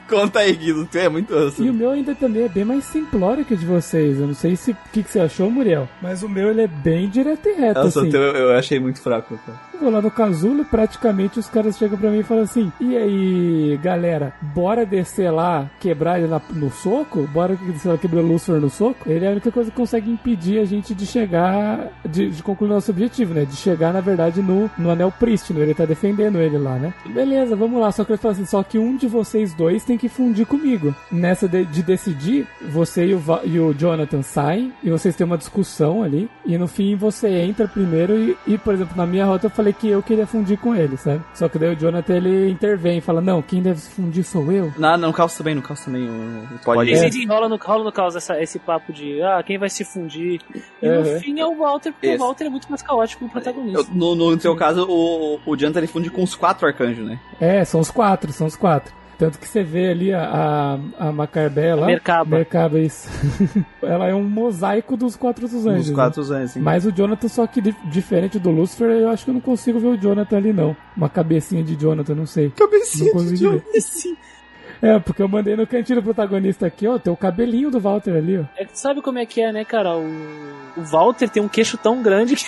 Conta aí, Guido, tu é muito E assim. o meu ainda também é bem mais simplório que o de vocês. Eu não sei se o que, que você achou, Muriel. Mas o meu ele é bem direto e reto, Nossa, assim. o teu eu achei muito fraco, cara. Vou lá no casulo e praticamente os caras chegam pra mim e falam assim: E aí, galera, bora descer lá, quebrar ele na- no soco? Bora descer lá, quebrar o Lucifer no soco? Ele é a única coisa que consegue impedir a gente de chegar, de, de concluir nosso objetivo, né? De chegar, na verdade, no, no anel prístino. Ele tá defendendo ele lá, né? Beleza, vamos lá. Só que ele fala assim: só que um de vocês dois tem que fundir comigo. Nessa de, de decidir, você e o, e o Jonathan saem e vocês têm uma discussão ali. E no fim você entra primeiro e, e, por exemplo, na minha rota eu falei que eu queria fundir com ele, sabe? Só que daí o Jonathan ele intervém e fala: Não, quem deve se fundir sou eu. Não, no caos também, no caos também. O, o pode É. aí rola no, rola no caos essa- esse papo de ah, quem vai se fundir. E Uhum. no fim é o Walter, porque Esse. o Walter é muito mais caótico que o protagonista. Eu- no, no seu caso, o, o Jonathan ele funde com os quatro arcanjos, né? É, são os quatro, são os quatro. Tanto que você vê ali a, a, a Macarbé lá. Merkaba. Merkaba, isso. *laughs* Ela é um mosaico dos quatro dos anjos. Os né? quatro anjos, assim. Mas o Jonathan, só que di- diferente do Lucifer, eu acho que eu não consigo ver o Jonathan ali, não. Uma cabecinha de Jonathan, não sei. Cabecinha Não consegui ver. É, porque eu mandei no cantinho do protagonista aqui, ó, tem o cabelinho do Walter ali, ó. É que tu sabe como é que é, né, cara? O, o Walter tem um queixo tão grande que.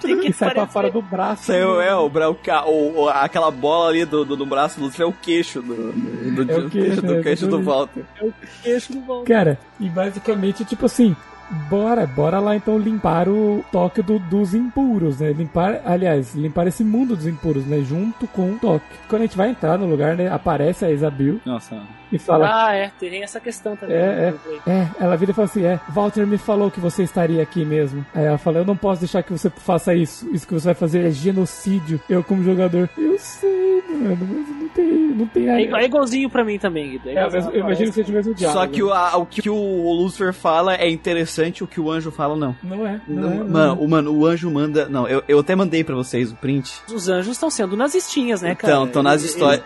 Tem Que sai pra fora do braço. Isso aí é, o, bra- o, ca- o, o- aquela bola ali do, do, do braço do Lucifer é o queixo do, do, do, É o queixo, do, é, queixo do. Walter. queixo do Walter. Cara, e basicamente, tipo assim, bora, bora lá então limpar o toque do- dos impuros, né? Limpar, aliás, limpar esse mundo dos impuros, né? Junto com o toque. Quando a gente vai entrar no lugar, né? Aparece a Isabel Nossa. E fala. Ah, é, tem essa questão também. É, É, ela vira e fala assim: É, Walter me falou que você estaria aqui mesmo. Aí ela fala: Eu não posso deixar que você faça isso. Isso que você vai fazer é genocídio. Eu, como jogador, eu sei, mano, mas não tem, não tem É, é igualzinho pra mim também, Guido. É É, mas eu imagino que seja o mesmo diálogo. Só que o, a- o que o Lucifer fala é interessante, o que o anjo fala não. Não é, não, é. não mano, é. o, mano, o anjo manda. Não, eu, eu até mandei pra vocês o print. Os anjos estão sendo nazistinhas, né, cara? Então, estão nas histórias.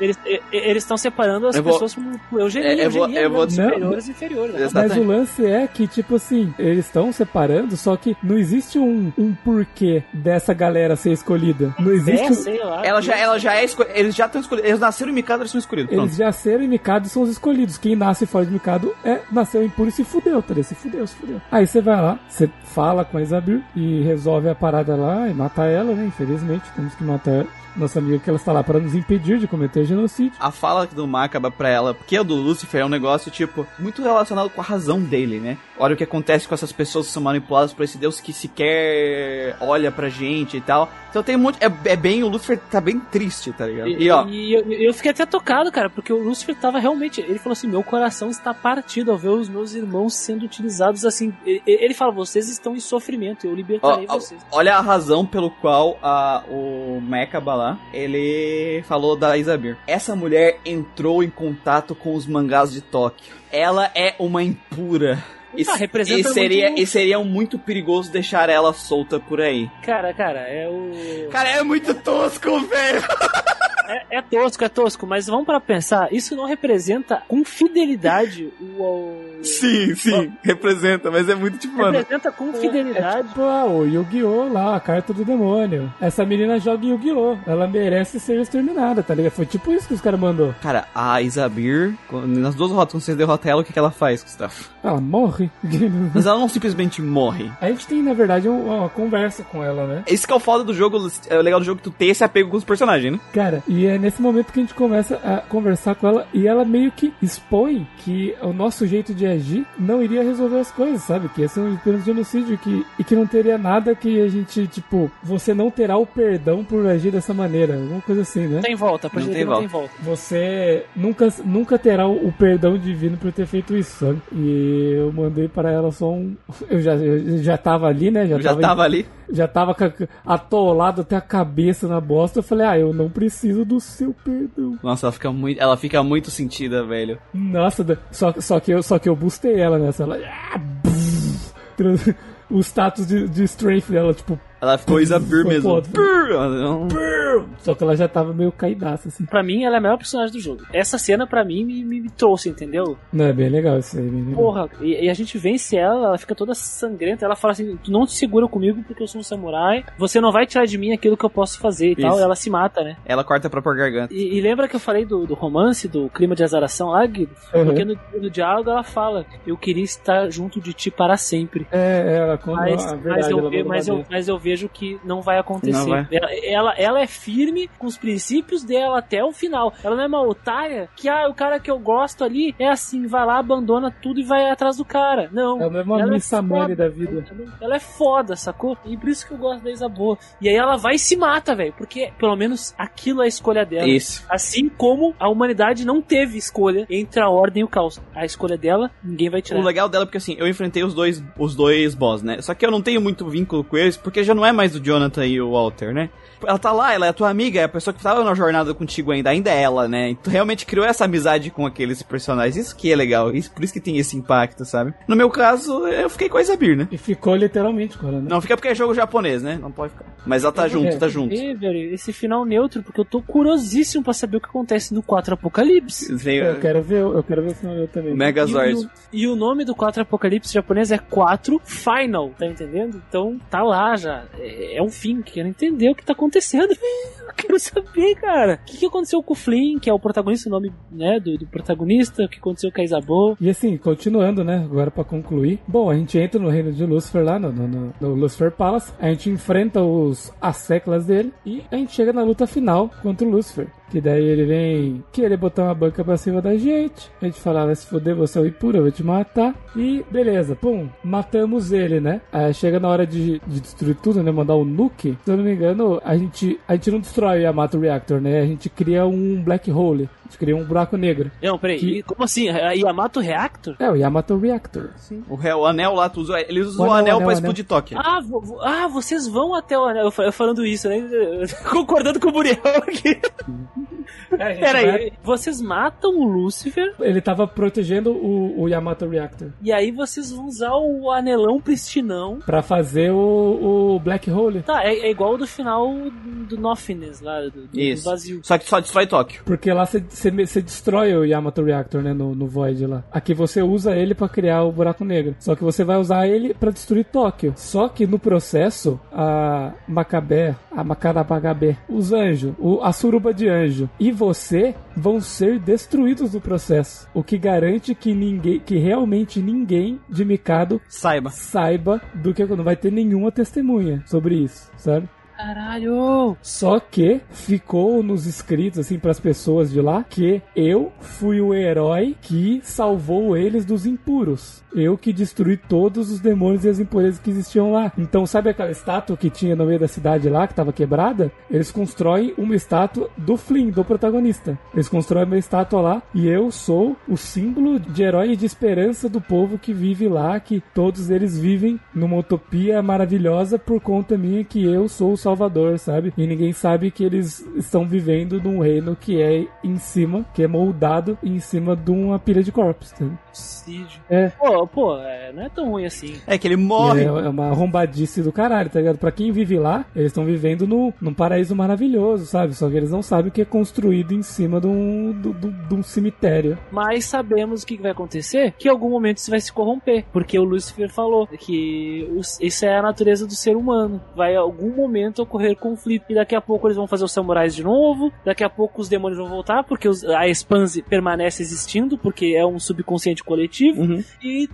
Eles estão separando as Eu vou- pessoas por, eugenia, É, eu vou- eugenia, eu vou- né? superiores e inferiores. né? Mas o lance é que, tipo assim, eles estão separando, só que não existe um, um porquê dessa galera ser escolhida. Não existe. É, um- sei lá. Ela já, ela já é escolhida. Eles já estão escolhidos. Eles nasceram em Mikado, eles são escolhidos. Pronto. Eles já serem em Mikado e são os escolhidos. Quem nasce fora de Mikado é, nasceu impuro e se fudeu, tá? Se fudeu, se fudeu. Aí você vai lá, você fala com a Isabel e resolve a parada lá e mata ela, né? Infelizmente, temos que matar ela. Nossa amiga que ela está lá para nos impedir de cometer genocídio. A fala do Macaba pra ela, porque o do Lucifer é um negócio, tipo, muito relacionado com a razão dele, né? Olha o que acontece com essas pessoas que são manipuladas por esse Deus que sequer olha pra gente e tal. Então tem muito. É, é bem. O Lucifer tá bem triste, tá ligado? E, E ó. e eu, eu fiquei até tocado, cara, porque o Lúcifer tava realmente. Ele falou assim: meu coração está partido ao ver os meus irmãos sendo utilizados assim. Ele, ele fala: vocês estão em sofrimento, eu libertarei ó, vocês. olha a razão pelo qual a, o Mekaba lá, ele falou da Isabir. Essa mulher entrou em contato com os mangás de Tóquio. Ela é uma impura. E, Ah, representa e seria, muito- e seria muito perigoso deixar ela solta por aí. Cara, cara, é o. Cara, é muito tosco, velho. *laughs* É, é tosco, é tosco, mas vamos pra pensar, isso não representa com fidelidade o. o- Sim, sim, representa, mas é muito tipo, mano. Representa com É fidelidade. tipo ah, o Yu-Gi-Oh! lá, a carta do demônio. Essa menina joga Yu-Gi-Oh! Ela merece ser exterminada, tá ligado? Foi tipo isso que os caras mandou. Cara, a Isabir, nas duas rotas, quando você derrota ela, o que, que ela faz, Gustavo? Ela morre. *laughs* Mas ela não simplesmente morre. A gente tem, na verdade, um- uma conversa com ela, né? Isso que é o foda do jogo, é o legal do jogo que tu tem esse apego com os personagens, né? Cara, e é nesse momento que a gente começa a conversar com ela e ela meio que expõe que o nosso jeito de agir não iria resolver as coisas, sabe? Que esse é um apenas genocídio que, e que não teria nada que a gente, tipo, você não terá o perdão por agir dessa maneira. Alguma coisa assim, né? Tem volta, pra Não gente tem não tem volta. Você nunca, nunca terá o perdão divino por ter feito isso, sabe? E eu mandei para ela só um. *laughs* Eu já, eu já tava ali, né? Eu já tava ali. já tava atolado até a cabeça na bosta. Eu falei, ah, eu não preciso do seu perdão. Nossa, ela fica muito, ela fica muito sentida, velho. Nossa, só, só, que eu, só que eu boostei ela nessa. Ela. ah, *laughs* o status de, de strength dela, tipo. Ela ficou Isabir Foi mesmo. Só que ela já tava meio caidaça, assim. Pra mim, ela é a melhor personagem do jogo. Essa cena, pra mim, me, me- me trouxe, entendeu? Não, é bem legal isso aí, bem. Porra, e, e a gente vence ela, ela fica toda sangrenta. Ela fala assim: Tu não te segura comigo porque eu sou um samurai. Você não vai tirar de mim aquilo que eu posso fazer e tal. Isso. E ela se mata, né? Ela corta a própria garganta. E, e lembra que eu falei do, do romance, do clima de azaração lá, Guido? Uhum. Porque no, no diálogo ela fala: Eu queria estar junto de ti para sempre. É, ela quando Mas, a mas, verdade, eu, ve- manda mas, eu, mas eu vejo que não vai acontecer. Não vai. Ela, ela, ela é firme com os princípios dela até o final. Ela não é uma otária que, ah, o cara que eu gosto ali é assim, vai lá, abandona tudo e vai atrás do cara. Não. Ela não é uma ela é missa mãe foda. da vida. Ela é foda, sacou? E por isso que eu gosto da Isaboa. E aí ela vai e se mata, velho. Porque pelo menos aquilo é a escolha dela. Isso. Assim como a humanidade não teve escolha entre a ordem e o caos. A escolha dela, ninguém vai tirar. O legal dela é porque assim, eu enfrentei os dois, os dois boss, né? Só que eu não tenho muito vínculo com eles, porque já não é mais o Jonathan e o Walter, né? Ela tá lá, ela é a tua amiga, é a pessoa que tava na jornada contigo ainda, ainda é ela, né? E tu realmente criou essa amizade com aqueles personagens. Isso que é legal, isso, por isso que tem esse impacto, sabe? No meu caso, eu fiquei com a Isabir, né? E ficou literalmente com ela, né? Não fica porque é jogo japonês, né? Não pode ficar. Mas ela tá junto, tá junto. E, velho, esse final neutro, porque eu tô curiosíssimo pra saber o que acontece no 4 Apocalipse. Vem, Eu quero ver, eu quero ver o final eu também. E Megazord. o, e o nome do 4 Apocalipse japonês é 4 Final, tá entendendo? Então tá lá já. É, é um fim, quero entender o que tá acontecendo. *laughs* Eu quero saber, cara. O que, que aconteceu com o Flynn, que é o protagonista, o nome né, do, do protagonista, o que aconteceu com a Isabeau. E assim, continuando, né? Agora pra concluir. Bom, a gente entra no reino de Lucifer lá, no, no, no- no Lucifer Palace. A gente enfrenta os as seclas dele. E a gente chega na luta final contra o Lucifer. Que daí ele vem querer botar uma banca pra cima da gente. A gente fala, vai se foder, você é o impuro, eu vou te matar. E beleza, pum, matamos ele, né? Aí chega na hora de, de destruir tudo, né? Mandar o nuke. Se eu não me engano, a gente, a gente não destrói o Yamato Reactor, né? A gente cria um black hole. A gente cria um buraco negro. Não, peraí, Que- e como assim? A Yamato Reactor? É, o Yamato Reactor. O, réu- o anel lá, tu usa, eles usam O o anel, anel, anel, pra anel. explodir Tóquio. Ah, vo- vo- ah, vocês vão até o anel. Eu fa- eu falando isso, né? *laughs* Concordando com o Muriel aqui. *laughs* Peraí, vocês matam o Lúcifer Ele tava protegendo o, o Yamato Reactor e aí vocês vão usar o anelão pristinão. pra fazer o, o Black Hole. Tá, é, é igual do final do Nothingness lá, do, do Isso. vazio. Só que só destrói Tóquio. Porque lá você destrói o Yamato Reactor, né? No, no Void lá. Aqui você usa ele pra criar o buraco negro. Só que você vai usar ele pra destruir Tóquio. Só que no processo, a Macabé, a Macarabagabé, os anjos, o, a suruba de anjo e você vão ser destruídos no processo. O que garante que ninguém, que realmente ninguém de Mikado Saiba. saiba do que não vai ter nenhuma testemunha sobre isso, sabe? Caralho! Só que ficou nos escritos assim para as pessoas de lá que eu fui o herói que salvou eles dos impuros. Eu que destruí todos os demônios e as impurezas que existiam lá. Então, sabe aquela estátua que tinha no meio da cidade lá, que estava quebrada? Eles constroem uma estátua do Flynn, do protagonista. Eles constroem uma estátua lá e eu sou o símbolo de herói e de esperança do povo que vive lá, que todos eles vivem numa utopia maravilhosa por conta minha que eu sou o salvador, sabe? E ninguém sabe que eles estão vivendo num reino que é em cima, que é moldado em cima de uma pilha de corpos, tá? Suicídio. É. Pô, pô, é, não é tão ruim assim. É que ele morre. É, é uma arrombadice do caralho, tá ligado? Pra quem vive lá, eles estão vivendo no, num paraíso maravilhoso, sabe? Só que eles não sabem que é construído em cima de um, do- do- de um cemitério. Mas sabemos o que que vai acontecer, que em algum momento isso vai se corromper. Porque o Lucifer falou que os- isso é a natureza do ser humano. Vai em algum momento ocorrer conflito. E daqui a pouco eles vão fazer os samurais de novo. Daqui a pouco os demônios vão voltar, porque os- a Expanse permanece existindo, porque é um subconsciente coletivo. Uhum. E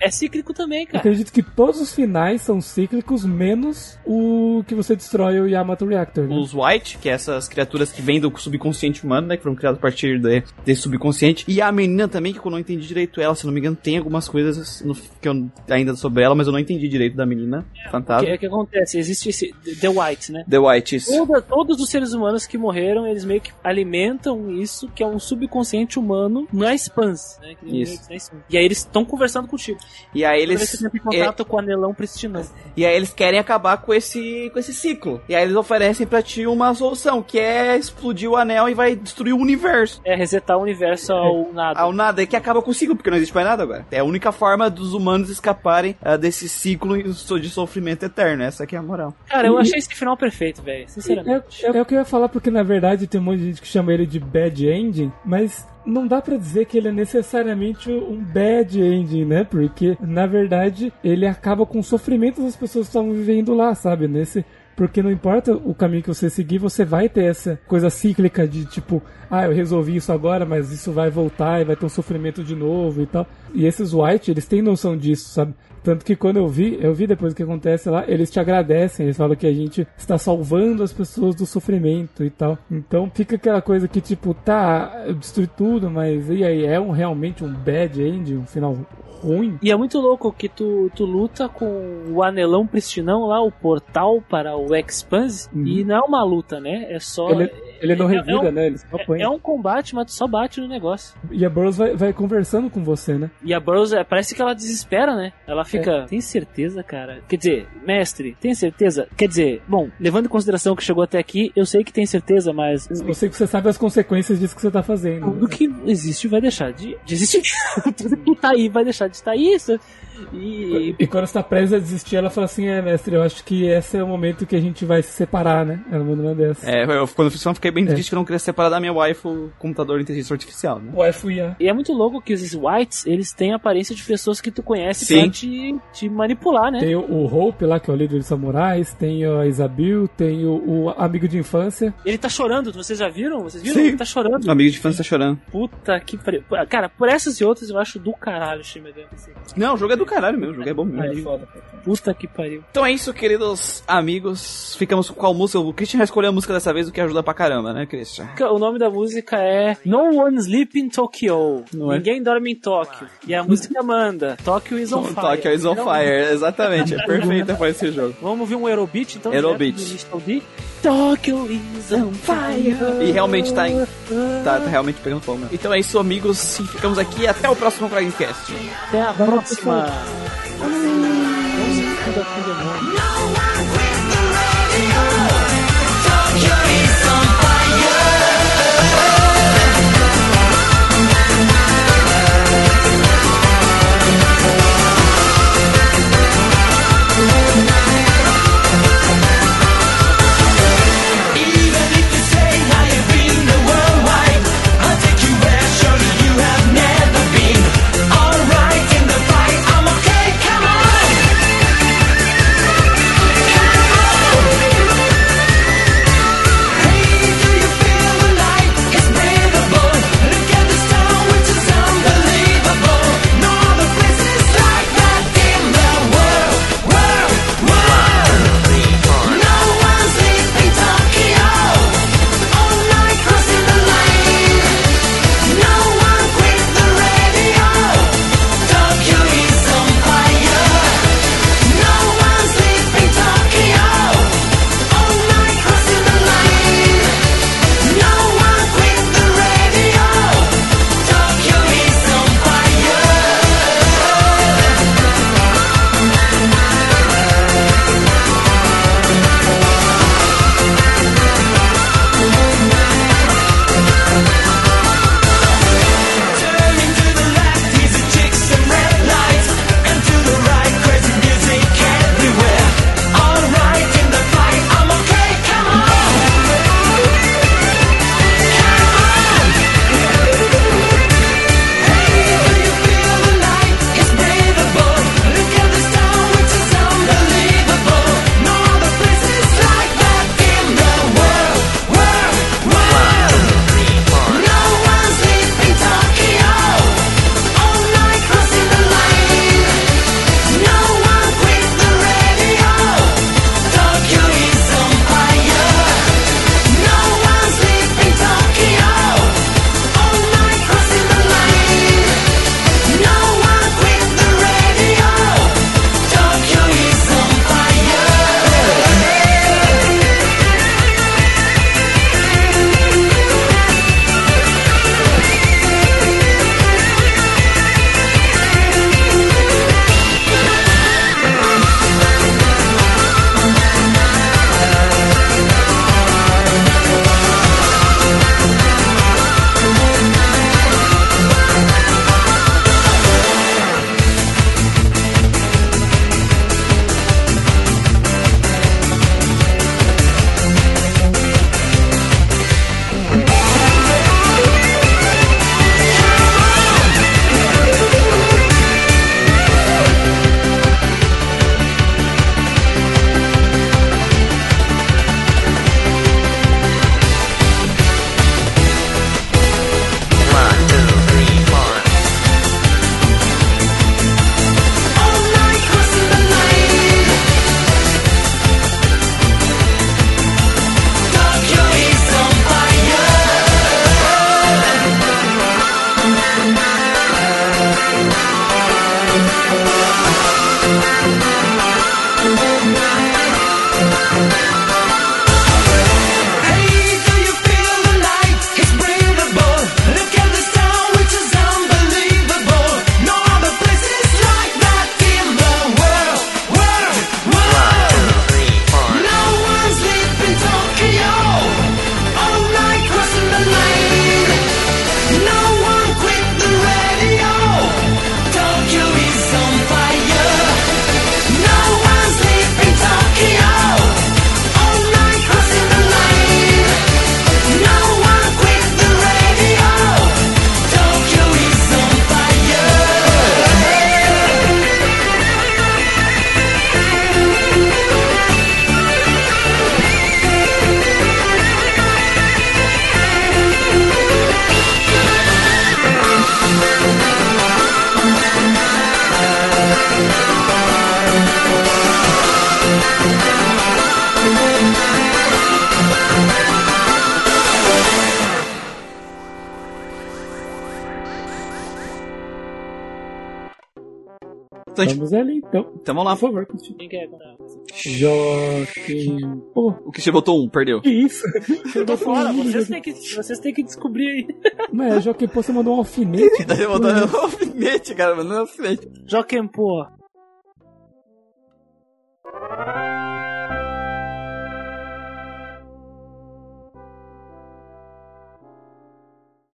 é cíclico também, Eu cara. acredito que todos os finais são cíclicos, menos o que você destrói o Yamato Reactor. Né? Os White, que é essas criaturas que vêm do subconsciente humano, né? Que foram criadas a partir de- desse subconsciente. E a menina também, que eu não entendi direito ela, se não me engano, tem algumas coisas no- que eu ainda sobre ela, mas eu não entendi direito da menina. O que, Fantasma. o que acontece? Existe esse The White, né? The White, isso. Toda- todos os seres humanos que morreram, eles meio que alimentam isso, que é um subconsciente humano na Spans, né? Isso. E aí eles estão conversando contigo. E aí eles. que você entra em contato com o anelão pristinão. E aí eles querem acabar com esse, com esse ciclo. E aí eles oferecem pra ti uma solução, que é explodir o anel e vai destruir o universo. É resetar o universo ao *laughs* nada. Ao nada, é que acaba com o ciclo, porque não existe mais nada agora. É a única forma dos humanos escaparem ah, desse ciclo de sofrimento eterno. Essa aqui é a moral. Cara, eu achei esse final perfeito, velho. Sinceramente. O que eu ia falar, porque na verdade tem um monte de gente que chama ele de bad ending, mas não dá pra dizer que ele é necessariamente um bad ending, né? Porque na verdade ele acaba com o sofrimento das pessoas que estavam vivendo lá, sabe? Nesse. Porque não importa o caminho que você seguir, você vai ter essa coisa cíclica de tipo, ah, eu resolvi isso agora, mas isso vai voltar e vai ter um sofrimento de novo e tal. E esses White, eles têm noção disso, sabe? Tanto que quando eu vi, eu vi depois o que acontece lá, eles te agradecem, eles falam que a gente está salvando as pessoas do sofrimento e tal. Então fica aquela coisa que tipo, tá, eu destruí tudo, mas e aí, é um, realmente um bad end, um final ruim? E é muito louco que tu, tu luta com o anelão pristinão lá, o portal para o Expanse, Uhum. e não é uma luta, né? É só. Ele, ele não é- revida, é um- né? Ele só põe. É, é um combate, mas tu só bate no negócio. E a Burroughs vai, vai conversando com você, né? E a Burroughs, é, parece que ela desespera, né? Ela fica, tem certeza, cara? Quer dizer, mestre, tem certeza? Quer dizer, bom, levando em consideração que chegou até aqui, eu sei que tem certeza, mas Eu sei que você sabe as consequências disso que você tá fazendo. tudo que existe vai deixar de, de existir. *laughs* tudo que tá aí vai deixar de estar isso. E E quando está presa a desistir, ela fala assim: É, mestre, eu acho que esse é o momento que a gente vai se separar, né? Ela manda uma dessa. É, eu, quando eu fiz isso, eu fiquei bem triste que eu não queria separar da minha wife o computador de inteligência artificial, né? O FUIA. E é muito louco que esses whites, eles têm a aparência de pessoas que tu conhece Sim. pra te, te manipular, né? Tem o, o Hope lá, que é o líder dos samurais, tem a Isabel, tem o, o amigo de infância. Ele tá chorando, vocês já viram? Vocês viram? Sim. Ele tá chorando. O amigo de infância tá chorando. Puta que pariu. Cara, por essas e outras eu acho do caralho o Shin Megami Tensei. Não, o jogo é do caralho mesmo, o jogo é bom mesmo. Aí, Puta que pariu. Então é isso, queridos amigos. Ficamos com qual música? O Christian já escolheu a música dessa vez, o que ajuda pra caramba, né, Christian? O nome da música é No One Sleep in Tokyo. Não é? Ninguém dorme em Tóquio. E a música manda Tokyo is on *laughs* fire. Tokyo is on Então, fire, exatamente. É perfeita pra esse jogo. Vamos ouvir um Aerobeat, então? Aerobeat. Tokyo is on fire. E realmente tá, em, tá, tá realmente pegando fogo. mesmo. Então é isso, amigos. E ficamos aqui. Até o próximo Fragcast. Até a próxima. Vamos se cuidar com o demônio. Então. vamos lá. Por favor, Cristian. Quem quer contar? Joaquim. Pô, O que você botou um, perdeu. que isso? *laughs* Eu tô fora, vocês têm que, vocês têm que descobrir aí. Mas Joaquim, pô, você mandou um *laughs* alfinete. Daí eu botou um alfinete, cara, mas não é alfinete. Joaquim Pô,